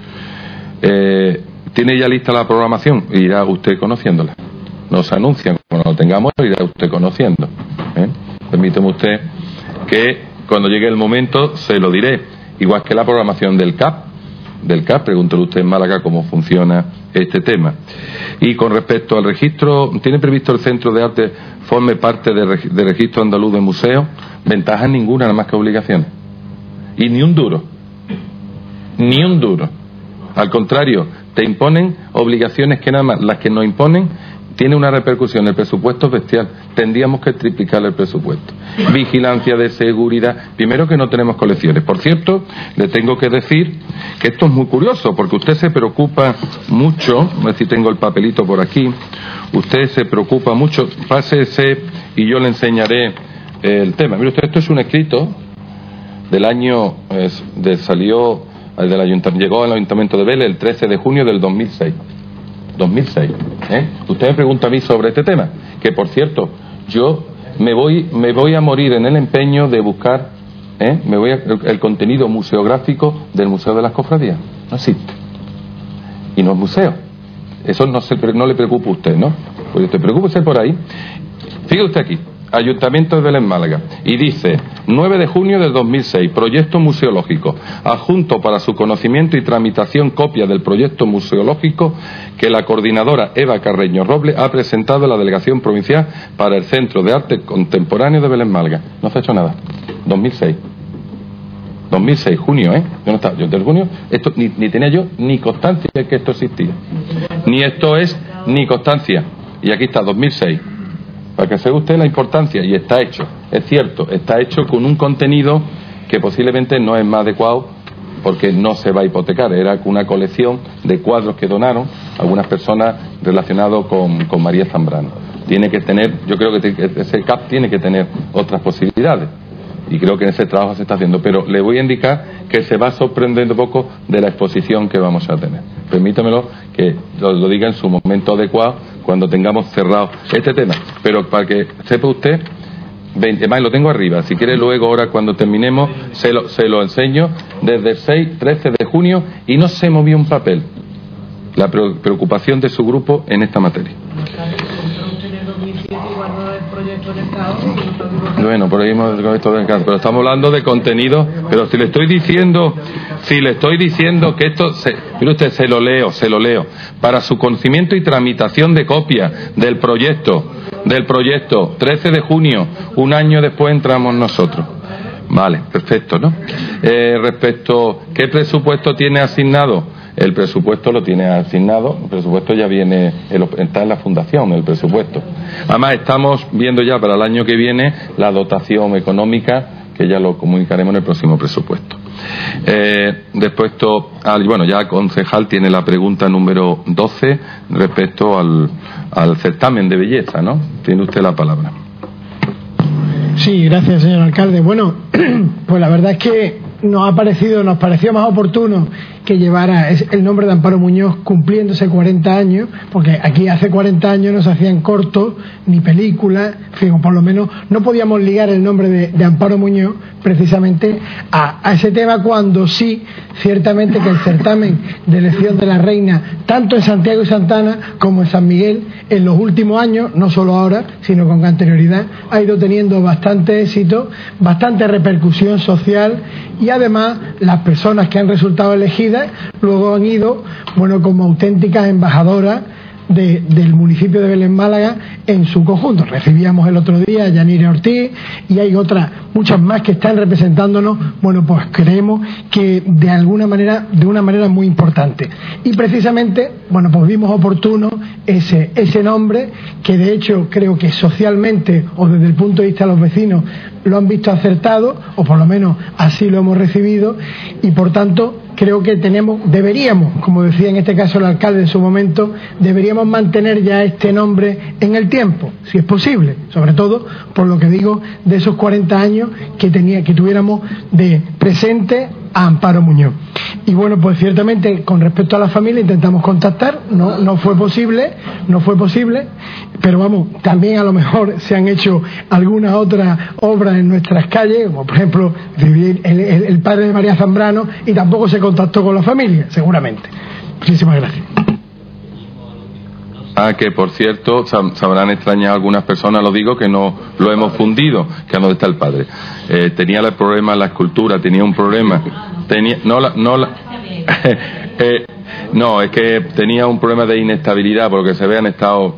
Eh, ¿Tiene ya lista la programación? Irá usted conociéndola. Nos anuncian, cuando lo tengamos, irá usted conociendo. ¿eh? Permíteme usted que cuando llegue el momento se lo diré. Igual que la programación del CAP. Del CAP, pregúntele usted en Málaga cómo funciona este tema. Y con respecto al registro, ¿tiene previsto el Centro de Arte forme parte del del registro andaluz de museos? Ventajas ninguna, nada más que obligaciones. Y ni un duro. Ni un duro. Al contrario, te imponen obligaciones que nada más las que nos imponen tiene una repercusión el presupuesto bestial. Tendríamos que triplicar el presupuesto. Vigilancia de seguridad. Primero que no tenemos colecciones. Por cierto, le tengo que decir que esto es muy curioso porque usted se preocupa mucho, a ver si tengo el papelito por aquí, usted se preocupa mucho, pásese y yo le enseñaré el tema. Mire usted, esto es un escrito del año, es, de, salió el del ayuntamiento, llegó al ayuntamiento de Vélez el 13 de junio del 2006. 2006. ¿eh? Usted me pregunta a mí sobre este tema, que por cierto, yo me voy, me voy a morir en el empeño de buscar ¿eh? me voy a- el, contenido museográfico del Museo de las Cofradías. Existe. Y no es museo. Eso no, se, no le preocupa a usted, ¿no? Pues usted preocúpese por ahí. Fíjese usted aquí, Ayuntamiento de Belén Málaga, y dice, 9 de junio del 2006, proyecto museológico, adjunto para su conocimiento y tramitación copia del proyecto museológico que la coordinadora Eva Carreño Roble ha presentado a la Delegación Provincial para el Centro de Arte Contemporáneo de Belén Málaga. No se ha hecho nada. 2006. 2006, junio, ¿eh? Yo no estaba, yo del junio, esto ni, ni tenía yo ni constancia de que esto existía. Ni esto es ni constancia. Y aquí está, 2006. Para que se usted la importancia, y está hecho, es cierto, está hecho con un contenido que posiblemente no es más adecuado porque no se va a hipotecar. Era una colección de cuadros que donaron algunas personas relacionados con, con María Zambrano. Tiene que tener, yo creo que ese CAP tiene que tener otras posibilidades y creo que ese trabajo se está haciendo. Pero le voy a indicar que se va sorprendiendo un poco de la exposición que vamos a tener. Permítamelo que lo, diga en su momento adecuado cuando tengamos cerrado este tema. Pero para que sepa usted, 20, más lo tengo arriba. Si quiere luego ahora cuando terminemos se lo, se lo enseño desde el 6, 13 de junio y no se movió un papel. La pre- preocupación de su grupo en esta materia. Bueno, por ahí hemos con esto del caso, pero estamos hablando de contenido, pero si le estoy diciendo, si le estoy diciendo que esto, se, mire usted, se lo leo, se lo leo, para su conocimiento y tramitación de copia del proyecto, del proyecto, 13 de junio, un año después entramos nosotros. Vale, perfecto, ¿no? Eh, respecto, ¿qué presupuesto tiene asignado? El presupuesto lo tiene asignado, el presupuesto ya viene, está en la fundación, el presupuesto. Además, estamos viendo ya para el año que viene la dotación económica, que ya lo comunicaremos en el próximo presupuesto. Eh, respecto al, bueno, ya concejal tiene la pregunta número 12 respecto al, al certamen de belleza, ¿no? Tiene usted la palabra. Sí, gracias, señor alcalde. Bueno, pues la verdad es que nos ha parecido, nos pareció más oportuno que llevara el nombre de Amparo Muñoz cumpliéndose 40 años, porque aquí hace 40 años no se hacían cortos ni películas, en por lo menos no podíamos ligar el nombre de, de Amparo Muñoz precisamente a, a ese tema cuando sí, ciertamente que el certamen de elección de la reina, tanto en Santiago y Santana como en San Miguel, en los últimos años, no solo ahora, sino con anterioridad, ha ido teniendo bastante éxito, bastante repercusión social y además las personas que han resultado elegidas luego han ido, bueno, como auténticas embajadoras de- del municipio de Belén Málaga en su conjunto. Recibíamos el otro día a Yanire Ortiz y hay otras, muchas más que están representándonos. Bueno, pues creemos que de alguna manera, de una manera muy importante. Y precisamente, bueno, pues vimos oportuno ese, ese nombre que de hecho creo que socialmente o desde el punto de vista de los vecinos lo han visto acertado o por lo menos así lo hemos recibido y por tanto creo que tenemos, deberíamos, como decía en este caso el alcalde en su momento, deberíamos mantener ya este nombre en el tiempo, si es posible, sobre todo por lo que digo de esos 40 años que tenía, que tuviéramos de presente a Amparo Muñoz. Y bueno, pues ciertamente con respecto a la familia intentamos contactar, no, no fue posible, no fue posible, pero vamos, también a lo mejor se han hecho algunas otras obras en nuestras calles, como por ejemplo el- el padre de María Zambrano, y tampoco se contactó con la familia, seguramente. Muchísimas gracias. Ah, que por cierto, sab- sabrán extrañar algunas personas, lo digo, que no lo hemos fundido, que a dónde está el padre. Eh, tenía el problema la escultura, tenía un problema. Tenía, no, la, no, la, eh, es que tenía un problema de inestabilidad, porque se habían estado,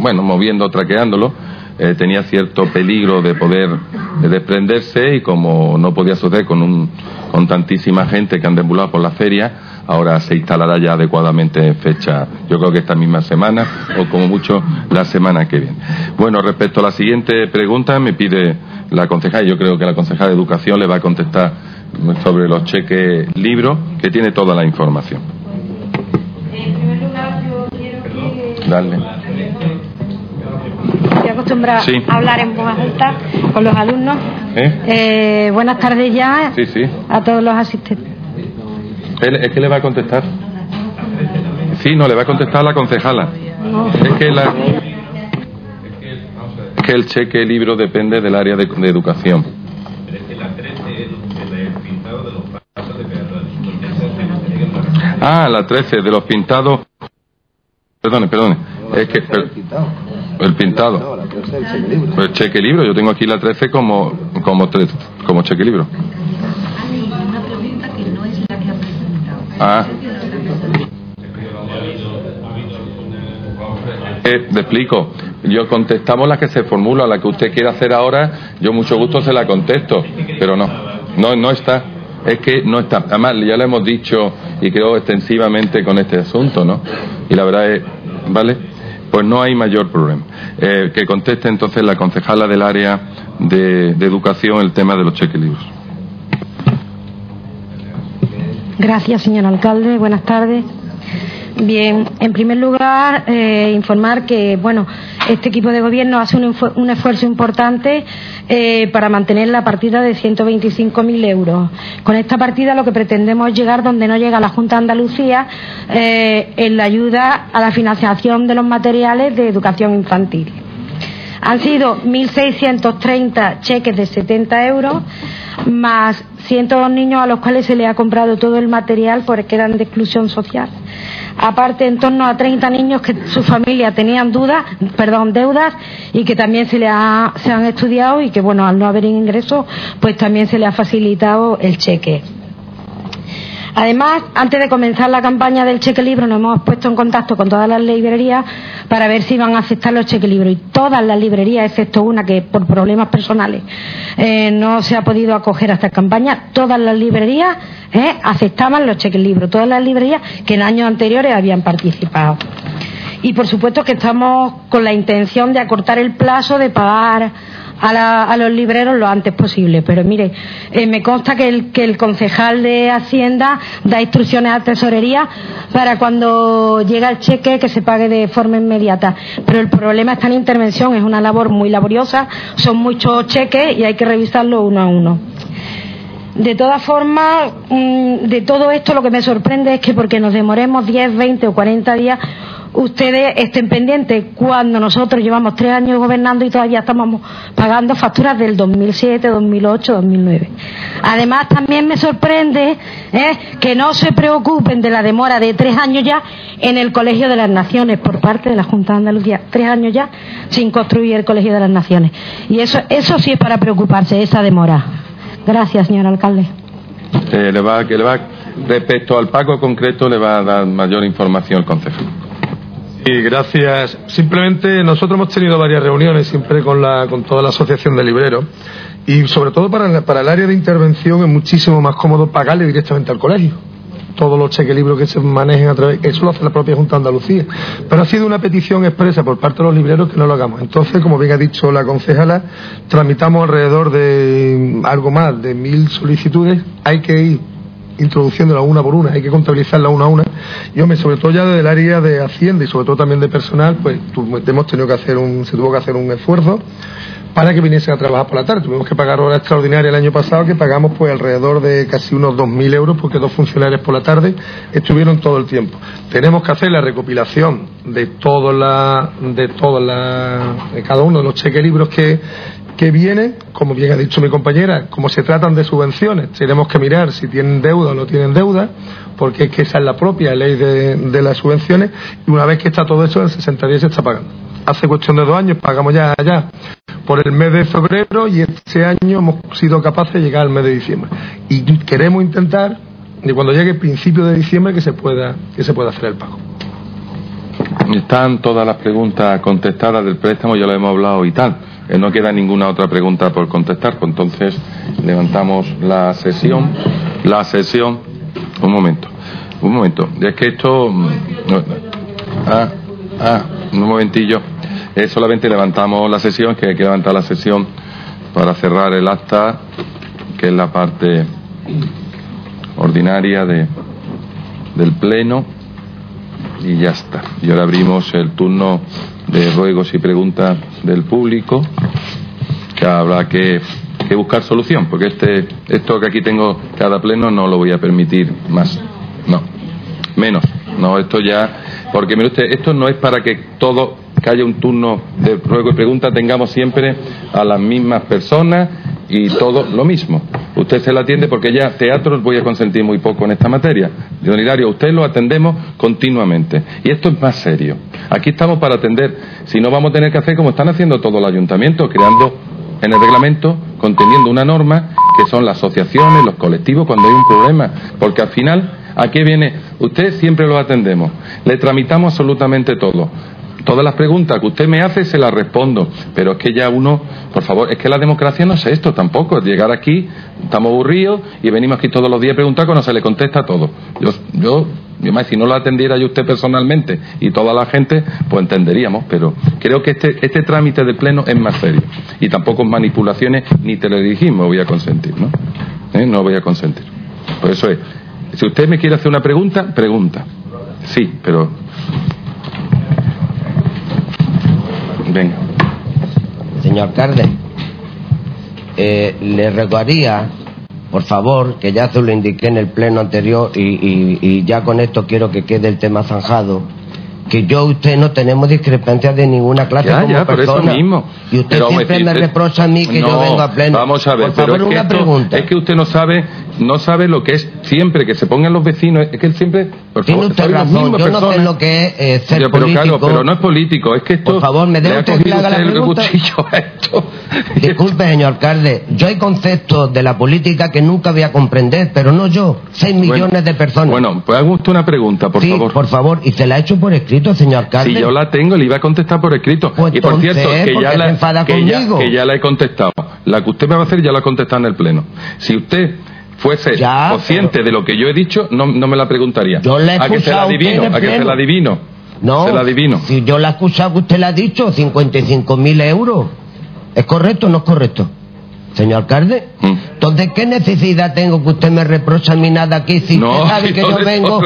bueno, moviendo, traqueándolo. Eh, tenía cierto peligro de poder de desprenderse y como no podía suceder con, un, con tantísima gente que han deambulado por la feria, ahora se instalará ya adecuadamente en fecha, yo creo que esta misma semana o como mucho la semana que viene. Bueno, respecto a la siguiente pregunta, me pide la concejal, yo creo que la concejal de Educación le va a contestar sobre los cheques libros, que tiene toda la información. Dale. Estoy acostumbrada Sí. a hablar en voz alta con los alumnos. ¿Eh? Eh, buenas tardes ya Sí, sí. a todos los asistentes. ¿Es que le va a contestar? Sí, no, le va a contestar la concejala. Es que la... Es que el cheque libro depende del área de, de educación. Ah, la 13 de los pintados. Perdone, perdone. Es que per- el pintado. Pues cheque libro, yo tengo aquí la 13 como como tres, como cheque libro. Ah. Eh, explico. Yo contestamos la que se formula, la que usted quiere hacer ahora, yo mucho gusto se la contesto, pero no, no, no está. Es que no está. Además, ya lo hemos dicho y creo extensivamente con este asunto, ¿no? Y la verdad es, ¿vale? Pues no hay mayor problema. Eh, que conteste entonces la concejala del área de, de educación el tema de los cheques libros. Gracias, señor alcalde. Buenas tardes. Bien, en primer lugar, eh, informar que, bueno, este equipo de gobierno hace un, esfu- un esfuerzo importante eh, para mantener la partida de 125.000 euros. Con esta partida lo que pretendemos es llegar donde no llega la Junta de Andalucía eh, en la ayuda a la financiación de los materiales de educación infantil. Han sido 1.630 cheques de 70 euros, más 102 niños a los cuales se les ha comprado todo el material porque eran de exclusión social. Aparte, en torno a 30 niños que su familia tenían dudas, perdón, deudas y que también se, le ha- han estudiado y que, bueno, al no haber ingresos, pues también se le ha facilitado el cheque. Además, antes de comenzar la campaña del cheque libro, nos hemos puesto en contacto con todas las librerías para ver si iban a aceptar los cheques libros. Y todas las librerías, excepto una que por problemas personales eh, no se ha podido acoger a esta campaña, todas las librerías eh, aceptaban los cheques libros. Todas las librerías que en años anteriores habían participado. Y por supuesto que estamos con la intención de acortar el plazo de pagar a, la- a los libreros lo antes posible. Pero mire, eh, me consta que el, que el concejal de Hacienda da instrucciones a Tesorería para cuando llega el cheque que se pague de forma inmediata. Pero el problema está en intervención, es una labor muy laboriosa, son muchos cheques y hay que revisarlo uno a uno. De todas formas, mm, de todo esto lo que me sorprende es que porque nos demoremos 10, 20 o 40 días, ustedes estén pendientes cuando nosotros llevamos tres años gobernando y todavía estamos pagando facturas del 2007, 2008, 2009. Además, también me sorprende ¿eh? que no se preocupen de la demora de tres años ya en el Colegio de las Naciones por parte de la Junta de Andalucía. Tres años ya sin construir el Colegio de las Naciones. Y eso, eso sí es para preocuparse, esa demora. Gracias, señor alcalde. Eh, le va, que le va, respecto al pago concreto, le va a dar mayor información el concejal. Y gracias. Simplemente nosotros hemos tenido varias reuniones siempre con, la, con toda la asociación de libreros y sobre todo para, para el área de intervención es muchísimo más cómodo pagarle directamente al colegio. Todos los cheques libros que se manejen a través, eso lo hace la propia Junta de Andalucía. Pero ha sido una petición expresa por parte de los libreros que no lo hagamos. Entonces, como bien ha dicho la concejala, tramitamos alrededor de algo más de mil solicitudes. Hay que ir introduciéndola una por una, hay que contabilizarla una a una. Y hombre, sobre todo ya desde el área de Hacienda y sobre todo también de personal, pues hemos tenido que hacer un, se tuvo que hacer un esfuerzo para que viniesen a trabajar por la tarde. Tuvimos que pagar horas extraordinarias el año pasado que pagamos pues alrededor de casi unos 2.000 euros porque dos funcionarios por la tarde estuvieron todo el tiempo. Tenemos que hacer la recopilación de toda la, de toda la, de cada uno de los cheques libros que, que vienen, como bien ha dicho mi compañera, como se tratan de subvenciones, tenemos que mirar si tienen deuda o no tienen deuda, porque es que esa es la propia ley de, de las subvenciones, y una vez que está todo eso, en 60 días se está pagando. Hace cuestión de dos años pagamos ya allá por el mes de febrero y este año hemos sido capaces de llegar al mes de diciembre. Y queremos intentar, de cuando llegue el principio de diciembre, que se pueda, que se pueda hacer el pago. Están todas las preguntas contestadas del préstamo, ya lo hemos hablado y tal. Eh, no queda ninguna otra pregunta por contestar, pues entonces levantamos la sesión. La sesión. Un momento, un momento. Es que esto. mm, ah, ah, un momentillo. Eh, solamente levantamos la sesión, que hay que levantar la sesión para cerrar el acta, que es la parte ordinaria de, del Pleno y ya está. Y ahora abrimos el turno de ruegos y preguntas del público, que habrá que, que buscar solución, porque este, esto que aquí tengo cada pleno no lo voy a permitir más. No, menos. No, esto ya, porque mire usted, esto no es para que todo, que haya un turno de ruego y pregunta, tengamos siempre a las mismas personas y todo lo mismo. Usted se la atiende porque ya teatro voy a consentir muy poco en esta materia. Don Hilario, usted lo atendemos continuamente. Y esto es más serio. Aquí estamos para atender. Si no, vamos a tener que hacer como están haciendo todo el ayuntamiento, creando en el reglamento, conteniendo una norma que son las asociaciones, los colectivos, cuando hay un problema. Porque al final, ¿a qué viene? Usted siempre lo atendemos. Le tramitamos absolutamente todo. Todas las preguntas que usted me hace se las respondo, pero es que ya uno, por favor, es que la democracia no es esto tampoco, es llegar aquí, estamos aburridos y venimos aquí todos los días a preguntar cuando se le contesta todo. Yo, yo, yo más, si no lo atendiera yo usted personalmente y toda la gente, pues entenderíamos, pero creo que este, este trámite de pleno es más serio y tampoco manipulaciones ni teledirigismo voy a consentir, ¿no? ¿Eh? No voy a consentir. Por eso es, Si usted me quiere hacer una pregunta, pregunta. Sí, pero. Venga. Señor alcalde, eh, le rogaría, por favor, que ya se lo indiqué en el pleno anterior y- y ya con esto quiero que quede el tema zanjado, que yo y usted no tenemos discrepancias de ninguna clase Ya, como ya, por eso persona. mismo. Y usted Pero, siempre me si- reprocha a mí que yo No, vengo a pleno. Vamos a ver, por pero favor, que una esto- pregunta. es que usted no sabe, no sabe lo que es siempre que se pongan los vecinos, es que él siempre, por Tiene favor, usted razón, yo no sé persona. lo que es eh, ser Ya, pero político. claro, pero no es político, es que esto Por favor, me ha usted que haga la pregunta. a esto. Disculpe, señor alcalde, yo hay conceptos de la política que nunca voy a comprender, pero no yo, seis millones de personas. Bueno, pues haga usted una pregunta, por sí, favor. por favor, y se la he hecho por escrito, señor. Si yo la tengo, le iba a contestar por escrito. y por entonces, cierto, que ¿por ya, la, que, ya, conmigo? que ya la he contestado. La que usted me va a hacer ya la ha contestado en el Pleno. Si usted fuese consciente de lo que yo he dicho, no, no me la preguntaría. Yo la he a que se la adivino, a que se la adivino. No, Se la adivino. si yo la he escuchado que usted la ha dicho, 55 mil euros. ¿Es correcto o no es correcto? Señor alcalde, Mm. entonces, ¿qué necesidad tengo que usted me reproche a mí nada aquí si No, usted sabe si que no yo le vengo...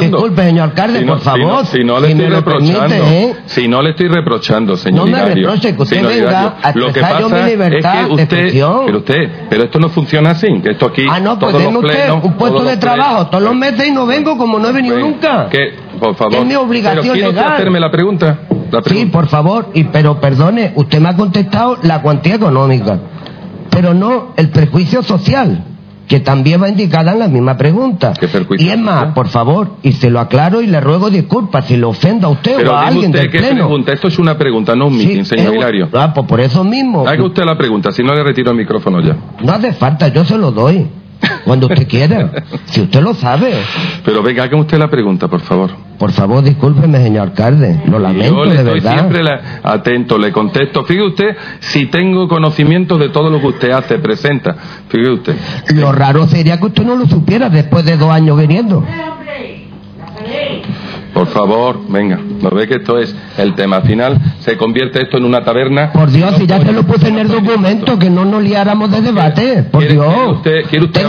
Disculpe, señor alcalde, Si no- por favor, Si no, si no le estoy reprochando. permite, ¿eh? Si no le estoy reprochando, señor No me reproche, que usted venga a Lo que pasa mi libertad es que de usted, expresión. pero usted, pero esto no funciona así, que esto aquí, Ah, no, pues los usted plenos, un puesto de trabajo todos los meses y no vengo como no he venido nunca. Que, por favor. Es mi obligación pero ¿quiere usted legal. hacerme la pregunta? La Sí, por favor, y pero perdone, usted me ha contestado la cuantía económica, pero no el prejuicio social, que también va indicada en la misma pregunta. Y es más, por favor, y se lo aclaro y le ruego disculpas si le ofendo a usted Pero o a alguien usted del qué pleno. pregunta. Esto es una pregunta, no un meeting, señor es Hilario. Ah, pues por eso mismo. Haga usted la pregunta, si no le retiro el micrófono ya. No hace falta, yo se lo doy. Cuando usted quiera. Si usted lo sabe. Pero venga, haga usted la pregunta, por favor. Por favor, discúlpeme, señor alcalde. Lo lamento, Yo le de estoy verdad. siempre la- atento, le contesto. Fíjese usted si tengo conocimiento de todo lo que usted hace, presenta. Fíjese usted. Lo raro sería que usted no lo supiera después de dos años viniendo. Por favor, venga. ¿No ve que esto es el tema? Al final se convierte esto en una taberna. Por Dios, si ya se lo puse en el documento, que no nos liáramos de debate. Por Dios. usted, ¿quiere usted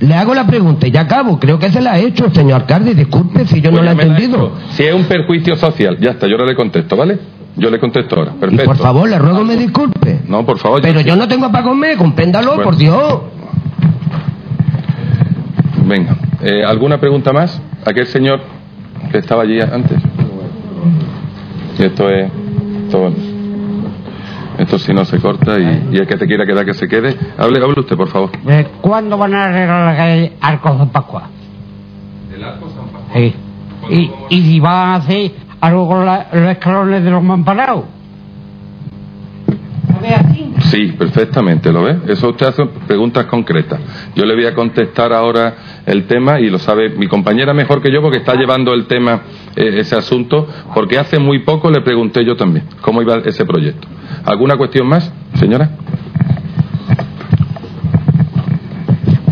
le hago la pregunta y ya acabo. Creo que se la ha hecho, señor alcalde. Disculpe si yo no la he la entendido. Si es un perjuicio social, ya está, yo ahora le contesto, ¿vale? Yo le contesto ahora. Perfecto. Por favor, le ruego me disculpe. No, por favor. Pero yo no tengo para comer, compréndalo, Bueno. por Dios. Venga. Eh, ¿Alguna pregunta más? Aquel señor que estaba allí antes. Y esto es. Esto, bueno. Esto si no se corta y, y el que te quiera quedar que se quede. Hable, hable usted, por favor. Eh, ¿Cuándo van a arreglar la calle Arcos de Pascua? Sí. ¿Y, y si van a hacer algo con la- los escalones de los mamparados? Sí, perfectamente, ¿lo ve? Eso usted hace preguntas concretas. Yo le voy a contestar ahora el tema y lo sabe mi compañera mejor que yo porque está llevando el tema, eh, ese asunto, porque hace muy poco le pregunté yo también cómo iba ese proyecto. ¿Alguna cuestión más, señora?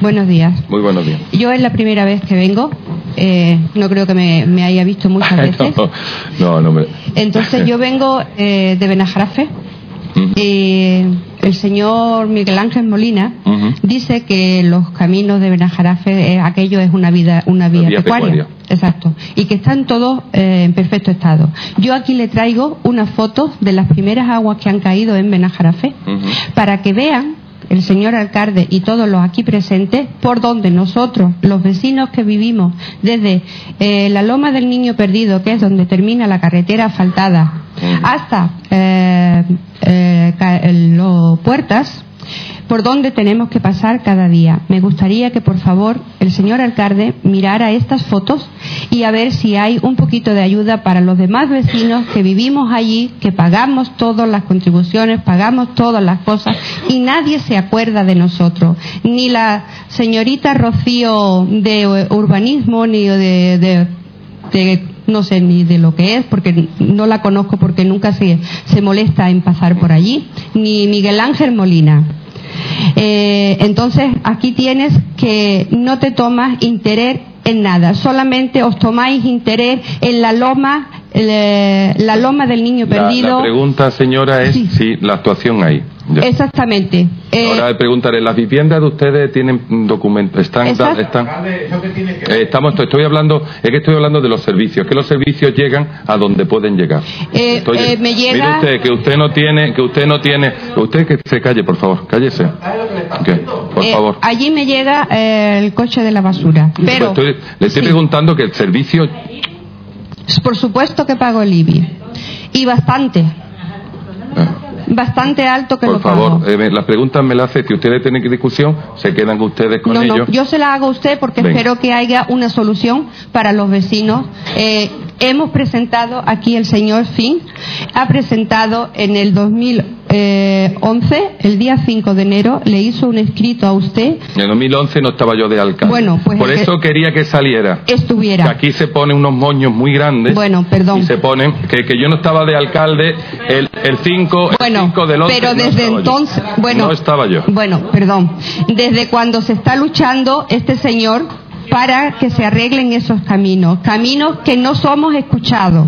Buenos días. Muy buenos días. Yo es la primera vez que vengo. eh, no creo que me, me haya visto muchas veces. no, no, hombre. Entonces yo vengo eh, de Benajarafe. Y el señor Miguel Ángel Molina dice que los caminos de Benajarafe, eh, aquello es una vida, una vía, vía pecuaria. pecuaria. Exacto. Y que están todos eh, en perfecto estado. Yo aquí le traigo unas fotos de las primeras aguas que han caído en Benajarafe para que vean el señor alcalde y todos los aquí presentes por donde nosotros, los vecinos que vivimos desde eh, la Loma del Niño Perdido, que es donde termina la carretera asfaltada, hasta eh, eh, el- los puertas, por donde tenemos que pasar cada día. Me gustaría que, por favor, el señor alcalde mirara estas fotos y a ver si hay un poquito de ayuda para los demás vecinos que vivimos allí, que pagamos todas las contribuciones, pagamos todas las cosas y nadie se acuerda de nosotros. Ni la señorita Rocío de urbanismo, ni de, de- no sé ni de lo que es, porque no la conozco porque nunca se, se molesta en pasar por allí, ni Miguel Ángel Molina. Eh, entonces, aquí tienes que no te tomas interés en nada, solamente os tomáis interés en la loma, eh, la loma del niño perdido. la pregunta, señora, es si la actuación hay. Ya. Exactamente. Eh, Ahora le preguntaré, ¿las viviendas de ustedes tienen documentos? ¿Están, están Eh, estamos, estoy hablando, es que estoy hablando de los servicios, que los servicios llegan a donde pueden llegar. eh, Estoy- eh, me Mire llega. usted, que usted no tiene, que usted no tiene, usted que se calle, por favor, cállese. Por eh, favor. allí me llega eh, el coche de la basura. Pero, Pues estoy- le estoy preguntando que el servicio, por supuesto que pago el IBI. Y bastante. Bastante alto que por lo favor, eh, las preguntas me las hace, si ustedes tienen discusión, se quedan ustedes con No, no, ellos. yo se la hago a usted porque Venga. espero que haya una solución para los vecinos. Eh, hemos presentado aquí el señor Finn, ha presentado en el 2011, el día 5 de enero, le hizo un escrito a usted, En el 2011 no estaba yo de alcalde. Bueno, pues Por el que- eso quería que saliera. Que estuviera. aquí se ponen unos moños muy grandes. Bueno, perdón. Y se ponen, que, que yo no estaba de alcalde el, el 5 el 5 del 11. pero no desde yo. entonces, bueno, No estaba yo. Bueno, perdón. Desde cuando se está luchando este señor para que se arreglen esos caminos, caminos que no somos escuchados.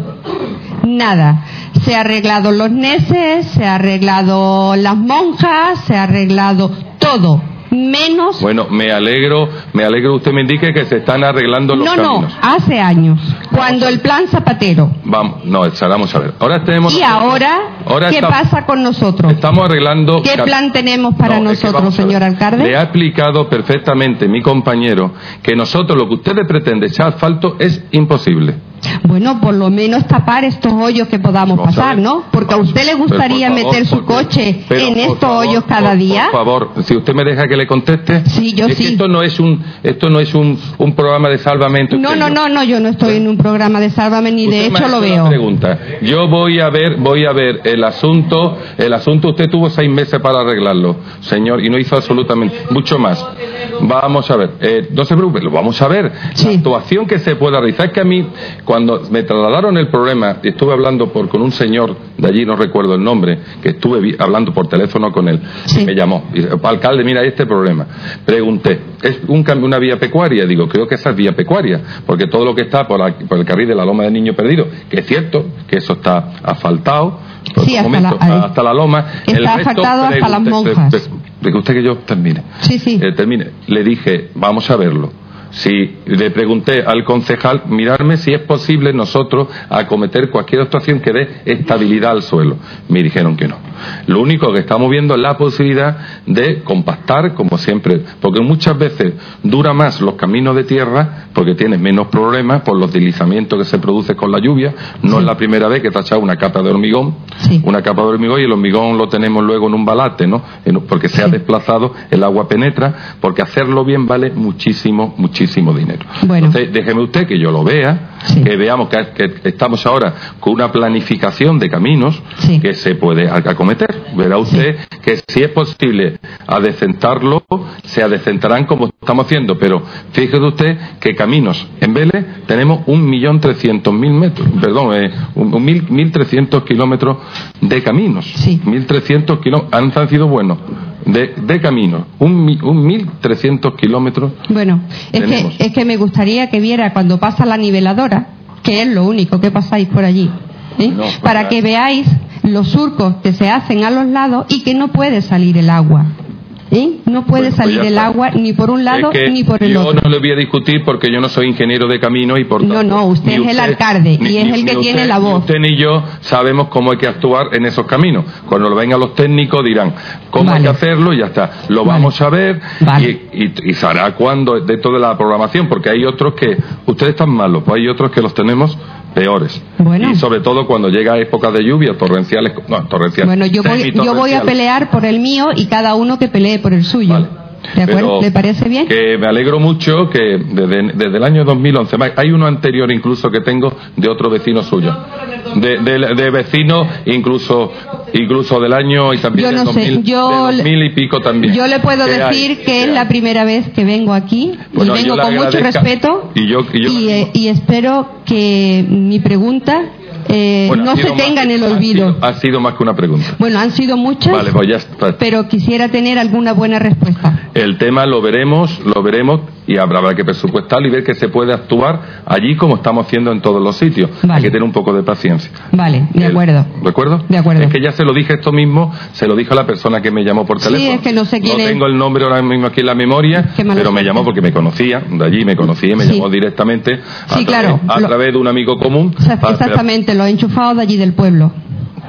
Nada. Se ha arreglado los neces, se ha arreglado las monjas, se ha arreglado todo, menos Bueno, me alegro, me alegro usted me indique que se están arreglando los no, no, caminos. hace años, cuando el plan Zapatero. Vamos, no, vamos a ver. Ahora tenemos Y ahora, Ahora ¿qué está- pasa con nosotros? Estamos arreglando ¿Qué plan tenemos para No, es que nosotros, a ver. señor alcalde? Le ha explicado perfectamente mi compañero que nosotros lo que ustedes pretenden echar asfalto es imposible. Bueno, por lo menos tapar estos hoyos que podamos pasar. ¿no? Porque a usted le gustaría favor, meter su porque- coche pero, en estos favor, hoyos cada por- día. Por favor, si usted me deja que le conteste. Sí, yo es que sí. esto no es un, esto no es un, un programa de salvamento. No, no, yo- no, no, yo no estoy en un programa de Sálvame ni de hecho lo veo. pregunta. Yo voy a ver, voy a ver el asunto, el asunto usted tuvo seis meses para arreglarlo, señor, y no hizo absolutamente mucho más. Vamos a ver, eh, no se preocupe, lo vamos a ver. La actuación que se pueda realizar es que a mí, cuando me trasladaron el problema, estuve hablando por, con un señor de allí, no recuerdo el nombre, que estuve hablando por teléfono con él, y me llamó, y dice, alcalde, mira este problema. Pregunté, ¿es un, una vía pecuaria? Digo, creo que esa es vía pecuaria, porque todo lo que está por, aquí- por el carril de la Loma del Niño Perdido, que es cierto que eso está asfaltado, por Sí, hasta la- ahí. hasta la loma. Está el resto, asfaltado hasta las monjas. pre- pre- usted que yo termine. Sí, sí. Eh, termine. Le dije, vamos a verlo. Si le pregunté al concejal, mirarme si es posible nosotros acometer cualquier actuación que dé estabilidad al suelo. Me dijeron que no. Lo único que estamos viendo es la posibilidad de compactar, como siempre, porque muchas veces dura más los caminos de tierra porque tienen menos problemas por los deslizamientos que se producen con la lluvia. No es la primera vez que te ha echado una capa de hormigón, una capa de hormigón y el hormigón lo tenemos luego en un balate, ¿no? Porque se ha desplazado, el agua penetra, porque hacerlo bien vale muchísimo, muchísimo dinero. Bueno. Entonces, déjeme usted que yo lo vea, que veamos que, que estamos ahora con una planificación de caminos que se puede ac- acometer. Verá usted que si es posible adecentarlo, se adecentarán como estamos haciendo, pero fíjese usted que caminos en Vélez tenemos un millón trescientos mil metros, perdón, eh, un, un mil, mil trescientos kilómetros de caminos. Mil trescientos kilómetros, han, han sido buenos, de, de caminos, un, un mil trescientos kilómetros Bueno, es Tenemos. que, es que me gustaría que viera cuando pasa la niveladora, que es lo único que pasáis por allí, ¿eh? para que veáis los surcos que se hacen a los lados y que no puede salir el agua. ¿Eh? No puede pues salir el agua ni por un lado Es que ni por el yo otro. no le voy a discutir porque yo no soy ingeniero de camino y por No, tanto, no, usted ni es el alcalde y es el que tiene usted- la ni voz. Usted ni yo sabemos cómo hay que actuar en esos caminos. Cuando lo vengan los técnicos dirán cómo hay que hacerlo y ya está. Lo vamos a ver y, y- y se hará cuando dentro de la programación porque hay otros que ustedes están malos, pues hay otros que los tenemos peores. Y sobre todo cuando llega época de lluvia, torrenciales, no, torrenciales. Bueno, yo voy, yo voy a pelear por el mío y cada uno que pelee por el suyo. ¿De acuerdo? ¿Le parece bien? Que me alegro mucho que desde, desde el año 2011, más, hay uno anterior incluso que tengo de otro vecino suyo, de, de, de vecino incluso incluso del año y también Yo del no sé, 2000, yo de le- 2000 y pico también. Yo le puedo Que hay, decir que es la primera vez que vengo aquí Bueno, y vengo con mucho respeto y yo, y yo- y, eh, y espero que mi pregunta eh, bueno, no se tenga en el ha olvido. sido- Ha sido más que una pregunta. Bueno, han sido muchas, Vale, pues ya está. pero quisiera tener alguna buena respuesta. El tema lo veremos, lo veremos y habrá que presupuestarlo y ver que se puede actuar allí como estamos haciendo en todos los sitios. Hay que tener un poco de paciencia. Vale, de acuerdo. ¿De acuerdo? De acuerdo. Es que ya se lo dije esto mismo, se lo dijo a la persona que me llamó por Sí, teléfono. es que no sé quién no es. tengo el nombre ahora mismo aquí en la memoria, pero me llamó porque me conocía, de allí me conocía y me Sí. llamó directamente a, Sí, través, claro. a Lo- través de un amigo común. Sea, para- los enchufados de allí del pueblo.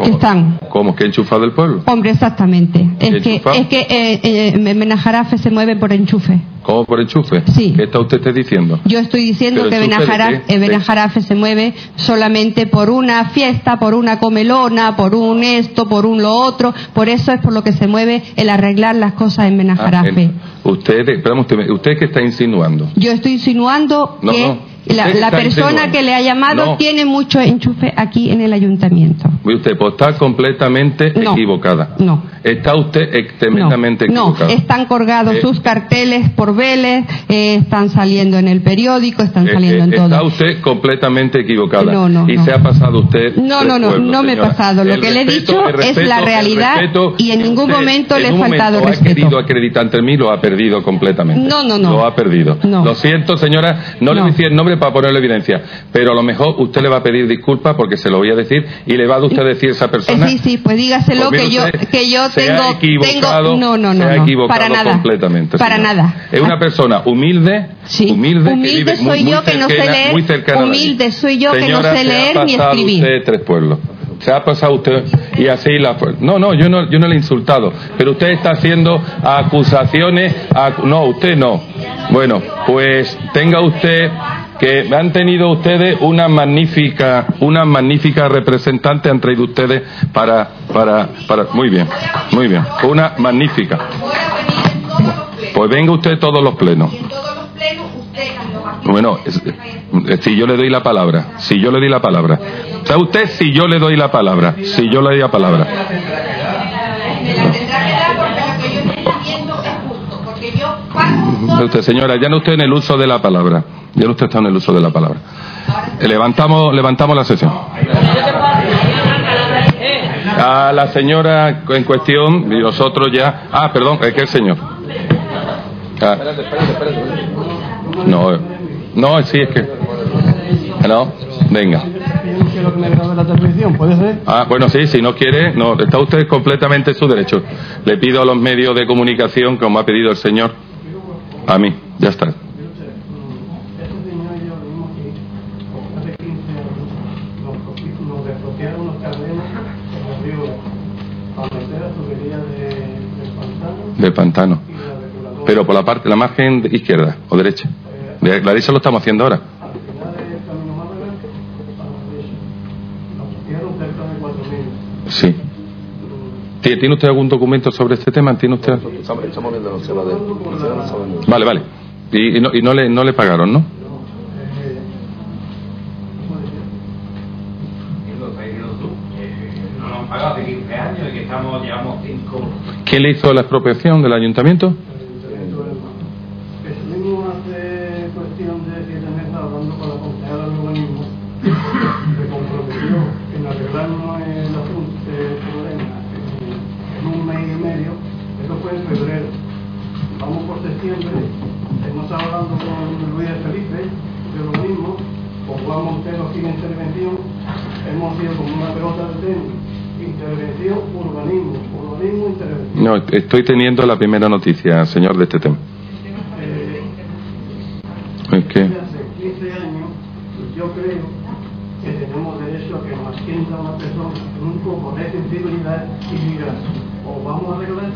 Que están. ¿Cómo? ¿Que enchufado del pueblo? Hombre, exactamente. Es que, es que eh, eh, Benajarafe se mueve por enchufe. ¿Cómo por enchufe? Sí. ¿Qué está usted te diciendo? Yo estoy diciendo ¿Pero que enchufe de Benajara- qué? eh, Benajarafe se mueve solamente por una fiesta, por una comelona, por un esto, por un lo otro. Por eso es por lo que se mueve el arreglar las cosas en Ah, Benajarafe. en- usted, espérame, usted, ¿usted qué está insinuando? Yo estoy insinuando No, que no. la, la está persona insinuando. que le ha llamado No. tiene mucho enchufe aquí en el ayuntamiento. Usted, pues está completamente equivocada. No. Está usted tremendamente No, equivocada. están colgados Eh, sus carteles por Vélez, eh, están saliendo en el periódico, están Eh, saliendo eh, en Está todo. usted completamente equivocada. No, no, y no. se ha pasado usted. No, no, no, pueblos, no me he pasado. Lo El que le he respeto- dicho el es respeto- la realidad respeto- y en ningún usted momento le he faltado momento respeto. Ha querido acreditar ante mí, lo ha perdido completamente. No, no, no. Lo ha perdido. Lo siento, señora. No, le voy a decir el nombre para ponerle evidencia. Pero a lo mejor usted le va a pedir disculpas porque se lo voy a decir y le va a usted decir a esa Eh, persona. sí, sí, pues dígaselo Pues que yo, que yo tengo, tengo, no, no, no, no, equivocado para nada, completamente. para señora. nada. Es una persona humilde, humilde, que Humilde vive muy- soy muy yo que no sé leer, humilde soy yo que no sé leer ni escribir. usted tres pueblos. Se ha pasado usted y así la no no yo no yo no le he insultado pero usted está haciendo acusaciones acu- no usted no bueno pues tenga usted que han tenido ustedes una magnífica una magnífica representante han traído ustedes para para para muy bien muy bien una magnífica pues venga usted todos los plenos bueno, si yo le doy la palabra, si yo le doy la palabra. ¿Sabe usted si yo le doy la palabra? Si yo le doy la palabra. Usted, señora, ya no usted en el uso de la palabra. Ya no usted está en el uso de la palabra. Eh, Levantamos, levantamos la sesión. A la señora en cuestión, y nosotros ya. Ah, perdón, es que el señor. Ah. No, no, sí, es que. No, venga. Ah, bueno, sí, si no quiere, no, está usted completamente en su derecho. Le pido a los medios de comunicación, como ha pedido el señor, a mí, ya está. De, pantano. Pero por la parte, la margen izquierda o derecha. De la derecha lo estamos haciendo ahora. Sí. ¿Tie- ¿Tiene usted algún documento sobre este tema? ¿Tiene usted? Estamos viendo los temas de. Vale, vale. Y, y no, y no le, no le pagaron, ¿no? No nos han pagado hace 15 años y que estamos, llevamos 5. ¿Quién le hizo la expropiación del ayuntamiento? Septiembre, hemos estado hablando con Luis Felipe de urbanismo, con Juan Montero aquí en intervención, hemos sido como una pelota de tenis, intervención, urbanismo, urbanismo, intervención. No, estoy teniendo la primera noticia, señor, de este tema. Es que, hace 15 años, yo creo que tenemos derecho a que nos atienda una persona en un poco de sensibilidad y diga,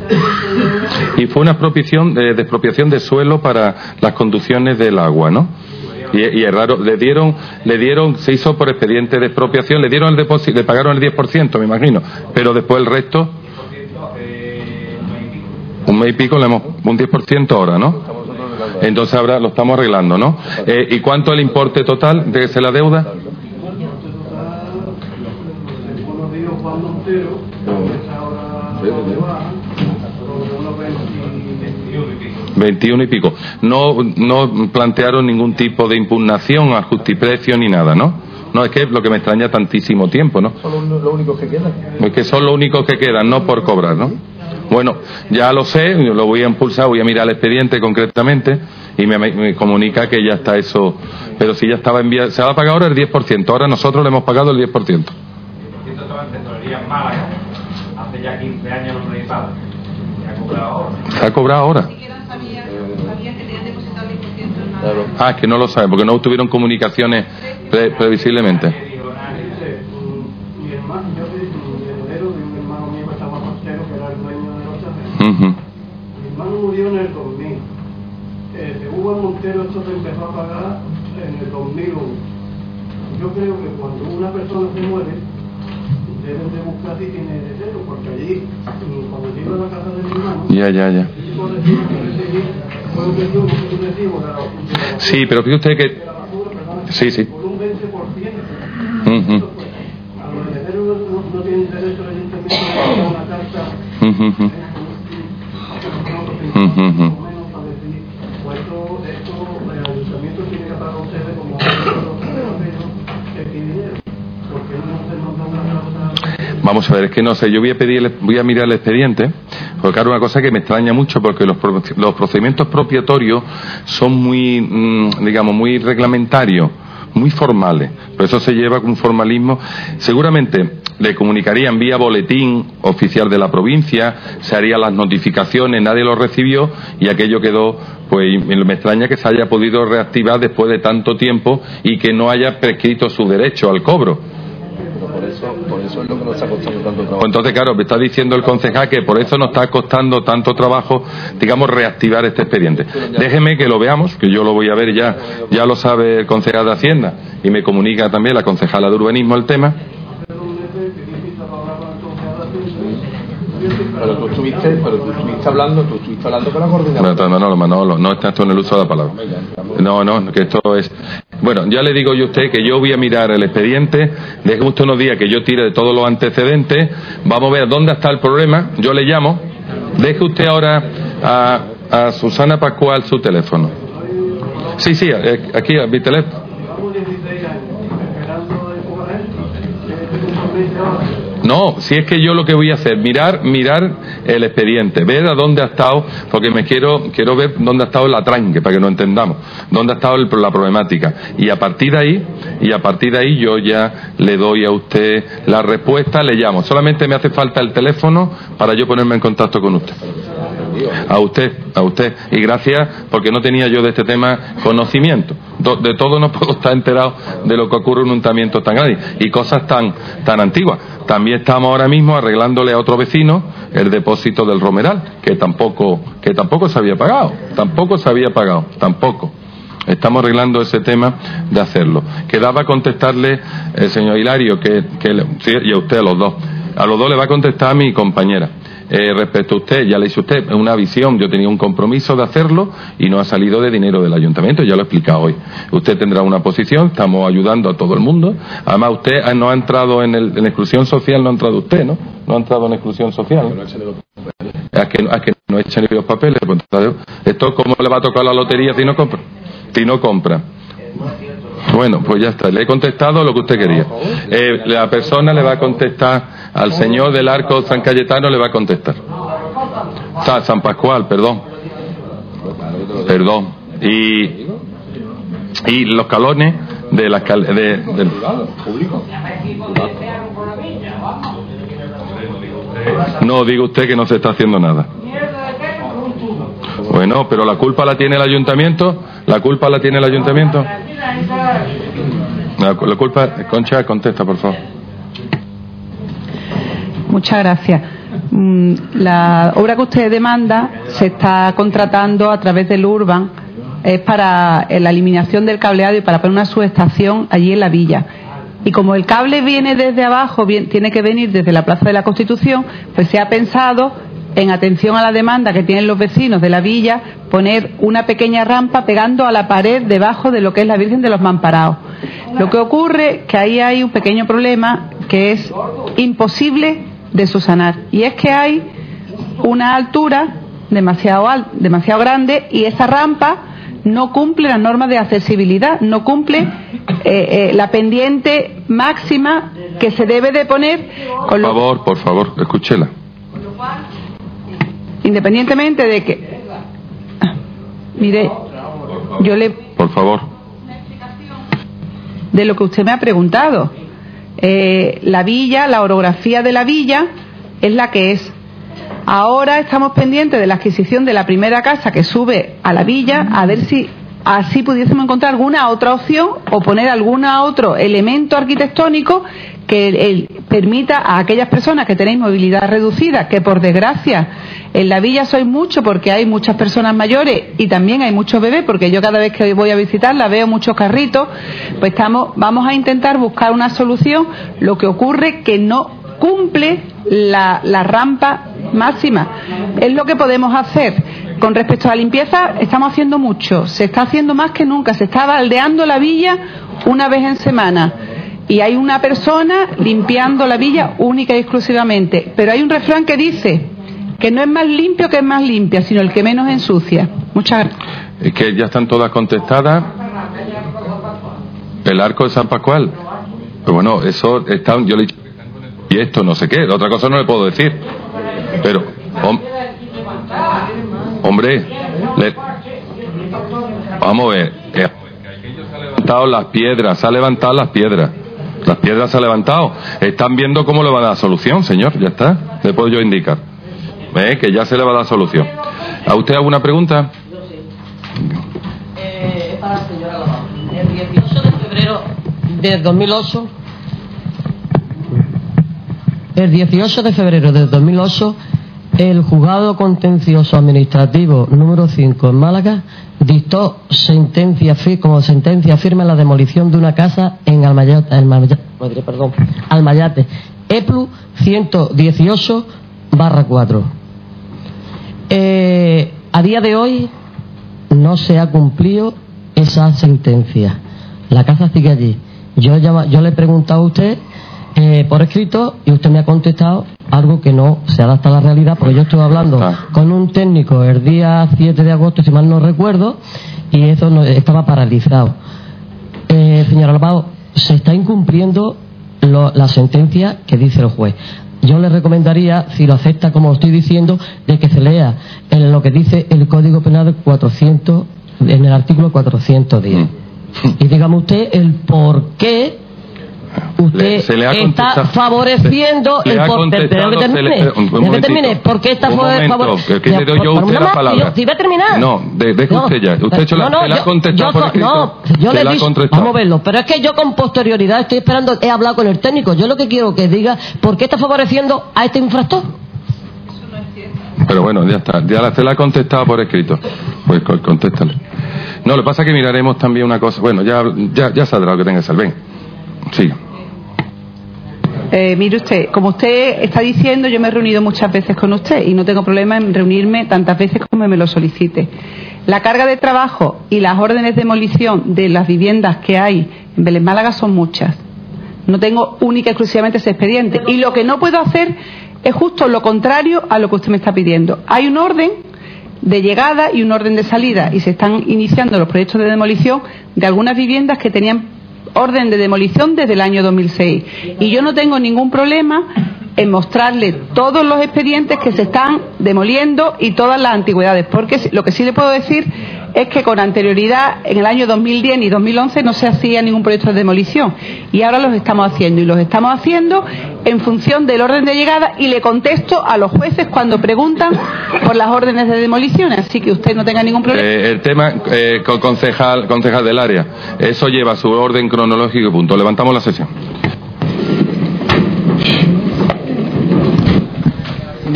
este y fue una expropiación de, de expropiación de suelo para las conducciones del agua, ¿no? Y, y es raro, le dieron, le dieron, se hizo por expediente de expropiación, le dieron el depósito, le pagaron el 10%, me imagino, pero después el resto, un mes y pico, le hemos, un 10% ahora, ¿no? Entonces ahora lo estamos arreglando, ¿no? Eh, ¿Y cuánto el importe total de se la deuda? 21 y pico. 21 y pico. No, no plantearon ningún tipo de impugnación al justiprecio ni nada, ¿no? No, es que es lo que me extraña tantísimo tiempo, ¿no? Son los únicos que quedan. Es que son los únicos que quedan, no por cobrar, ¿no? Bueno, ya lo sé, lo voy a impulsar, voy a mirar el expediente concretamente y me, me comunica que ya está eso. Pero si ya estaba enviado, se va a pagar ahora el 10%, ahora nosotros le hemos pagado el 10%. Hace ya 15 años lo realizaba. Se ha cobrado ahora. Se ha cobrado ahora. Ah, es que no lo sabe, porque no tuvieron comunicaciones pre- previsiblemente. Mi hermano, yo soy heredero de un hermano mío que estaba soltero, que era el dueño de los terrenos. Ujú. Mi hermano murió en el 2000. Eh, de Hugo Montero esto se empezó a pagar en el 2001. Yo creo que cuando una persona se muere, deben de buscar si tiene heredero, porque allí, mm, cuando iba a la casa de mi hermano, Ya, ya, ya. Sí, pero fíjate usted que. Sí, sí. por un 20%. Ujú, A los herederos no, tienen derecho al ayuntamiento a una carta esto, esto el ayuntamiento tiene que pagar a ustedes como Vamos a ver, es que no sé, yo voy a pedir, voy a mirar el expediente, porque claro, una cosa que me extraña mucho, porque los, los procedimientos propiatorios son muy, mm, digamos, muy reglamentarios, muy formales, por eso se lleva con un formalismo. Seguramente le comunicarían vía boletín oficial de la provincia, se harían las notificaciones, nadie lo recibió y aquello quedó, pues me extraña que se haya podido reactivar después de tanto tiempo y que no haya prescrito su derecho al cobro. Por eso, por eso es lo que nos está costando tanto trabajo. Pues entonces, claro, me está diciendo el concejal que por eso nos está costando tanto trabajo, digamos, reactivar este expediente. Déjeme que lo veamos, que yo lo voy a ver ya, ya lo sabe el concejal de Hacienda y me comunica también la concejala de urbanismo el tema. Pero tú estuviste, pero tú estuviste hablando, tú estuviste hablando con la coordinadora. Manolo, Manolo, no está esto en el uso de la palabra. No, no, que esto es. Bueno, ya le digo yo a usted que yo voy a mirar el expediente, déjeme usted unos días que yo tire de todos los antecedentes, vamos a ver dónde está el problema, yo le llamo, deje usted ahora a, a Susana Pascual su teléfono. Sí, sí, eh, aquí a mi teléfono. No, si es que yo lo que voy a hacer, mirar, mirar el expediente, ver a dónde ha estado, porque me quiero, quiero ver dónde ha estado la tranque, para que nos entendamos, dónde ha estado el- la problemática. Y a partir de ahí, y a partir de ahí yo ya le doy a usted la respuesta, le llamo. Solamente me hace falta el teléfono para yo ponerme en contacto con usted. A usted, a usted. Y gracias porque no tenía yo de este tema conocimiento. De todo no puedo estar enterado de lo que ocurre en un ayuntamiento tan grande y cosas tan, tan antiguas. También estamos ahora mismo arreglándole a otro vecino el depósito del Romeral, que tampoco, que tampoco se había pagado. Tampoco se había pagado. Tampoco. Estamos arreglando ese tema de hacerlo. Quedaba contestarle el señor Hilario, que, que y a usted, a los dos. A los dos le va a contestar mi compañera. Eh, respecto a usted, ya le hizo usted una visión, yo tenía un compromiso de hacerlo y no ha salido de dinero del ayuntamiento, ya lo he explicado hoy. Usted tendrá una posición, estamos ayudando a todo el mundo. Además, usted ah, no ha entrado en, el, exclusión social, no ha entrado usted, ¿no? No ha entrado en exclusión social. Es que, es que no echan ni los papeles. pues, Esto, ¿cómo le va a tocar la lotería si no compra? Si no compra. Bueno, pues ya está. Le he contestado lo que usted quería. Eh, la persona le va a contestar al señor del arco San Cayetano, le va a contestar. Sa- San Pascual, perdón. Perdón. Y, y los calones de las cal- de, No, diga usted que no se está haciendo nada. Bueno, pero la culpa la tiene el ayuntamiento. La culpa la tiene el ayuntamiento. La, la culpa, Concha, contesta, por favor. Muchas gracias. Mm, La obra que usted demanda se está contratando a través del Urban. Es para eh, la eliminación del cableado y para poner una subestación allí en la villa. Y como el cable viene desde abajo, tiene que venir desde la Plaza de la Constitución, pues se ha pensado, en atención a la demanda que tienen los vecinos de la villa, poner una pequeña rampa pegando a la pared debajo de lo que es la Virgen de los Mamparaos. Lo que ocurre que ahí hay un pequeño problema que es imposible de subsanar y es que hay una altura demasiado al- demasiado grande y esa rampa no cumple las normas de accesibilidad, no cumple eh, eh, la pendiente máxima que se debe de poner Por favor, por favor, escúchela. independientemente de que. Ah, Mire, yo le. Por favor. de lo que usted me ha preguntado. Eh, la villa, la orografía de la villa es la que es. Ahora estamos pendientes de la adquisición de la primera casa que sube a la villa, a ver si así pudiésemos encontrar alguna otra opción o poner algún otro elemento arquitectónico que el- permita a aquellas personas que tenéis movilidad reducida, que por desgracia en la villa sois mucho porque hay muchas personas mayores y también hay muchos bebés, porque yo cada vez que voy a visitarla veo muchos carritos, pues estamos, vamos a intentar buscar una solución. Lo que ocurre que no cumple la rampa máxima. Es lo que podemos hacer. Con respecto a la limpieza, estamos haciendo mucho. Se está haciendo más que nunca. Se está baldeando la villa una vez en semana. Y hay una persona limpiando la villa única y exclusivamente. Pero hay un refrán que dice que no es más limpio que es más limpia, sino el que menos ensucia. Muchas gracias. Es que ya están todas contestadas. El arco de San Pascual. Pero bueno, eso está, yo le y esto no sé qué, otra cosa no le puedo decir. Pero, hombre, vamos a ver. eh, han levantado las piedras, se han levantado las piedras. Las piedras se han levantado. Están viendo cómo le va a dar solución, señor. Ya está. Le puedo yo indicar. ¿Ve? Que ya se le va a dar solución. ¿A usted alguna pregunta? Eh. El 18 de febrero de 2008, el 18 de febrero de 2008, el juzgado contencioso administrativo número 5 en Málaga dictó sentencia como sentencia firme la demolición de una casa en Almayate, EPLU 118 barra 4. Eh, a día de hoy no se ha cumplido esa sentencia. La casa sigue allí. Yo, yo le he preguntado a usted eh, por escrito y usted me ha contestado algo que no se adapta a la realidad, porque yo estuve hablando con un técnico el día 7 de agosto, si mal no recuerdo, y eso no- estaba paralizado. Eh, señor Alvado, se está incumpliendo lo- la sentencia que dice el juez. Yo le recomendaría, si lo acepta como estoy diciendo, de que se lea en lo que dice el Código Penal 400, en el artículo 410. Y dígame usted el por qué usted se le ha está favoreciendo Se el contestado, que termine, que termine. ¿Por qué está Un favor- momento, favor- que- le doy yo a usted la palabra. si va a terminar. No, de- deje usted ya. Usted ha hecho la, no, la ha contestado yo por no, yo le digo, vamos a verlo, pero es que yo con posterioridad estoy esperando, he hablado con el técnico, yo lo que quiero que diga, ¿por qué está favoreciendo a este infractor? Pero bueno, ya está. Ya la, se la ha contestado por escrito. Pues co- contéstale. No, lo que pasa es que miraremos también una cosa. Bueno, ya, ya, ya saldrá lo que tenga que salir. Ven. Sí. Eh, mire usted, como usted está diciendo, yo me he reunido muchas veces con usted y no tengo problema en reunirme tantas veces como me lo solicite. La carga de trabajo y las órdenes de demolición de las viviendas que hay en Vélez Málaga son muchas. No tengo única y exclusivamente ese expediente. Y lo que no puedo hacer es justo lo contrario a lo que usted me está pidiendo. Hay un orden de llegada y un orden de salida y se están iniciando los proyectos de demolición de algunas viviendas que tenían orden de demolición desde el año 2006. Y yo no tengo ningún problema en mostrarle todos los expedientes que se están demoliendo y todas las antigüedades, porque lo que sí le puedo decir es que con anterioridad, en el año 2010 y 2011, no se hacía ningún proyecto de demolición. Y ahora los estamos haciendo. Y los estamos haciendo en función del orden de llegada y le contesto a los jueces cuando preguntan por las órdenes de demolición. Así que usted no tenga ningún problema. Eh, el tema, eh, con- concejal, concejal del área, eso lleva su orden cronológico y punto. Levantamos la sesión.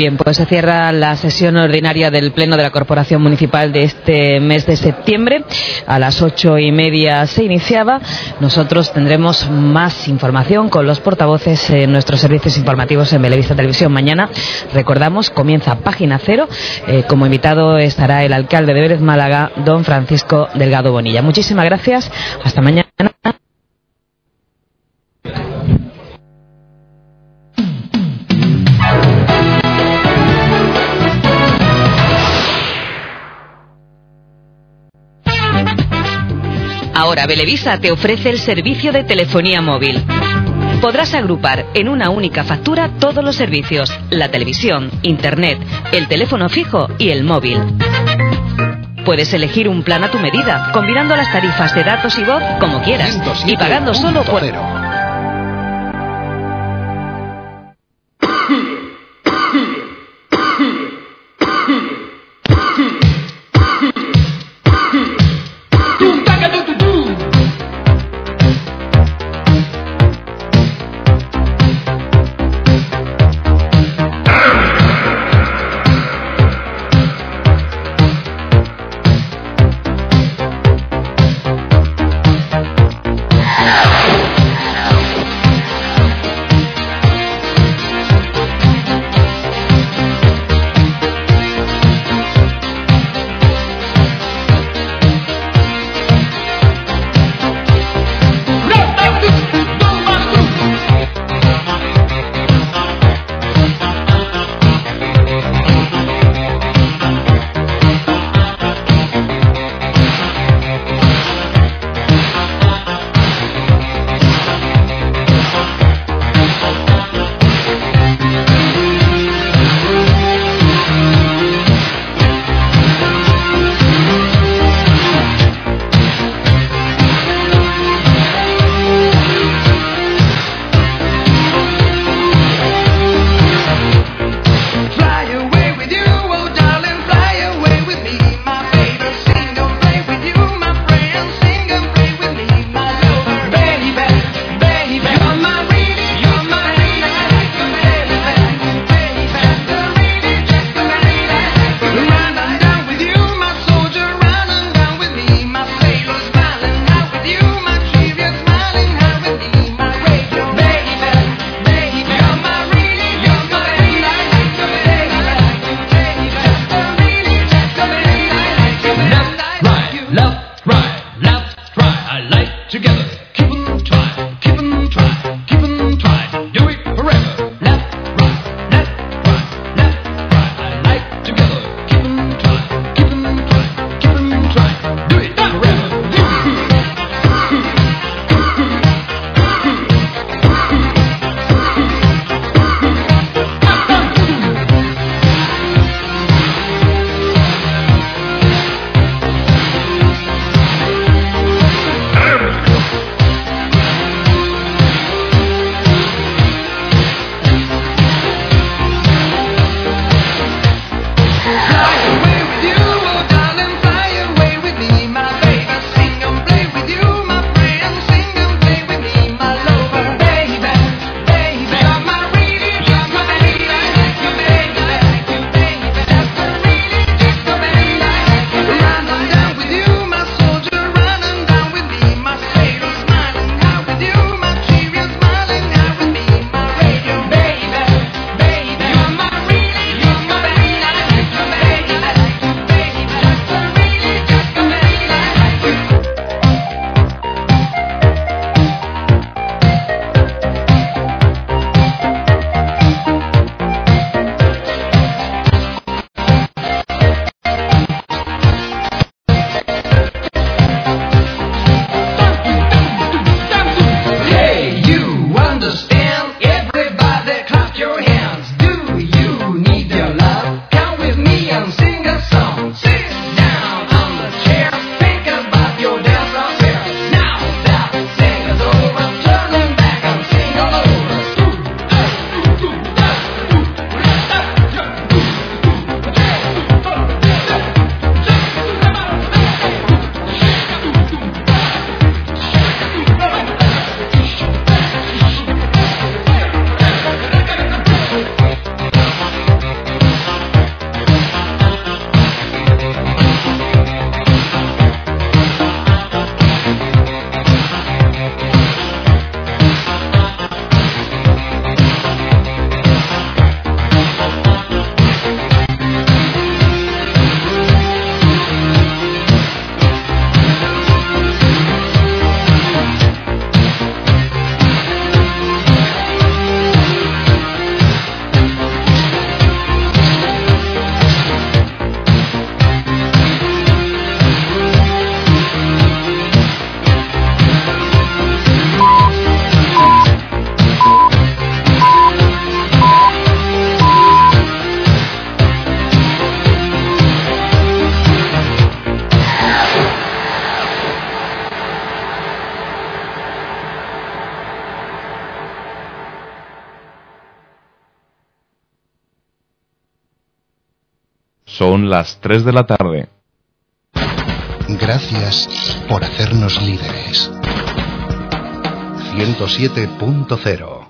Bien, pues se cierra la sesión ordinaria del Pleno de la Corporación Municipal de este mes de septiembre. A las ocho y media se iniciaba. Nosotros tendremos más información con los portavoces en nuestros servicios informativos en Belevista Televisión. Mañana, recordamos, comienza Página Cero. Eh, como invitado estará el alcalde de Vélez Málaga, don Francisco Delgado Bonilla. Muchísimas gracias. Hasta mañana. Ahora Belevisa te ofrece el servicio de telefonía móvil. Podrás agrupar en una única factura todos los servicios, la televisión, internet, el teléfono fijo y el móvil. Puedes elegir un plan a tu medida, combinando las tarifas de datos y voz como quieras y pagando solo por... Son las 3 de la tarde. Gracias por hacernos líderes. 107.0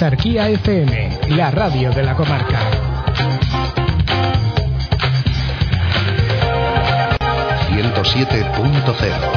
Exarquía FM, la radio de la comarca. ...107.0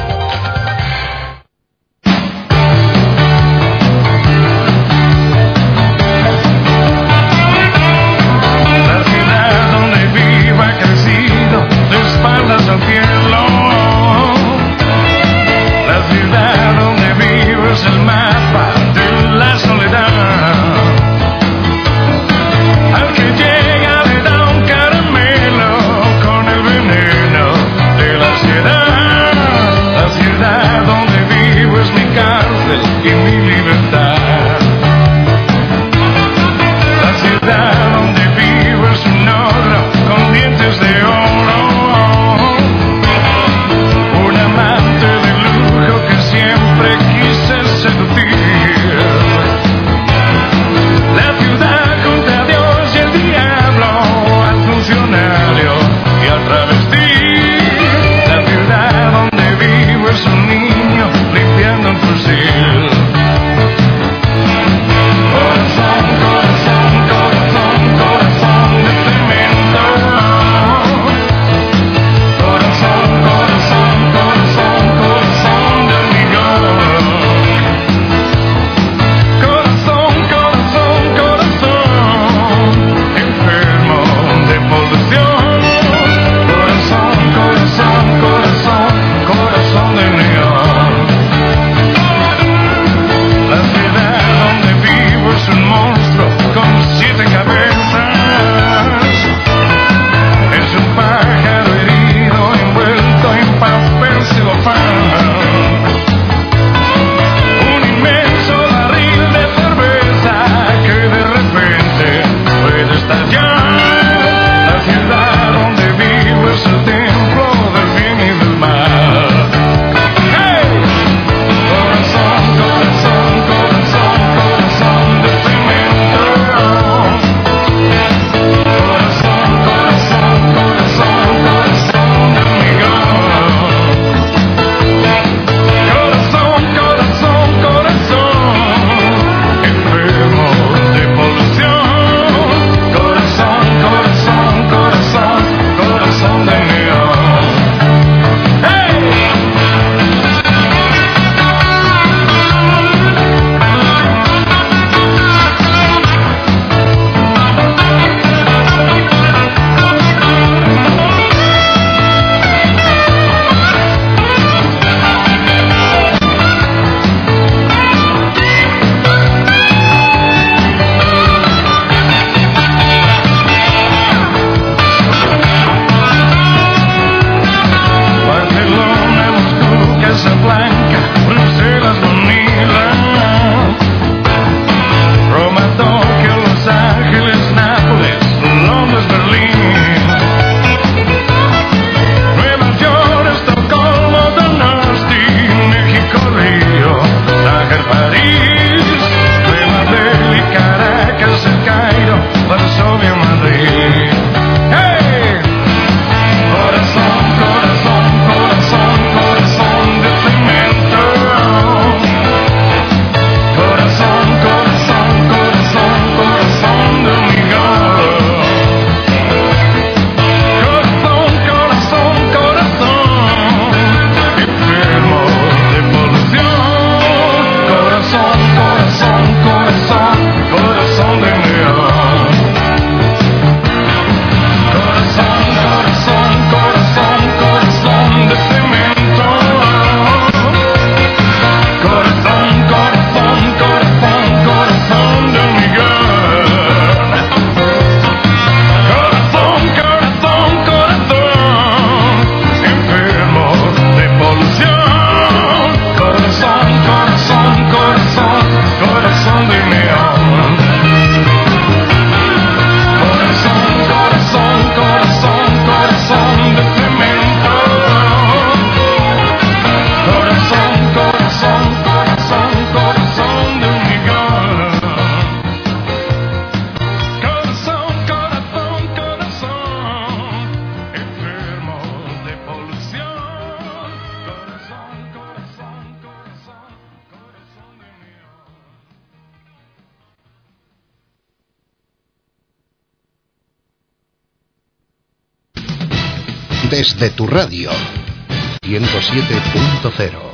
107.0.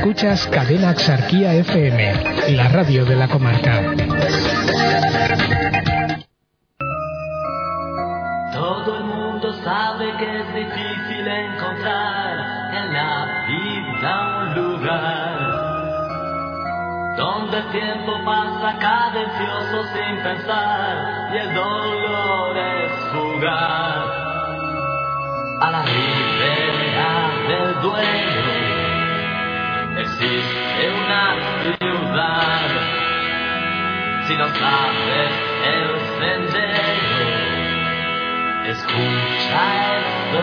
Escuchas Cadena Axarquía FM, la radio de la comarca. Todo el mundo sabe que es difícil encontrar en la vida un lugar donde el tiempo pasa cadencioso sin pensar y el dolor es fugaz. A la ribera del duelo existe una ciudad. Si no sabes el sendero, Escucha esto,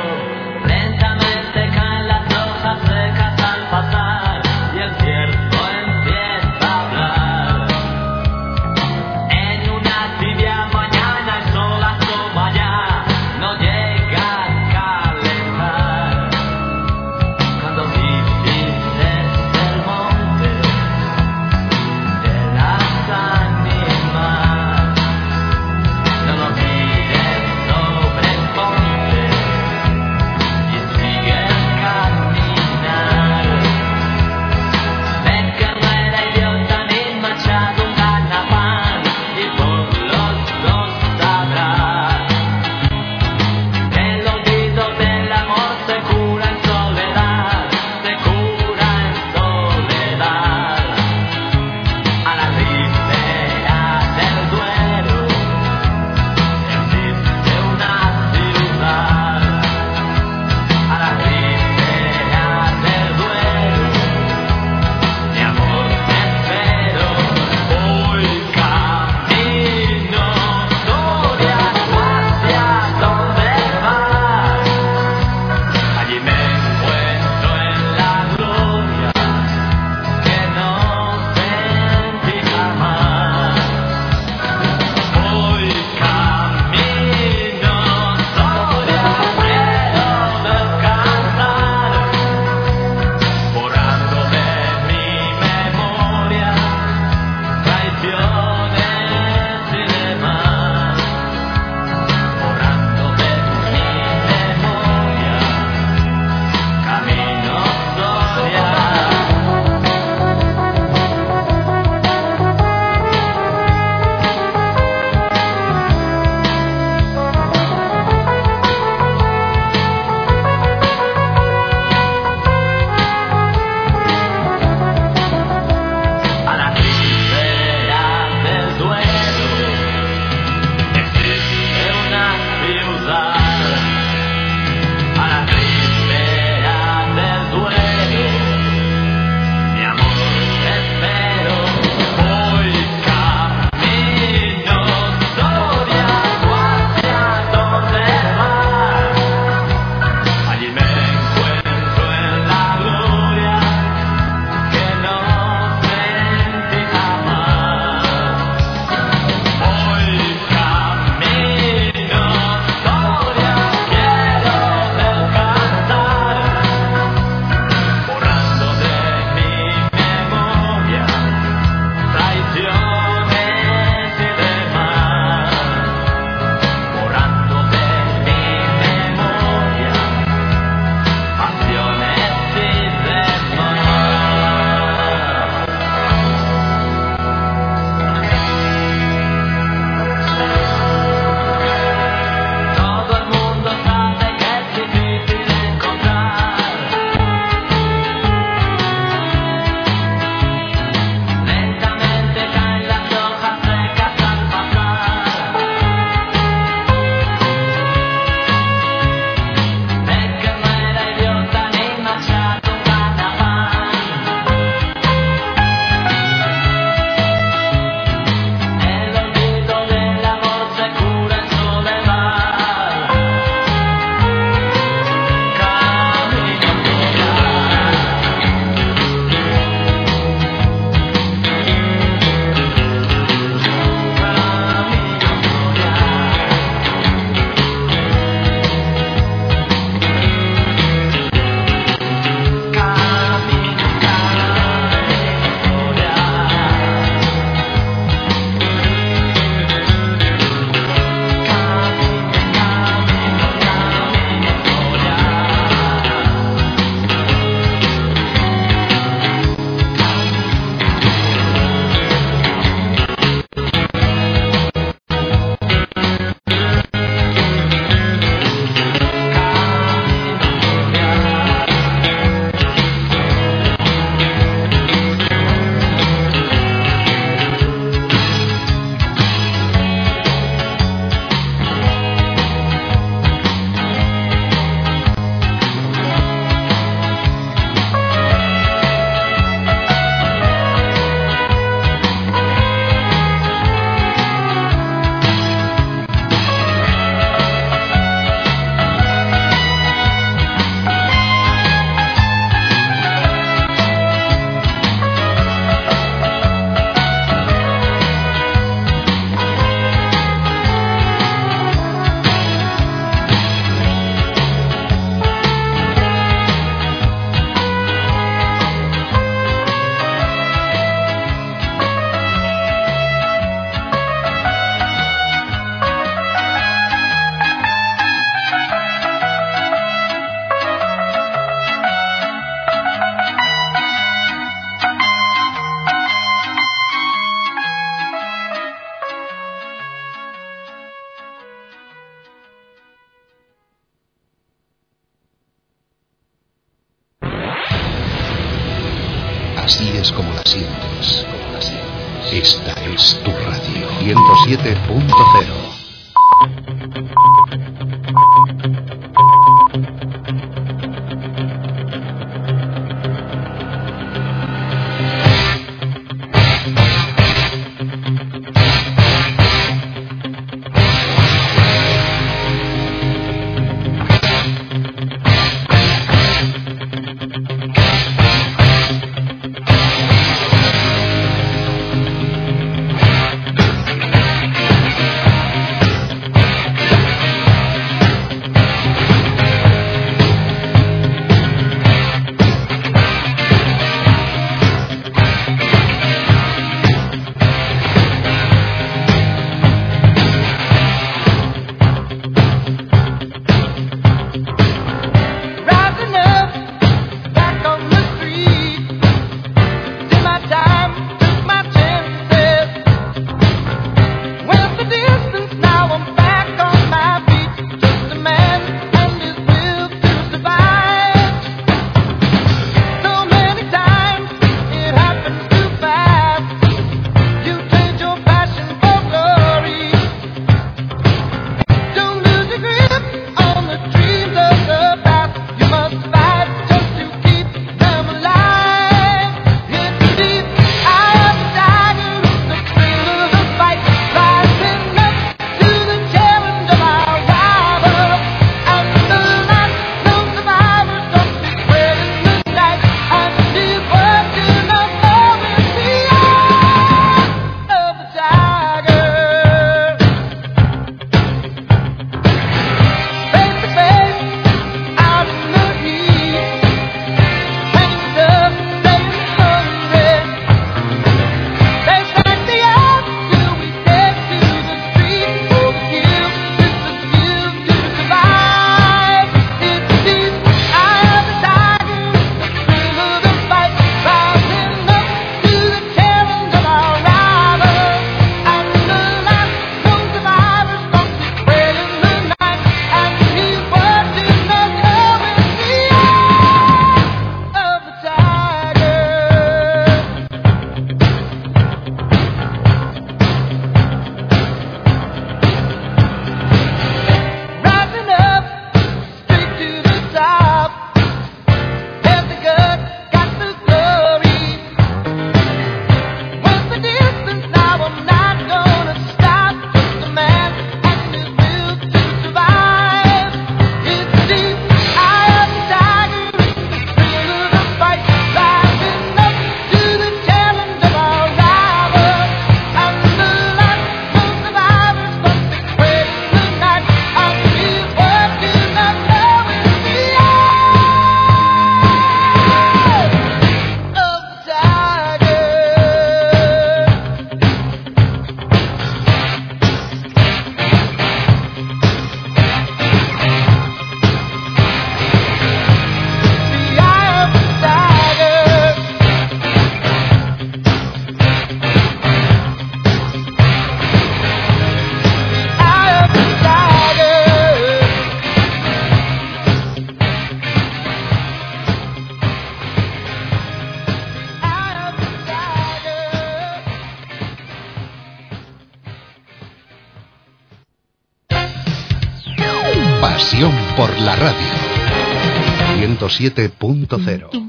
107.0.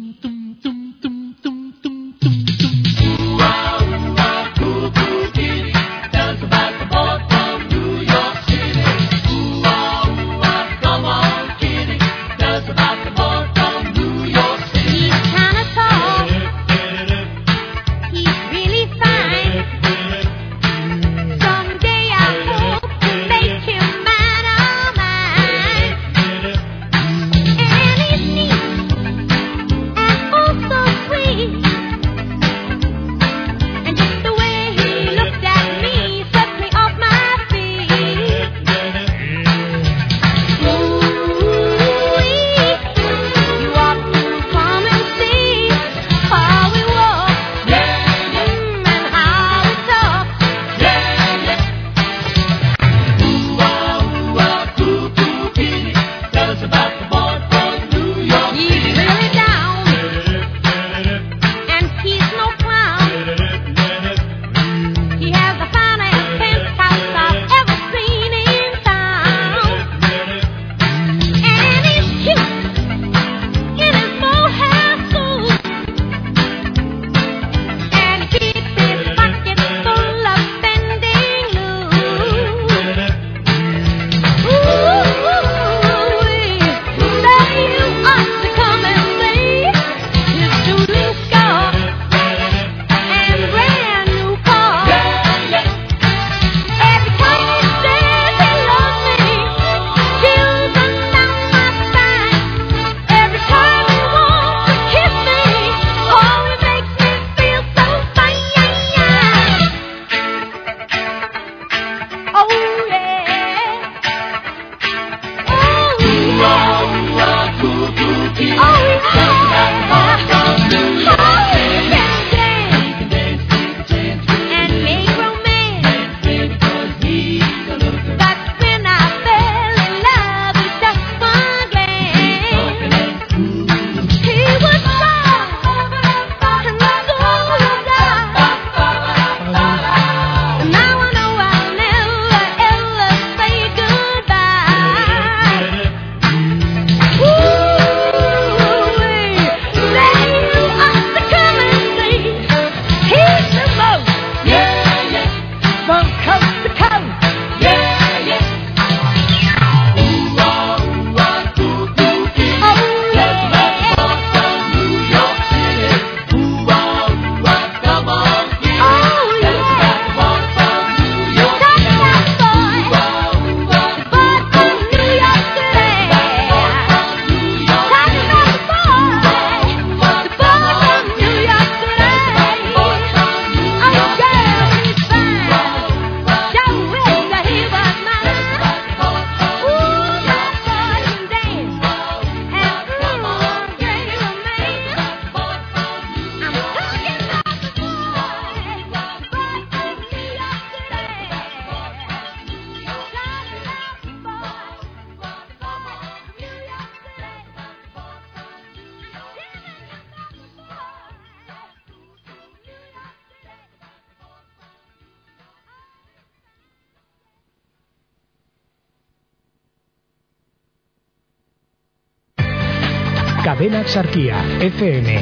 Arquía, FM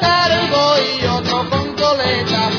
cargo y otro con coleta.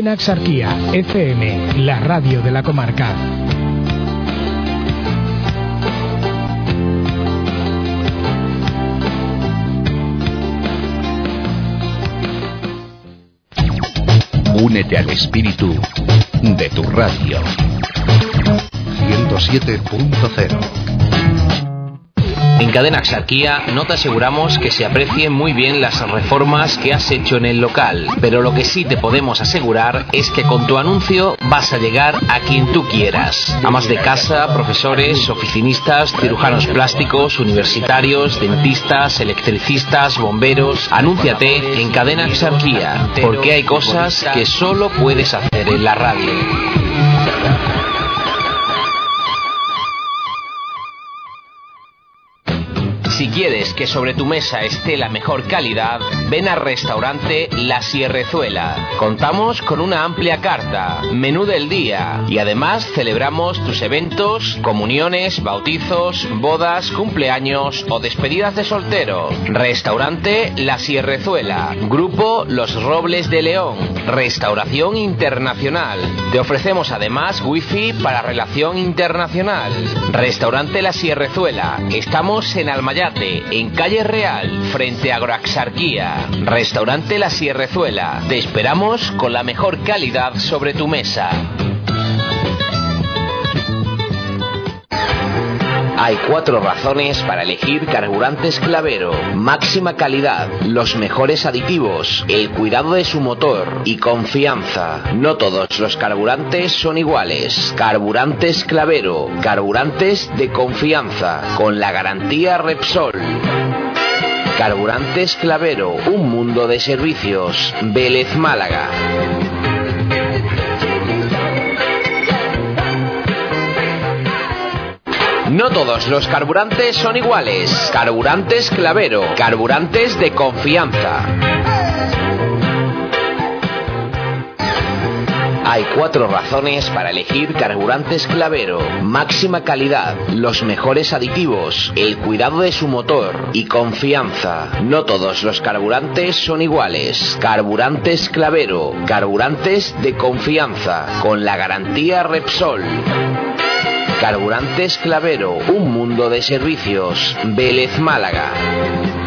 Elena Exarquía, FM, la radio de la comarca. Únete al espíritu de tu radio. 107.0 en Cadena Axarquía no te aseguramos que se aprecien muy bien las reformas que has hecho en el local, pero lo que sí te podemos asegurar es que con tu anuncio vas a llegar a quien tú quieras. Amas de casa, profesores, oficinistas, cirujanos plásticos, universitarios, dentistas, electricistas, bomberos. Anúnciate en Cadena Axarquía, porque hay cosas que solo puedes hacer en la radio. Que sobre tu mesa esté la mejor calidad, ven al restaurante La Sierrezuela. Contamos con una amplia carta, menú del día y además celebramos tus eventos, comuniones, bautizos, bodas, cumpleaños o despedidas de soltero. Restaurante La Sierrezuela. Grupo Los Robles de León. Restauración Internacional. Te ofrecemos además wifi para relación internacional. Restaurante La Sierrezuela. Estamos en Almayate, en Calle Real, frente a Agroaxarquía. Restaurante La Sierrezuela. Te esperamos con la mejor calidad sobre tu mesa. Hay cuatro razones para elegir carburantes Clavero. Máxima calidad, los mejores aditivos, el cuidado de su motor y confianza. No todos los carburantes son iguales. Carburantes Clavero, carburantes de confianza, con la garantía Repsol. Carburantes Clavero, un mundo de servicios. Vélez Málaga. No todos los carburantes son iguales. Carburantes Clavero, carburantes de confianza. Hay cuatro razones para elegir carburantes Clavero. Máxima calidad, los mejores aditivos, el cuidado de su motor y confianza. No todos los carburantes son iguales. Carburantes Clavero, carburantes de confianza, con la garantía Repsol. Carburantes Clavero, un mundo de servicios. Vélez Málaga.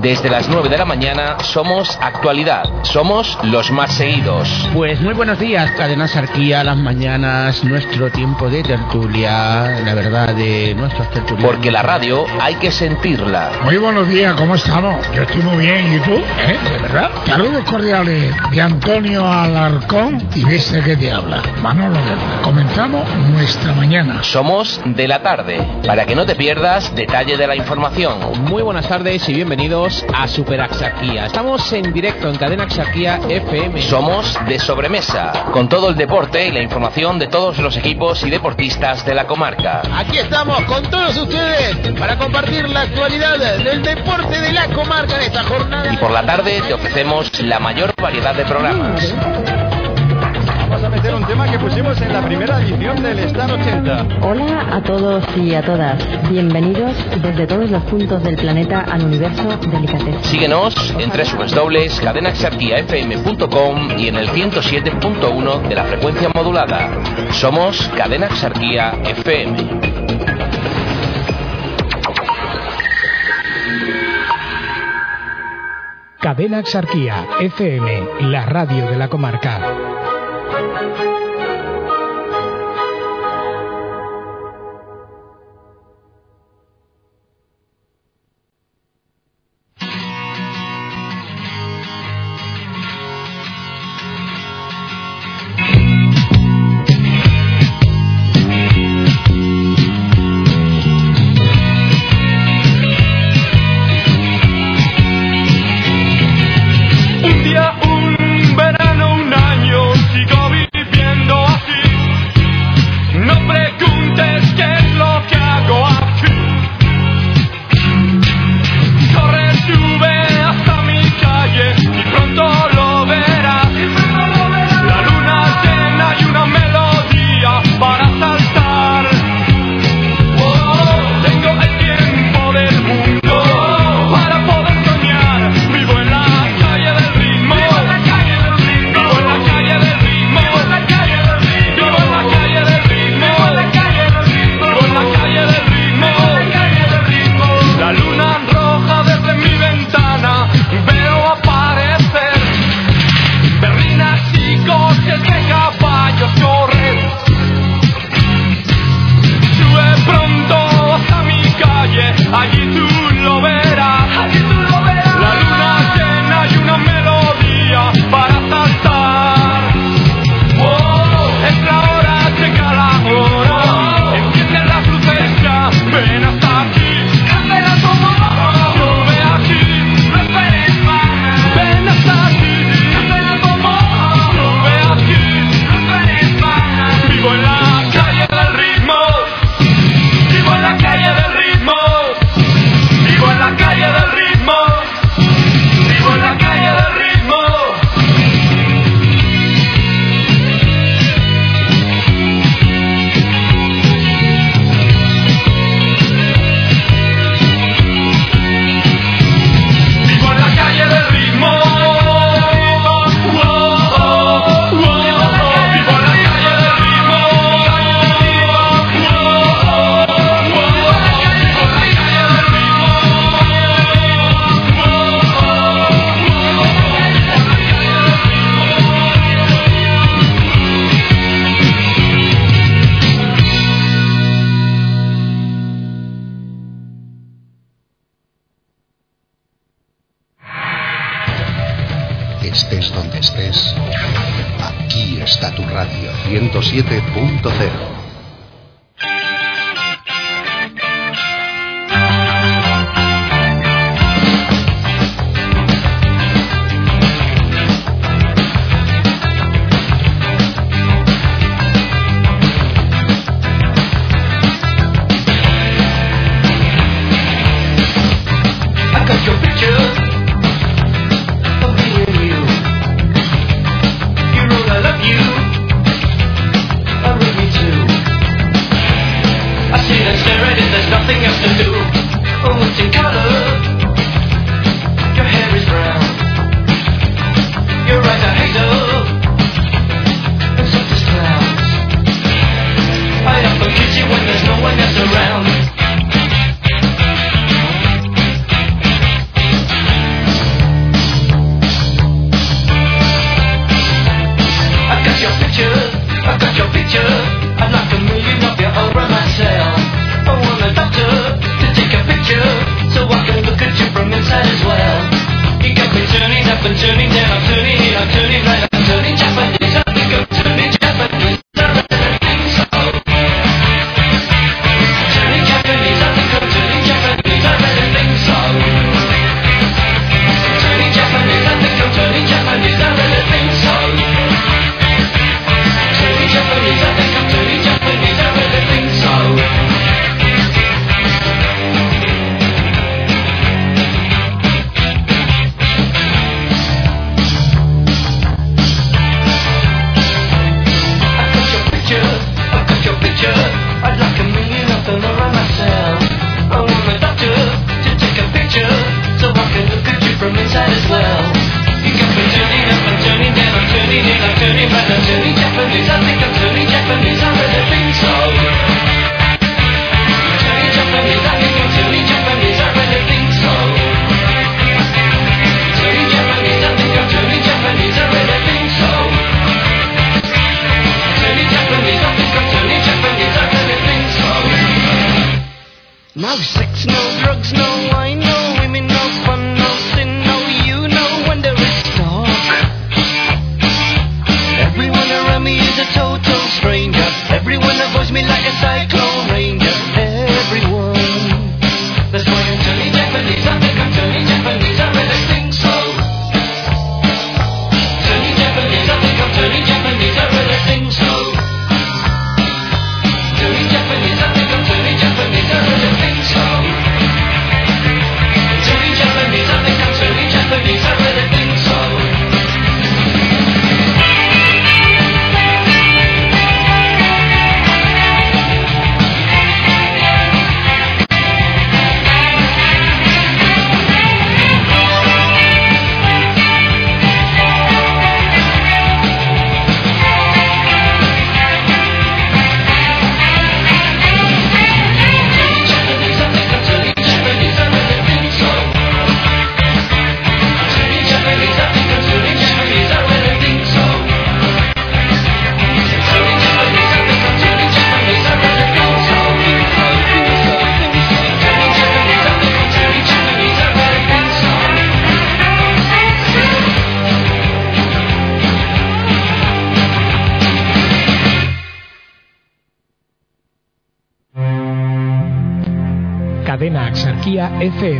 Desde las 9 de la mañana somos actualidad, somos los más seguidos. Pues muy buenos días, Cadena Sarquía, las mañanas, nuestro tiempo de tertulia, la verdad de nuestros tertulianos. Porque la radio hay que sentirla. Muy buenos días, ¿cómo estamos? Yo estoy muy bien, ¿y tú? ¿Eh? ¿De verdad? Saludos cordiales de Antonio Alarcón y de este que te habla, Manolo. Comenzamos nuestra mañana. Somos de la tarde, para que no te pierdas detalle de la información. Muy buenas tardes y bienvenidos a Super Axarquía. Estamos en directo en Cadena Axarquía FM. Somos de sobremesa, con todo el deporte y la información de todos los equipos y deportistas de la comarca. Aquí estamos con todos ustedes para compartir la actualidad del deporte de la comarca en esta jornada. Y por la tarde te ofrecemos la mayor variedad de programas. Vamos a meter un tema que pusimos en la primera edición del Star 80. Hola a todos y a todas. Bienvenidos desde todos los puntos del planeta al universo Delicatessen. Síguenos en www.cadenaxarquiafm.com y en el 107.1 de la frecuencia modulada. Somos Cadena Axarquía FM. Cadena Axarquía FM, la radio de la comarca. Un día, FM,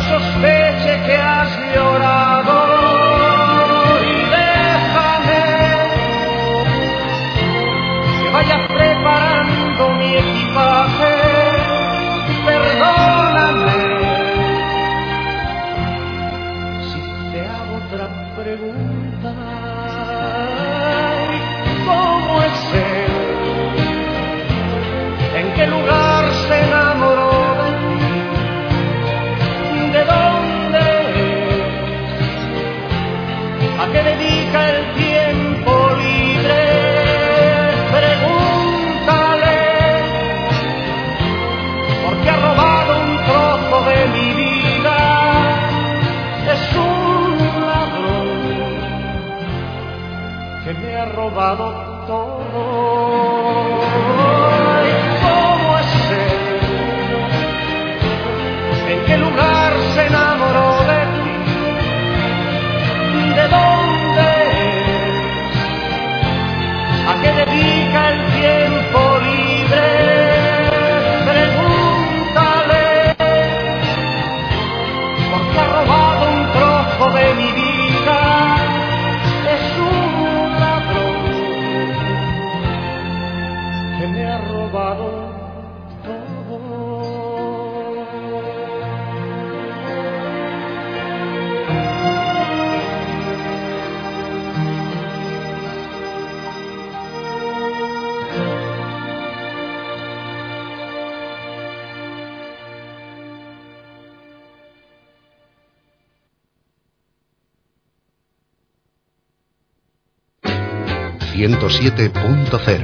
sospeche que has llorado 107.0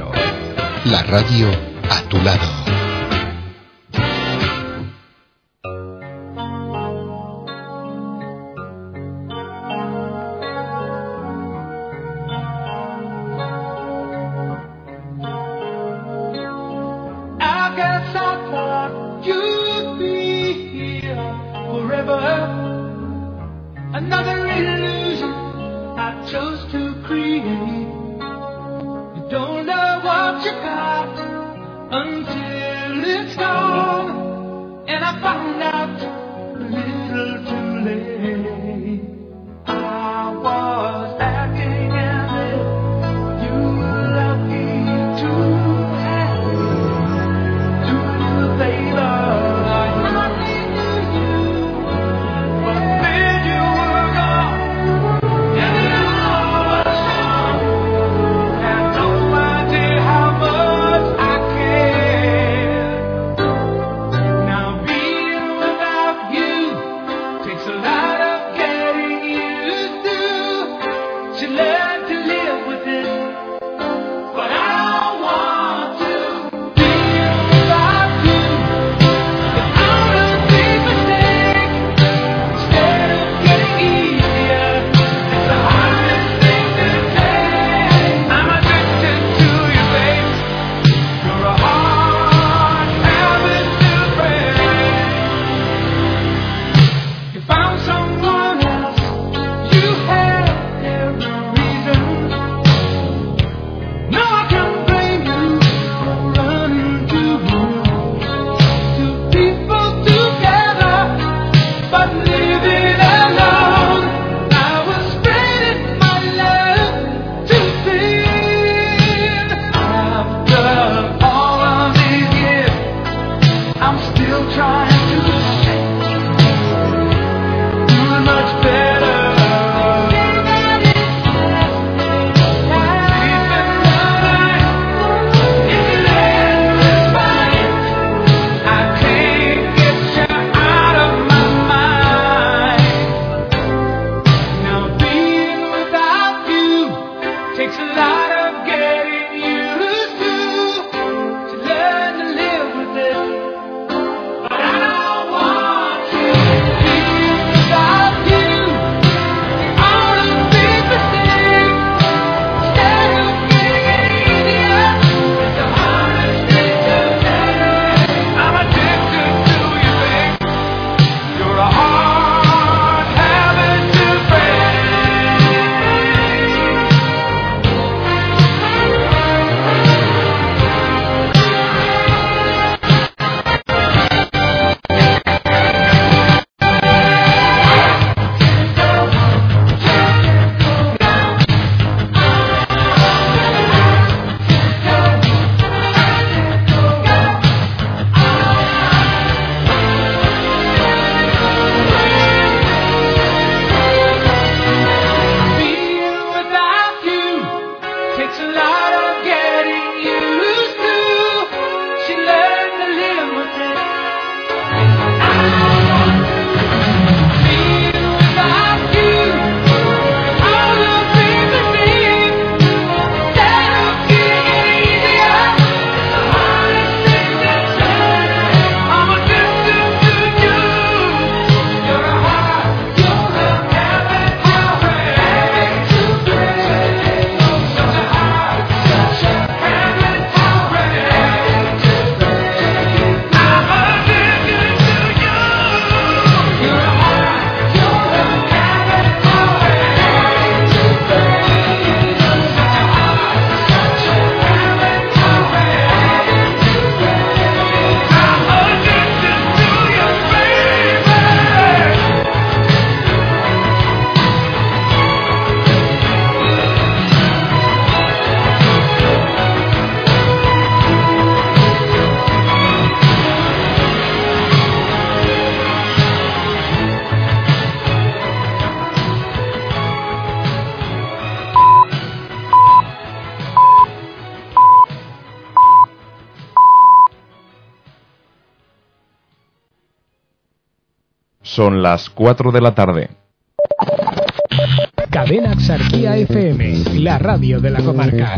Son las 4 de la tarde. Cadena Axarquía FM, la radio de la comarca.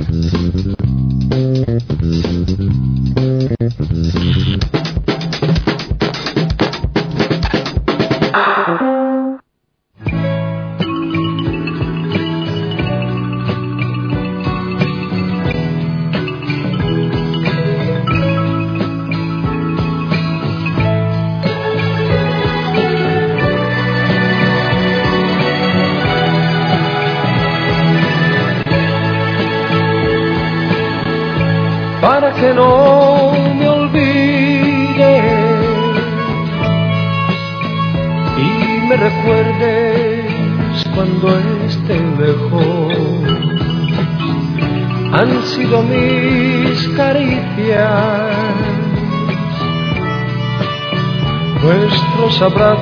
sobra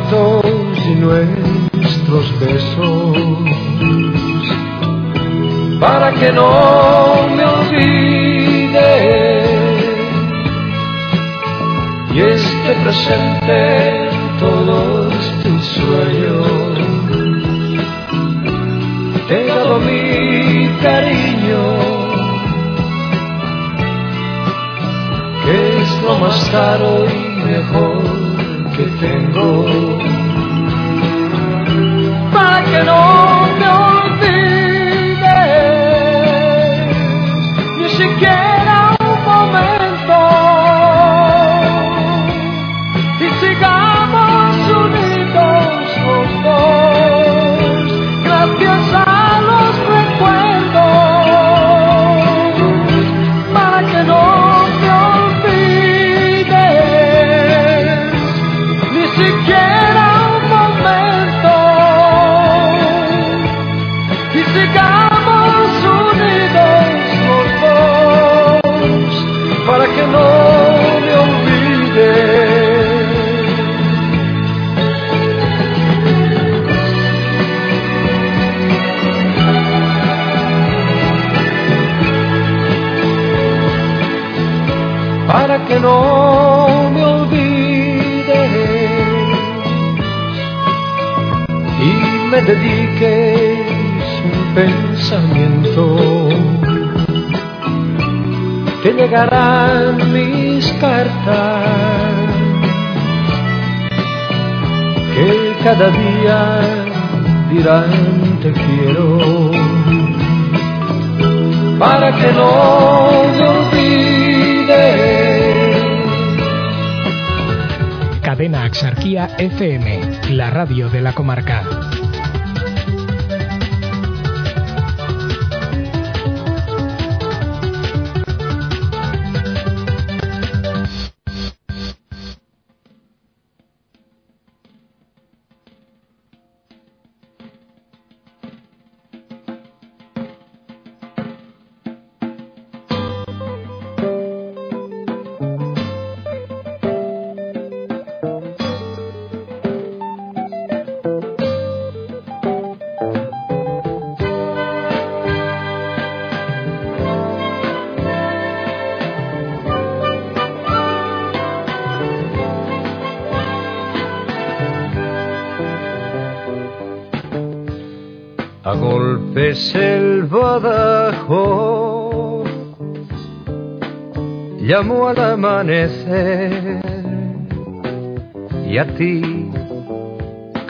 y a ti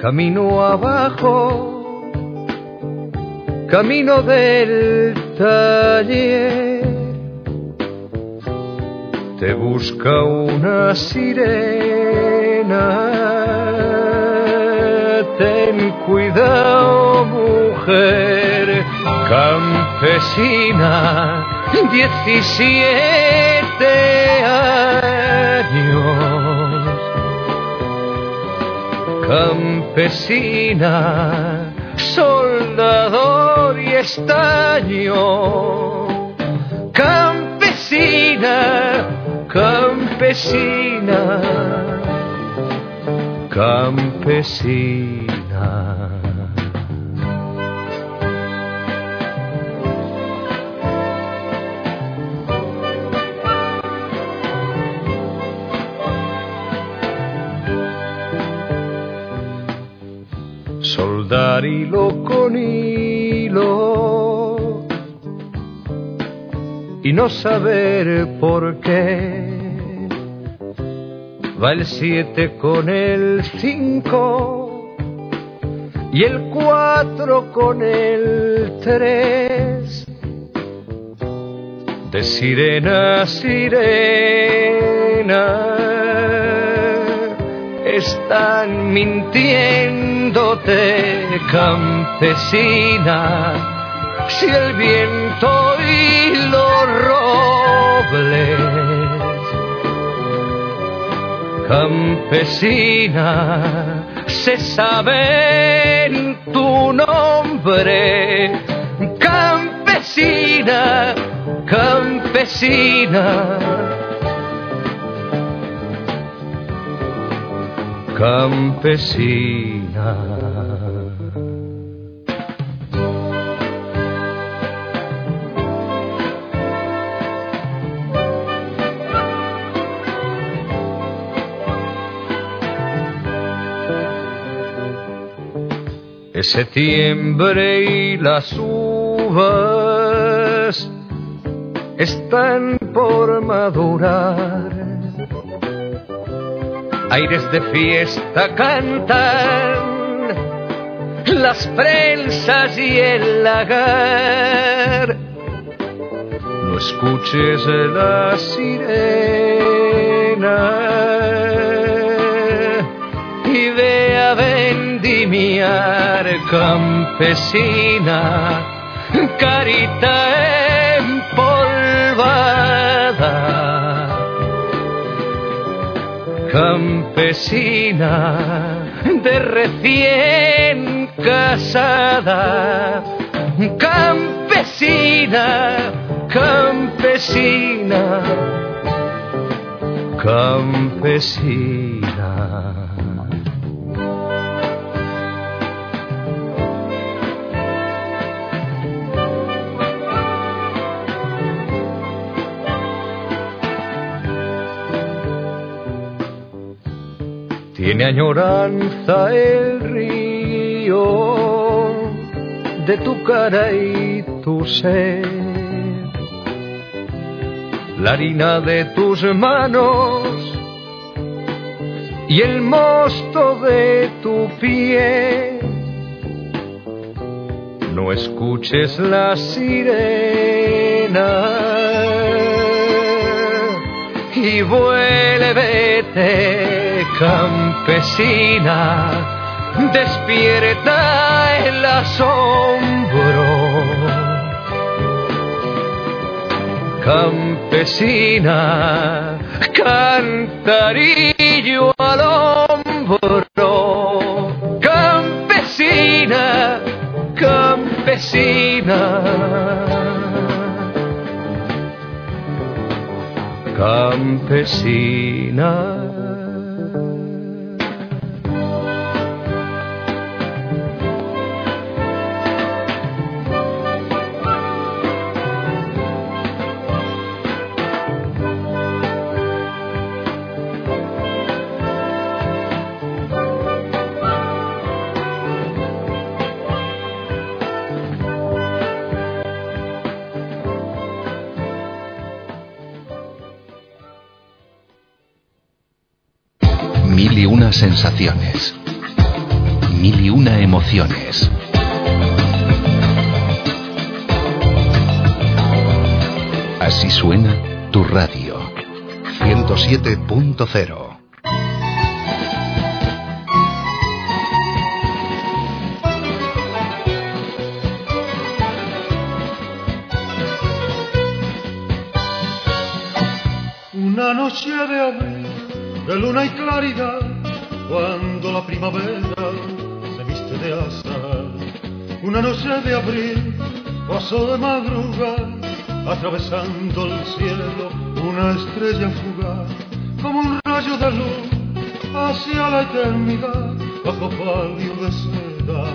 camino abajo, camino del taller. Te busca una sirena, ten cuidado mujer campesina, diecisiete campesina, soldador y estaño. Campesina, campesina, campesina. No saber por qué. Va el siete con el cinco y el cuatro con el tres. De sirena sirena están mintiéndote campesina. Si el viento campesina se saben tu nombre. Campesina campesina. Campesina. Septiembre y las uvas están por madurar aires de fiesta cantan las prensas y el lagar. No escuches la sirena vendimiar campesina, carita empolvada campesina de recién casada, campesina, campesina, campesina. Tiene añoranza el río de tu cara y tu sed. La harina de tus manos y el mosto de tu pie. No escuches la sirena y vuélvete campesina, despierta el asombro. Campesina, cantarillo al hombro. Campesina, campesina. campesina. Sensaciones. Mil y una emociones. Así suena tu radio. 107.0. Una noche de abril, de luna y claridad, primavera se viste de azar. Una noche de abril, pasó de madrugada, atravesando el cielo una estrella fugaz, como un rayo de luz hacia la eternidad, bajo palio de seda,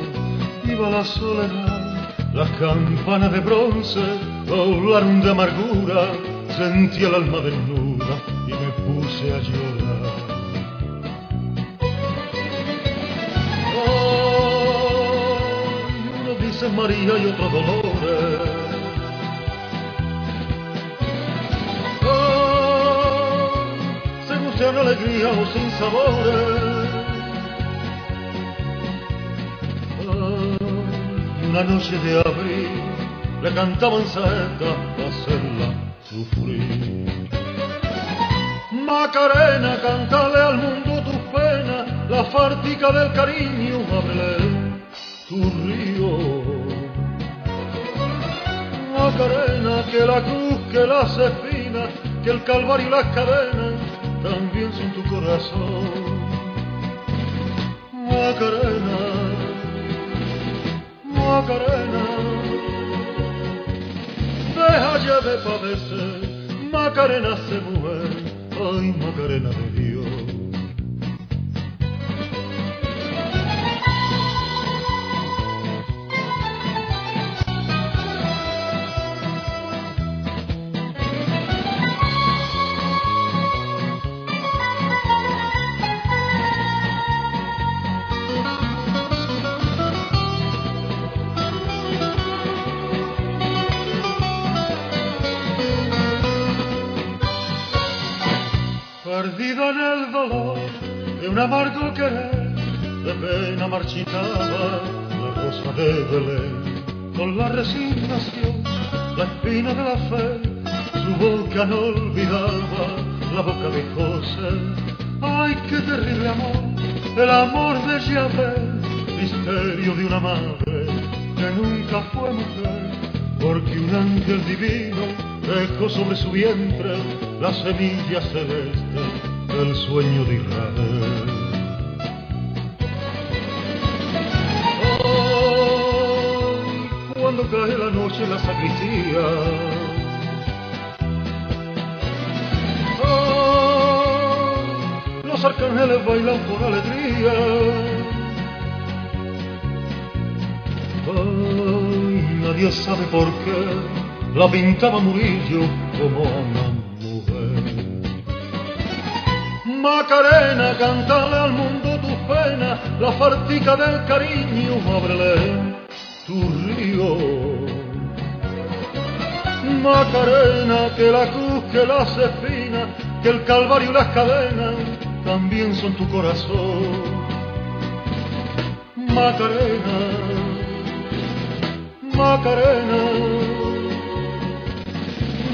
iba la soledad, las campanas de bronce doblaron de amargura, sentí el alma desnuda María y otros Dolores. Oh, según sean alegría o sin sabores. Oh, una noche de abril le cantaban saeta para hacerla sufrir. Macarena, cántale al mundo tus penas, la fártica del cariño, ábrele tu río. Macarena, que la cruz, que las espinas, que el calvario y las cadenas también son tu corazón. Macarena, Macarena, deja ya de padecer, Macarena se mujer, ay Macarena de amargo querer, de pena marchitada la rosa de Belén, con la resignación, la espina de la fe, su boca no olvidaba, la boca de José. Ay, qué terrible amor, el amor de Yahvé, misterio de una madre que nunca fue mujer, porque un ángel divino dejó sobre su vientre la semilla celeste del sueño de Israel. Nadie sabe por qué la pintaba Murillo como una mujer. Macarena, cántale al mundo tus penas, la fartica del cariño, ábrele tu río. Macarena, que la cruz, que las espinas, que el calvario y las cadenas también son tu corazón. Macarena, Macarena,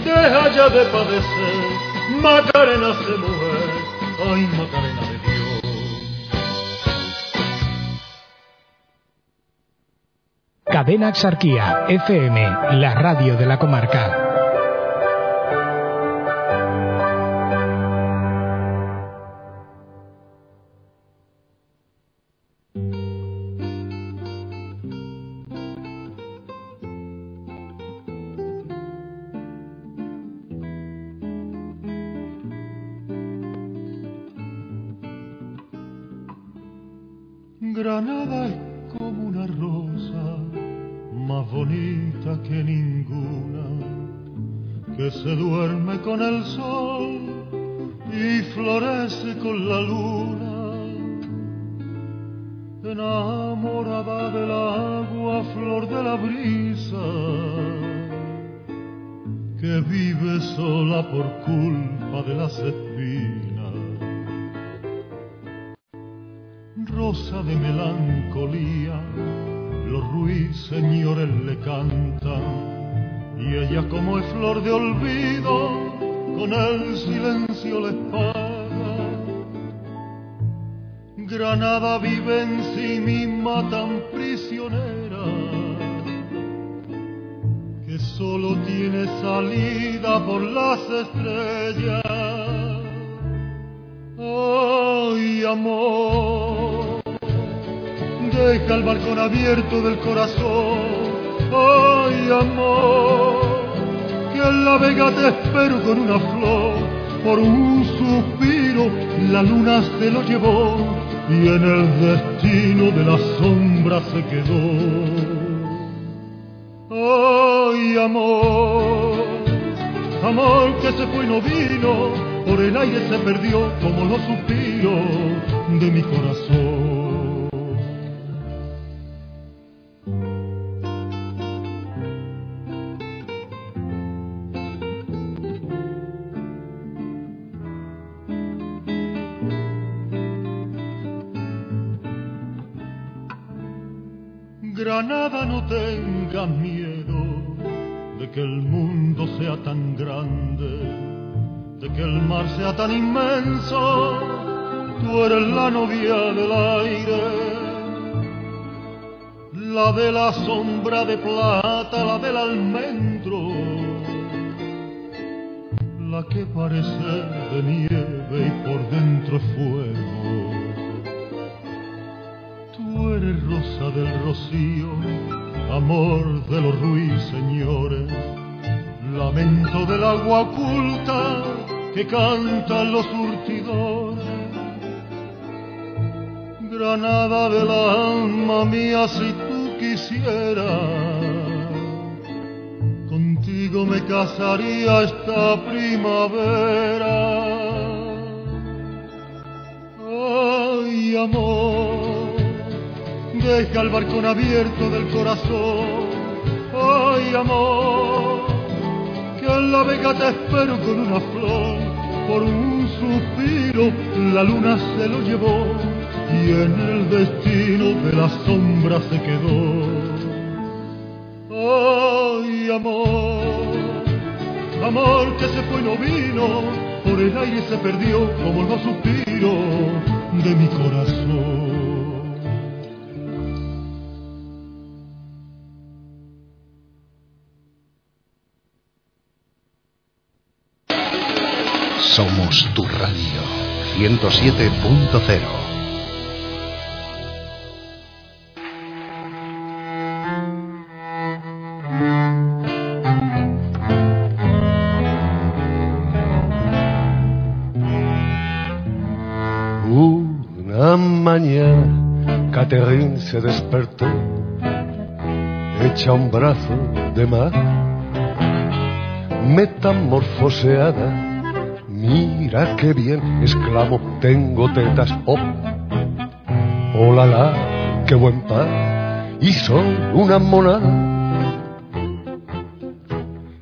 deja ya de padecer, Macarena se mujer, ay Macarena de Dios. Cadena Exarquía, FM, la radio de la comarca. Con una flor. Por un suspiro la luna se lo llevó y en el destino de la sombra se quedó. Ay, amor, amor que se fue y no vino por el aire se perdió como los suspiros de mi corazón. Granada, no tengas miedo de que el mundo sea tan grande, de que el mar sea tan inmenso. Tú eres la novia del aire, la de la sombra de plata, la del almendro, la que parece de nieve y por dentro es fuego. Eres rosa del rocío, amor de los ruiseñores, lamento del agua oculta que cantan los surtidores. Granada del alma mía, si tú quisieras, contigo me casaría esta primavera. Ay, amor, deja el balcón abierto del corazón. Ay, amor, que en la vega te espero con una flor. Por un suspiro la luna se lo llevó y en el destino de la sombra se quedó. Ay, amor, amor que se fue y no vino, por el aire se perdió como más suspiro de mi corazón. Somos tu radio 107.0. Una mañana Catherine se despertó, hecha un brazo de mar, metamorfoseada. Mira qué bien, exclamó, tengo tetas, oh, oh la la, qué buen par, y soy una monada.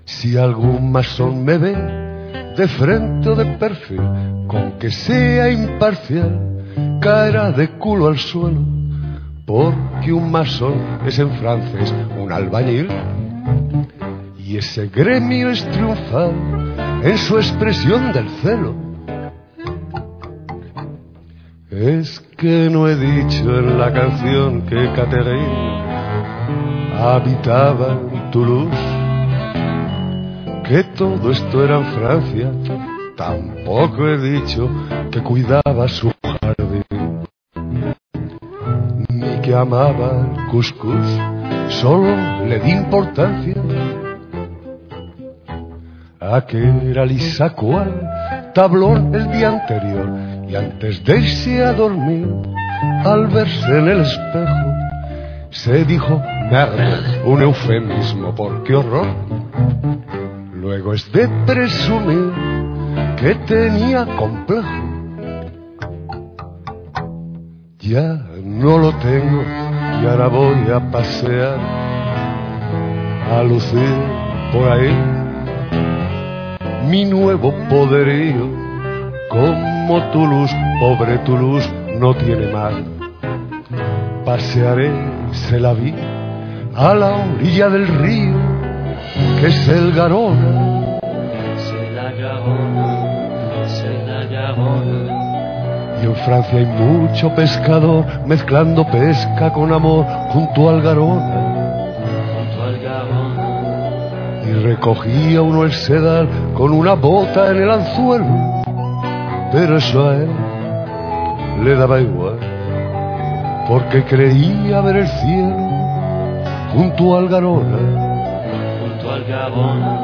Si algún masón me ve, de frente o de perfil, con que sea imparcial, caerá de culo al suelo, porque un masón es en francés un albañil, y ese gremio es triunfal en su expresión del celo. Es que no he dicho en la canción que Catherine habitaba en Toulouse, que todo esto era en Francia. Tampoco he dicho que cuidaba su jardín, ni que amaba el cuscús, solo le di importancia a que era lisa cual tablón el día anterior y antes de irse a dormir al verse en el espejo se dijo merde, un eufemismo porque horror luego es de presumir que tenía complejo. Ya no lo tengo y ahora voy a pasear a lucir por ahí mi nuevo poderío. Como Toulouse, pobre Toulouse, no tiene mal. Pasearé, se la vi, a la orilla del río, que es el Garona. C'est la Garonne, c'est la Garonne. Y en Francia hay mucho pescador mezclando pesca con amor junto al Garona. Recogía uno el sedal con una bota en el anzuelo. Pero eso a él le daba igual, porque creía ver el cielo junto al Garona. junto al Garonne,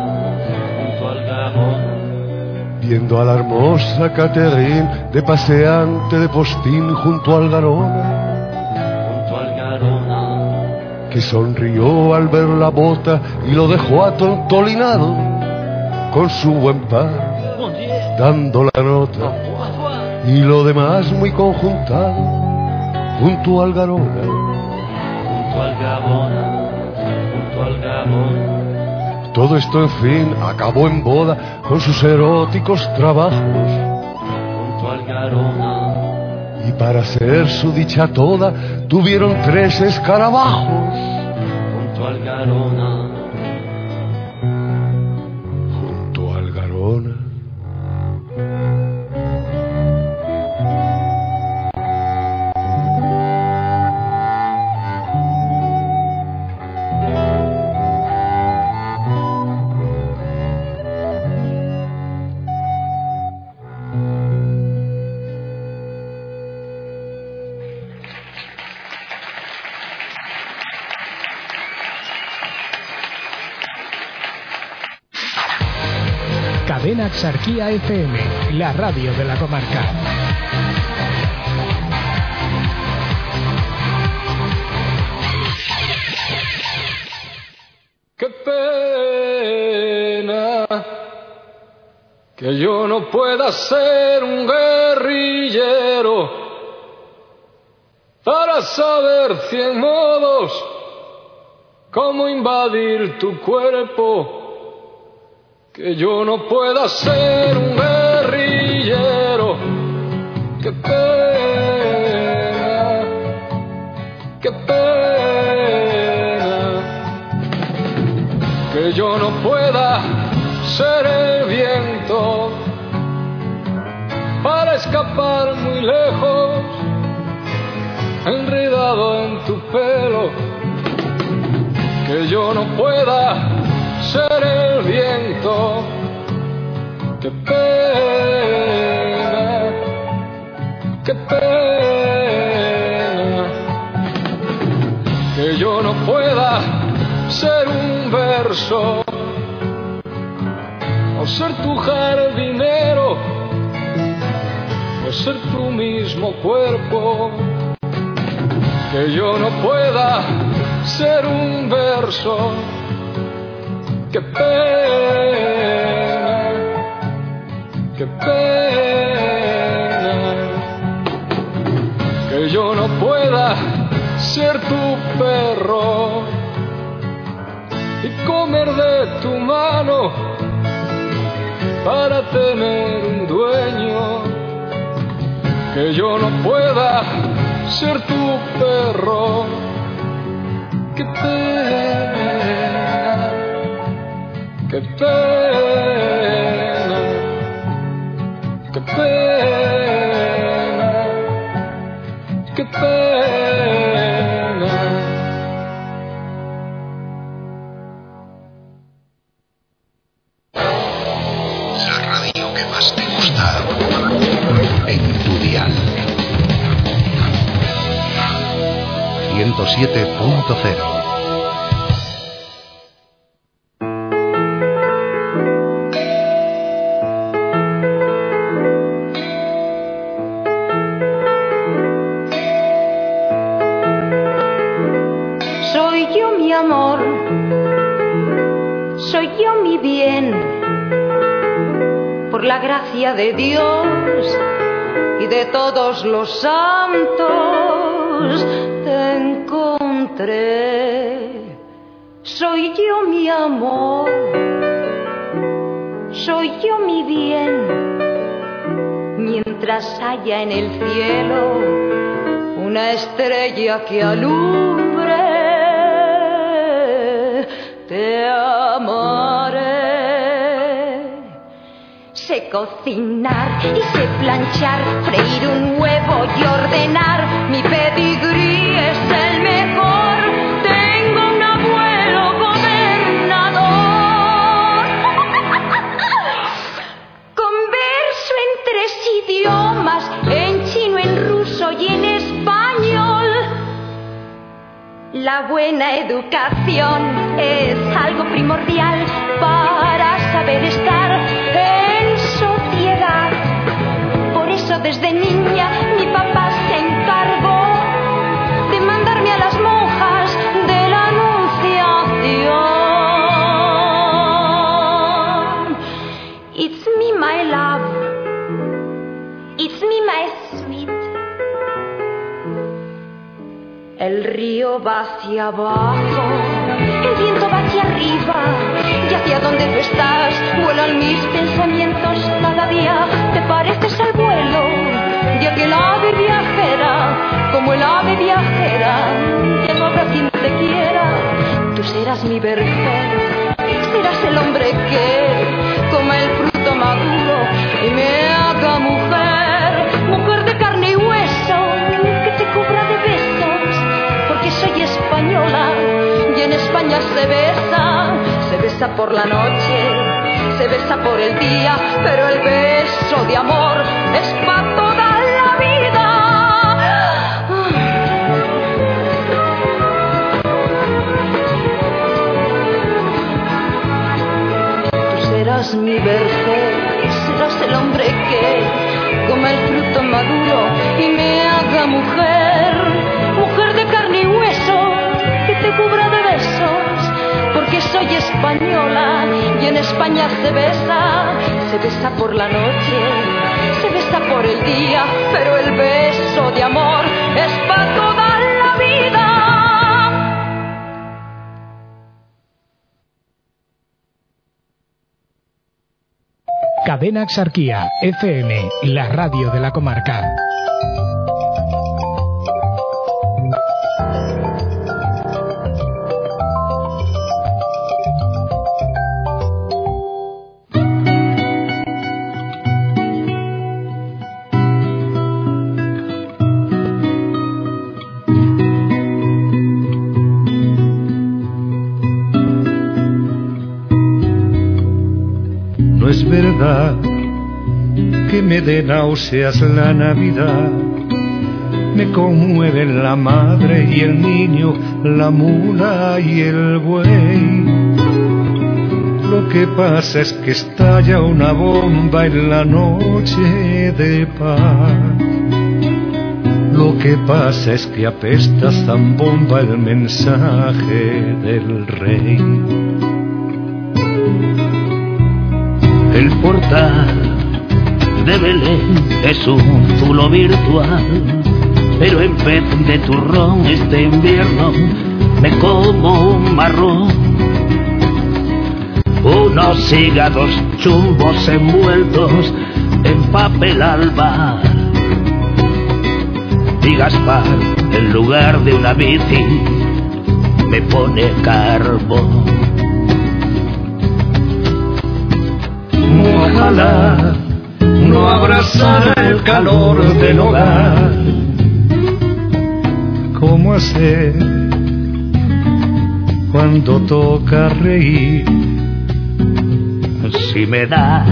junto al Garonne. Viendo a la hermosa Catherine de paseante de postín Garona, junto al Garona, que sonrió al ver la bota y lo dejó atontolinado con su buen par, dando la nota y lo demás muy conjuntado junto al Garona. junto al Garona, junto al Garona. Todo esto, en fin, acabó en boda con sus eróticos trabajos junto al Garona, y para hacer su dicha toda tuvieron tres escarabajos. junto al Garona. Axarquía FM, la radio de la comarca. Qué pena que yo no pueda ser un guerrillero para saber cien modos cómo invadir tu cuerpo. Que yo no pueda ser un guerrillero. Qué pena, qué pena que yo no pueda ser el viento para escapar muy lejos, enredado en tu pelo, que yo no pueda ser el viento, qué pena, qué pena, que yo no pueda ser un verso o ser tu jardinero o ser tu mismo cuerpo. Que yo no pueda ser un verso qué pena qué pena que yo no pueda ser tu perro y comer de tu mano para tener un dueño. Que yo no pueda ser tu perro. Qué pena, qué pena, qué pena, qué pena. La radio que más te gusta en tu dial. 107.0 de Dios y de todos los santos te encontré. Soy yo mi amor, soy yo mi bien, mientras haya en el cielo una estrella que alumbre, te amaré. Cocinar y sé planchar, freír un huevo y ordenar. Mi pedigrí es el mejor. Tengo un abuelo gobernador. Converso en tres idiomas, en chino, en ruso y en español. La buena educación es algo primordial para desde niña mi papá se encargó de mandarme a las monjas de la Anunciación. It's me, my love. It's me, my sweet. El río va hacia abajo, el viento va hacia arriba, y hacia donde tú estás vuelan mis pensamientos cada día. Te pareces de que el ave viajera, como el ave viajera, ya no habrá quien te quiera. Tú serás mi vergel, serás el hombre que coma el fruto maduro y me haga mujer, mujer de carne y hueso, que te cubra de besos, porque soy española y en España se besa, se besa por la noche, se besa por el día, pero el beso de amor es para mi vergel, serás el hombre que coma el fruto maduro y me haga mujer, mujer de carne y hueso, que te cubra de besos, porque soy española y en España se besa, se besa por la noche, se besa por el día, pero el beso de amor es para toda Cadena Exarquía, FM, la radio de la comarca. Que me dé náuseas la Navidad. Me conmueven la madre y el niño, la mula y el buey. Lo que pasa es que estalla una bomba en la noche de paz. Lo que pasa es que apesta zambomba el mensaje del rey. Portal de Belén es un zulo virtual, pero en vez de turrón este invierno me como un marrón. Unos hígados chumbos envueltos en papel alba. Y Gaspar, en lugar de una bici, me pone carbón. Ojalá no abrazara el calor del hogar. ¿Cómo hacer cuando toca reír? Si me da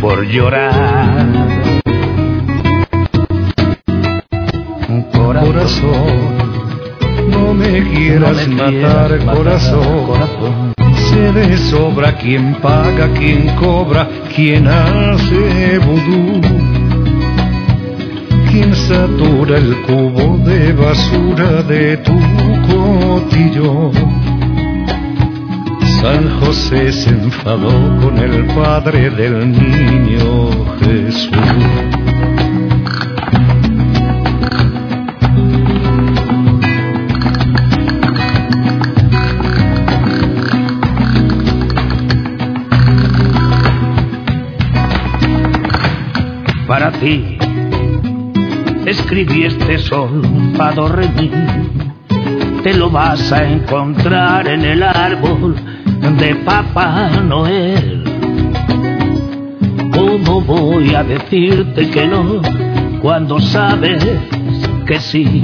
por llorar. Corazón, no me quieras matar, corazón. Se de sobra quien paga, quien cobra, quien hace vudú. Quien satura el cubo de basura de tu cotillón. San José se enfadó con el padre del niño Jesús. Ti. Escribí este sol, fado remí. Te lo vas a encontrar en el árbol de Papá Noel. ¿Cómo voy a decirte que no cuando sabes que sí?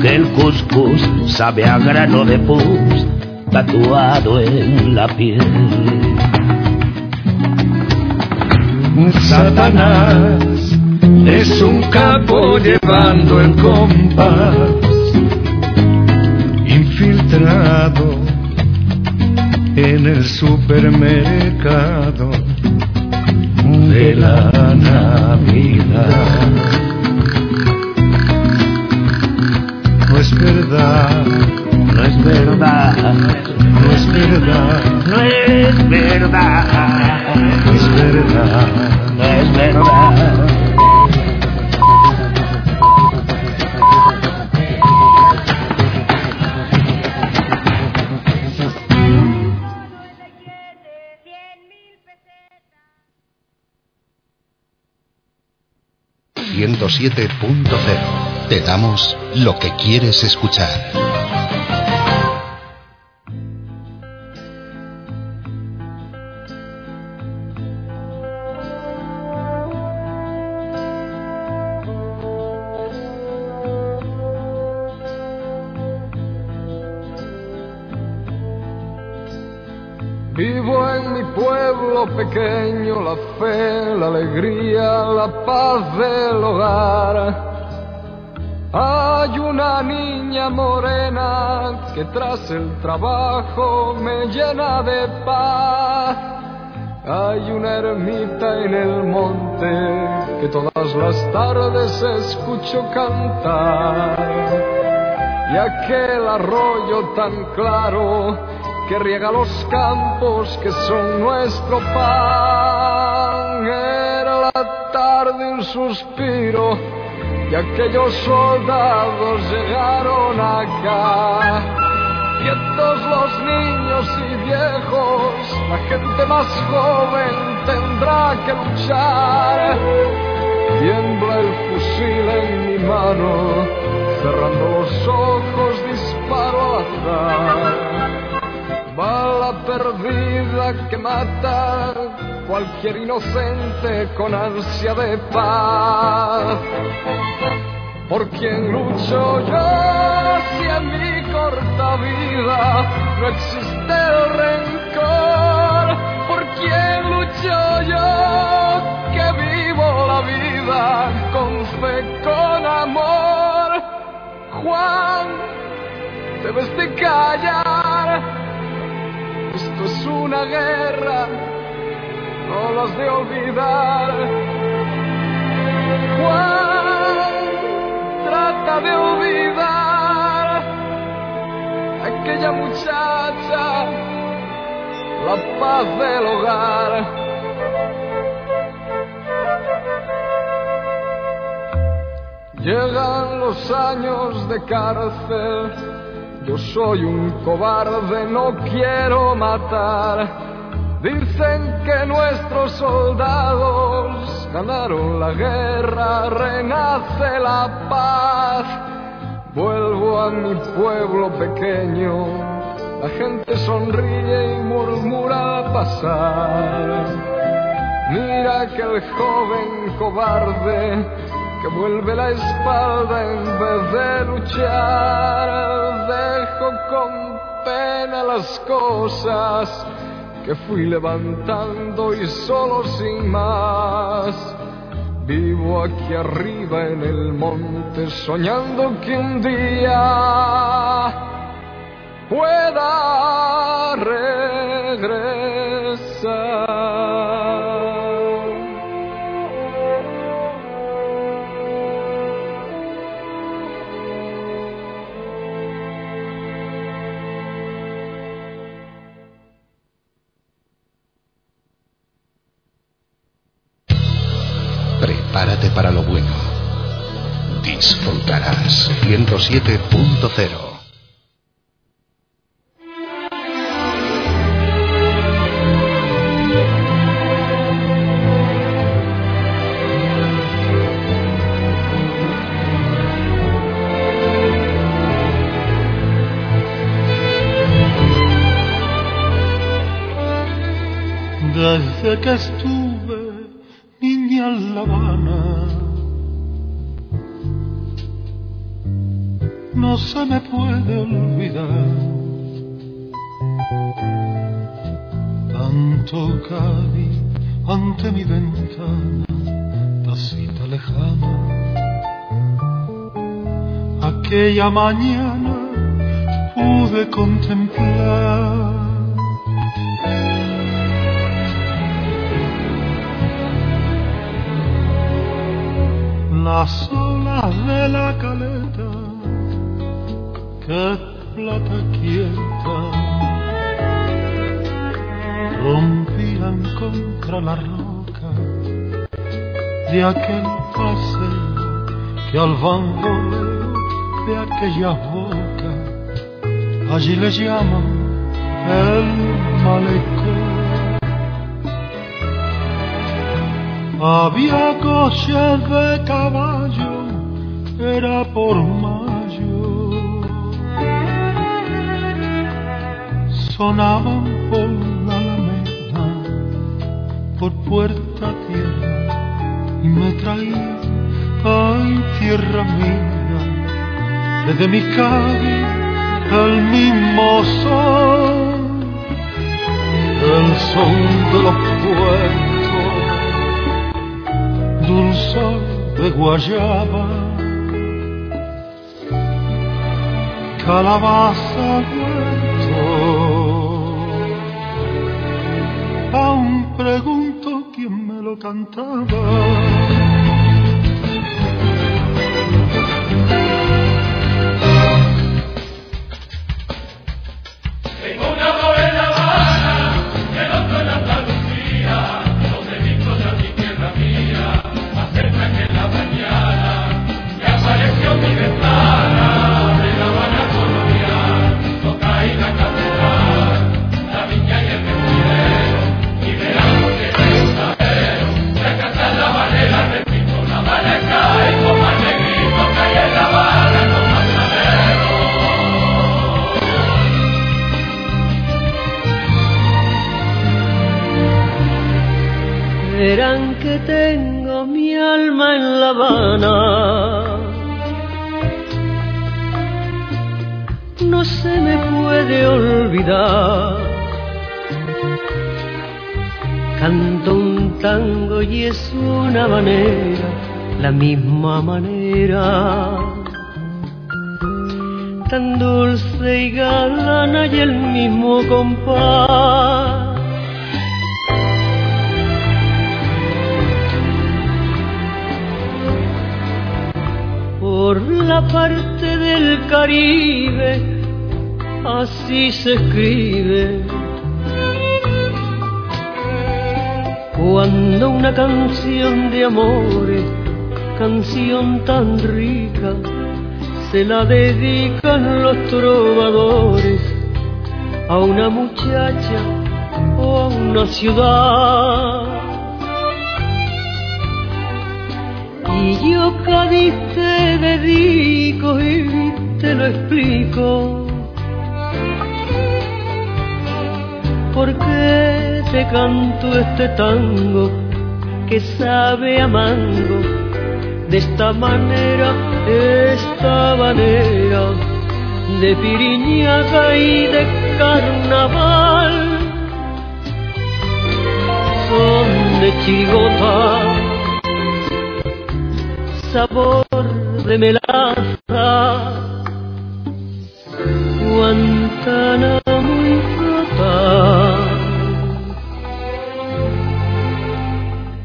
Que el cuscús sabe a grano de pus tatuado en la piel. Satanás es un capo llevando el compás, infiltrado en el supermercado de la Navidad. No es verdad, No es verdad, es verdad, no es verdad, no es verdad. no es verdad. 107.0. Te damos lo que quieres escuchar. La fe, la alegría, la paz del hogar. Hay una niña morena que tras el trabajo me llena de paz. Hay una ermita en el monte que todas las tardes escucho cantar. Y aquel arroyo tan claro que riega los campos que son nuestro pan. Era la tarde un suspiro y aquellos soldados llegaron acá. Quietos los niños y viejos, la gente más joven tendrá que luchar. Tiembla el fusil en mi mano, cerrando los ojos disparo al azar. Bala perdida que mata cualquier inocente con ansia de paz. Por quien lucho yo si en mi corta vida no existe el rencor. Por quien lucho yo que vivo la vida con fe, con amor. Juan, debes de callar. Esto es una guerra, no lo has de olvidar. Juan, trata de olvidar aquella muchacha, la paz del hogar. Llegan los años de cárcel yo soy un cobarde, no quiero matar. Dicen que nuestros soldados ganaron la guerra, renace la paz. Vuelvo a mi pueblo pequeño, la gente sonríe y murmura al pasar. Mira que el joven cobarde que vuelve la espalda en vez de luchar. Dejo con pena las cosas que fui levantando y solo sin más. Vivo aquí arriba en el monte soñando que un día pueda regresar. Prepárate para lo bueno. Disfrutarás 107.0. Desde que estuve no se me puede olvidar tanto Cádiz ante mi ventana, tacita lejana. Aquella mañana pude contemplar las olas de la caleta que plata quieta. Rompían contra la roca. De aquel paseo que al bamboleo de aquella boca. Allí le llaman el malecón. Había coches de caballo, era por mayo. Sonaban por la alameda, por puerta tierra, y me traía, ay tierra mía, desde mi calle el mismo sol, el son de los puertos, dulzor de guayaba, calabaza huerto. Aún pregunto quién me lo cantaba. Verán que tengo mi alma en La Habana. No se me puede olvidar. Canto un tango y es una manera, la misma manera. Tan dulce y galana y el mismo compás. Por la parte del Caribe, así se escribe. Cuando una canción de amores, canción tan rica, se la dedican los trovadores a una muchacha o a una ciudad. Y yo Cádiz te dedico y te lo explico. ¿Por qué te canto este tango que sabe a mango? De esta manera, esta manera de piriñaca y de carnaval. Son de chigota sabor de melaza, Guantánamo y Rota,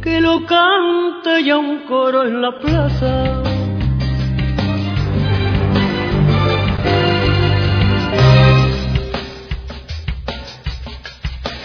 que lo canta ya un coro en la plaza.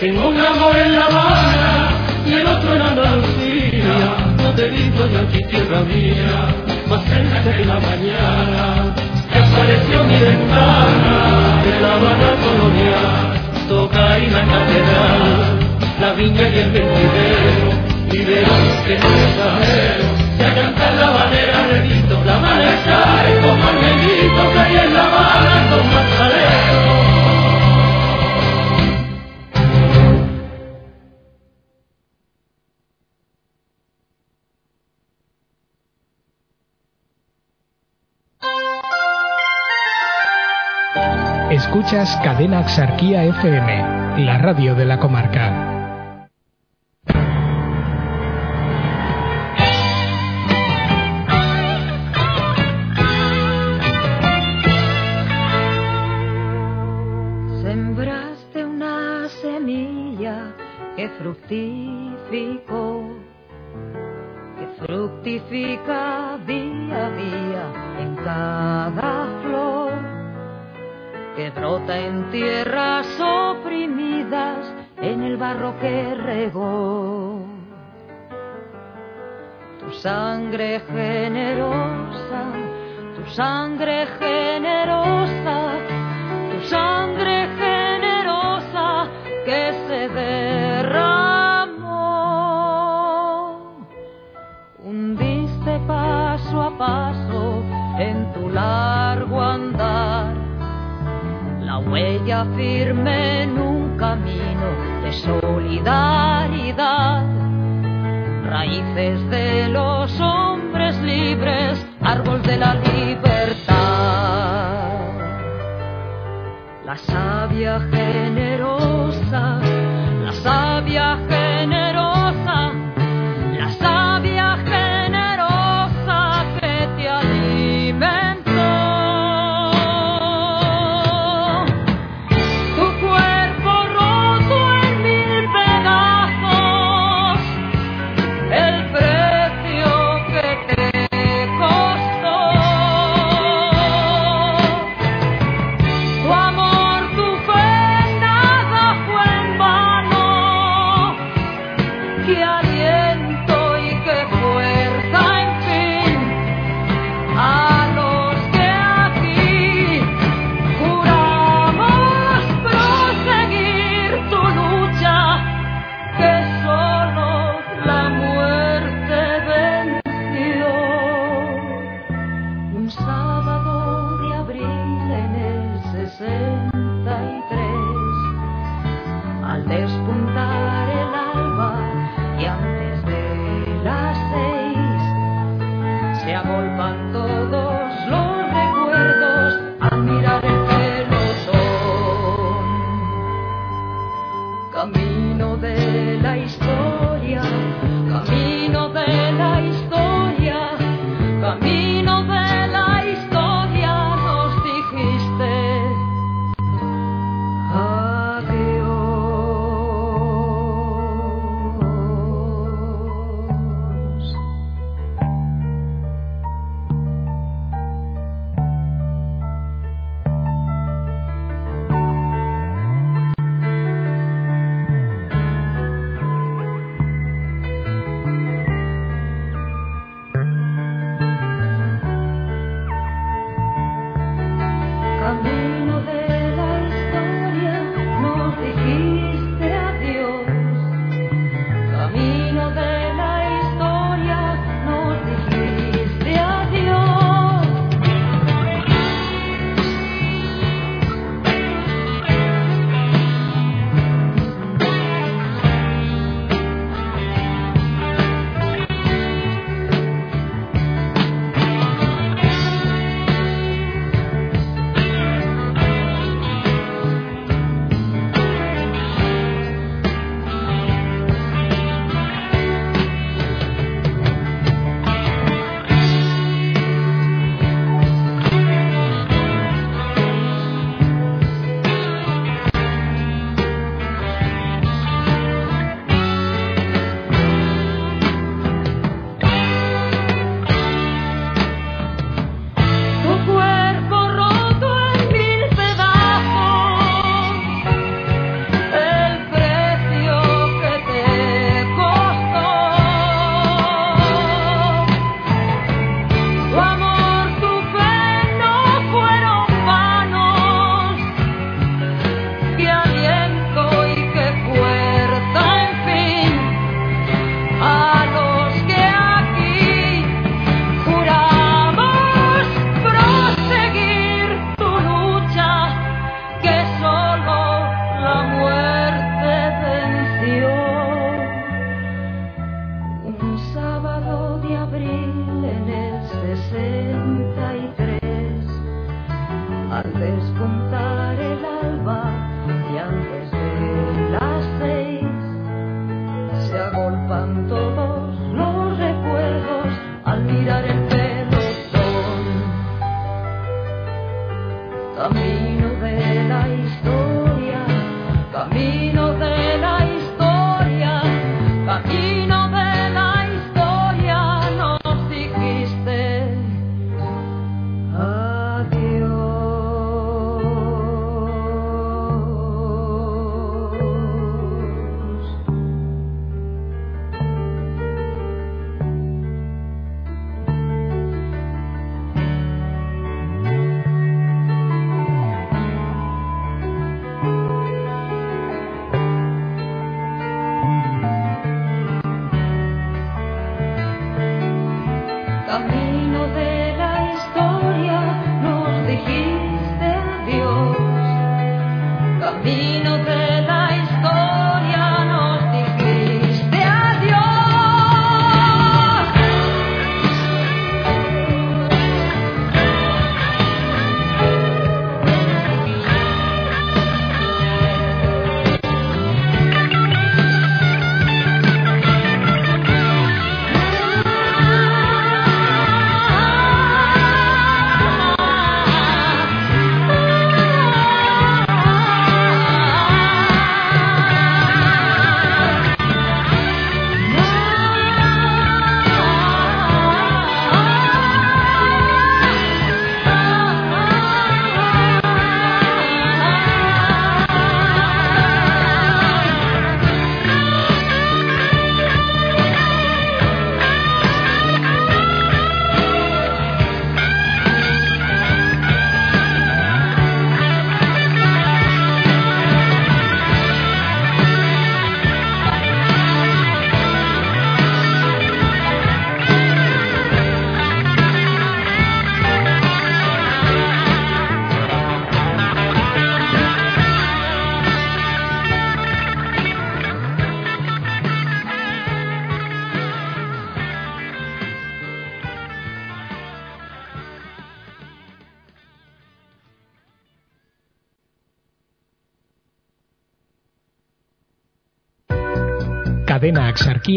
Tengo un amor en La Habana y el otro en Andalucía. Digo yo aquí tierra mía, más cerca que la mañana. Que apareció mi ventana de La Habana colonial. Toca ahí la catedral, la viña y el vendidero. Y verás que no es ajero, que a cantar la banera repito, la maneja es como el negrito que hay en La Habana con mazalero. Escuchas Cadena Axarquía FM, la radio de la comarca.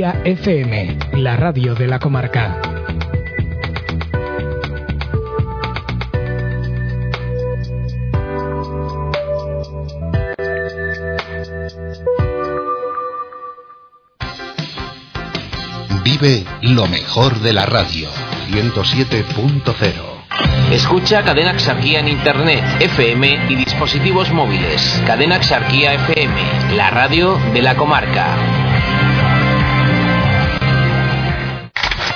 FM, la radio de la comarca. Vive lo mejor de la radio. 107.0 Escucha Cadena Axarquía en Internet, FM y dispositivos móviles. Cadena Axarquía FM, la radio de la comarca.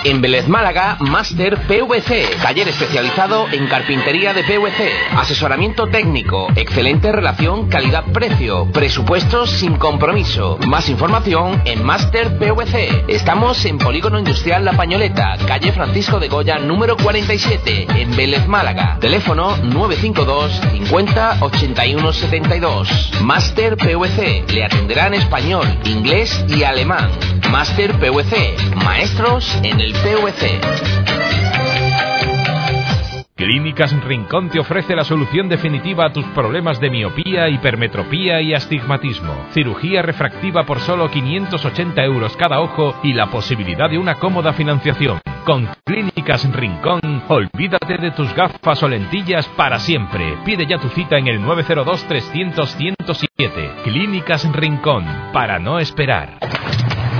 En Vélez Málaga, Máster PVC, taller especializado en carpintería de PVC, asesoramiento técnico, excelente relación calidad-precio, presupuestos sin compromiso. Más información en Máster PVC. Estamos en Polígono Industrial La Pañoleta, calle Francisco de Goya, número 47, en Vélez Málaga. Teléfono 952 50 81 72. Máster PVC. Le atenderá en español, inglés y alemán. Máster PVC. Maestros en el PVC. Clínicas Rincón te ofrece la solución definitiva a tus problemas de miopía, hipermetropía y astigmatismo. Cirugía refractiva por solo 580 euros cada ojo y la posibilidad de una cómoda financiación. Con Clínicas Rincón, olvídate de tus gafas o lentillas para siempre. Pide ya tu cita en el 902 300 107. Clínicas Rincón, para no esperar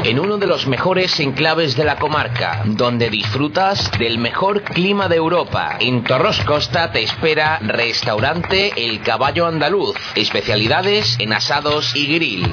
en uno de los mejores enclaves de la comarca, donde disfrutas del mejor clima de Europa. En Torros Costa te espera Restaurante El Caballo Andaluz, especialidades en asados y grill.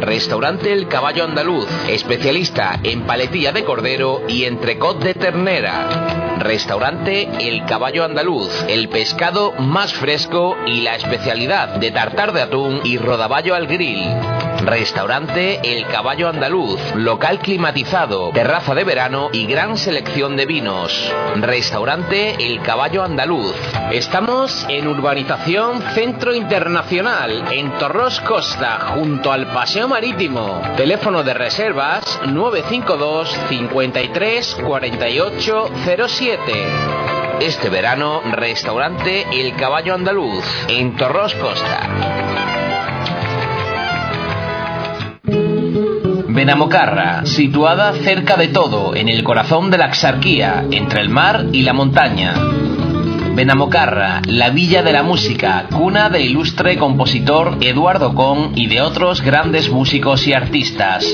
Restaurante El Caballo Andaluz, especialista en paletilla de cordero y entrecot de ternera. Restaurante El Caballo Andaluz, el pescado más fresco y la especialidad de tartar de atún y rodaballo al grill. Restaurante El Caballo Andaluz, local climatizado, terraza de verano y gran selección de vinos. Restaurante El Caballo Andaluz. Estamos en Urbanización Centro Internacional, en Torros Costa, junto al Paseo Marítimo. Teléfono de reservas 952 53 48 07. Este verano, restaurante El Caballo Andaluz, en Torros Costa. Benamocarra, situada cerca de todo, en el corazón de la Axarquía, entre el mar y la montaña. Benamocarra, la villa de la música, cuna del ilustre compositor Eduardo Con y de otros grandes músicos y artistas.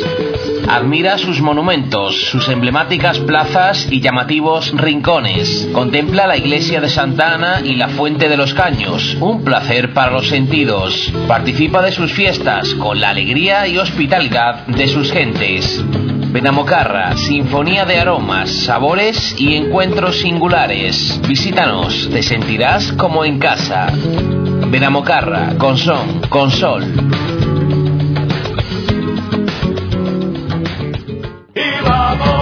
Admira sus monumentos, sus emblemáticas plazas y llamativos rincones. Contempla la iglesia de Santa Ana y la fuente de los caños, un placer para los sentidos. Participa de sus fiestas con la alegría y hospitalidad de sus gentes. Benamocarra, sinfonía de aromas, sabores y encuentros singulares. Visítanos, te sentirás como en casa. Benamocarra, con son, con sol.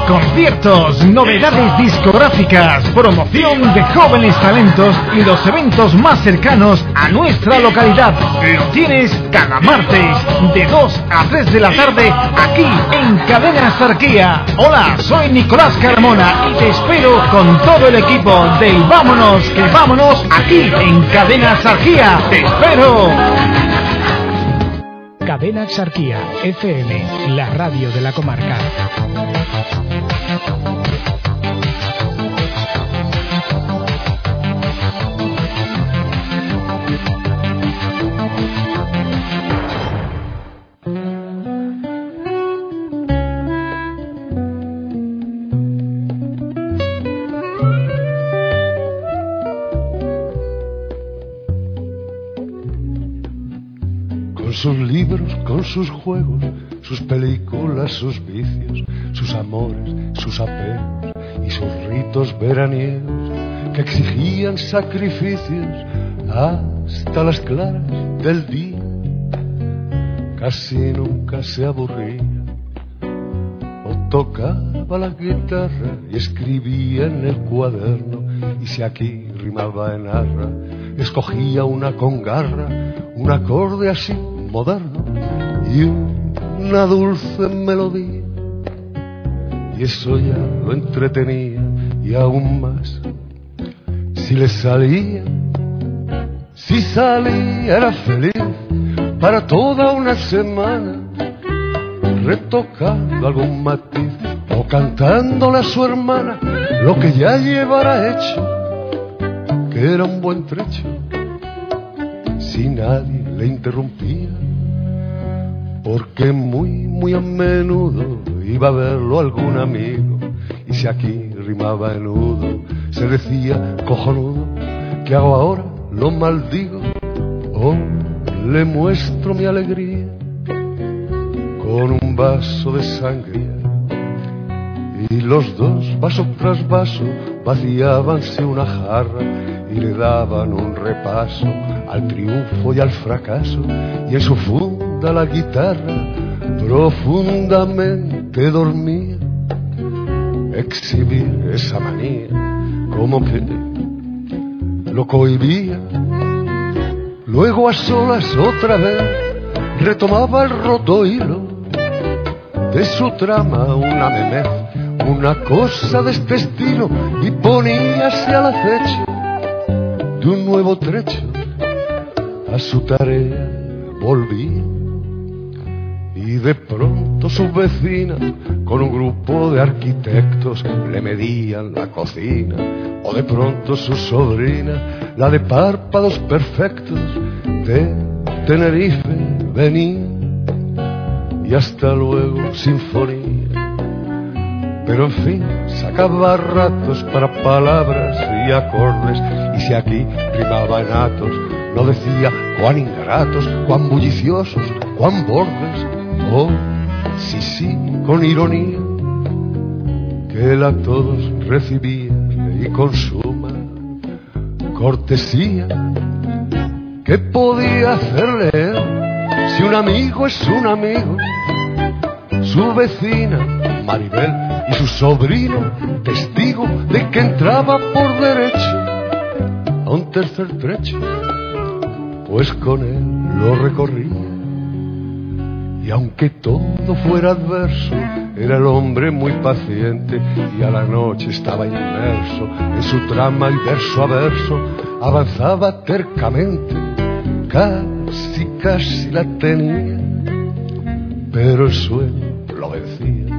Conciertos, novedades discográficas, promoción de jóvenes talentos y los eventos más cercanos a nuestra localidad. Lo tienes cada martes de 2 a 3 de la tarde aquí en Cadena Sarquía. Hola, soy Nicolás Carmona y te espero con todo el equipo del Vámonos que vámonos aquí en Cadena Sarquía. Te espero. Cadena Exarquía FM, la radio de la comarca. Sus libros, con sus juegos, sus películas, sus vicios, sus amores, sus apegos y sus ritos veraniegos que exigían sacrificios hasta las claras del día. Casi nunca se aburría o tocaba la guitarra y escribía en el cuaderno y si aquí rimaba en arra, escogía una congarra, un acorde así moderno y una dulce melodía. Y eso ya lo entretenía y aún más. Si le salía, si salía era feliz para toda una semana, retocando algún matiz o cantándole a su hermana lo que ya llevara hecho, que era un buen trecho, si nadie le interrumpía, porque muy, muy a menudo iba a verlo algún amigo, y si aquí rimaba en nudo, se decía cojonudo, ¿qué hago ahora? Lo maldigo, o le muestro mi alegría con un vaso de sangría. Y los dos, vaso tras vaso, vaciábanse una jarra y le daban un repaso al triunfo y al fracaso. Y en su la guitarra profundamente dormía. Exhibir esa manía como que lo cohibía. Luego a solas otra vez retomaba el roto hilo de su trama una memez, una cosa de este estilo y poníase al acecho de un nuevo trecho. A su tarea volvía de pronto su vecina con un grupo de arquitectos le medían la cocina o de pronto su sobrina, la de párpados perfectos de Tenerife venía y hasta luego sinfonía. Pero en fin, sacaba ratos para palabras y acordes, y si aquí rimaba en atos, no decía cuán ingratos, cuán bulliciosos, cuán bordes, oh, sí, sí, con ironía, que él a todos recibía y con suma cortesía, ¿qué podía hacerle él si un amigo es un amigo? su vecina Maribel y su sobrino, testigo de que entraba por derecho a un tercer trecho, pues con él lo recorría. Y aunque todo fuera adverso, era el hombre muy paciente y a la noche estaba inmerso en su trama y verso a verso avanzaba tercamente, casi, casi la tenía, pero el sueño lo vencía.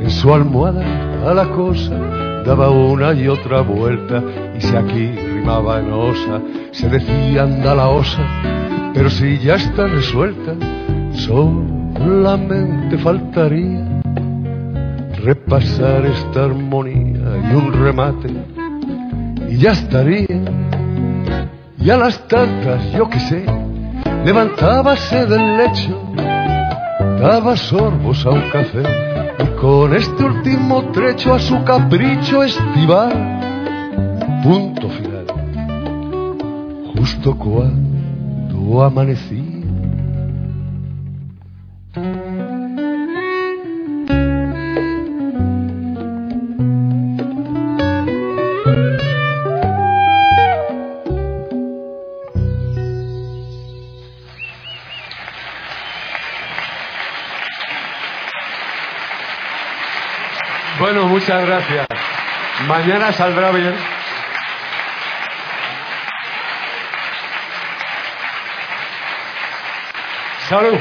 En su almohada a la cosa daba una y otra vuelta y si aquí rimaba en osa, se decía anda la osa, pero si ya está resuelta, solamente faltaría repasar esta armonía y un remate y ya estaría. Y a las tantas, yo que sé, levantábase del lecho daba sorbos a un café y con este último trecho a su capricho estival, punto final, justo cuando amanecía. Muchas gracias. Mañana saldrá bien. Salud.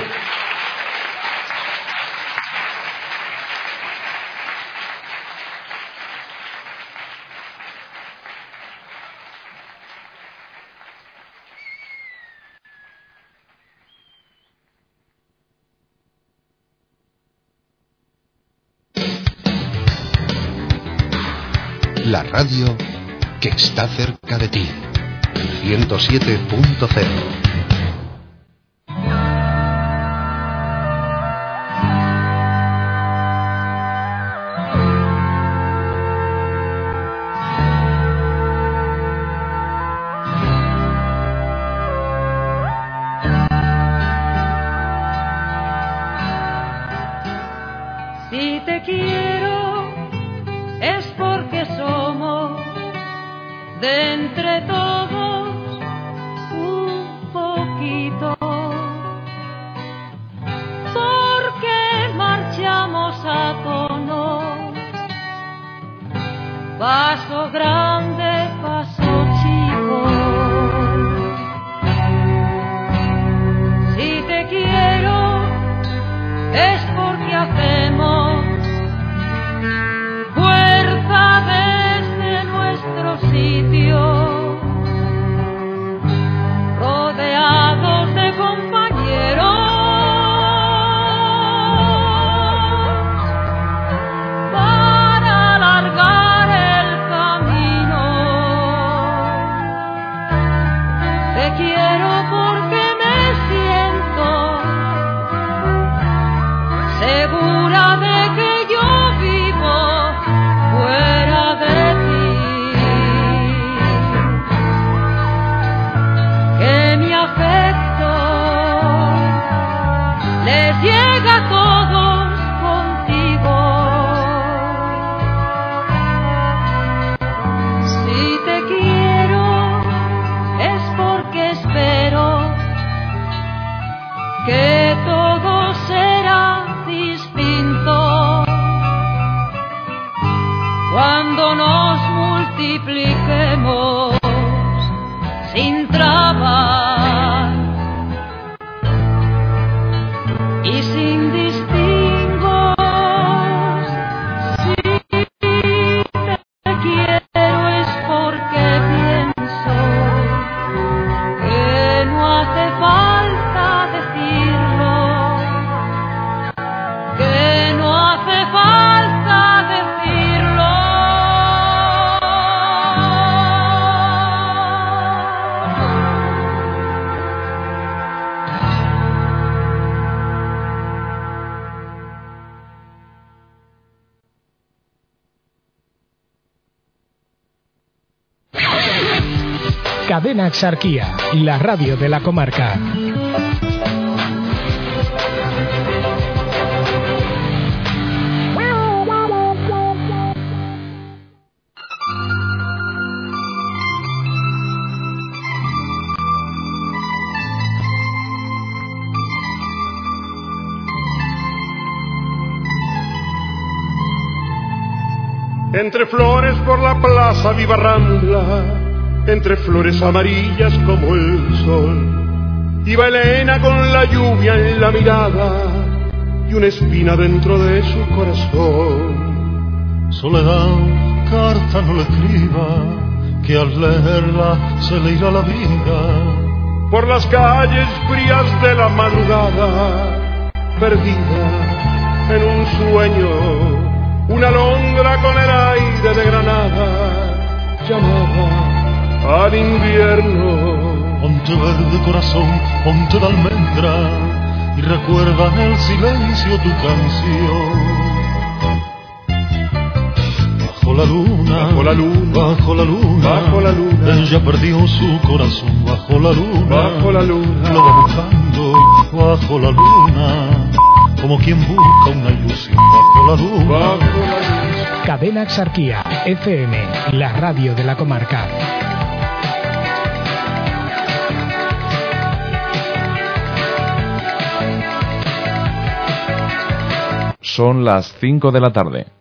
La radio que está cerca de ti. 107.0. Exarquía, la radio de la comarca. Entre flores por la plaza viva Rambla, entre flores amarillas como el sol, iba Elena con la lluvia en la mirada y una espina dentro de su corazón. Soledad, carta no le escriba, que al leerla se le irá la vida. Por las calles frías de la madrugada, perdida en un sueño, una alondra con el aire de Granada llamaba al invierno. Ponte verde corazón, ponte de almendra y recuerda en el silencio tu canción. Bajo la luna, bajo la luna, bajo la luna, bajo la luna, ella perdió su corazón bajo la luna, bajo la luna, lo va buscando bajo la luna, como quien busca una ilusión bajo la luna. Bajo la luna. Cadena Exarquía, FM, la radio de la comarca. Son las 5 de la tarde.